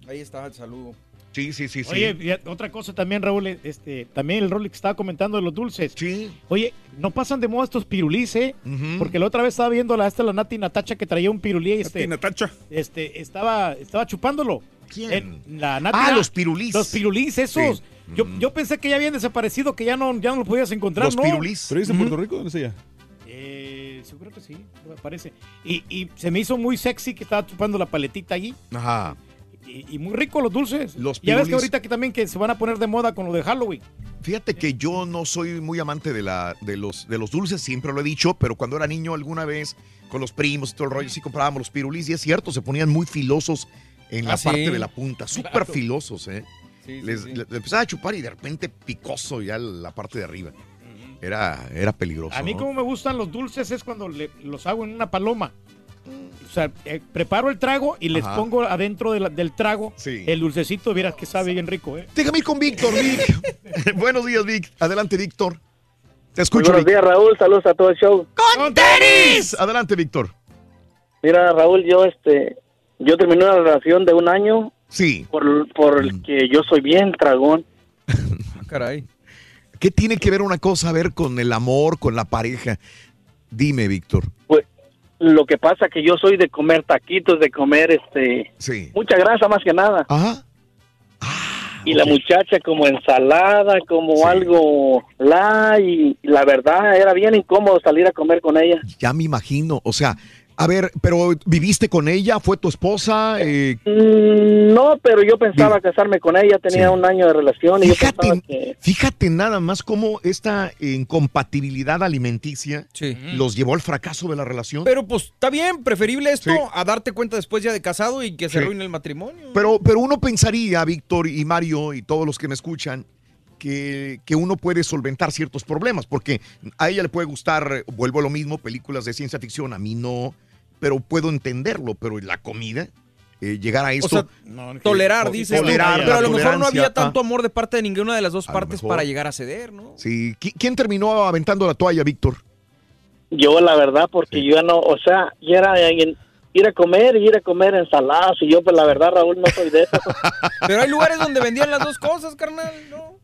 Ahí está el saludo. Sí, sí, sí, sí. Oye, y otra cosa también, Raúl, este, también el Rolly que estaba comentando de los dulces. Sí. Oye, no pasan de moda estos pirulís, ¿eh? Porque la otra vez estaba viendo la, esta, la Nati Natacha que traía un pirulí y este, Natacha. este, estaba, estaba chupándolo. ¿Quién? En la Nati, Ah, los pirulís. Los pirulís, esos. Sí. Yo, yo pensé que ya habían desaparecido, que ya no, ya no lo podías encontrar, Los ¿no? pirulís. ¿Pero es en Puerto Rico? ¿Dónde es ella? Eh, seguro que sí, me parece. Y, y se me hizo muy sexy que estaba chupando la paletita allí. Ajá. Y, y muy ricos los dulces. Los ya ves que ahorita que también que se van a poner de moda con lo de Halloween. Fíjate que yo no soy muy amante de, la, de, los, de los dulces, siempre lo he dicho, pero cuando era niño alguna vez con los primos y todo el rollo, sí comprábamos los pirulis y es cierto, se ponían muy filosos en la Ah, sí. parte de la punta, súper Claro. filosos, ¿eh? Sí, Les, sí. empezaba a chupar y de repente picoso ya la parte de arriba. Era, era peligroso. A mí ¿no? como me gustan los dulces es cuando le- los hago en una paloma. O sea, eh, preparo el trago y les Ajá. pongo adentro de la- del trago Sí. el dulcecito, vieras que sabe bien rico, ¿eh? Déjame ir con Víctor, Vic. Buenos días, Vic. Adelante, Víctor. Te escucho, buenos Vic. días, Raúl. Saludos a todo el show. ¡Con tenis! Adelante, Víctor. Mira, Raúl, yo este, yo terminé una relación de un año. Sí. Por, por el que yo soy bien tragón. Caray. ¿Qué tiene que ver una cosa a ver con el amor, con la pareja? Dime, Víctor. Pues lo que pasa que yo soy de comer taquitos, de comer este, Sí. mucha grasa más que nada. Ajá. y la muchacha como ensalada, como algo la y la verdad era bien incómodo salir a comer con ella. Ya me imagino. O sea, a ver, pero ¿viviste con ella? ¿Fue tu esposa? Eh, Mm, No, pero yo pensaba casarme con ella, tenía un año de relación y yo que Fíjate nada más cómo esta incompatibilidad alimenticia los llevó al fracaso de la relación. Pero pues está bien, preferible esto Sí. a darte cuenta después ya de casado y que se Sí. arruine el matrimonio. Pero, pero uno pensaría, Víctor y Mario y todos los que me escuchan, que, que uno puede solventar ciertos problemas, porque a ella le puede gustar, vuelvo a lo mismo, películas de ciencia ficción, a mí no, pero puedo entenderlo, pero la comida, eh, llegar a sea, Tolerar, tolerar, pero a lo mejor no había tanto amor de parte de ninguna de las dos partes mejor. para llegar a ceder, ¿no? Sí. ¿Qui- ¿Quién terminó aventando la toalla, Víctor? yo la verdad porque yo ya no, o sea, ya era en- ir a comer y ir a comer ensaladas y yo pues la verdad Raúl no soy de eso. Pero hay lugares donde vendían las dos cosas, carnal. ¿no?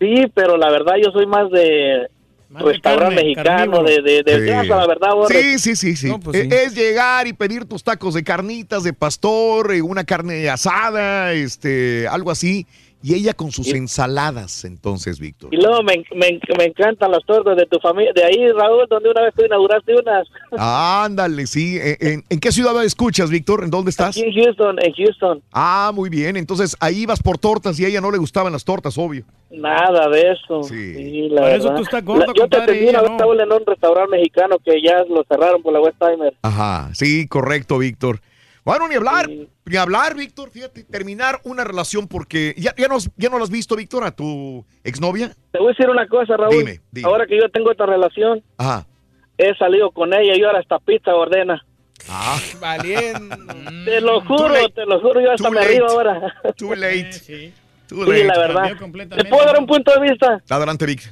Sí, pero la verdad yo soy más de restaurante carne, mexicano, carnívoro. de, de, de Sí. grasa, la verdad. Borre. Sí, sí, sí, sí. No, pues sí. Es llegar y pedir tus tacos de carnitas, de pastor, eh, una carne asada, este, algo así. Y ella con sus ensaladas, entonces, Víctor. Y luego me, me, me encantan las tortas de tu familia, de ahí Raúl, donde una vez tú inauguraste unas. Ándale, sí. Eh, ¿En, en qué ciudad escuchas, Víctor? ¿En dónde estás? Aquí en Houston, en Houston. Ah, muy bien. Entonces ahí ibas por tortas y a ella no le gustaban las tortas, obvio. Nada de eso. Sí, la Por eso verdad. tú estás gordo, La- yo te atendí una vez, no. En un restaurante mexicano que ya lo cerraron por la West Timer. Ajá, sí, correcto, Víctor. Bueno, ni hablar, ni hablar, Víctor, fíjate, terminar una relación porque ya, ya, no, has- ya no la has visto, Víctor, a tu exnovia. Te voy a decir una cosa, Raúl. Dime, dime. Ahora que yo tengo esta relación, Ajá. he salido con ella y ahora hasta pizza ordena. Ah. Valiendo. Te lo juro, te lo juro, yo hasta Too me late. río ahora. Too late. Sí, Too late. la verdad. ¿Te puedo dar un punto de vista? Adelante, Vic.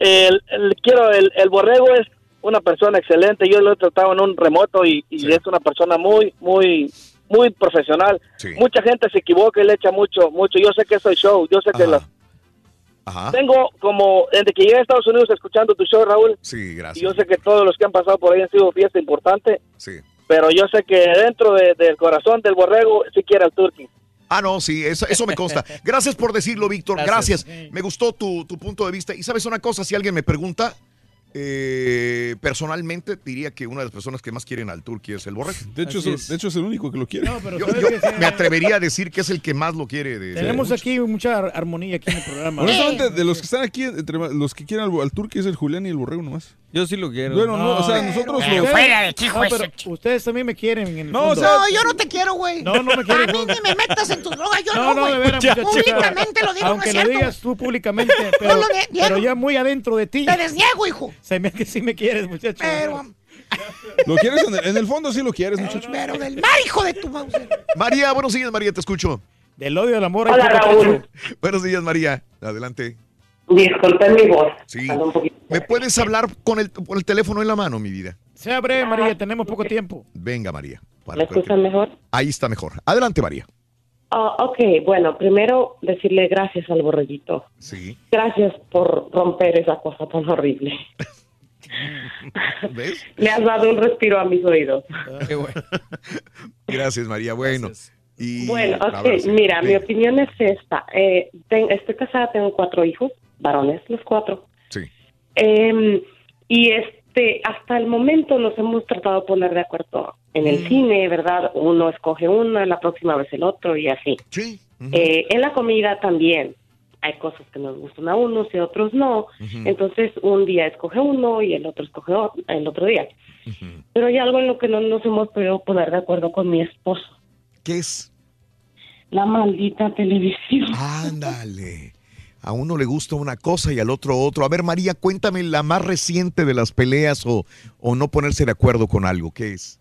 El, el- quiero, el, el borrego es una persona excelente. Yo lo he tratado en un remoto y, y es una persona muy, muy, muy profesional. Mucha gente se equivoca y le echa mucho, mucho. Yo sé que soy show, yo sé que las Ajá. Tengo como, desde que llegué a Estados Unidos escuchando tu show, Raúl, Sí, y gracias. yo sé que todos los que han pasado por ahí han sido fiesta importante, Sí. pero yo sé que dentro de- del corazón del borrego sí quiere al turkey. Ah, no, sí, eso, eso me consta. Gracias por decirlo, Víctor. Gracias. Gracias. Me gustó tu, tu punto de vista. Y sabes una cosa, si alguien me pregunta, eh, personalmente diría que una de las personas que más quieren al turqui es el borrego. De hecho, es, de hecho es el único que lo quiere. pero Yo, ¿sabes yo qué? Sí. me atrevería a decir que es el que más lo quiere. De, Tenemos de- aquí mucha ar- armonía aquí en el programa. Honestamente, de los que están aquí, entre los que quieren al, al turqui es el Julián y el borrego nomás. Yo sí lo quiero. Bueno, no, o sea, nosotros Pero los... fuera de aquí, juez. ustedes también me quieren en el No, fondo. o sea- No, yo no te quiero, güey. No, no me quieres, A mí no. ni me metas en tus drogas, yo No, no, no, güey. de veras, muchacha. Públicamente lo digo, Aunque no es lo digas tú públicamente, pero, lo niego. pero ya muy adentro de ti. Te desniego, hijo. Se me que sí me quieres, muchacho. Pero, ¿Lo quieres? En el, en el fondo sí lo quieres, muchacho. pero del mar, hijo de tu mouse. María, buenos días, María, te escucho. Del odio al amor. Hola, Raúl. Buenos días, María. Adelante. Disculpen mi voz. Sí. ¿Me puedes hablar con el, con el teléfono en la mano, mi vida? Sea breve, María, tenemos poco tiempo. Venga, María. para ¿Me escuchan mejor? Ahí está mejor. Adelante, María. Ah, ok, bueno, primero decirle gracias al borreguito. Sí. Gracias por romper esa cosa tan horrible. ¿Ves? Le has dado un respiro a mis oídos. Qué bueno. Gracias, María. Bueno. Y Bueno, ok, mira, mi opinión es esta. Eh, ten- estoy casada, tengo cuatro hijos, varones los cuatro. Sí. Eh, y es, Este, hasta el momento nos hemos tratado de poner de acuerdo en el cine, ¿verdad? Uno escoge una, la próxima vez el otro y así. Sí. Eh, en la comida también. Hay cosas que nos gustan a unos y a otros no. Entonces, un día escoge uno y el otro escoge o- el otro día. Pero hay algo en lo que no nos hemos podido poner de acuerdo con mi esposo. ¿Qué es? La maldita televisión. Ándale. A uno le gusta una cosa y al otro otro. A ver, María, cuéntame la más reciente de las peleas o, o no ponerse de acuerdo con algo. ¿Qué es?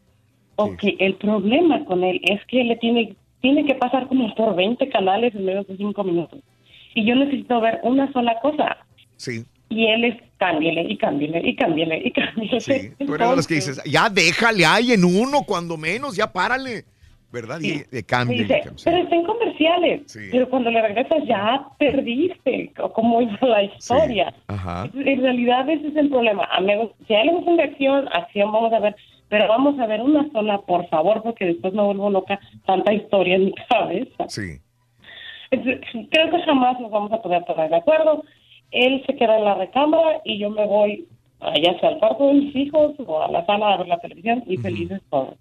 Ok, el problema con él es que le tiene, tiene que pasar como por 20 canales en menos de 5 minutos. Y yo necesito ver una sola cosa. Sí. Y él es cámbiale y cámbiale y cámbiale y cámbiale. Sí. Tú eres de las que dices, ya déjale ahí en uno, cuando menos, ya párale. ¿Verdad? Y de cambio. dice, pero está en comerciales. Pero cuando le regresas ya perdiste cómo iba la historia. Ajá. En realidad ese es el problema. Si a él le gusta de acción, acción vamos a ver. Pero vamos a ver una sola, por favor, porque después me vuelvo loca tanta historia en mi cabeza. Sí. Creo que jamás nos vamos a poder poner de acuerdo. Él se queda en la recámara y yo me voy, ya sea al cuarto de mis hijos o a la sala a ver la televisión y felices todos.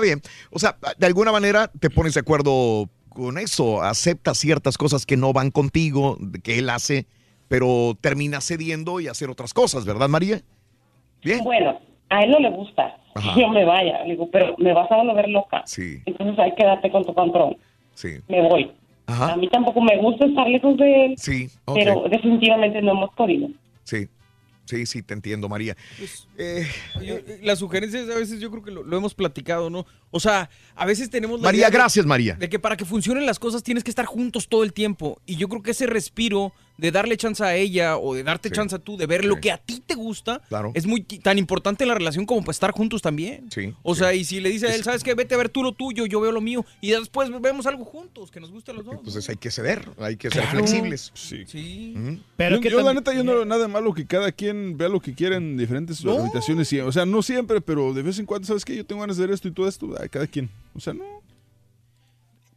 Está bien. O sea, de alguna manera te pones de acuerdo con eso. Aceptas ciertas cosas que no van contigo, que él hace, pero termina cediendo y hacer otras cosas, ¿verdad, María? Bien. Bueno, a él no le gusta Ajá. que yo me vaya. Le digo, pero me vas a volver loca. Sí, Entonces hay que darte con tu control. sí. Me voy. Ajá. A mí tampoco me gusta estar lejos de él, Sí, pero definitivamente no hemos podido. Sí, sí, sí, te entiendo, María. Eh, Yo- las sugerencias a veces yo creo que lo, lo hemos platicado, ¿no? O sea, a veces tenemos la María, de- gracias, María. De que para que funcionen las cosas tienes que estar juntos todo el tiempo. Y yo creo que ese respiro de darle chance a ella o de darte chance a tú de ver lo que a ti te gusta Claro. es muy tan importante en la relación como para estar juntos también. Sí. O sea, y si le dice a él, ¿sabes qué? Vete a ver tú lo tuyo, yo veo lo mío. Y después vemos algo juntos que nos guste a los dos. Entonces hay que ceder, hay que ser flexibles. Sí. Pero yo, que yo, la neta, yo no veo nada malo que cada quien vea lo que quiera en diferentes habitaciones. y- o sea, no siempre, pero de vez en cuando, ¿sabes qué? Yo tengo ganas de ver esto y todo esto. Ay, cada quien. O sea, no.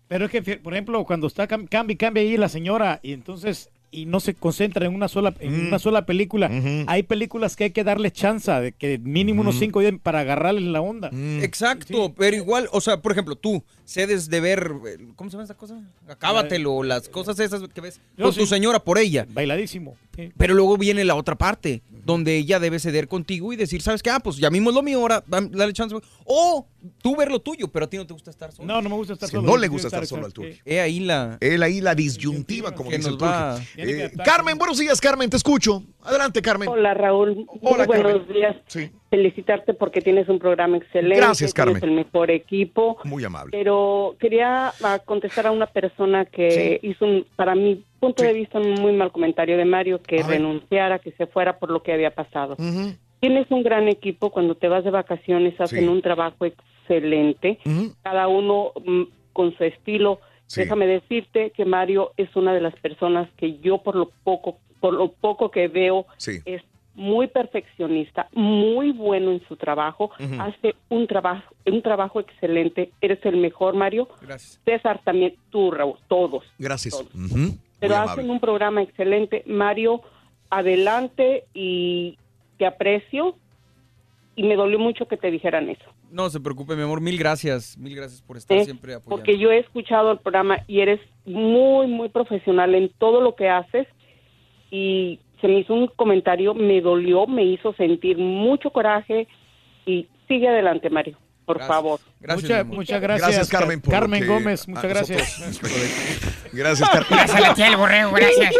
Pero es que, por ejemplo, cuando está cam- cambia y cambia ahí la señora y entonces y no se concentra en una sola en Mm. una sola película, hay películas que hay que darle chance de que mínimo unos cinco días para agarrarle la onda. Exacto, pero igual, o sea, por ejemplo, tú cedes de ver, eh, ¿cómo se llama esta cosa? Acábatelo, las cosas esas que ves Yo con sí. tu señora por ella. Bailadísimo. Pero luego viene la otra parte, donde ella debe ceder contigo y decir, ¿sabes qué? Ah, pues ya mismo es lo mío, ahora dale chance. O tú ver lo tuyo, pero a ti no te gusta estar solo. No, no me gusta estar Sí, no le gusta estar solo al tuyo. He ahí la... Él ahí la disyuntiva, como Que dice el turco. Eh. Carmen, buenos días, Carmen, te escucho. Adelante, Carmen. Hola Raúl, Hola, Muy buenos Carmen. días. Sí. Felicitarte porque tienes un programa excelente. Gracias, Carmen. Tienes el mejor equipo. Muy amable. Pero quería ah, contestar a una persona que hizo, un, para mi punto de vista, un muy mal comentario de Mario, que A ver. renunciara, que se fuera por lo que había pasado. Tienes un gran equipo, cuando te vas de vacaciones hacen Sí. un trabajo excelente, cada uno mm, con su estilo. Déjame decirte que Mario es una de las personas que yo por lo poco, por lo poco que veo, Sí. es muy perfeccionista, muy bueno en su trabajo, hace un trabajo, un trabajo excelente. Eres el mejor, Mario. Gracias. César también, tú, Raúl, todos. Gracias. Todos. Ujú. Pero Muy hacen amable. un programa excelente. Mario, adelante y te aprecio. Y me dolió mucho que te dijeran eso. No se preocupe, mi amor, mil gracias, mil gracias por estar ¿eh? siempre apoyando. Porque yo he escuchado el programa y eres muy, muy profesional en todo lo que haces. Y se me hizo un comentario, me dolió, me hizo sentir mucho coraje. Y sigue adelante, Mario, por favor. Mucha- muchas gracias. Gracias, Carmen. por Carmen que Gómez, muchas gracias. Gracias, Carmen. Gracias a la tía del borrego, gracias.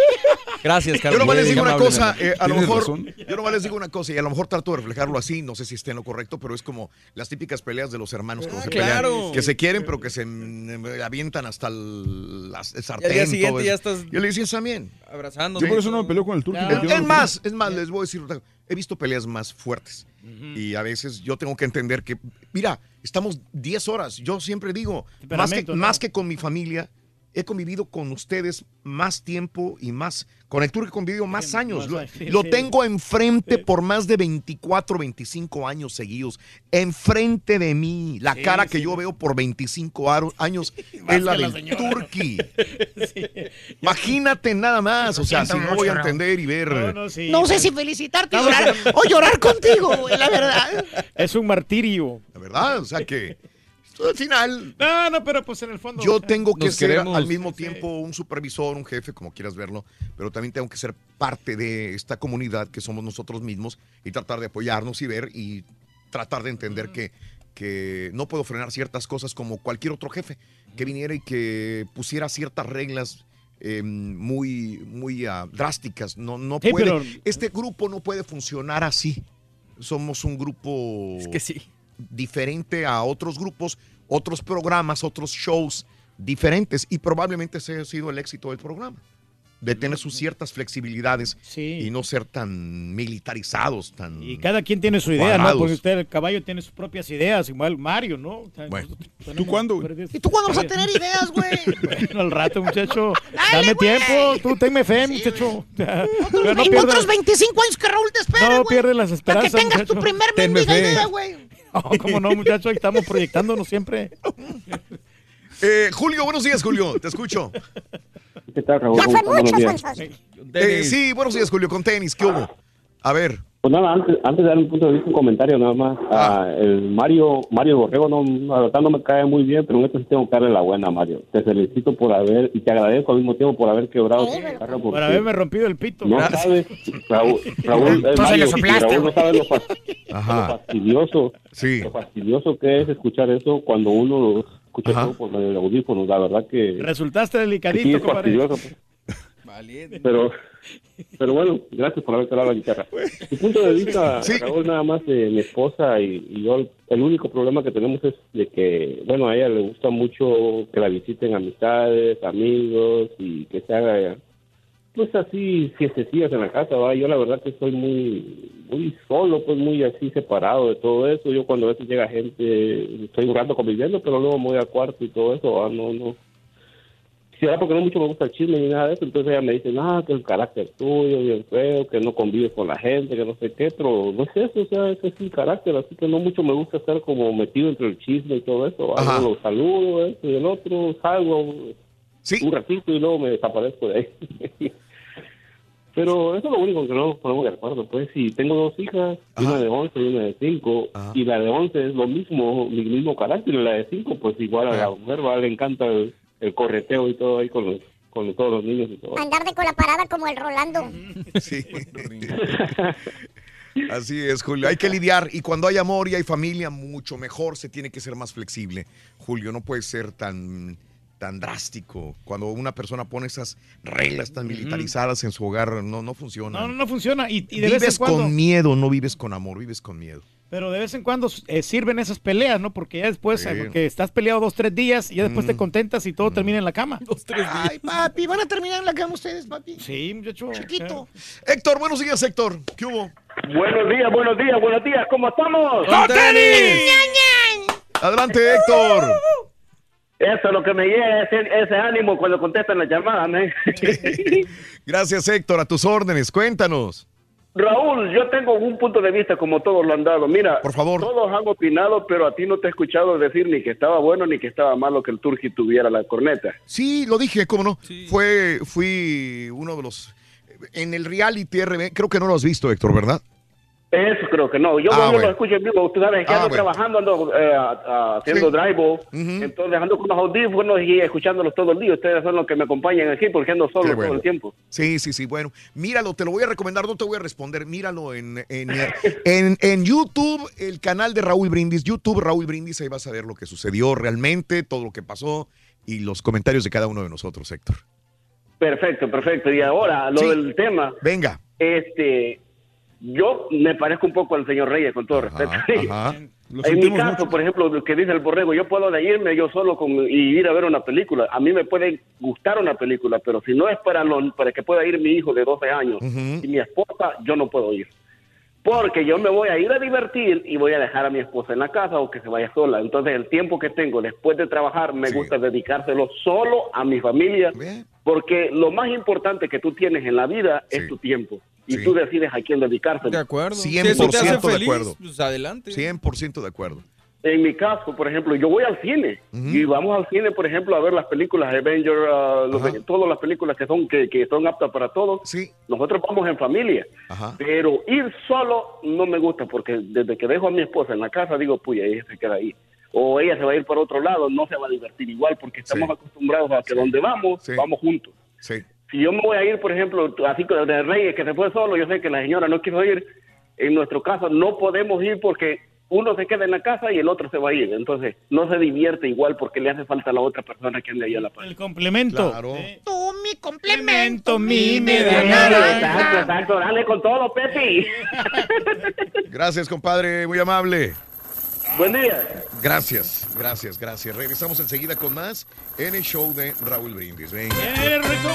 Gracias, Yo Carmen. nomás les Muy digo una cosa, eh, a lo mejor, razón. yo nomás les digo una cosa y a lo mejor trato de reflejarlo así, no sé si esté en lo correcto, pero es como las típicas peleas de los hermanos cuando Ah, se claro. pelean, que se quieren pero que se mm, avientan hasta el, el sartén. día siguiente ya estás Yo le decía también. Abrazando. Yo por eso no me peleo con el turco. Es, yo no- más, es más, les voy a decir, otra cosa. He visto peleas más fuertes. Y a veces yo tengo que entender que, mira, estamos 10 horas, yo siempre digo, más que, más que con mi familia, he convivido con ustedes más tiempo y más, con el tour he convivido más años. más Lo, años, sí, lo sí. tengo enfrente por más de 24, 25 años seguidos. Enfrente de mí. La Sí, cara que yo veo por 25 aro- años es la la del señora. Turkey. Imagínate nada más. O sea, si no voy a entender y ver. No, no, sí, No sé si felicitarte o llorar, o llorar contigo, güey, la verdad. Es un martirio. La verdad, o sea que al final No, no, pero pues en el fondo. yo o sea, tengo que ser queremos. al mismo tiempo un supervisor, un jefe, como quieras verlo, pero también tengo que ser parte de esta comunidad que somos nosotros mismos y tratar de apoyarnos y ver y tratar de entender que, que no puedo frenar ciertas cosas como cualquier otro jefe que viniera y que pusiera ciertas reglas eh, muy, muy ah, drásticas. No, no Sí, puede, pero- Este grupo no puede funcionar así. Somos un grupo Es que sí. Diferente a otros grupos, otros programas, otros shows diferentes y probablemente ese ha sido el éxito del programa. De tener sus ciertas flexibilidades y no ser tan militarizados, tan... Y cada quien tiene su idea, ¿no? Porque usted, el caballo, tiene sus propias ideas, igual Mario, ¿no? O sea, Bueno. ¿Tú cuándo? ¿Y tú cuándo vas a tener ideas, güey? Bueno, al rato, muchacho. Dale, Dame güey. tiempo, tú tenme fe, muchacho. Pero no pierdas- otros 25 años que Raúl te espera, No güey. pierdes las Para que esperanzas, tengas muchacho. tu primer mendiga idea, güey. No, cómo no, muchacho, ahí estamos proyectándonos siempre. Eh, Julio, buenos días, Julio, te escucho. ¿Qué tal, Raúl? Ya ¿Cómo fue mucho. Eh, sí, buenos días, Julio, con tenis, ¿qué hubo? A ver. Pues nada, antes, antes de dar un punto de vista, un comentario nada más. Ah, el Mario Mario Borrego, no, la verdad no me cae muy bien, pero en esto sí tengo que darle la buena, Mario. Te felicito por haber, y te agradezco al mismo tiempo por haber quebrado tu carro. Por haberme rompido el pito. No sabes, Raúl, Raúl, eh, Mario, Raúl no sabe lo, fas- Ajá. lo fastidioso, Sí. lo fastidioso que es escuchar eso cuando uno lo escucha todo por medio de audífonos. La verdad que Resultaste sí delicadito, es compadre. Pero, pero bueno, gracias por haber tocado la guitarra. Mi punto de vista, Raúl, nada más de mi esposa y, y yo, el único problema que tenemos es de que, bueno, a ella le gusta mucho que la visiten amistades, amigos y que se haga, pues así, fiestecillas en la casa, ¿va? Yo la verdad que soy muy, muy solo, pues muy así separado de todo eso. Yo cuando a veces llega gente, estoy un rato conviviendo, pero luego me voy al cuarto y todo eso, ¿va? No, no, porque no mucho me gusta el chisme ni nada de eso, entonces ella me dice, ah, que el carácter tuyo, bien feo, que no convives con la gente, que no sé qué, pero no es eso, o sea, ese es el carácter, así que no mucho me gusta estar como metido entre el chisme y todo eso, Ajá. Yo lo saludo, esto y el otro, salgo un ratito y luego me desaparezco de ahí. Pero eso es lo único que no nos ponemos de acuerdo. Pues si tengo dos hijas, una de 11 y una de 5, y la de 11 es lo mismo, mi mismo carácter, y la de 5, pues igual a la mujer ¿va? le encanta el, el correteo y todo ahí con, los, con todos los niños y todo. Andar de cola parada como el Rolando. Sí. Así es, Julio. Hay que lidiar. Y cuando hay amor y hay familia, mucho mejor. Se tiene que ser más flexible. Julio, no puede ser tan, tan drástico. Cuando una persona pone esas reglas tan militarizadas en su hogar, no, no funciona. No, no, no funciona. Y, y de vez en vives cuando. con miedo, no vives con amor, vives con miedo. Pero de vez en cuando eh, sirven esas peleas, ¿no? Porque ya después, Sí. eh, porque estás peleado dos, tres días y ya después te contentas y todo termina en la cama. Dos, tres Ay, papi, van a terminar en la cama ustedes, papi. Sí, muchacho. Chiquito. Héctor, buenos días, Héctor. ¿Qué hubo? Buenos días, buenos días, buenos días, ¿cómo estamos? ¡Con tenis! Adelante, Héctor. Eso es lo que me llega, ese, ese ánimo cuando contestan las llamadas, man. Gracias, Héctor. A tus órdenes. Cuéntanos. Raúl, yo tengo un punto de vista como todos lo han dado. Mira, Por favor. todos han opinado, pero a ti no te he escuchado decir ni que estaba bueno ni que estaba malo que el Turqui tuviera la corneta. Sí, lo dije, ¿cómo no? Fue, fui uno de los... En el reality RB, creo que no lo has visto, Héctor, ¿verdad? Eso creo que no. Yo Ah, bueno. lo escucho en vivo. Tú sabes que Ah, ando bueno. trabajando, ando eh, haciendo drive Entonces ando con los audífonos y escuchándolos todo el día. Ustedes son los que me acompañan aquí porque ando solo bueno. todo el tiempo. Sí, sí, sí, bueno. Míralo, te lo voy a recomendar, no te voy a responder. Míralo en, en, en, en YouTube, el canal de Raúl Brindis. YouTube, Raúl Brindis, ahí vas a ver lo que sucedió realmente, todo lo que pasó y los comentarios de cada uno de nosotros, Héctor. Perfecto, perfecto. Y ahora, lo Sí. del tema. Venga. Este, yo me parezco un poco al señor Reyes, con todo respeto. Ajá. En mi caso, por ejemplo, lo que dice el borrego, yo puedo irme yo solo con, y ir a ver una película. A mí me puede gustar una película, pero si no es para, los, para que pueda ir mi hijo de 12 años y mi esposa, yo no puedo ir. Porque yo me voy a ir a divertir y voy a dejar a mi esposa en la casa o que se vaya sola. Entonces el tiempo que tengo después de trabajar me gusta dedicárselo solo a mi familia. Porque lo más importante que tú tienes en la vida es tu tiempo. Y Sí. tú decides a quién dedicárselo. De acuerdo. 100% de acuerdo. Pues adelante. 100% de acuerdo. En mi caso, por ejemplo, yo voy al cine y vamos al cine, por ejemplo, a ver las películas Avenger, uh, los- todas las películas que son que, que son aptas para todos. Nosotros vamos en familia, pero ir solo no me gusta porque desde que dejo a mi esposa en la casa digo, puya, ella se queda ahí. O ella se va a ir para otro lado, no se va a divertir igual porque estamos acostumbrados a que donde vamos, vamos juntos. Si yo me voy a ir, por ejemplo, así como de Reyes que se fue solo, yo sé que la señora no quiso ir. En nuestro caso no podemos ir porque uno se queda en la casa y el otro se va a ir. Entonces no se divierte igual porque le hace falta a la otra persona que ande ahí a la par. El complemento. Tú, mi complemento, mi media Exacto, exacto. Dale con todo, Pepe. Gracias, compadre. Muy amable. Buen día. Gracias, gracias, gracias. Regresamos enseguida con más en el show de Raúl Brindis. Venga. Eh, rico.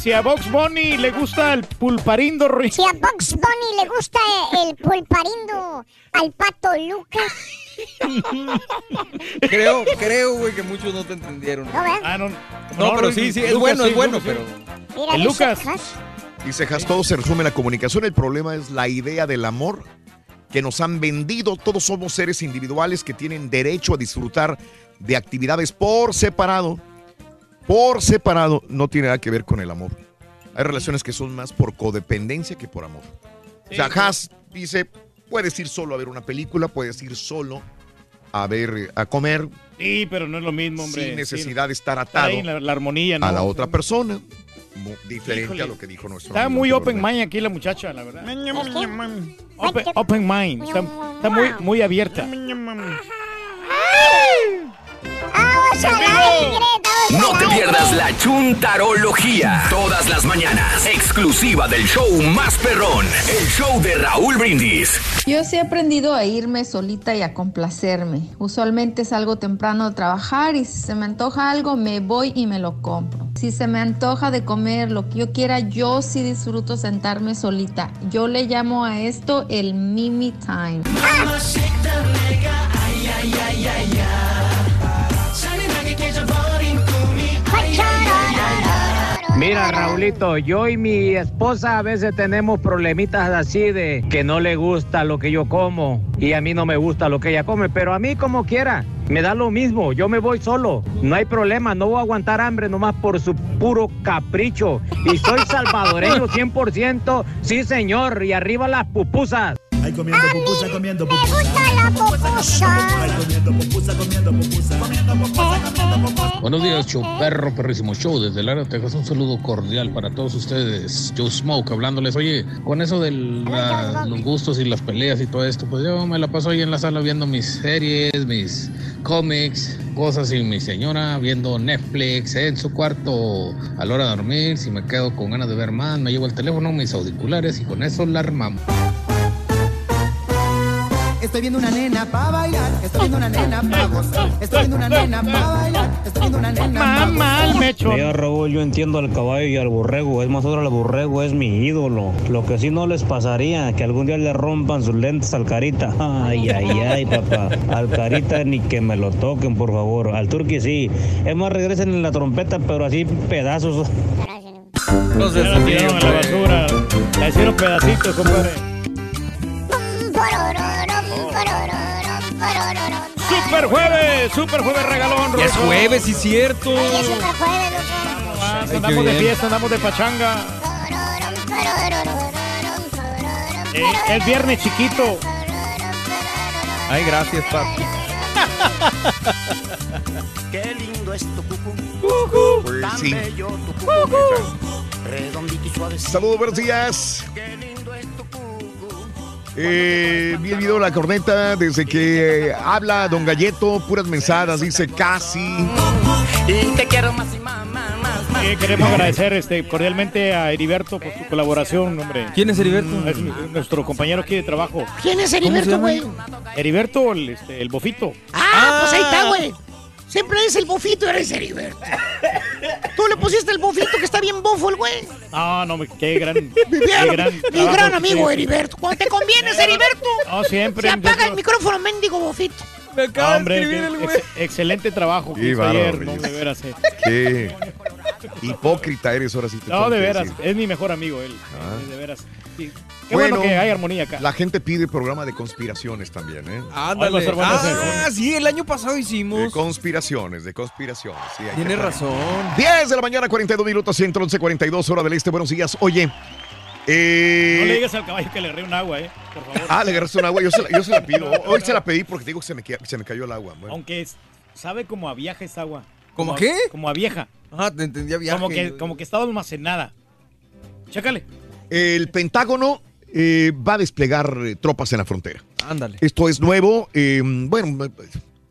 Si a Box Bunny le gusta el pulparindo, Rick. Si a Box Bunny le gusta el pulparindo al pato Lucas. Creo, creo, güey, que muchos no te entendieron. ¿No? Ah, no. No, pero sí, sí, es bueno, es bueno, pero... Mira, El dice Lucas. Dice Has, todo se resume en la comunicación. El problema es la idea del amor que nos han vendido. Todos somos seres individuales que tienen derecho a disfrutar de actividades por separado. Por separado no tiene nada que ver con el amor. Hay relaciones que son más por codependencia que por amor. o sea, Has dice, puedes ir solo a ver una película, puedes ir solo a ver, a comer, Sí, pero no es lo mismo, hombre. sin necesidad de estar atado la, la armonía, ¿no? a la otra persona. Diferente Híjole. a lo que dijo nuestro Está amigo muy open mind aquí la muchacha, la verdad. Open, open mind. Está, está muy, muy abierta. No te pierdas la chuntarología. Todas las mañanas. Exclusiva del show más perrón. El show de Raúl Brindis. Yo sí he aprendido a irme solita y a complacerme. Usualmente salgo temprano a trabajar y si se me antoja algo me voy y me lo compro. Si se me antoja de comer lo que yo quiera, yo sí disfruto sentarme solita. Yo le llamo a esto el Mimi Time. Mira, Raulito, yo y mi esposa a veces tenemos problemitas así de que no le gusta lo que yo como y a mí no me gusta lo que ella come, pero a mí como quiera, me da lo mismo, yo me voy solo, no hay problema, no voy a aguantar hambre nomás por su puro capricho y soy salvadoreño 100%, sí señor, y arriba las pupusas. Ahí comiendo pupusa, comiendo pupusa. la pupusa. Comiendo pupusa, comiendo pupusa. Comiendo pupusa, comiendo pupusa. Buenos días, show perro, perrísimo show desde Lara, Texas. Un saludo cordial para todos ustedes. Joe Smoke hablándoles. Oye, con eso de la- los gustos y las peleas y todo esto, pues yo me la paso ahí en la sala viendo mis series, mis cómics, cosas y mi señora viendo Netflix en su cuarto a la hora de dormir. Si me quedo con ganas de ver más, me llevo el teléfono, mis auriculares y con eso la armamos. Estoy viendo una nena pa' bailar, estoy viendo una nena pa' gozar, estoy viendo una nena pa' bailar, estoy viendo una nena pa' gozar. Mira, Raúl, yo entiendo al caballo y al borrego. Es más, ahora el borrego es mi ídolo. Lo que sí no les pasaría, que algún día le rompan sus lentes al carita. Ay, ay, ay, papá. Al carita ni que me lo toquen, por favor. Al turqui sí. Es más, regresen en la trompeta, pero así pedazos. No Ya la tiraron a la basura. La hicieron pedacitos, compadre. Super jueves, super jueves regalón. Ya es jueves, sí, cierto. Ah, qué andamos de bien. fiesta, andamos de pachanga. Eh, es viernes chiquito. Ay, gracias, papi. Qué lindo es tu cucú. Pues Tan sí. bello tu cucú. Redondito y suave. Saludos, buenos días. Eh, vi el video de la corneta desde que eh, habla Don Galleto, puras mensadas, dice casi. Y te quiero más y más, más, más, más. Eh, queremos agradecer este, cordialmente a Heriberto por su colaboración, hombre. ¿Quién es Heriberto? Es mi- nuestro compañero aquí de trabajo. ¿Quién es Heriberto, güey? Heriberto, el, este, el bofito. Ah, pues ahí está, güey. Siempre es el bofito, eres Heriberto. Tú le pusiste el bofito que está bien bofo el güey. No, no, me- qué gran. Mi, qué gran, mi gran amigo. Heriberto. Cuando te convienes, Heriberto. No, siempre. Se apaga yo- el micrófono, mendigo bofito. Me No, hombre, ex- excelente trabajo que hizo ayer, no, de veras. eh. Qué hipócrita eres ahora sí. te No, de veras, decir. es mi mejor amigo él. Ah. De veras. Sí. Qué bueno, que hay armonía acá. La gente pide programa de conspiraciones también, ¿eh? Ándale. Ah, sí, el año pasado De hicimos. conspiraciones, de conspiraciones. sí, Tienes razón. 10 de la mañana, 42 minutos, 111, 42 hora del este. Buenos días. Oye, eh, No le digas al caballo que le ree un agua, ¿eh? Por favor. Ah, le agarraste un agua. Yo se la, yo se la pido. Hoy se la pedí porque te digo que se me, se me cayó el agua. Bueno. Aunque es- sabe como a vieja esa agua. ¿Cómo Como a- qué? Como a vieja. Ah, te entendía viaje. Como que, como que estaba almacenada. Chécale. El Pentágono eh, va a desplegar eh, tropas en la frontera. Ándale. Esto es nuevo. eh, bueno,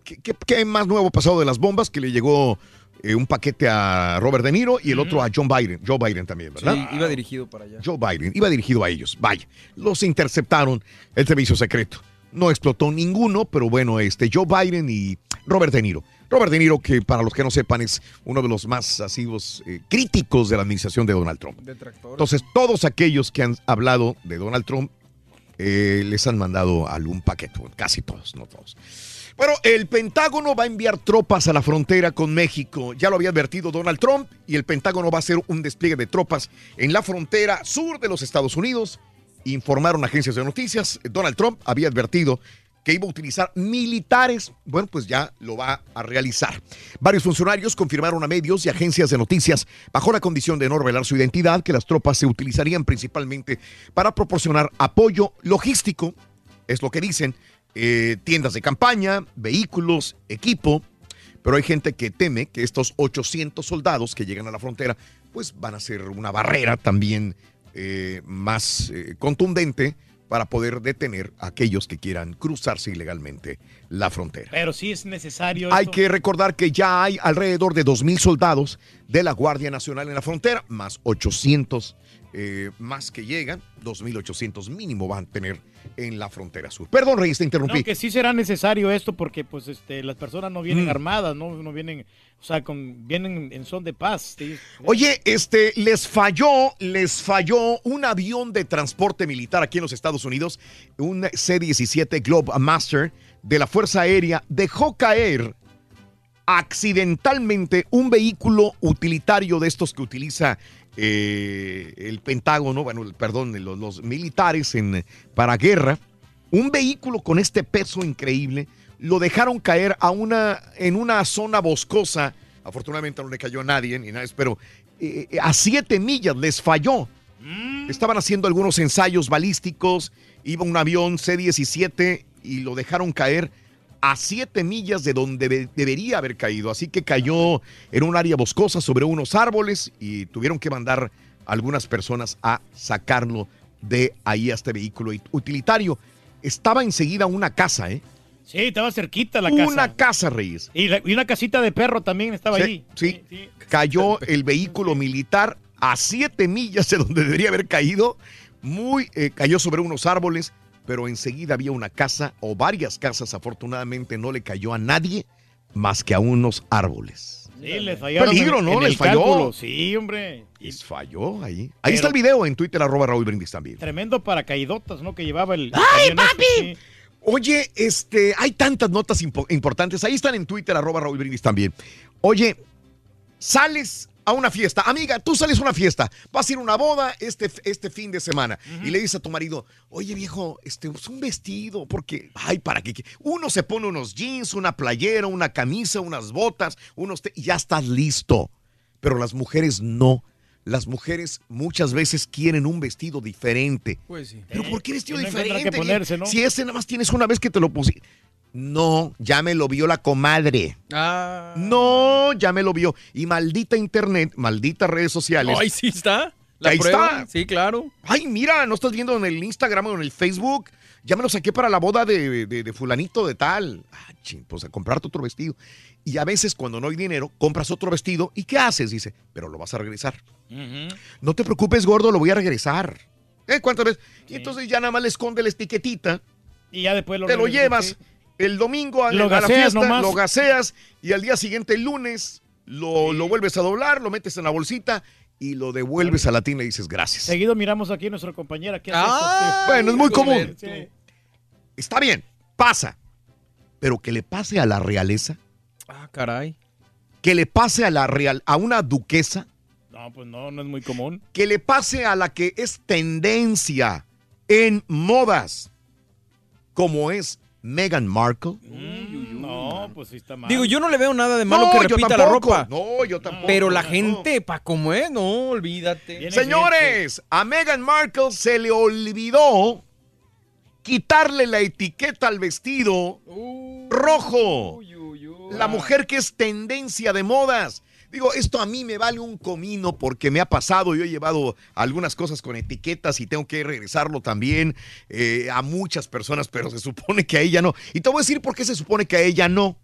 ¿qué, qué, qué más nuevo pasado de las bombas? Que le llegó eh, un paquete a Robert De Niro y el otro a John Biden. Joe Biden también, ¿verdad? Sí, iba dirigido para allá. Joe Biden. Iba dirigido a ellos. Vaya, los interceptaron el servicio secreto. No explotó ninguno, pero bueno, este Joe Biden y Robert De Niro. Robert De Niro, que para los que no sepan es uno de los más asiduos eh, críticos de la administración de Donald Trump. Entonces, todos aquellos que han hablado de Donald Trump eh, les han mandado algún paquete, casi todos, no todos. Bueno, el Pentágono va a enviar tropas a la frontera con México. Ya lo había advertido Donald Trump y el Pentágono va a hacer un despliegue de tropas en la frontera sur de los Estados Unidos. Informaron agencias de noticias. Donald Trump había advertido que iba a utilizar militares. Bueno, pues ya lo va a realizar. Varios funcionarios confirmaron a medios y agencias de noticias, bajo la condición de no revelar su identidad, que las tropas se utilizarían principalmente para proporcionar apoyo logístico, es lo que dicen, eh, tiendas de campaña, vehículos, equipo. Pero hay gente que teme que estos 800 soldados que llegan a la frontera, pues van a ser una barrera también eh, más eh, contundente para poder detener a aquellos que quieran cruzarse ilegalmente la frontera. Pero sí es necesario. Hay esto. que recordar que ya hay alrededor de 2.000 soldados de la Guardia Nacional en la frontera, más 800 eh, más que llegan, 2.800 mínimo van a tener en la frontera sur. Perdón, Reyes, te interrumpí. No, que sí será necesario esto porque pues este las personas no vienen Mm. armadas, no, no vienen, o sea, con vienen en son de paz. sí. Oye, este, les falló, les falló un avión de transporte militar aquí en los Estados Unidos, un C-17 Globe Master de la Fuerza Aérea, dejó caer accidentalmente un vehículo utilitario de estos que utiliza eh, el Pentágono, bueno, perdón, los, los militares en, para guerra, un vehículo con este peso increíble, lo dejaron caer a una, en una zona boscosa, afortunadamente no le cayó a nadie, ni nada, pero eh, a siete millas les falló. Estaban haciendo algunos ensayos balísticos, iba un avión C-17 y lo dejaron caer a siete millas de donde de- debería haber caído. Así que cayó en un área boscosa sobre unos árboles y tuvieron que mandar algunas personas a sacarlo de ahí a este vehículo utilitario. Estaba enseguida una casa, ¿eh? Sí, estaba cerquita la casa. Una casa, Reyes. Y, la- y una casita de perro también estaba Sí, ahí. sí. Cayó el vehículo militar a siete millas de donde debería haber caído. Muy, eh, cayó sobre unos árboles, pero enseguida había una casa o varias casas. Afortunadamente no le cayó a nadie más que a unos árboles. Sí, les fallaron Peligro, en- ¿no? en Les el falló. cálculo. Sí, hombre. Les falló ahí. Ahí Pero- está el video en Twitter, arroba Raúl Brindis también. Tremendo paracaídotas, ¿no? Que llevaba el. ¡Ay, este, sí. Oye, este, hay tantas notas impo- importantes. Ahí están en Twitter, arroba Raúl Brindis también. Oye, sales a una fiesta. Amiga, tú sales a una fiesta. Vas a ir a una boda este, este fin de semana. Y le dices a tu marido, oye viejo, este, es un vestido. Porque, ay, ¿para qué? Uno se pone unos jeans, una playera, una camisa, unas botas, unos... te- y ya estás listo. Pero las mujeres no. Las mujeres muchas veces quieren un vestido diferente. Pues sí. ¿Pero por qué vestido diferente? ponerse, ¿no? Si ese nada más tienes una vez que te lo pusiste. No, ya me lo vio la comadre. Ah. No, ya me lo vio. Y maldita internet, malditas redes sociales. Ahí sí está. La Ahí prueba. está. Sí, claro. Ay, mira, no estás viendo en el Instagram o en el Facebook. Ya me lo saqué para la boda de, de- de fulanito de tal. Ah, ching, pues a comprarte otro vestido. Y a veces cuando no hay dinero, compras otro vestido. ¿Y qué haces? Dice, pero lo vas a regresar. No te preocupes, gordo, lo voy a regresar. ¿Eh? ¿Cuántas veces? Y entonces ya nada más le esconde la etiquetita. Y ya después lo te lo llevas sí. El domingo a, Lo a la gaseas fiesta, nomás. lo gaseas y al día siguiente, el lunes, lo, lo vuelves a doblar, lo metes en la bolsita y lo devuelves a la tienda y dices gracias. Seguido miramos aquí a nuestra compañera. ¿qué hace Ah, bueno, es muy común. Sí. Está bien, pasa. Pero que le pase a la realeza, Ah, caray. que le pase a la real, a una duquesa, No, pues no, no es muy común. que le pase a la que es tendencia en modas, como es Meghan Markle. No, pues sí está mal. Digo, yo no le veo nada de malo No, que yo repita la tampoco. ropa. No, yo tampoco. Pero la gente, pa' como es, no, olvídate. Señores, a Meghan Markle se le olvidó quitarle la etiqueta al vestido rojo. La mujer que es tendencia de modas. Digo, esto a mí me vale un comino porque me ha pasado. Yo he llevado algunas cosas con etiquetas y tengo que regresarlo también eh, a muchas personas, pero se supone que a ella no. Y te voy a decir por qué se supone que a ella no.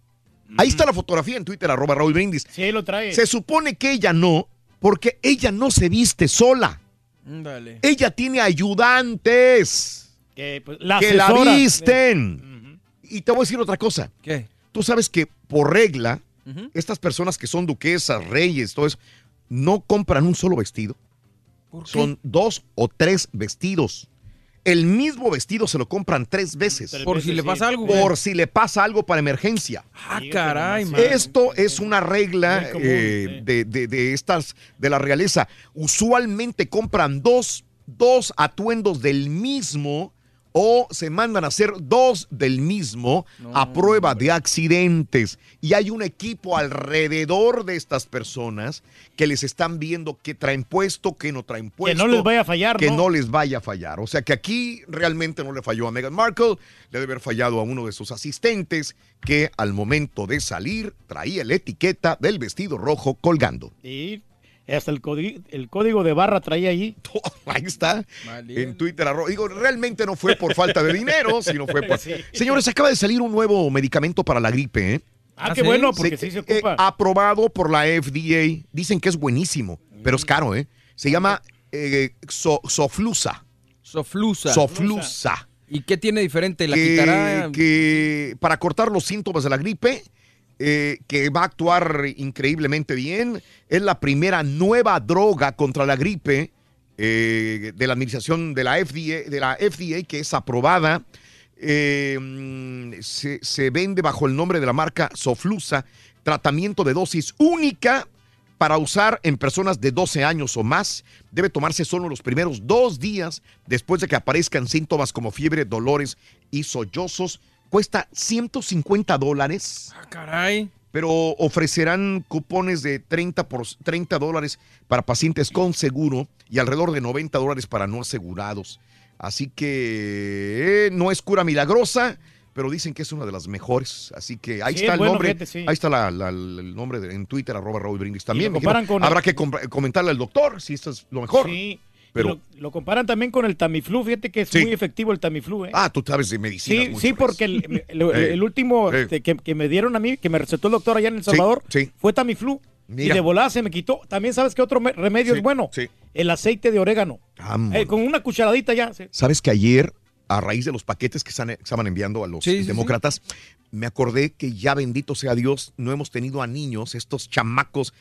Ahí está la fotografía en Twitter, arroba Raúl Brindis. Sí, lo trae. Se supone que ella no, porque ella no se viste sola. Dale. Ella tiene ayudantes Que, pues, la que la asesora. visten. Y te voy a decir otra cosa. ¿Qué? Tú sabes que por regla, estas personas que son duquesas, reyes, todo eso, no compran un solo vestido. Son dos o tres vestidos. El mismo vestido se lo compran tres veces. Por si le pasa algo. Por si le pasa algo para emergencia. Ah, caray, man. Esto es una regla eh, de, de- de estas, de la realeza. Usualmente compran dos, dos atuendos del mismo o se mandan a hacer dos del mismo a prueba de accidentes. Y hay un equipo alrededor de estas personas que les están viendo qué traen puesto, qué no traen puesto. no les vaya a fallar, Que ¿no? no les vaya a fallar. O sea que aquí realmente no le falló a Meghan Markle, le debe haber fallado a uno de sus asistentes que al momento de salir traía la etiqueta del vestido rojo colgando. Y hasta el, código, el código de barra traía ahí. Ahí está. En Twitter, digo, realmente no fue por falta de dinero, sino fue por... Sí. Señores, acaba de salir un nuevo medicamento para la gripe, ¿eh? Ah, qué bueno, porque sí se ocupa. eh, aprobado por la FDA. Dicen que es buenísimo, pero es caro, ¿eh? Se llama eh, so- Soflusa. Soflusa. Soflusa. ¿Y qué tiene diferente? ¿La que, quitará? que para cortar los síntomas de la gripe, eh, que va a actuar increíblemente bien. Es la primera nueva droga contra la gripe eh, de la administración de la FDA, que es aprobada. Eh, mm, se, se vende bajo el nombre de la marca Soflusa, tratamiento de dosis única para usar en personas de 12 años o más. Debe tomarse solo los primeros dos días después de que aparezcan síntomas como fiebre, dolores y sollozos. Cuesta 150 dólares. Caray. Pero ofrecerán cupones de 30, por, 30 dólares para pacientes con seguro y alrededor de 90 dólares para no asegurados. Así que eh, no es cura milagrosa, pero dicen que es una de las mejores. Así que ahí Sí, está es el bueno, nombre. sí. Ahí está la- la- el nombre de- en Twitter, arroba Raúl Brindis también. Dijeron, con- Habrá que com- comentarle al doctor si esto es lo mejor. Sí. Pero, Lo, lo comparan también con el Tamiflu. Fíjate que es Sí. muy efectivo el Tamiflu, ¿eh? ah, tú sabes de medicina. Sí, sí, porque el, el- el- el último este, que, que me dieron a mí, que me recetó el doctor allá en El Salvador, fue Tamiflu. Y de volada se me quitó. También sabes que otro me- remedio es bueno. sí. El aceite de orégano. Eh, con una cucharadita ya. Sabes que ayer, a raíz de los paquetes que estaban enviando a los demócratas, me acordé que ya bendito sea Dios, no hemos tenido a niños, estos chamacos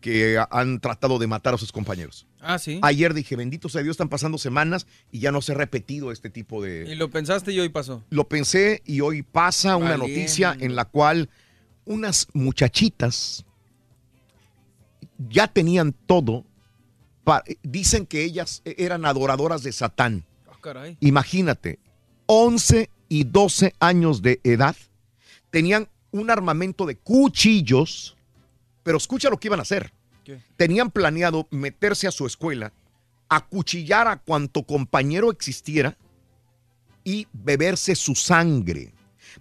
que ha- han tratado de matar a sus compañeros. Ah, sí. Ayer dije, bendito sea Dios, están pasando semanas y ya no se ha repetido este tipo de... Y lo pensaste y hoy pasó. Lo pensé y hoy pasa una noticia en la cual unas muchachitas ya tenían todo. pa- dicen que ellas eran adoradoras de Satán. Ah, caray. Imagínate, 11 y 12 años de edad, tenían un armamento de cuchillos, pero escucha lo que iban a hacer. Tenían planeado meterse a su escuela, acuchillar a cuanto compañero existiera y beberse su sangre.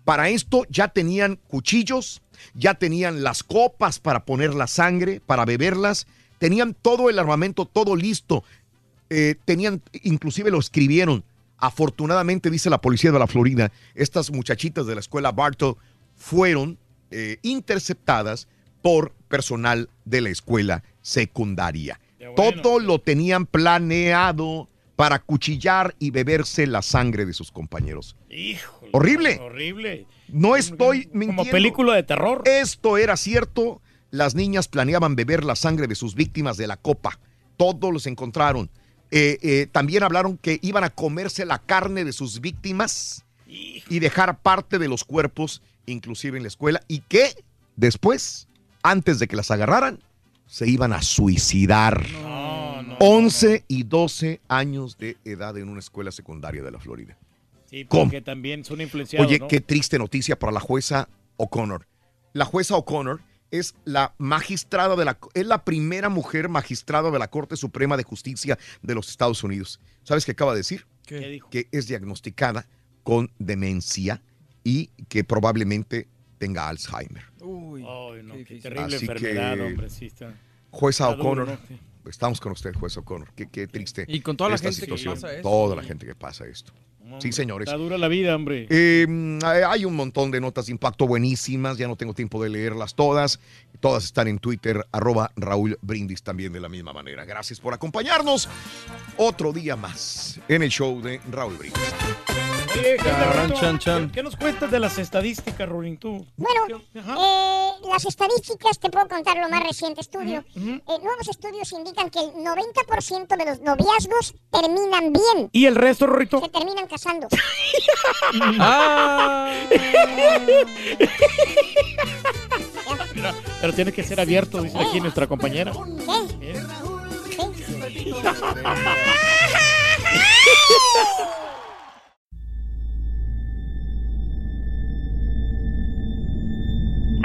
Para esto ya tenían cuchillos, ya tenían las copas para poner la sangre, para beberlas, tenían todo el armamento, todo listo. Eh, tenían, inclusive lo escribieron. Afortunadamente, dice la policía de la Florida, estas muchachitas de la escuela Bartow fueron eh, interceptadas por personal de la escuela secundaria. Todo lo tenían planeado para cuchillar y beberse la sangre de sus compañeros. Híjole, Horrible. Horrible. No estoy mintiendo. Como película de terror. Esto era cierto. las niñas planeaban beber la sangre de sus víctimas de la copa. Todos los encontraron. Eh, eh, también hablaron que iban a comerse la carne de sus víctimas y dejar parte de los cuerpos, inclusive en la escuela, y que después, antes de que las agarraran, se iban a suicidar. 11 y 12 años de edad en una escuela secundaria de la Florida. Sí, ¿Cómo? porque también son influenciados. Oye, ¿no? qué triste noticia para la jueza O'Connor. La jueza O'Connor es la magistrada de la es la primera mujer magistrada de la Corte Suprema de Justicia de los Estados Unidos. ¿Sabes qué acaba de decir? ¿Qué dijo? Que es diagnosticada con demencia y que probablemente tenga Alzheimer. Uy, no, qué terrible Así enfermedad, que- hombre. Sí, está. Jueza O'Connor, estamos con usted, jueza O'Connor. Qué, qué triste. Y con toda la gente que pasa eso. Toda la gente que pasa esto. Sí, señores. Está dura la vida, hombre. Eh, mm, hay un montón de notas de impacto buenísimas, ya no tengo tiempo de leerlas todas. Todas están en Twitter, arroba Raúl Brindis también de la misma manera. Gracias por acompañarnos otro día más en el show de Raúl Brindis. Oye, ¿qué, chan, chan. ¿Qué- qué nos cuentas de las estadísticas, Rolling, tú? Bueno, eh, las estadísticas, te puedo contar lo más reciente estudio. Eh, nuevos estudios indican que el 90% de los noviazgos terminan bien. ¿Y el resto, Rorrito? Se terminan casando. Ah. Pero tiene que ser abierto, dice aquí nuestra compañera.